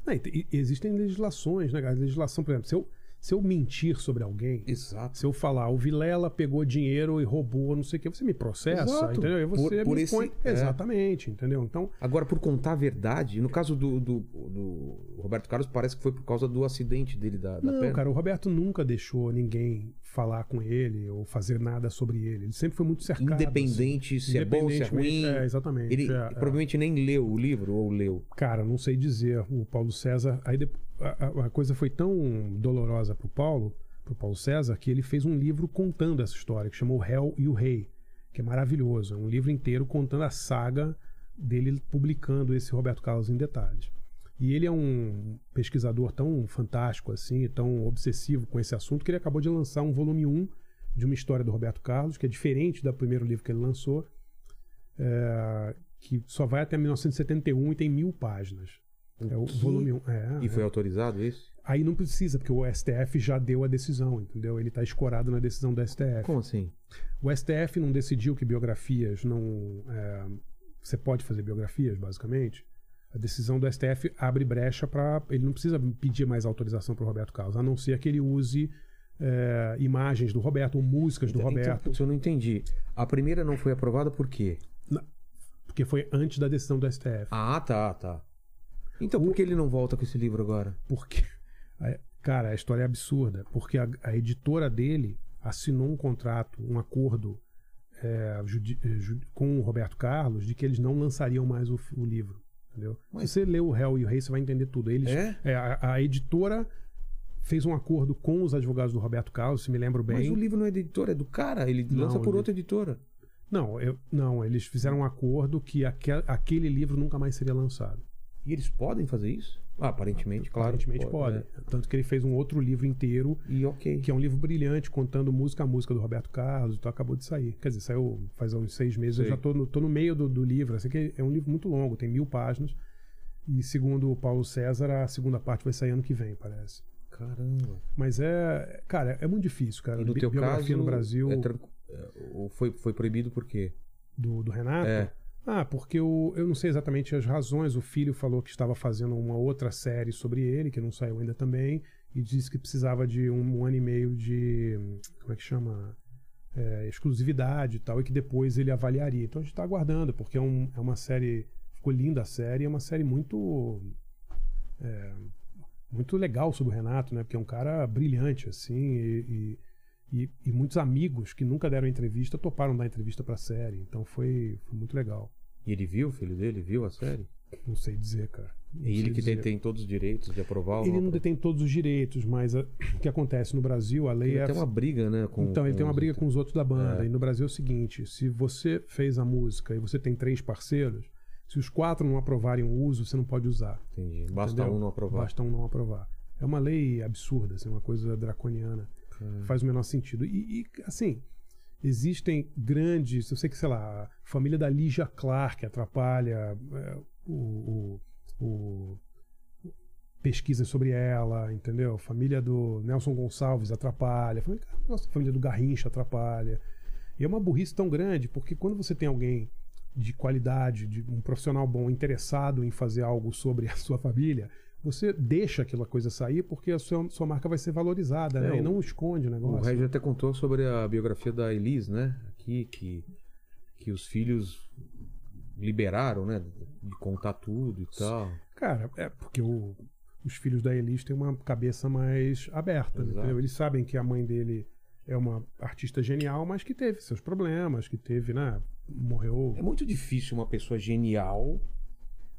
Não, e, e existem legislações, né, cara? Legislação, por exemplo, se eu, se eu mentir sobre alguém,
Exato.
se eu falar o Vilela pegou dinheiro e roubou não sei o que, você me processa,
Exato.
entendeu? E você
Por- por
me
esse-
expõe.
é.
Exatamente, entendeu? Então,
Agora, por contar a verdade, no caso do, do, do Roberto Carlos, parece que foi por causa do acidente dele da, da
não,
perna.
cara, o Roberto nunca deixou ninguém falar com ele ou fazer nada sobre ele. Ele sempre foi muito cercado.
Independente
assim.
se é bom, se é ruim.
É, exatamente.
Ele
é, é.
provavelmente nem leu o livro ou leu.
Cara, não sei dizer. O Paulo César. Aí a, a- coisa foi tão dolorosa pro Paulo, pro Paulo César, que ele fez um livro contando essa história, que chamou O Réu e o Rei, que é maravilhoso. É um livro inteiro contando a saga dele publicando esse Roberto Carlos em detalhes. E ele é um pesquisador tão fantástico assim, tão obsessivo com esse assunto, que ele acabou de lançar um volume 1 de uma história do Roberto Carlos, que é diferente do primeiro livro que ele lançou, é, que só vai até 1971 e tem mil páginas. É o
Que?
volume 1. É,
E
é.
foi autorizado isso?
Aí não precisa, porque o STF já deu a decisão, entendeu? Ele está escorado na decisão do STF.
Como assim?
O STF não decidiu que biografias não. é, você pode fazer biografias, basicamente. A decisão do STF abre brecha para. Ele não precisa pedir mais autorização para o Roberto Carlos, a não ser que ele use é, imagens do Roberto ou músicas do
Então,
Roberto,
putz, eu não entendi. A primeira não foi aprovada por quê?
porque foi antes da decisão do STF.
Ah, tá, tá. Então por que ele não volta com esse livro agora?
Porque, cara, a história é absurda. Porque a, a editora dele assinou um contrato, um acordo é, com o Roberto Carlos de que eles não lançariam mais o, o livro. Entendeu?
Mas-
Se você lê o Réu e o Rei, você vai entender tudo. Eles,
É?
é, a, a editora fez um acordo com os advogados do Roberto Carlos, se me lembro bem.
Mas o livro não é da editora, é do cara. Ele
Não,
lança por
ele-
outra editora.
Não, eu- não, eles fizeram um acordo que aquel- aquele livro nunca mais seria lançado.
E eles podem fazer isso? Ah, aparentemente, claro.
Aparentemente pode.
é.
Tanto que ele fez um outro livro inteiro
E ok.
que é um livro brilhante, contando música a música do Roberto Carlos, então acabou de sair. Quer dizer, saiu faz uns seis meses, eu
Sei.
já tô no, tô no meio do, do livro. Assim, que é um livro muito longo, tem mil páginas. E segundo o Paulo César, a segunda parte vai sair ano que vem, parece.
Caramba.
Mas é. Cara, é muito difícil, cara.
E no
Bi-
teu
biografia
caso,
no Brasil
é é, ou foi, foi proibido por quê?
do, do Renato.
É.
Ah, porque o, eu não sei exatamente as razões. O filho falou que estava fazendo uma outra série sobre ele, que não saiu ainda também, e disse que precisava de um, um ano e meio de. Como é que chama? É, exclusividade e tal, e que depois ele avaliaria. Então a gente está aguardando, porque é, um- é uma série. Ficou linda a série, é uma série muito. é, muito legal sobre o Renato, né? Porque é um cara brilhante, assim, e, e, e- e muitos amigos que nunca deram entrevista toparam dar entrevista pra série. Então foi, foi muito legal.
E ele viu, o filho dele, viu a série?
Não sei dizer, cara. Não
E ele que
dizer.
detém todos os direitos de aprovar
Ele não detém todos os direitos, mas a- o que acontece no Brasil, a lei
Ele
é.
tem uma briga, né? Com,
Então, ele
com
tem uma briga com os outros da banda.
É.
E no Brasil é o seguinte: se você fez a música e você tem três parceiros, se os quatro não aprovarem o uso, você não pode usar.
Entendi. Basta
entendeu?
um não aprovar.
Basta um não aprovar. É uma lei absurda, assim, uma coisa draconiana.
Hum.
Faz o menor sentido. E, e, assim, existem grandes. Eu sei que, sei lá, a família da Lígia Clark atrapalha é, o, o, o- pesquisas sobre ela, entendeu? Família do Nelson Gonçalves atrapalha. Família, nossa, família do Garrincha atrapalha. E é uma burrice tão grande, porque quando você tem alguém de qualidade, de um profissional bom, interessado em fazer algo sobre a sua família, você deixa aquela coisa sair porque a sua, sua marca vai ser valorizada,
É,
né? E
o-
não esconde o
O
negócio.
Regis até contou sobre a biografia da Elis, né? Aqui, que, que os filhos liberaram, né? De contar tudo e tal.
Cara, é porque o- os filhos da Elis têm uma cabeça mais aberta,
Exato.
entendeu? Eles sabem que a mãe dele é uma artista genial, mas que teve seus problemas, que teve, né? Morreu.
É muito difícil uma pessoa genial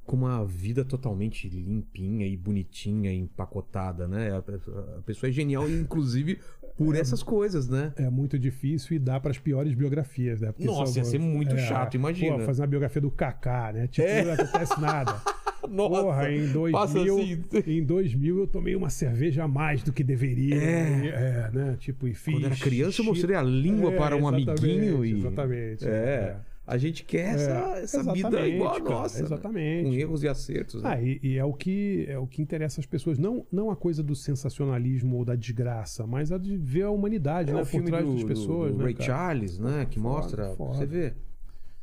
com uma vida totalmente limpinha e bonitinha, e empacotada, né? A pessoa, a pessoa é genial, inclusive, por essas coisas, né?
É muito difícil e dá para as piores biografias, né? Porque
Nossa,
são-
ia ser muito
é,
chato, imagina.
Pô, fazer uma biografia do Kaká, né? Tipo,
É.
não acontece nada.
Nossa,
Porra, em 2000,
passa assim.
em 2000 eu tomei uma cerveja a mais do que deveria.
É.
E, é, né? Tipo, e fiz.
Quando era criança, eu mostrei a língua
É,
para um amiguinho e.
Exatamente.
É. A gente quer essa,
É,
essa vida igual a
cara,
nossa. né?
exatamente.
Com erros e acertos. né?
Ah, e, e é o que é o que interessa as pessoas, não, não a coisa do sensacionalismo ou da desgraça, mas a de ver a humanidade,
É
né,
o
por trás
do,
das pessoas,
do
né,
Ray
cara?
Charles, né? Que
Foda,
mostra.
foda.
Você vê.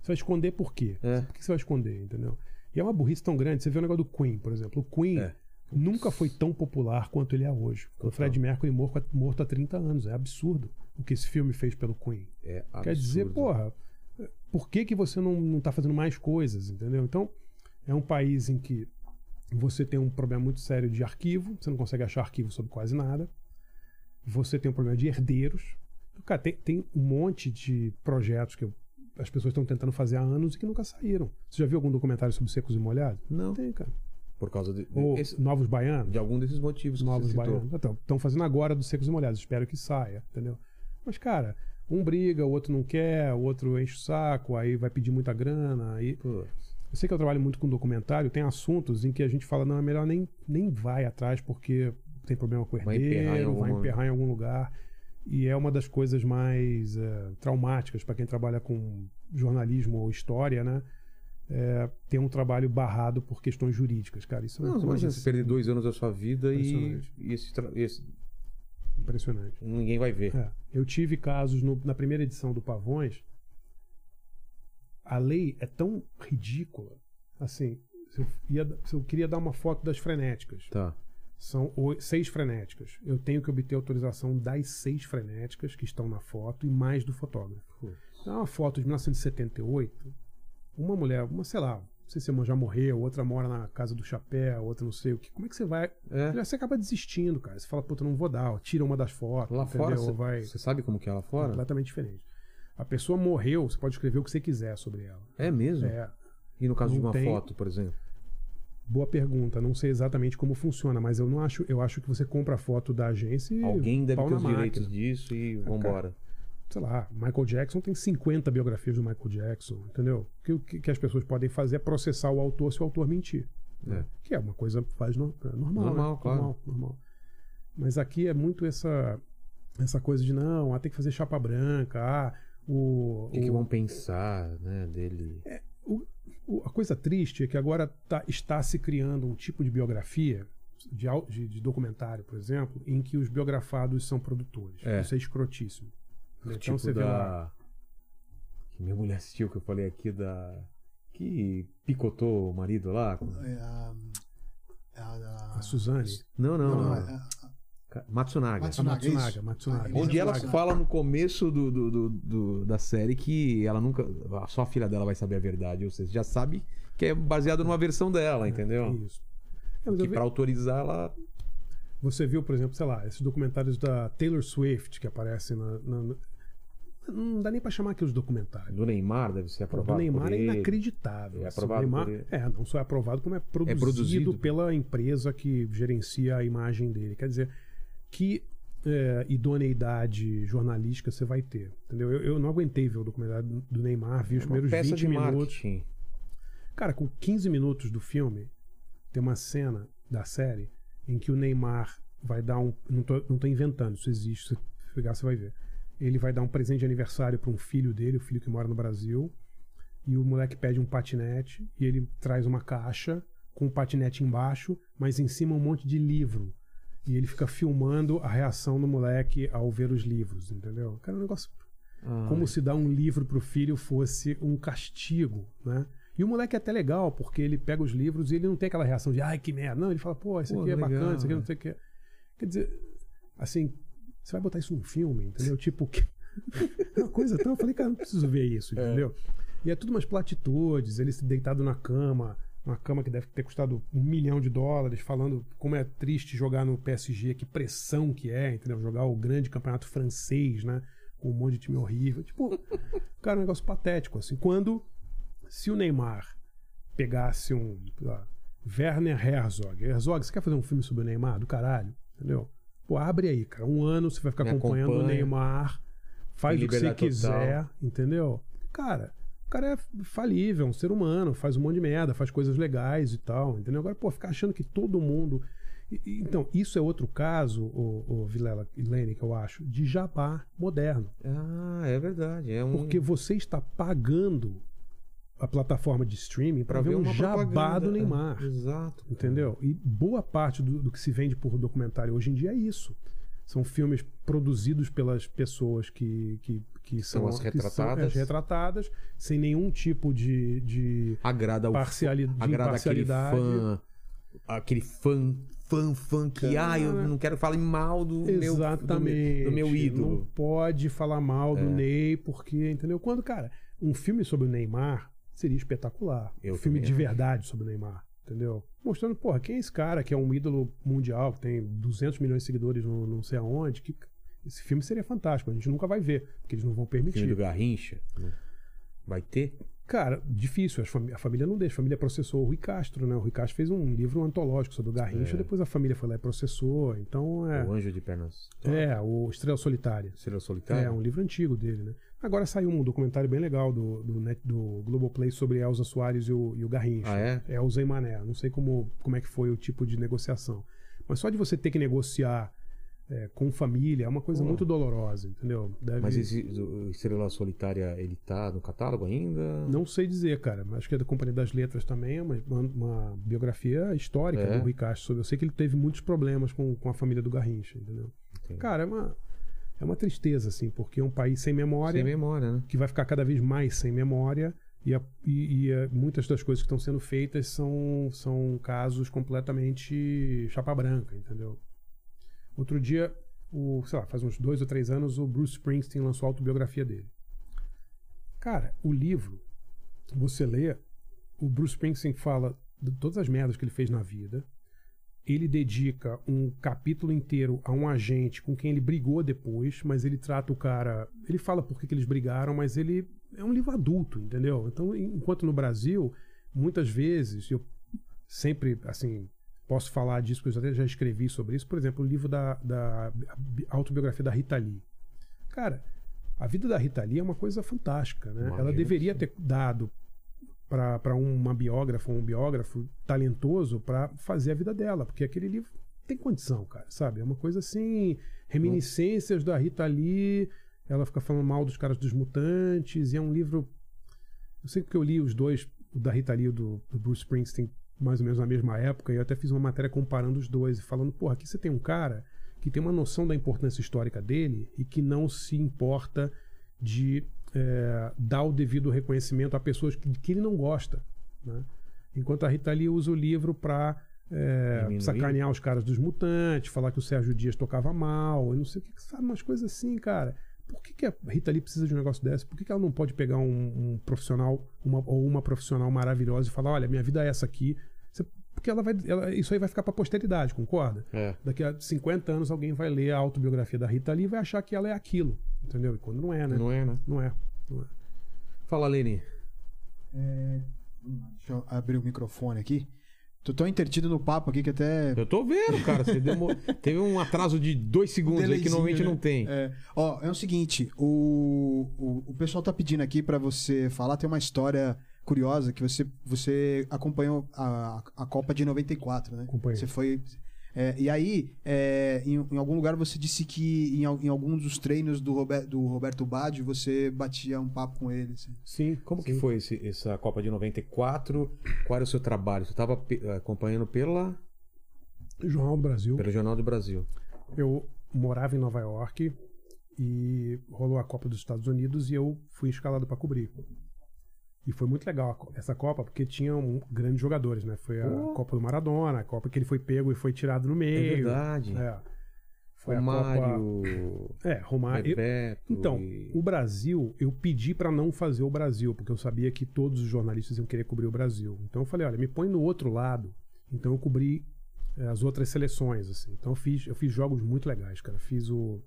Você vai esconder por quê?
É.
Por que você vai esconder, entendeu? E é uma burrice tão grande. Você vê o negócio do Queen, por exemplo. O Queen
É.
nunca foi tão popular quanto ele é hoje. Com o Fred Mercury morto, morto há 30 anos. É absurdo o que esse filme fez pelo Queen.
É
Quer dizer,
absurdo.
porra, por que, que você não, não tá fazendo mais coisas, entendeu? Então, é um país em que você tem um problema muito sério de arquivo, você não consegue achar arquivo sobre quase nada. Você tem um problema de herdeiros. Cara, tem, tem um monte de projetos que eu- as pessoas estão tentando fazer há anos e que nunca saíram. Você já viu algum documentário sobre secos e molhados?
Não.
Tem, cara.
Por causa de,
Ou
esse-
Novos Baianos?
de algum desses motivos que
Novos. Baianos. Estão fazendo agora dos secos e molhados. Espero que saia, entendeu? Mas, cara, um briga, o outro não quer, o outro enche o saco, aí vai pedir muita grana. Aí...
Pô,
Eu sei que eu trabalho muito com documentário, tem assuntos em que a gente fala, não, é melhor nem, nem vai atrás porque tem problema com o
Vai emperrar em
herdeiro, vai emperrar em algum lugar. E é uma das coisas mais eh, traumáticas para quem trabalha com jornalismo ou história, né? É, ter um trabalho barrado por questões jurídicas, cara. Isso é
Não,
coisa
imagina você perder dois anos da sua vida e, e esse, esse-
impressionante.
ninguém vai ver.
É, eu tive casos no- na primeira edição do Pavões. A lei é tão ridícula. Assim, se eu, ia- se eu queria dar uma foto das frenéticas,
Tá.
são seis frenéticas. Eu tenho que obter autorização das seis frenéticas que estão na foto e mais do fotógrafo. É uma foto de 1978. Uma mulher, uma, sei lá, não sei se uma já morreu, outra mora na casa do chapéu, outra não sei o que. Como é que você vai.
É.
Você acaba desistindo, cara. Você fala, puta, não vou dar. Tira uma das fotos.
Lá
entendeu?
fora, você,
vai
você sabe como que é lá fora?
completamente diferente. A pessoa morreu, você pode escrever o que você quiser sobre ela.
É mesmo?
É.
E no caso de
Não
uma
tem-
foto, por exemplo?
Boa pergunta. Não sei exatamente como funciona, mas eu não acho. Eu acho que você compra a foto da agência e.
Alguém deve ter os
máquina.
direitos disso e vambora.
Sei lá, Michael Jackson tem 50 biografias do Michael Jackson, entendeu? O que, que, que as pessoas podem fazer é processar o autor se o autor mentir. né? Que é uma coisa faz no, é normal.
Normal,
né?
claro.
normal, normal. Mas aqui é muito essa, essa coisa de não, ah, tem que fazer chapa branca, ah, o.
O que, que vão pensar, né, dele?
O- o- a coisa triste é que agora tá- está se criando um tipo de biografia, de- de documentário, por exemplo, em que os biografados são produtores.
É.
Isso é escrotíssimo. Né?
tipo
então você lá.
da... Que minha mulher assistiu, que eu falei aqui da... Que picotou o marido lá. com-
É, a, a, a-
A Suzane.
Não, não.
Não, não,
não.
é- é-
Matsunaga.
A
Matsunaga,
Matsunaga. Matsunaga.
Ah,
Onde ela
Matsunaga.
fala no começo do, do- do- do- da série que ela nunca. Só a filha dela vai saber a verdade. Ou seja, já sabe que é baseado numa versão dela, entendeu?
Isso. É,
Que
vi-
pra autorizar ela.
Você viu, por exemplo, sei lá, esses documentários da Taylor Swift que aparecem na- na- não dá nem pra chamar aqueles documentários.
Do Neymar deve ser aprovado.
do Neymar é inacreditável.
É
assim.
aprovado
Neymar. É, não só é aprovado, como é produzido,
produzido.
pela empresa que gerencia a imagem dele. Quer dizer, que é, idoneidade jornalística você vai ter. Entendeu? Eu, eu não aguentei ver o documentário do Neymar, vi os
É Uma
primeiros
peça
20
de
minutos.
marketing.
Cara, com 15 minutos do filme, tem uma cena da série em que o Neymar vai dar um. Não tô, não tô inventando, isso existe, se pegar você vai ver. Ele vai dar um presente de aniversário para um filho dele, o filho que mora no Brasil. E o moleque pede um patinete e ele traz uma caixa com o patinete embaixo, mas em cima um monte de livro. E ele fica filmando a reação do moleque ao ver os livros, entendeu? Cara, é um negócio.
Ah,
Como se dar um livro pro filho fosse um castigo, né? E o moleque é até legal, porque ele pega os livros e ele não tem aquela reação de ai que merda. Não, ele fala, pô, isso
Pô,
aqui é
legal,
bacana, isso aqui não sei o que. Quer dizer, assim, você vai botar isso num filme, entendeu? Tipo, que... é uma coisa tão. Eu falei, cara, não preciso ver isso, entendeu? E é tudo umas platitudes, ele se deitado na cama, uma cama que deve ter custado um milhão de dólares, falando como é triste jogar no PSG, que pressão que é, entendeu? Jogar o grande campeonato francês, né? Com um monte de time horrível. Tipo, cara, um negócio patético, assim. Quando, se o Neymar pegasse um, lá, Werner Herzog, Herzog, você quer fazer um filme sobre o Neymar? Do caralho, entendeu? Pô, abre aí, cara. Um ano você vai ficar
Me
acompanhando o
acompanha.
Neymar, faz o que você quiser, entendeu? Cara, o cara é falível, é um ser humano, faz um monte de merda, faz coisas legais e tal, entendeu? Agora, pô, ficar achando que todo mundo. Então, isso é outro caso, o, o Vilela e Lene, que eu acho, de jabá moderno.
Ah, é verdade. É um...
Porque você está pagando a plataforma de streaming para ver um jabá do Neymar.
É, Exato.
Entendeu? E boa parte do, do que se vende por documentário hoje em dia é isso. São filmes produzidos pelas pessoas que, que, que
São
são,
as retratadas.
as retratadas, sem nenhum tipo de, de
Agrada o
parciali- de
agrada aquele
imparcialidade.
fã, aquele fã, fã, fã que, ah, eu não quero falar mal do meu, do meu, do meu
Não
ídolo.
pode falar mal
É.
do Ney, porque, entendeu? Quando, cara, um filme sobre o Neymar seria espetacular.
Eu
um filme
também
de verdade sobre o Neymar, entendeu? Mostrando, porra, quem é esse cara que é um ídolo mundial, que tem 200 milhões de seguidores no não sei aonde, que esse filme seria fantástico. A gente nunca vai ver, porque eles não vão
filme
permitir.
do Garrincha. né? Vai ter?
Cara, difícil. A família não deixa. A família processou o Rui Castro, né? O Rui Castro fez um livro antológico sobre o Garrincha,
É.
depois a família foi lá e processou. Então, é...
O Anjo de Pernas.
É, o Estrela Solitária.
Estrela
É,
Solitária?
um livro antigo dele, né? Agora saiu um documentário bem legal do, do, net, do Globoplay sobre Elza Soares e o, e o Garrincha.
Ah, é?
Elza e Mané. Não sei como, como é que foi o tipo de negociação. Mas só de você ter que negociar é, com família é uma coisa muito dolorosa, entendeu? Deve...
Mas esse Estrela Solitária, ele tá no catálogo ainda?
Não sei dizer, cara. Acho que é da Companhia das Letras também, é uma, uma, biografia histórica
É?
do Rui Castro. sobre- Eu sei que ele teve muitos problemas com, com a família do Garrincha, entendeu?
Entendi.
Cara, é uma, é uma tristeza, assim, porque é um país sem memória.
Sem memória, né?
que vai ficar cada vez mais sem memória e, a- e- e, eh, muitas das coisas que estão sendo feitas são, são casos completamente chapa branca, entendeu? Outro dia, o, sei lá, faz uns dois ou três anos, o Bruce Springsteen lançou a autobiografia dele. Cara, o livro, você lê, o Bruce Springsteen fala de todas as merdas que ele fez na vida. Ele dedica um capítulo inteiro a um agente com quem ele brigou depois, mas ele trata o cara. Ele fala por que, que eles brigaram, mas ele é um livro adulto, entendeu? Então, enquanto no Brasil, muitas vezes, eu sempre, assim, posso falar disso, porque eu até já escrevi sobre isso. Por exemplo, o livro da, da autobiografia da Rita Lee. Cara, a vida da Rita Lee é uma coisa fantástica, né?
Imagino
Ela deveria ter dado para uma biógrafa ou um biógrafo talentoso para fazer a vida dela, porque aquele livro tem condição, cara, sabe? É uma coisa assim, reminiscências da Rita Lee, ela fica falando mal dos caras dos mutantes, e é um livro. Eu sei que eu li os dois, o da Rita Lee e do, do Bruce Springsteen, mais ou menos na mesma época, e eu até fiz uma matéria comparando os dois e falando, porra, aqui você tem um cara que tem uma noção da importância histórica dele e que não se importa de é, dar o devido reconhecimento a pessoas que, que ele não gosta. Né? Enquanto a Rita Lee usa o livro para é, sacanear os caras dos mutantes, falar que o Sérgio Dias tocava mal, eu não sei o que, sabe, umas coisas assim, cara. Por que, que a Rita Lee precisa de um negócio desse? Por que, que ela não pode pegar um, um profissional uma, ou uma profissional maravilhosa e falar: olha, minha vida é essa aqui? Você- porque ela vai, ela- isso aí vai ficar pra posteridade, concorda?
É.
Daqui a 50 anos alguém vai ler a autobiografia da Rita Lee e vai achar que ela é aquilo. Entendeu? E quando não é, né?
Não é, né?
Não é. Não é.
Fala, Lene.
Deixa eu abrir o microfone aqui. Tô tão intertido no papo aqui que até.
Eu tô vendo, cara. Você demo- teve um atraso de dois segundos aí que normalmente
né?
não tem.
É. Ó, é o seguinte, o, o, o pessoal tá pedindo aqui pra você falar, tem uma história curiosa que você, você acompanhou a, a Copa de 94, né?
Acompanhei.
Você foi. É, e aí, é, em, em algum lugar você disse que em, em alguns dos treinos do, Rober- do Roberto Baggio você batia um papo com ele. assim.
Sim.
Como que
sim.
foi esse- essa Copa de 94? Qual era o seu trabalho? Você estava acompanhando pela,
Jornal do Brasil.
pelo Jornal do Brasil.
Eu morava em Nova York e rolou a Copa dos Estados Unidos e eu fui escalado para cobrir. E foi muito legal co- essa Copa porque tinham grandes jogadores, né? Foi a
Pô.
Copa do Maradona, a Copa que ele foi pego e foi tirado no meio.
É verdade.
É. Foi a
Romário,
Copa. É, Romário.
Bebeto.
Então,
e-
o Brasil, eu pedi pra não fazer o Brasil, porque eu sabia que todos os jornalistas iam querer cobrir o Brasil. Então eu falei, olha, me põe no outro lado. Então eu cobri eh, as outras seleções, assim. Então eu fiz, eu fiz jogos muito legais, cara. Fiz o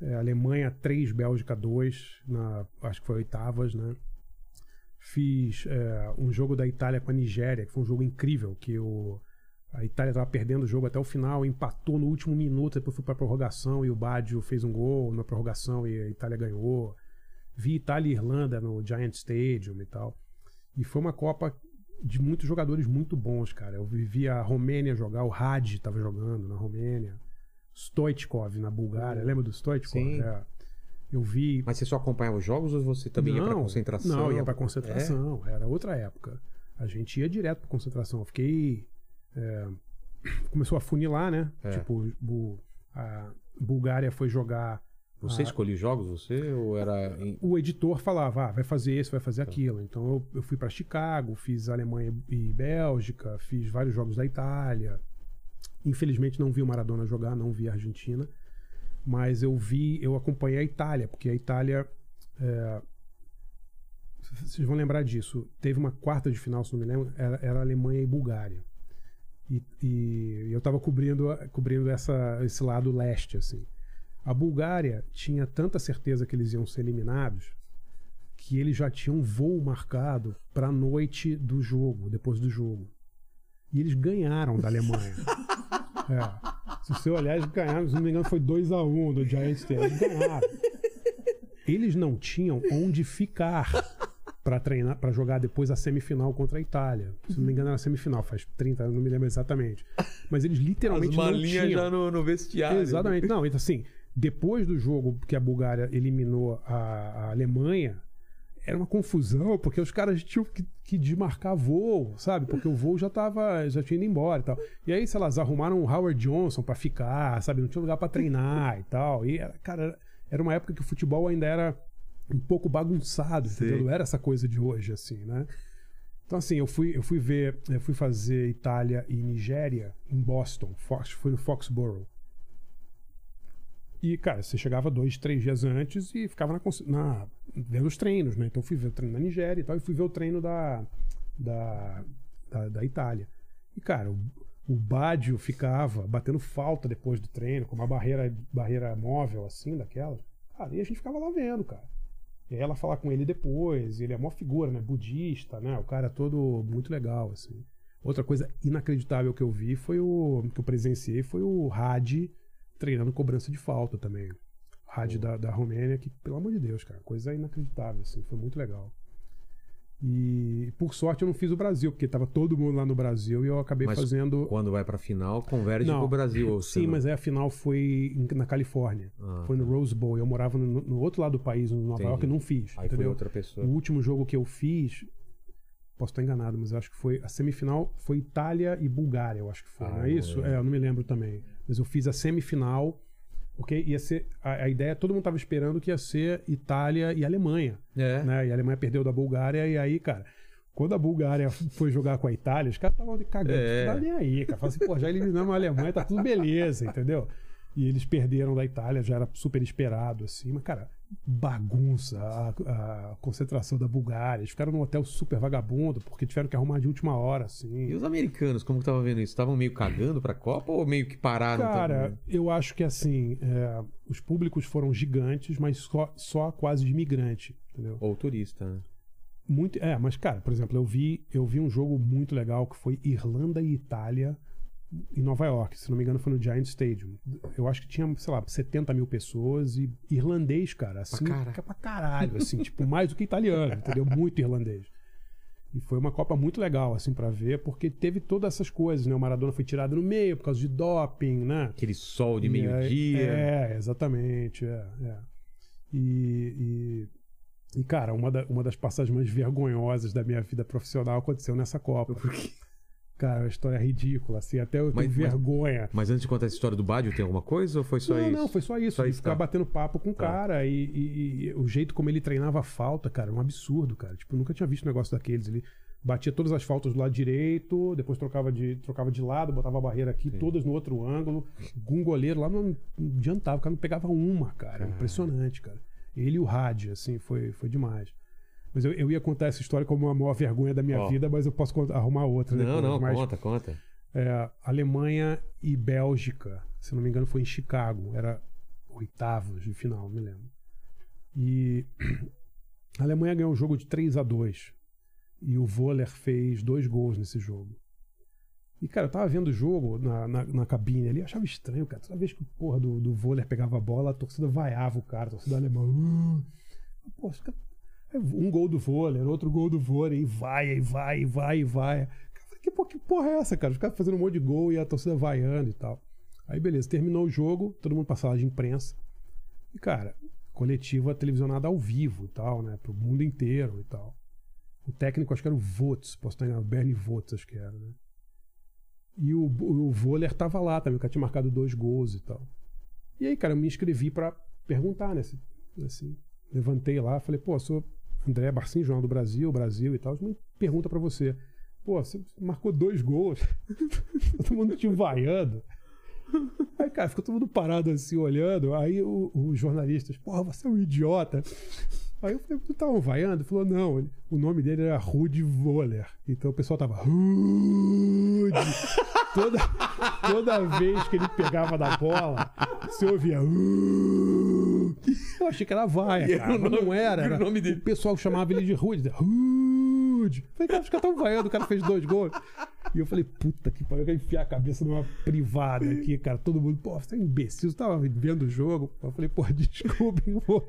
eh, Alemanha 3, Bélgica 2, na, acho que foi oitavas, né? Fiz eh, um jogo da Itália com a Nigéria, que foi um jogo incrível, que o, a Itália estava perdendo o jogo até o final, empatou no último minuto, depois foi para prorrogação e o Baggio fez um gol na prorrogação e a Itália ganhou. Vi Itália e Irlanda no Giant Stadium e tal. E foi uma Copa de muitos jogadores muito bons, cara. Eu vi a Romênia jogar, o Hadji estava jogando na Romênia. Stoichkov na Bulgária, lembra do Stoichkov?
Sim.
É. Eu vi
Mas você só acompanhava os jogos ou você também ia pra
não,
concentração?
Não, ia pra concentração. Era outra época. A gente ia direto pra concentração. Eu fiquei. é, começou a funilar, né?
É.
Tipo, bu- a Bulgária foi jogar.
Você
Ah.
escolhia os jogos, você? Ou era.
O editor falava, ah, vai fazer isso, vai fazer aquilo. Então eu, eu fui pra Chicago, fiz Alemanha e Bélgica, fiz vários jogos da Itália. Infelizmente não vi o Maradona jogar, não vi a Argentina. Mas eu vi, eu acompanhei a Itália, porque a Itália. é, vocês vão lembrar disso. Teve uma quarta de final, se não me lembro, era, era Alemanha e Bulgária. E, e eu estava cobrindo, cobrindo essa, esse lado leste, assim. A Bulgária tinha tanta certeza que eles iam ser eliminados que eles já tinham um voo marcado para a noite do jogo, depois do jogo. E eles ganharam da Alemanha. É. Se você olhar, eles ganharam, se não me engano, foi 2x1 um do Giants. Eles ganharam. Eles não tinham onde ficar para treinar, para jogar depois a semifinal contra a Itália. Se não me engano, era a semifinal, faz 30 anos, não me lembro exatamente. Mas eles literalmente não tinham.
no, no vestiário.
Exatamente. Não, então assim, depois do jogo que a Bulgária eliminou a, a Alemanha, era uma confusão, porque os caras tinham que, que desmarcar voo, sabe? Porque o voo já tava, já tinha ido embora e tal. E aí, sei lá, arrumaram o Howard Johnson pra ficar, sabe? Não tinha lugar pra treinar e tal. E, cara, era uma época que o futebol ainda era um pouco bagunçado, entendeu?
Sim.
Não era essa coisa de hoje, assim, né? Então, assim, eu fui, eu fui ver, eu fui fazer Itália e Nigéria em Boston, Fox, fui no Foxborough. E, cara, você chegava dois, três dias antes e ficava na, na- vendo os treinos, né? Então fui ver o treino da Nigéria e tal, e fui ver o treino da, da, da, da Itália. E, cara, o, o Baggio ficava batendo falta depois do treino, com uma barreira, barreira móvel, assim, daquelas. Cara, e a gente ficava lá vendo, cara. E ela falar com ele depois, ele é uma figura, né? Budista, né? O cara é todo muito legal, assim. Outra coisa inacreditável que eu vi foi o. que eu presenciei foi o Hadi treinando cobrança de falta também. Hadi da, da Romênia, que, pelo amor de Deus, cara, coisa inacreditável, assim, foi muito legal. E por sorte eu não fiz o Brasil, porque tava todo mundo lá no Brasil e eu acabei
Mas
fazendo.
Quando vai pra final, converge
Não.
pro Brasil. ou
Sim, mas aí a final foi na Califórnia.
Ah,
foi no Rose Bowl. Eu morava no, no outro lado do país, no Nova
Entendi.
York, e não fiz.
Aí foi
entendeu?
outra pessoa.
O último jogo que eu fiz, posso estar enganado, mas eu acho que foi a semifinal foi Itália e Bulgária, eu acho que foi,
Ah,
não é isso?
lembro.
É, eu não me lembro também. Mas eu fiz a semifinal, porque ia ser a, a ideia, todo mundo estava esperando que ia ser Itália e Alemanha,
É.
né? E a Alemanha perdeu da Bulgária e aí, cara, quando a Bulgária foi jogar com a Itália, os caras estavam cagando,
É.
não tava nem aí, cara. Falaram assim, pô, já eliminamos a Alemanha, tá tudo beleza, entendeu? E eles perderam da Itália, já era super esperado, assim. Mas, cara, bagunça a, a concentração da Bulgária. Eles ficaram num hotel super vagabundo, porque tiveram que arrumar de última hora,
E
assim.
os americanos, como que tava vendo isso? Estavam meio cagando pra Copa ou meio que pararam?
Cara,
também?
eu acho que, assim, é, os públicos foram gigantes, mas só, só quase de imigrante, entendeu?
Ou turista, né?
Muito, é, mas cara, por exemplo, eu vi, eu vi um jogo muito legal que foi Irlanda e Itália em Nova York. Se não me engano, foi no Giant Stadium. Eu acho que tinha, sei lá, 70 mil pessoas e irlandês, cara, assim,
Pra caralho.
pra caralho, assim, tipo, mais do que italiano, entendeu? Muito irlandês. E foi uma Copa muito legal, assim, para ver, porque teve todas essas coisas, né? O Maradona foi tirado no meio por causa de doping, né?
Aquele sol de meio-dia.
É, exatamente. É, é. E, e, e, cara, uma, da- uma das passagens mais vergonhosas da minha vida profissional aconteceu nessa Copa. Porque, cara, é uma história ridícula, assim, até eu tenho
Mas- mas-
vergonha.
Mas antes de contar essa história do Bádio, tem alguma coisa ou foi só
não,
isso?
não, foi só isso.
Só isso,
ficar
tá.
batendo papo com o
Tá.
cara e, e- e o jeito como ele treinava a falta, cara, é um absurdo, cara. Tipo, eu nunca tinha visto um negócio daqueles. Ele batia todas as faltas do lado direito, depois trocava de, trocava de lado, botava a barreira aqui, todas no outro ângulo. Um goleiro lá não, não adiantava, o cara não pegava uma, cara. Impressionante, cara. Ele e o Rádio, assim, foi, foi demais. Mas eu, eu ia contar essa história como a maior vergonha da minha
Ó.
vida, mas eu posso contar- arrumar outra.
Não,
depois.
não,
mas,
conta, conta.
é, Alemanha e Bélgica, se não me engano, foi em Chicago. Era oitavos de final, não me lembro. E a Alemanha ganhou o jogo de 3 a 2 E o Voller fez dois gols nesse jogo. E, cara, eu tava vendo o jogo na, na, na cabine ali, eu achava estranho, cara. Toda vez que o porra do, do Voller pegava a bola, a torcida vaiava o cara, a torcida alemã. Uh! Pô, um gol do Voller, outro gol do Voller, e vai, e vai, e vai, e vai. Que, porra- que porra é essa, cara? Caras fazendo um monte de gol e a torcida vaiando e tal. Aí, beleza, terminou o jogo, todo mundo pra sala de imprensa. E, cara, coletiva televisionada ao vivo e tal, né? Pro mundo inteiro e tal. O técnico, acho que era o Votes, posso estar enganado, Bernie Votes, acho que era, né? E o, o Voller tava lá também, o cara tinha marcado dois gols e tal. E aí, cara, eu me inscrevi pra perguntar, né? Assim, levantei lá, falei, pô, sou André Barcim, Jornal do Brasil, Brasil e tal. Uma pergunta pra você. Pô, você marcou dois gols. todo mundo te vaiando. Aí, cara, ficou todo mundo parado assim, olhando. Aí os jornalistas, porra, você é um idiota. Aí eu falei, tu estavam vaiando? Ele falou, não, ele- o nome dele era Rudy Voller. Então o pessoal tava, Rudy. Toda, toda vez que ele pegava na bola, você ouvia, Rudy. Eu achei que era vaia, cara,
nome-
não era.
era o nome dele.
O pessoal chamava ele de Rudy. Rudy. Eu Falei, cara, os caras estão vaiando, o cara fez dois gols. E eu falei, puta que pariu, eu quero enfiar a cabeça numa privada aqui, cara. Todo mundo, pô, você é um imbecil, você tava vendo o jogo. Eu falei, pô, desculpe, pô.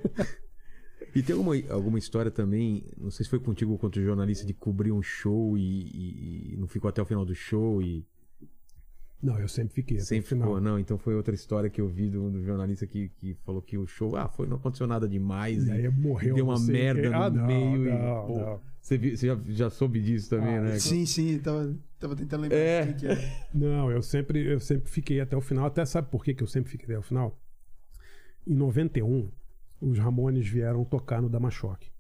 E tem alguma, alguma história também, não sei se foi contigo ou contra o jornalista, de cobrir um show e, e- e não ficou até o final do show e
Não, eu sempre fiquei. até o
sempre ficou. Não, então foi outra história que eu vi do, do jornalista que, que falou que o show, ah, foi, não aconteceu nada demais.
E aí morreu.
deu uma merda
quem.
no
ah, não,
meio
não,
e. pô,
não.
Você, viu- você já, já soube disso também,
Ah,
né?
Sim, sim, tava, tava tentando lembrar
É.
o que que era.
Não, eu sempre, eu sempre fiquei até o final. Até sabe por que, que eu sempre fiquei até o final? Em 91, os Ramones vieram tocar no Damachoque.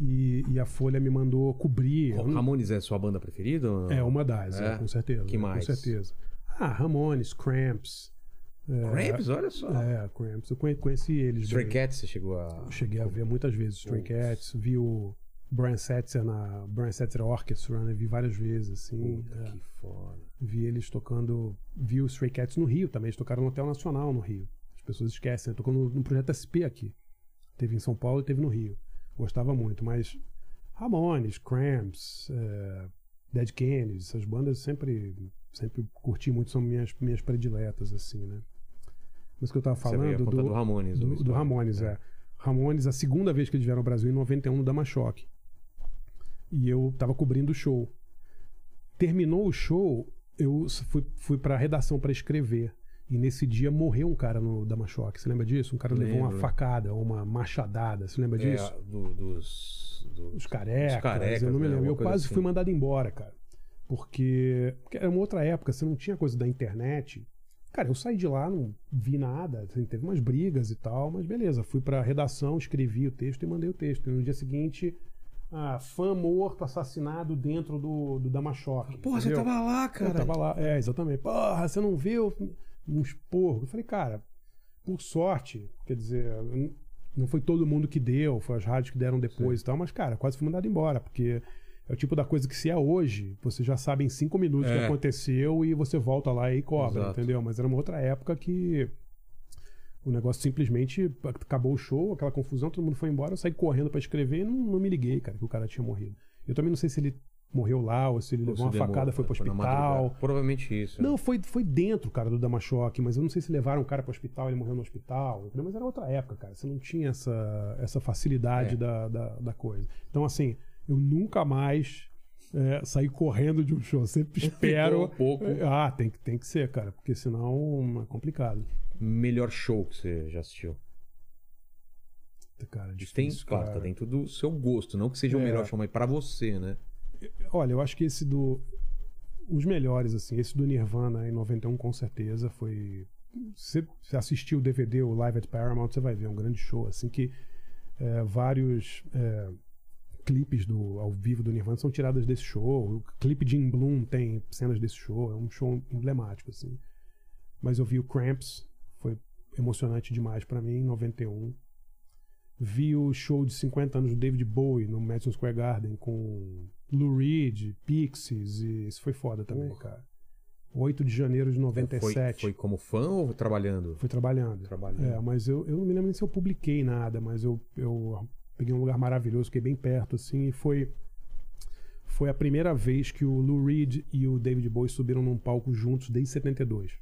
E, e a Folha me mandou cobrir.
Ra- Ramones é sua banda preferida?
É uma das, é,
É?
com certeza.
Que
é,
mais?
Com certeza. Ah, Ramones, Cramps. É,
Cramps, olha só.
É, Cramps. Eu conhe- conheci eles.
Stray
bem.
Cats, você chegou a.
Eu Cheguei a ver muitas vezes Stray
Putz.
Cats, vi o Brian Setzer na Brian Setzer Orchestra, né? Vi várias vezes, assim.
Puta,
é.
que foda.
Vi eles tocando. Vi os Stray Cats no Rio também. Eles tocaram no Hotel Nacional no Rio. As pessoas esquecem. né? Tocou no, no projeto SP aqui. Teve em São Paulo e teve no Rio. Gostava muito, mas. Ramones, Cramps, é, Dead Kennedys, essas bandas sempre, sempre curti muito, são minhas, minhas prediletas, assim, né? Mas que eu tava falando do,
do Ramones.
do, do. Ramones, é. Ramones, a segunda vez que eles vieram ao Brasil, em 91, no Damachoque. E eu tava cobrindo o show. Terminou o show, eu fui, fui pra redação pra escrever. E nesse dia morreu um cara no Damachoque. Você lembra disso? Um cara levou uma facada, uma machadada. Você lembra
É,
disso?
do- dos, dos.
Os carecas,
carecas,
eu não me
né?
lembro. Eu
Alguma coisa
quase
assim.
fui mandado embora, cara. Porque, porque era uma outra época, você não tinha coisa da internet. Cara, eu saí de lá, não vi nada, assim, teve umas brigas e tal, mas beleza, fui pra redação, escrevi o texto e mandei o texto. E no dia seguinte, ah, fã morto, assassinado dentro do, do Damachoque.
Porra, você
entendeu?
tava lá,
Eu
cara.
tava lá, é, exatamente. Porra, você não viu um esporro? Eu falei, cara, por sorte, quer dizer, não foi todo mundo que deu, foi as rádios que deram depois e tal, mas, cara, quase fui mandado embora, porque é o tipo da coisa que se é hoje, você já sabe em cinco minutos o
É.
que aconteceu e você volta lá e cobra,
Exato.
entendeu? Mas era uma outra época que o negócio simplesmente acabou o show, aquela confusão, todo mundo foi embora, eu saí correndo pra escrever e não, não me liguei, cara, que o cara tinha morrido. Eu também não sei se ele morreu lá ou se ele
Ou
levou uma
demorou,
facada, foi pro hospital.
Provavelmente isso. né?
Não, foi, foi dentro, cara, do Damachoque, mas eu não sei se levaram o cara pro hospital, ele morreu no hospital, mas era outra época, cara. Você não tinha essa, essa facilidade
É.
da, da, da coisa. Então, assim, eu nunca mais é, sair correndo de um show. Sempre espero.
um pouco.
Ah, tem que, tem que ser, cara, porque senão é complicado.
Melhor show que você já assistiu?
Cara,
Tem,
difícil,
claro,
cara.
tá dentro do seu gosto. Não que seja o
É.
melhor show, mas pra você, né?
Olha, eu acho que esse do. Os melhores, assim, esse do Nirvana em 91, com certeza, foi. Se você assistiu o DVD, o Live at Paramount, você vai ver, é um grande show, assim, que é, vários é, clipes do, ao vivo do Nirvana são tirados desse show. O clipe de In Bloom tem cenas desse show, é um show emblemático, assim. Mas eu vi o Cramps, foi emocionante demais pra mim, em 91. Vi o show de 50 anos do David Bowie no Madison Square Garden com Lou Reed, Pixies, e isso foi foda também,
Porra.
cara. 8 de janeiro de
Foi,
97.
foi como fã ou trabalhando?
Fui trabalhando.
Trabalhando.
É, mas eu, eu não me lembro nem se eu publiquei nada, mas eu, eu peguei um lugar maravilhoso, fiquei bem perto, assim, e foi. Foi a primeira vez que o Lou Reed e o David Bowie subiram num palco juntos desde 72.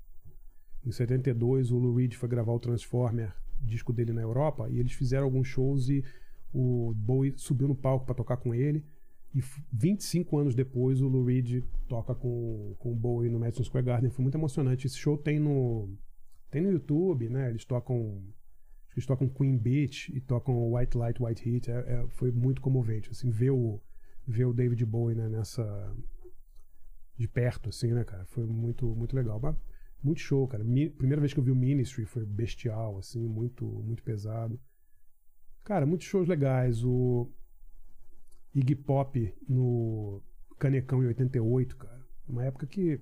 Em 72, o Lou Reed foi gravar o Transformer, disco dele na Europa, e eles fizeram alguns shows e o Bowie subiu no palco para tocar com ele. E f- 25 anos depois, o Lou Reed toca com, com o Bowie no Madison Square Garden. Foi muito emocionante. Esse show tem no, tem no YouTube, né? Eles tocam. Eles tocam Queen Beach e tocam White Light, White Heat. É, é- foi muito comovente, assim, ver o, ver o David Bowie né, nessa. de perto, assim, né, cara? Foi muito, muito legal. Mas muito show, cara. Mi- primeira vez que eu vi o Ministry foi bestial, assim, muito, muito pesado. Cara, muitos shows legais. O Iggy Pop no Canecão em 88, cara. Uma época que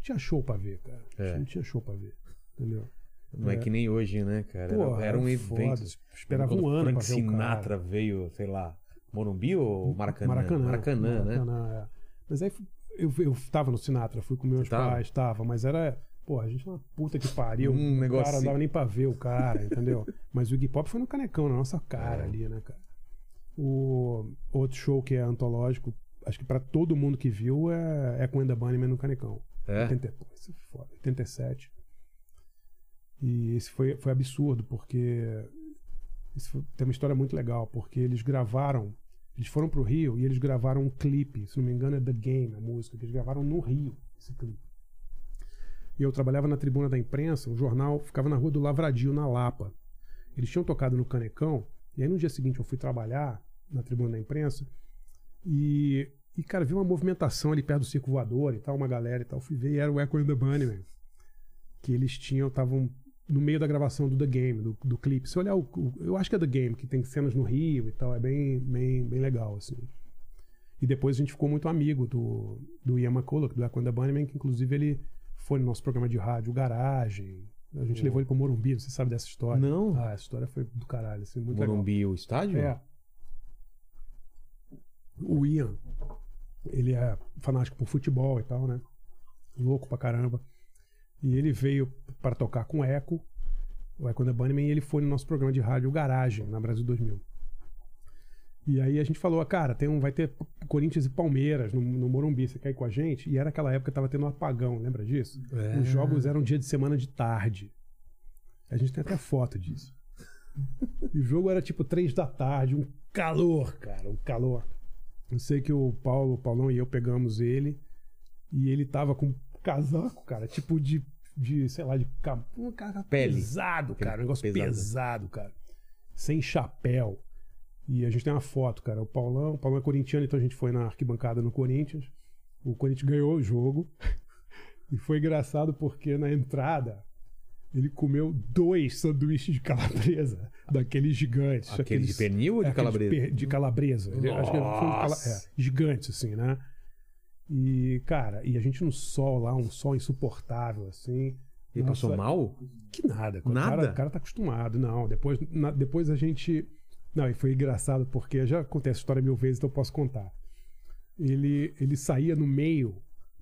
tinha show pra ver, cara.
É.
Não tinha show pra ver. Entendeu?
Não é,
É.
que nem hoje, né, cara?
Pô,
era, era um evento.
Esperava um ano
Frank
pra ver o
Sinatra veio, sei lá, Morumbi ou Maracanã?
Maracanã.
Maracanã, né?
Maracanã, é. Mas aí eu, eu tava no Sinatra, fui com meus
Tava?
pais, tava, mas era. Pô, a gente é uma puta que pariu.
Um
o
negocinho.
cara não dava nem pra ver o cara, entendeu? Mas o Iggy Pop foi no canecão, na nossa cara
É.
ali, né, cara? O outro show que é antológico, acho que pra todo mundo que viu, é Echo and the Bunnymen no canecão.
É?
80, pô, isso é foda. 87. E esse foi, foi absurdo, porque. Isso foi- tem uma história muito legal, porque eles gravaram. Eles foram pro Rio e eles gravaram um clipe, se não me engano é The Game, a música, que eles gravaram no Rio, esse clipe. E eu trabalhava na tribuna da imprensa, o jornal ficava na rua do Lavradio, na Lapa. Eles tinham tocado no Canecão, e aí no dia seguinte eu fui trabalhar na tribuna da imprensa, e, e cara, vi uma movimentação ali perto do Circo Voador e tal, uma galera e tal. Fui ver e era o Echo and the Bunnymen. Que eles tinham, estavam no meio da gravação do The Game, do, do clipe. Se olhar, o, o- eu acho que é The Game, que tem cenas no Rio e tal, é bem, bem, bem legal, assim. E depois a gente ficou muito amigo do, do Ian McCulloch, do Echo and the Bunnymen, que inclusive ele foi no nosso programa de rádio Garagem. A gente levou ele pro Morumbi, você sabe dessa história?
Não.
Ah, essa história foi do caralho, assim, muito legal.
Morumbi, o estádio?
É. O Ian, ele é fanático por futebol e tal, né? Louco pra caramba. E ele veio para tocar com o Echo, o Echo and the Bunnymen, e ele foi no nosso programa de rádio Garagem, na Brasil 2000. E aí a gente falou, ah, cara, tem um, vai ter Corinthians e Palmeiras no, no Morumbi, você quer ir com a gente? E era aquela época que tava tendo um apagão, lembra disso?
É.
Os jogos eram dia de semana de tarde. A gente tem até foto disso. E o jogo era tipo três da tarde, um calor, cara, um calor. Eu sei que o Paulo, o Paulão e eu pegamos ele e ele tava com um casaco, cara, tipo de, de sei lá, de um casaco
Pele.
pesado, cara, um negócio
Pesado.
pesado. cara. Sem chapéu. E a gente tem uma foto, cara. O Paulão, o Paulão é corintiano, então a gente foi na arquibancada no Corinthians. O Corinthians ganhou o jogo. E foi engraçado porque na entrada ele comeu dois sanduíches de calabresa, daqueles gigantes.
Aquele
aqueles-
de pernil ou de
é,
calabresa?
De calabresa. Ele- acho que ele foi um cala- é, gigantes, assim, né? E, cara, e a gente no sol lá, um sol insuportável, assim.
Ele
Nossa,
passou mal?
Que nada. O
Nada?
Cara, o cara tá acostumado, não. Depois, na- depois a gente. Não, e foi engraçado porque já contei essa história mil vezes, então eu posso contar. Ele, ele saía no meio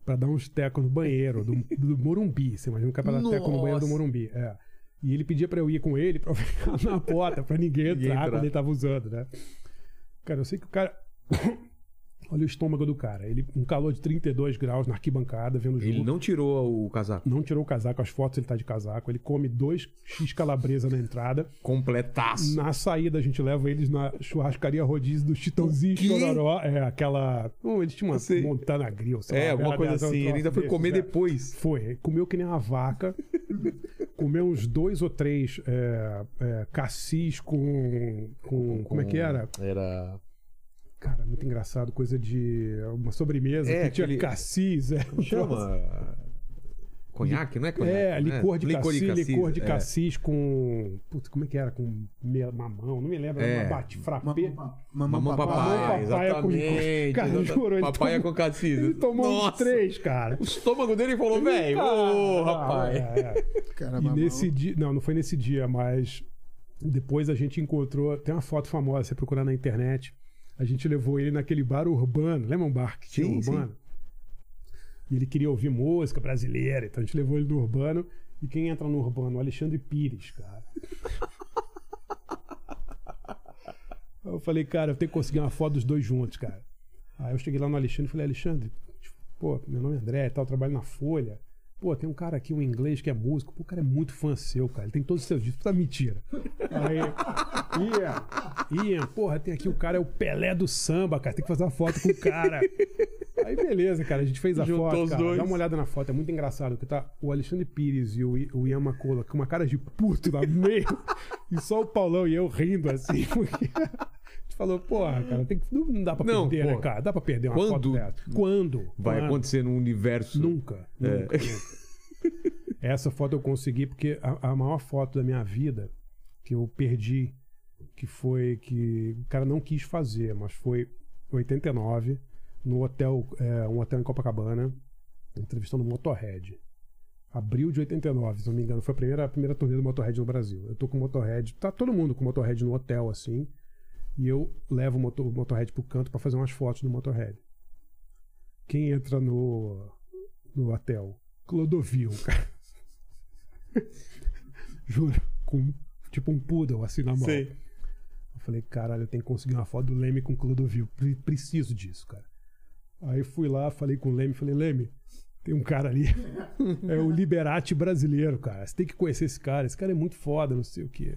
pra dar uns tecos no banheiro do, do Morumbi. Você imagina um cara pra dar teco no banheiro do. Morumbi. É. E ele pedia pra eu ir com ele pra ficar na porta, pra ninguém entrar
Ninguém entrar.
quando ele tava usando, né? Cara, eu sei que o cara. Olha o estômago do cara. Ele, um calor de 32 graus na arquibancada, vendo o jogo.
Ele não tirou o casaco.
Não tirou o casaco, as fotos ele tá de casaco. Ele come dois X calabresa na entrada.
Completaço.
Na saída, a gente leva eles na churrascaria rodízio do Chitãozinho Chororó. É, aquela. Não, eles tinham uma
Sei.
Montana Grill, sei
É, alguma
uma
coisa assim.
um
Ele ainda foi
troço
comer
desses, é.
depois.
Foi. Comeu que nem uma vaca. comeu uns dois ou três é, é, cassis com, com. Como é que era?
Era.
Cara, muito engraçado. Coisa de. Uma sobremesa
É,
que tinha
aquele-
cassis. É,
chama? Conhaque, não é conhaque?
É,
né?
licor de cassis, licor de
é.
cassis com. Putz, como é que era? Com mamão, não me lembro.
É.
Era uma bate, frappé.
Mamão
Mamão
papai,
papai com licor.
exatamente.
Cara, juro,
Papai é
tomou-
com cassis.
Ele tomou uns
Nossa,
três, cara.
O estômago dele falou, velho, ô,
Cara,
rapaz.
é, é.
Cara,
E
mamão.
nesse dia. Não, não foi nesse dia, mas depois a gente encontrou. Tem uma foto famosa, você procurar na internet. A gente levou ele naquele bar urbano. Lembra um bar que tinha
Sim, sim.
urbano? E ele queria ouvir música brasileira, então a gente levou ele no urbano. E quem entra no urbano? O Alexandre Pires, cara. Eu falei, cara, eu tenho que conseguir uma foto dos dois juntos, cara. Aí eu cheguei lá no Alexandre e falei, Alexandre, pô, meu nome é André e tal, eu trabalho na Folha. Pô, tem um cara aqui, um inglês, que é músico. Pô, o cara é muito fã seu, cara. Ele tem todos os seus discos. Tá mentira. Aí, Ian, Ian, porra, tem aqui o cara, é o Pelé do samba, cara. Tem que fazer uma foto com o cara. Aí, beleza, cara. A gente fez a
Juntou
foto, cara.
dois.
Dá uma olhada na foto. É muito engraçado, porque tá o Alexandre Pires e o, o Ian Macola com uma cara de puto lá no meio. e só o Paulão e eu rindo, assim. Porque... Gente falou, porra, cara, tem que... não dá pra
Não,
perder, né,
pô.
cara? Dá pra perder uma
Quando
foto dessa. Quando?
Vai
Quando?
acontecer no universo.
Nunca,
É.
nunca, nunca. Essa foto eu consegui porque a, a maior foto da minha vida que eu perdi, que foi que o cara não quis fazer, mas foi em 89, no hotel, é, um hotel em Copacabana, entrevistando o Motorhead. Abril de 89, se não me engano, foi a primeira, a primeira turnê do Motorhead no Brasil. Eu tô com o Motorhead, tá todo mundo com o Motorhead no hotel assim, e eu levo o, motor, o Motorhead pro canto pra fazer umas fotos do Motorhead. Quem entra no, no hotel? Clodovil, cara. Juro, com tipo um poodle assim na mão.
Sei.
Eu falei, caralho, eu tenho que conseguir uma foto do Leme com Clodovil. Pre- Preciso disso, cara. Aí fui lá, falei com o Leme, falei, Leme, tem um cara ali, é o Liberati brasileiro, cara. Você tem que conhecer esse cara, esse cara é muito foda, não sei o quê.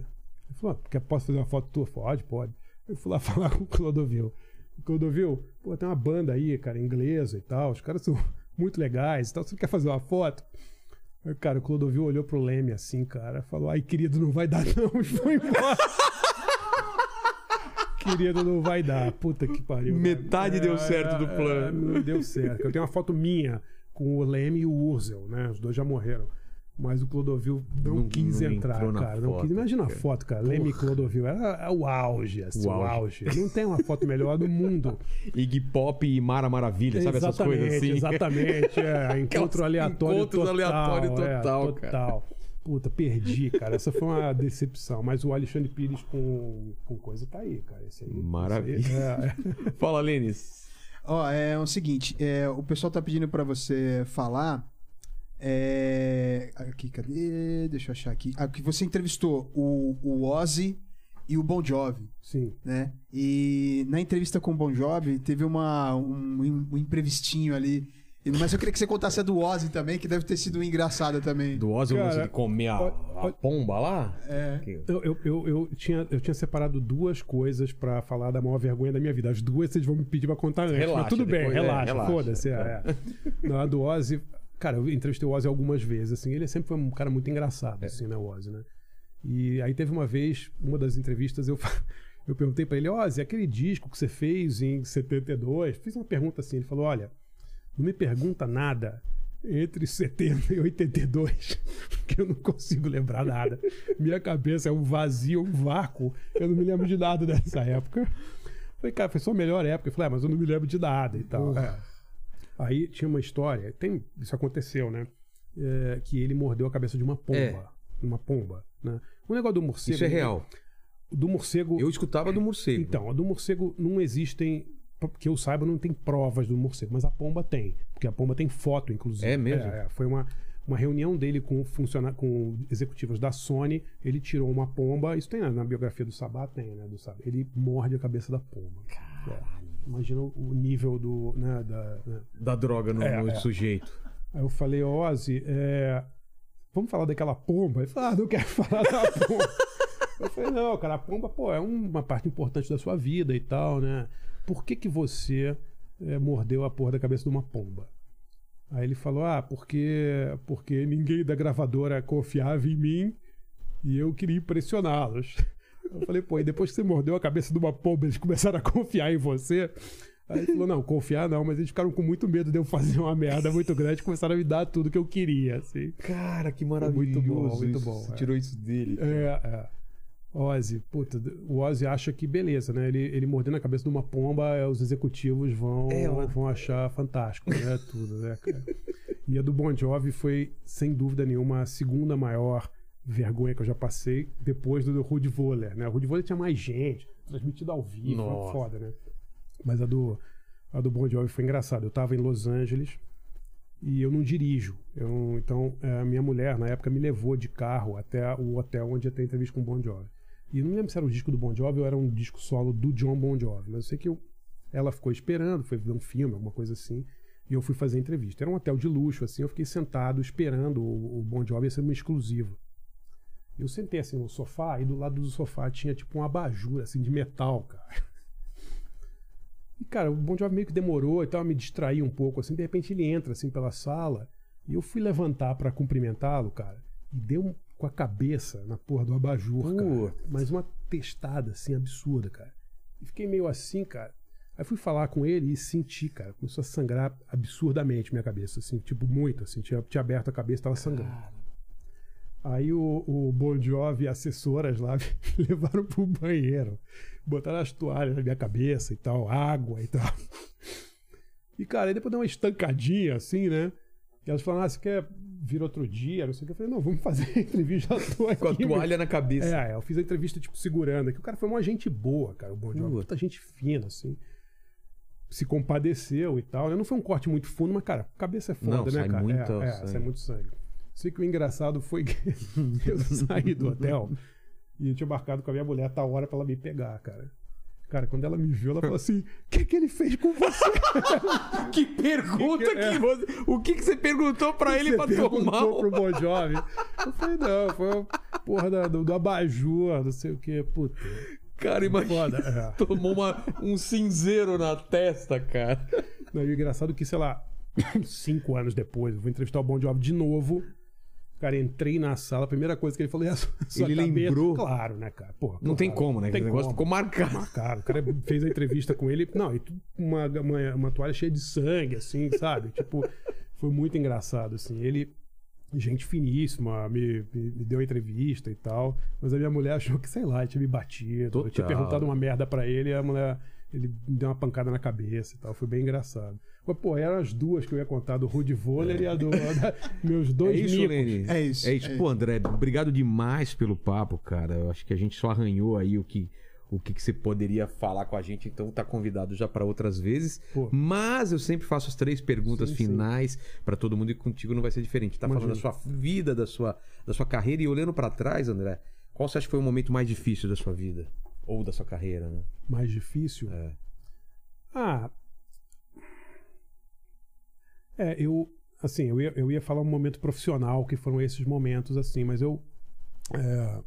Ele falou, ah, quer, posso fazer uma foto tua? Pode, pode. Eu fui lá falar com o Clodovil. O Clodovil, pô, tem uma banda aí, cara, inglesa e tal, os caras são muito legais e tal, você quer fazer uma foto? Aí, cara, o Clodovil olhou pro Leme assim, cara, falou, ai, querido, não vai dar não, e foi embora. Querido, não vai dar. Puta que pariu.
Metade deu certo do plano.
Não deu certo. Eu tenho uma foto minha com o Leme e o Urzel, né? Os dois já morreram. Mas o Clodovil não,
Não-
quis
não
entrar, cara. Não
foto,
quis. Imagina a
cara.
foto, cara. Leme e Clodovil. Era, era o auge, assim,
O
o
auge.
auge. Não tem uma foto melhor do mundo.
Iggy Pop e Mara Maravilha, sabe essas coisas assim?
Exatamente, é. Encontro aleatório
encontros
total.
aleatório
é,
total, cara.
total. Puta, perdi, cara. Essa foi uma decepção. Mas o Alexandre Pires com, com coisa tá aí, cara. Esse aí,
Maravilha.
esse aí, é, é.
Fala, Lênis.
Ó, é o seguinte, é, o pessoal tá pedindo pra você falar. É, aqui, cadê? Deixa eu achar aqui. Ah, que você entrevistou o, o Ozzy e o Bon Jovi,
Sim.
né? E na entrevista com o Bon Jovi teve uma, um, um imprevistinho ali. Mas eu queria que você contasse a do Ozzy também, que deve ter sido engraçada também.
Do Ozzy,
Cara,
de comer a, a pomba lá?
É.
Eu, eu, eu, eu tinha, eu tinha separado duas coisas pra falar da maior vergonha da minha vida. As duas vocês vão me pedir pra contar antes.
Relaxa,
mas tudo bem,
é,
relaxa,
relaxa.
foda-se. É, é. Na do Ozzy, cara, eu entrevistei o Ozzy algumas vezes, assim, ele sempre foi um cara muito engraçado, assim, né, o Ozzy, né? E aí teve uma vez, uma das entrevistas, eu, eu perguntei pra ele, Ozzy, aquele disco que você fez em 72, fiz uma pergunta assim, ele falou, olha, não me pergunta nada entre 70 e 82, porque eu não consigo lembrar nada. Minha cabeça é um vazio, um vácuo. Eu não me lembro de nada dessa época. Falei, cara, foi sua melhor época. Eu falei, ah, mas eu não me lembro de nada e tal. É. Aí tinha uma história, tem, isso aconteceu, né? É, que ele mordeu a cabeça de uma pomba.
É.
Uma pomba, né? O negócio do morcego.
Isso é real.
Do morcego.
Eu escutava do morcego.
Então, a do morcego não existem, que eu saiba, não tem provas do morcego, mas a pomba tem, porque a pomba tem foto, inclusive.
É mesmo?
É, é. foi uma, uma reunião dele com funcionar com executivos da Sony, ele tirou uma pomba, isso tem na, na biografia do Sabá, tem, né, do Sabá. Ele morde a cabeça da pomba. Imagina o nível do. Né, da, né.
Da droga no,
É,
no
é.
sujeito.
Aí eu falei, Ozzy, é, vamos falar daquela pomba? Ele falou, ah, não quero falar da pomba. eu falei, não, cara, a pomba, pô, é uma parte importante da sua vida e tal, né? Por que que você é, mordeu a porra da cabeça de uma pomba? Aí ele falou, ah, porque, porque ninguém da gravadora confiava em mim e eu queria impressioná-los. Eu falei, pô, e depois que você mordeu a cabeça de uma pomba, eles começaram a confiar em você? Aí ele falou, não, confiar não, mas eles ficaram com muito medo de eu fazer uma merda muito grande e começaram a me dar tudo que eu queria, assim.
Cara, que
Muito bom, muito bom,
Você
é.
tirou isso dele.
É, é. Ozzy, puta, o Ozzy acha que beleza, né? Ele, ele mordendo a cabeça de uma pomba, é, os executivos vão,
É,
vão achar fantástico, né? Tudo, né, cara? E a do Bon Jovi foi, sem dúvida nenhuma, a segunda maior vergonha que eu já passei depois do Rude Voller, né? O Rude Voller tinha mais gente, transmitido ao vivo, foi
Nossa.
foda, né? Mas a do, a do Bon Jovi foi engraçada. Eu tava em Los Angeles e eu não dirijo. Eu não- então, é, a minha mulher, na época, me levou de carro até o hotel onde ia ter entrevista com o Bon Jovi. E eu não lembro se era o disco do Bon Jovi ou era um disco solo do John Bon Jovi. Mas eu sei que eu- ela ficou esperando, foi ver um filme, alguma coisa assim. E eu fui fazer a entrevista. Era um hotel de luxo, assim. Eu fiquei sentado esperando o, o Bon Jovi ia ser uma exclusiva. Eu sentei assim no sofá e do lado do sofá tinha tipo um abajur assim de metal, cara. E cara, o Bon Jovi meio que demorou e tal, me distraí um pouco assim, de repente ele entra assim pela sala e eu fui levantar pra cumprimentá-lo, cara, e deu com a cabeça na porra do abajur, cara. Mas uma testada assim absurda, cara. E fiquei meio assim, cara. Aí fui falar com ele e senti, cara, começou a sangrar absurdamente minha cabeça, assim, tipo muito, assim, tinha, tinha aberto a cabeça, tava sangrando. Aí o, o Bon Jovi e assessoras lá levaram pro banheiro. Botaram as toalhas na minha cabeça e tal, água e tal. E, cara, aí depois deu uma estancadinha assim, né? E elas falaram, ah, você quer vir outro dia? Não sei o que. Eu falei, não, vamos fazer a entrevista, já tô aqui.
Com a toalha na cabeça.
É, eu fiz a entrevista, tipo, segurando aqui. O cara foi uma gente boa, cara, o Bon Jovi.
Puta.
Muita gente fina, assim. Se compadeceu e tal. Não foi um corte muito fundo, mas, cara, cabeça é foda,
Não,
né,
sai
cara?
muito
é, é, sai muito sangue. Sei que o engraçado foi que eu saí do hotel e eu tinha marcado com a minha mulher a tal hora pra ela me pegar, cara. Cara, quando ela me viu, ela falou assim: O que, que ele fez com você?
Que pergunta que,
é?
você. O que, que você perguntou pra ele pra tomar?
pro Bon Jovi? Eu falei: Não, foi a porra da- do, do abajur, não sei o que. Puta.
Cara, imagina.
Foda, é.
Tomou uma- um cinzeiro na testa, cara.
Não, e o engraçado é que, sei lá, cinco anos depois, eu vou entrevistar o Bon Jovi de novo. Cara, entrei na sala, a primeira coisa que ele falou é a sua,
Ele
cabeça.
lembrou?
Claro, né, cara? Porra,
Não tem como, né?
Tem
Esse negócio
como.
ficou marcado.
Marcado. O cara fez a entrevista com ele. Não, e uma, uma, uma toalha cheia de sangue, assim, sabe? Tipo, foi muito engraçado, assim. Ele, gente finíssima, me, me, me deu a entrevista e tal. Mas a minha mulher achou que, sei lá, tinha me batido. Eu tinha
Total.
perguntado uma merda pra ele e a mulher. Ele me deu uma pancada na cabeça e tal. Foi bem engraçado. Mas, pô, eram as duas que eu ia contar, do Rude Voller e a do. da- meus
É
dois
isso,
micos.
Lene?
É isso,
É isso.
é
Pô, André, obrigado demais pelo papo, cara. Eu acho que a gente só arranhou aí o que, o que, que você poderia falar com a gente, então tá convidado já pra outras vezes.
Pô.
Mas eu sempre faço as três perguntas
Sim,
finais pra todo mundo e contigo não vai ser diferente. Tá falando da sua vida, da sua, da sua carreira e olhando pra trás, André, qual você acha que foi o momento mais difícil da sua vida? Ou da sua carreira, né?
Mais difícil?
É.
Ah. É, eu. Assim, eu ia, eu ia falar um momento profissional, que foram esses momentos, assim, mas eu. é,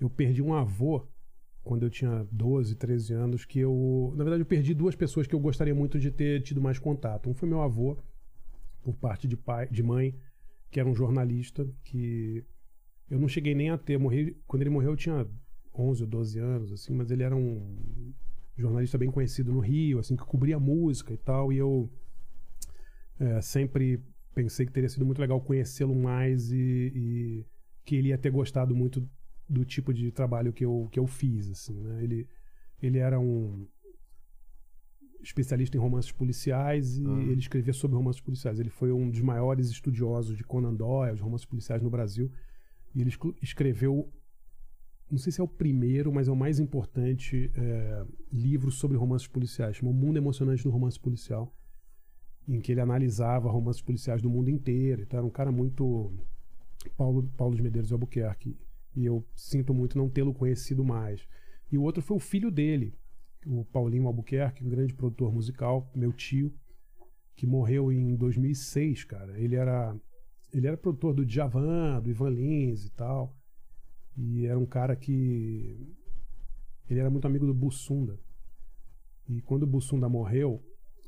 eu perdi um avô quando eu tinha 12, 13 anos, que eu. Na verdade, eu perdi duas pessoas que eu gostaria muito de ter tido mais contato. Um foi meu avô, por parte de pai, de mãe, que era um jornalista, que eu não cheguei nem a ter. Morri, quando ele morreu, eu tinha 11 ou 12 anos, assim, mas ele era um jornalista bem conhecido no Rio, assim, que cobria música e tal, e eu é, sempre pensei que teria sido muito legal conhecê-lo mais e, e que ele ia ter gostado muito do tipo de trabalho que eu, que eu fiz, assim, né? Ele, ele era um especialista em romances policiais e
Ah.
ele escrevia sobre romances policiais. Ele foi um dos maiores estudiosos de Conan Doyle, de romances policiais no Brasil, e ele escreveu não sei se é o primeiro, mas é o mais importante é, livro sobre romances policiais. Chama O Mundo Emocionante do Romance Policial, em que ele analisava romances policiais do mundo inteiro. Então era um cara muito. Paulo, Paulo de Medeiros de Albuquerque. E eu sinto muito não tê-lo conhecido mais. E o outro foi o filho dele, o Paulinho Albuquerque, um grande produtor musical, meu tio, que morreu em 2006, cara. Ele era ele era produtor do Djavan, do Ivan Lins e tal. E era um cara que ele era muito amigo do Bussunda. E quando o Bussunda morreu,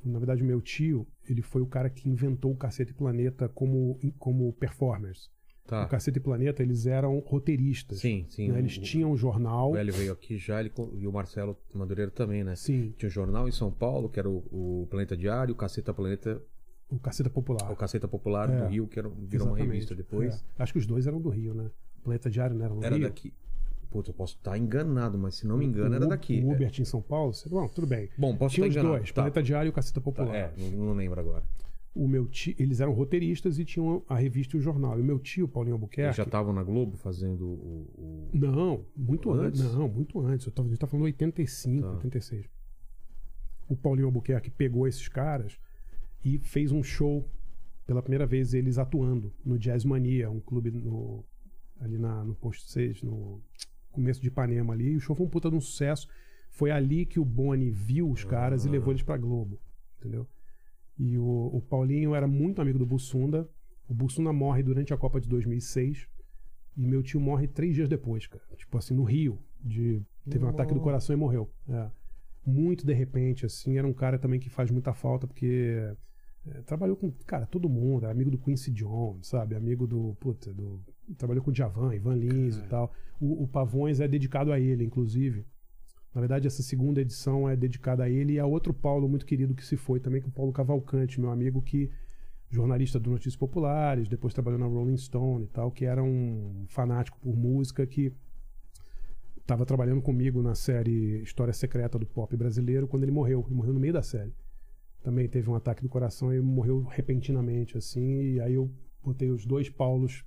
na verdade, meu tio, ele foi o cara que inventou o Cacete Planeta como, como performers.
Tá.
O Cacete Planeta, eles eram roteiristas.
Sim, sim.
né?
o-
Eles tinham um jornal.
O Hélio veio aqui já ele e o Marcelo Madureira também, né?
Sim,
Tinha um jornal em São Paulo, que era o, o Planeta Diário, o Caceta Planeta,
o Caceta Popular.
o Caceta Popular
É.
do Rio, que era, virou uma
Exatamente.
revista depois.
É. Acho que os dois eram do Rio, né? O Planeta Diário não era no
Era
Rio.
daqui. Putz, eu posso estar enganado, mas se não me engano,
O
era daqui.
O
É.
Uber tinha em São Paulo? Bom, tudo bem.
Bom, posso
Tinha
estar
os dois,
Tá.
Planeta Diário e o Caceta
Tá,
Popular.
É, não, lembro agora.
O meu tio, eles eram roteiristas e tinham a revista e o jornal. E o meu tio, Paulinho
Eles
Albuquerque.
já estavam na Globo fazendo o. o-
Não, muito
Antes?
antes. Não, muito antes. Eu tava, a gente tá falando 85,
Tá.
86. O Paulinho Albuquerque pegou esses caras e fez um show pela primeira vez eles atuando no Jazz Mania, um clube no, ali na, no posto 6, no começo de Ipanema ali. E o show foi um puta de um sucesso. Foi ali que o Boni viu os caras e
Ah.
levou eles pra Globo, entendeu? E o, o Paulinho era muito amigo do Bussunda. O Bussunda morre durante a Copa de 2006. E meu tio morre três dias depois, cara. Tipo assim, no Rio. De, teve um ataque do coração e morreu. É. Muito de repente, assim. Era um cara também que faz muita falta, porque é, trabalhou com, cara, todo mundo. Era amigo do Quincy Jones, sabe? Amigo do. Puta, do. Trabalhou com o Djavan, Ivan Lins e tal. O, o Pavões é dedicado a ele, inclusive. Na verdade, essa segunda edição é dedicada a ele e a outro Paulo muito querido que se foi também, que é o Paulo Cavalcante, meu amigo que jornalista do Notícias Populares, depois trabalhou na Rolling Stone e tal, que era um fanático por música que estava trabalhando comigo na série História Secreta do Pop Brasileiro quando ele morreu. Ele morreu no meio da série. Também teve um ataque do coração e morreu repentinamente, assim. E aí eu botei os dois Paulos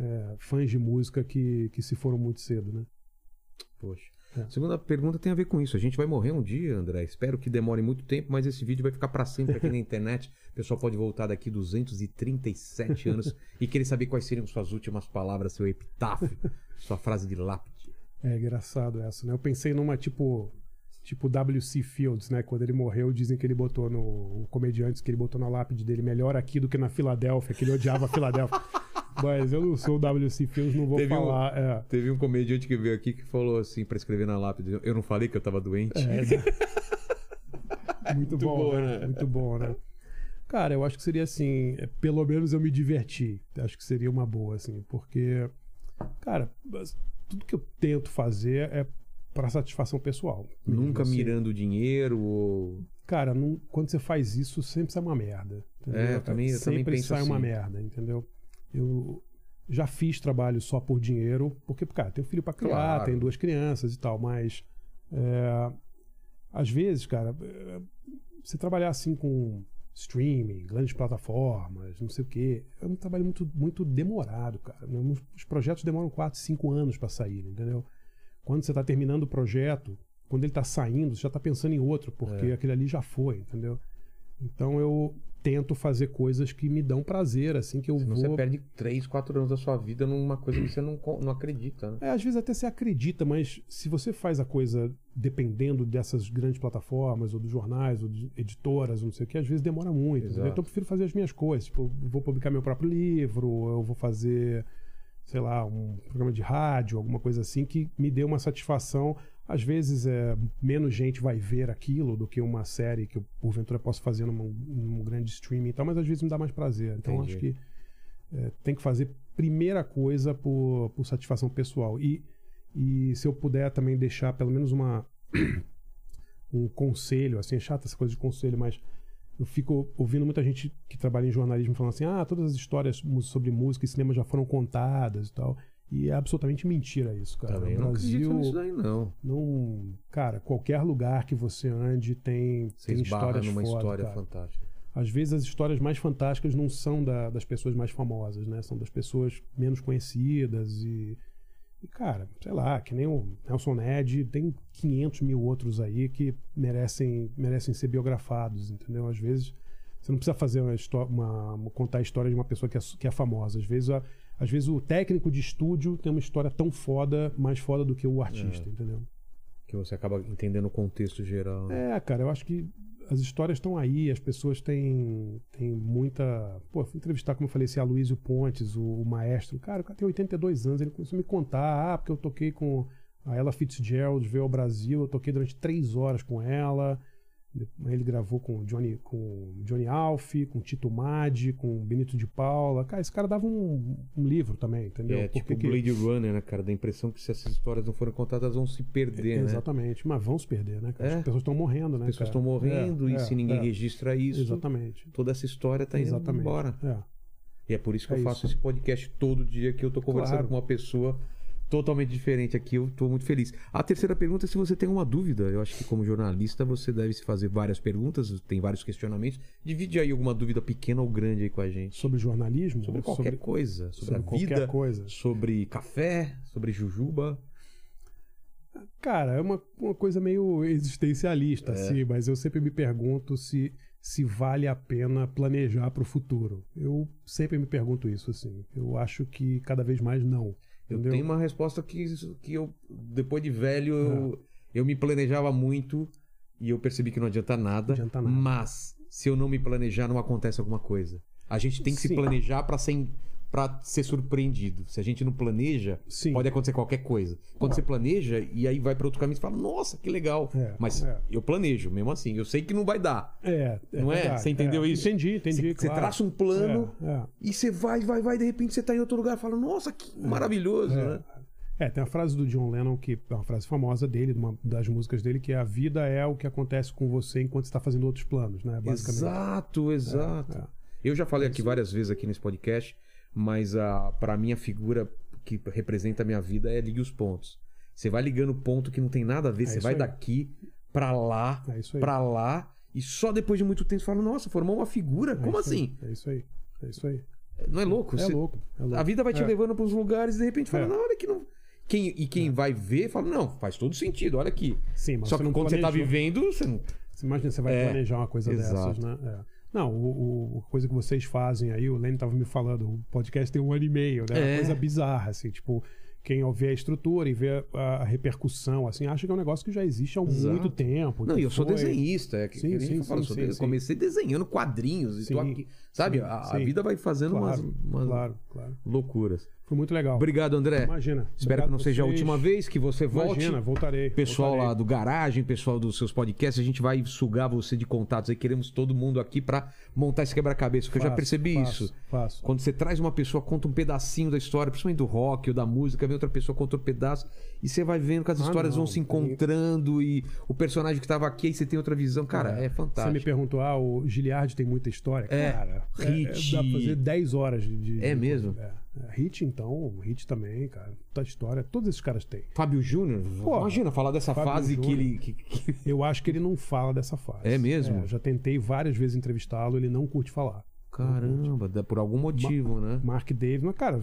é, fãs de música que, que se foram muito cedo, né?
Poxa.
É.
Segunda pergunta tem a ver com isso. A gente vai morrer um dia, André. Espero que demore muito tempo, mas esse vídeo vai ficar pra sempre aqui na internet. O pessoal pode voltar daqui 237 anos e querer saber quais seriam suas últimas palavras, seu epitáfio, sua frase de lápide.
É engraçado essa, né? Eu pensei numa tipo. Tipo W.C. Fields, né? Quando ele morreu, dizem que ele botou no. O comediante que ele botou na lápide dele melhor aqui do que na Filadélfia, que ele odiava a Filadélfia. Mas eu não sou o W.C. Fields, não vou
Teve um-
falar. É.
Teve um comediante que veio aqui que falou assim pra escrever na lápide: Eu não falei que eu tava doente.
É, exa- Muito, bom,
boa,
né?
né?
Muito bom, né? Cara, eu acho que seria assim, é, pelo menos eu me diverti. Acho que seria uma boa, assim, porque, cara, tudo que eu tento fazer é para satisfação pessoal.
Nunca
Assim,
mirando dinheiro ou.
Cara, não- quando você faz isso, sempre sai uma merda. entendeu?
É, eu também- eu
sempre
também penso
sai uma
assim.
merda, entendeu? Eu já fiz trabalho só por dinheiro, porque, cara, tenho filho pra criar,
Claro.
tenho duas crianças e tal, mas é, às vezes, cara, é, você trabalhar assim com streaming, grandes plataformas, não sei o quê, é um trabalho muito, muito demorado, cara. né? Os- Os projetos demoram 4, 5 anos pra sair, entendeu? Quando você tá terminando o projeto, quando ele tá saindo, você já tá pensando em outro, porque
É.
aquele ali já foi, entendeu? Então eu tento fazer coisas que me dão prazer, assim, que eu
Senão
vou.
você perde 3, 4 anos da sua vida numa coisa que você não, não acredita, né?
É, às vezes até você acredita, mas se você faz a coisa dependendo dessas grandes plataformas, ou dos jornais, ou de editoras, não sei o que, às vezes demora muito.
Exato.
Então eu prefiro fazer as minhas coisas. Tipo, eu vou publicar meu próprio livro, eu vou fazer, sei lá, um programa de rádio, alguma coisa assim, que me dê uma satisfação. Às vezes é, menos gente vai ver aquilo do que uma série que eu, porventura, posso fazer numa- num grande streaming e tal, mas às vezes me dá mais prazer. Então
Entendi.
acho que é, tem que fazer primeira coisa por, por satisfação pessoal. E, e se eu puder também deixar pelo menos uma um conselho, assim, é chata essa coisa de conselho, mas eu fico ouvindo muita gente que trabalha em jornalismo falando assim: ah, todas as histórias sobre música e cinema já foram contadas e tal. E é absolutamente mentira isso, cara.
Também
o
não acredito
Brasil
nisso daí, não.
não. Cara, qualquer lugar que você ande tem,
Você
tem histórias
numa
foda,
história
cara.
fantástica.
Às vezes as histórias mais fantásticas não são da- das pessoas mais famosas, né? São das pessoas menos conhecidas e, e, cara, sei lá, que nem o Nelson Ned, tem 500 mil outros aí que merecem, merecem ser biografados, entendeu? Às vezes você não precisa fazer uma- uma- contar a história de uma pessoa que é, que é famosa. Às vezes, a- às vezes o técnico de estúdio tem uma história tão foda, mais foda do que o artista,
É.
entendeu?
Que você acaba entendendo o contexto geral. né?
É, cara, eu acho que as histórias estão aí, as pessoas têm, têm muita. Pô, fui entrevistar, como eu falei, esse Aloysio Pontes, o, o maestro. Cara, o cara tem 82 anos, ele começou a me contar, ah, porque eu toquei com a Ella Fitzgerald, veio ao Brasil, eu toquei durante três horas com ela. Ele gravou com o Johnny, com Johnny Alf, com o Tito Madi, com o Benito de Paula. Cara, esse cara dava um, um livro também, entendeu?
É,
Por
tipo
que
Blade Runner, né, cara? Dá a impressão que se essas histórias não forem contadas, elas vão se perder, né?
Exatamente, mas vão se perder, né? cara?
É.
As pessoas estão morrendo, né?
As pessoas estão morrendo
É,
e
é,
se ninguém
é.
registra isso,
Exatamente.
toda essa história tá indo
Exatamente.
embora.
É.
E é por isso que
É
eu faço
isso.
esse podcast todo dia que eu tô conversando
Claro.
com uma pessoa totalmente diferente aqui. Eu tô muito feliz. A terceira pergunta é se você tem uma dúvida. Eu acho que como jornalista você deve se fazer várias perguntas, tem vários questionamentos. Divide aí alguma dúvida pequena ou grande aí com a gente.
Sobre jornalismo?
Sobre qualquer coisa, sobre,
sobre
a
qualquer
vida,
coisa.
sobre café, sobre jujuba.
Cara, é uma, uma coisa meio
É.
existencialista, assim, mas eu sempre me pergunto se, se vale a pena planejar para o futuro. Eu sempre me pergunto isso, assim. Eu acho que cada vez mais não.
Eu
entendeu?
tenho uma resposta que, que eu, depois de velho, eu, eu me planejava muito e eu percebi que não adianta nada.
Adianta nada.
Mas se eu não me planejar, não acontece alguma coisa. A gente tem que se
Sim.
planejar pra ser, pra ser surpreendido. Se a gente não planeja,
Sim.
pode acontecer qualquer coisa. Quando você planeja e aí vai para outro caminho, você fala, nossa, que legal.
É,
Mas
é.
eu planejo, mesmo assim. Eu sei que não vai dar.
É,
Não é? Você entendeu
é.
isso?
Entendi, entendi.
Você, você
claro.
traça um plano
É, é.
e você vai, vai, vai, de repente você tá em outro lugar e fala, nossa, que maravilhoso,
É.
né?
É, tem a frase do John Lennon, que é uma frase famosa dele, de uma das músicas dele, que é a vida é o que acontece com você enquanto você está fazendo outros planos, né? Basicamente.
Exato, exato.
é.
Eu já falei aqui várias vezes aqui nesse podcast, mas a para mim a figura que representa a minha vida é ligue os pontos. Você vai ligando ponto que não tem nada a ver,
É
você vai aí. daqui pra lá,
É
pra lá e só depois de muito tempo você fala, nossa, formou uma figura.
É
Como assim?
aí, É isso aí. É isso aí.
Não é louco?
É
Você-
louco. É louco.
A vida vai te
É.
levando pros lugares e de repente fala,
É.
não, olha que não. Quem, e quem vai ver fala, não, faz todo sentido, olha aqui.
Sim, mas
Só
você
que
não
quando você tá
planejou.
vivendo, você não.
Você imagina, você vai
É,
planejar uma coisa
exato.
dessas, né? É. Não, o, o- a coisa que vocês fazem aí, o Lenny tava me falando, o podcast tem um ano e meio, né?
É.
Uma coisa bizarra, assim, tipo, quem vê a estrutura e vê a, a repercussão, assim, acha que é um negócio que já existe há
Exato.
muito tempo.
Não, e eu sou
foi-
desenhista. É que,
Sim,
que
sim,
eu falo,
sim,
sou
sim,
de-
sim.
comecei desenhando quadrinhos e tô
Sim,
aqui. Sabe? a, a vida vai fazendo umas,
Claro,
umas
claro, claro.
loucuras.
Foi muito legal.
Obrigado, André.
Imagina.
Espero que não seja a última vez que você volte.
Imagina, voltarei.
Pessoal
voltarei.
lá do Garagem, pessoal dos seus podcasts, a gente vai sugar você de contatos aí. Queremos todo mundo aqui pra montar esse quebra-cabeça, porque eu já
Faço,
percebi
faço,
isso.
Faço.
Quando você traz uma pessoa, conta um pedacinho da história, principalmente do rock ou da música, vem outra pessoa, conta outro pedaço, e você vai vendo que as
Ah,
histórias
não,
vão se encontrando e o personagem que tava aqui, aí você tem outra visão. Cara, é,
Você
fantástico.
me perguntou, ah, o Giliard tem muita história?
É,
Cara,
hit.
dá pra fazer 10 horas de.
É mesmo?
É. É, Hit, então, Hit também, cara. Toda história, todos esses caras têm.
Fábio Júnior, imagina falar dessa
Fábio
fase que ele. que- que-
Eu acho que ele não fala dessa fase.
É mesmo?
já tentei várias vezes entrevistá-lo, ele não curte falar.
Caramba, dá por algum motivo, né?
Mark Davis, mas, cara,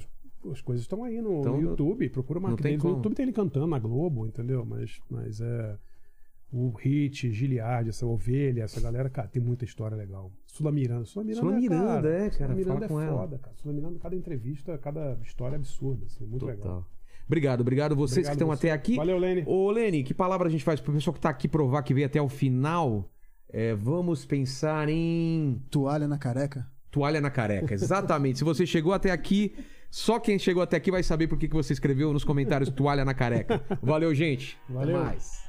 as coisas estão aí no,
Então,
no YouTube. Procura Mark Davis.
como.
No YouTube tem ele cantando na Globo, entendeu? Mas, mas é. O Hit, Giliard, essa ovelha, essa galera, cara, tem muita história legal. Sula Miranda. Sula Miranda,
Sula Miranda,
cara,
é, cara,
Sula Miranda
fala
é
com ela.
foda, cara. Sula Miranda, cada entrevista, cada história é absurda, assim, muito legal.
Total. Obrigado, obrigado vocês
Obrigado
que estão
você.
até aqui.
Valeu, Lene.
Ô, Lene, que palavra a gente faz pro pessoal que tá aqui provar que veio até o final? É, vamos pensar em
Toalha na careca?
toalha na careca. Exatamente. Se você chegou até aqui, só quem chegou até aqui vai saber por que que você escreveu nos comentários toalha na careca. Valeu, gente.
Valeu.
Até mais.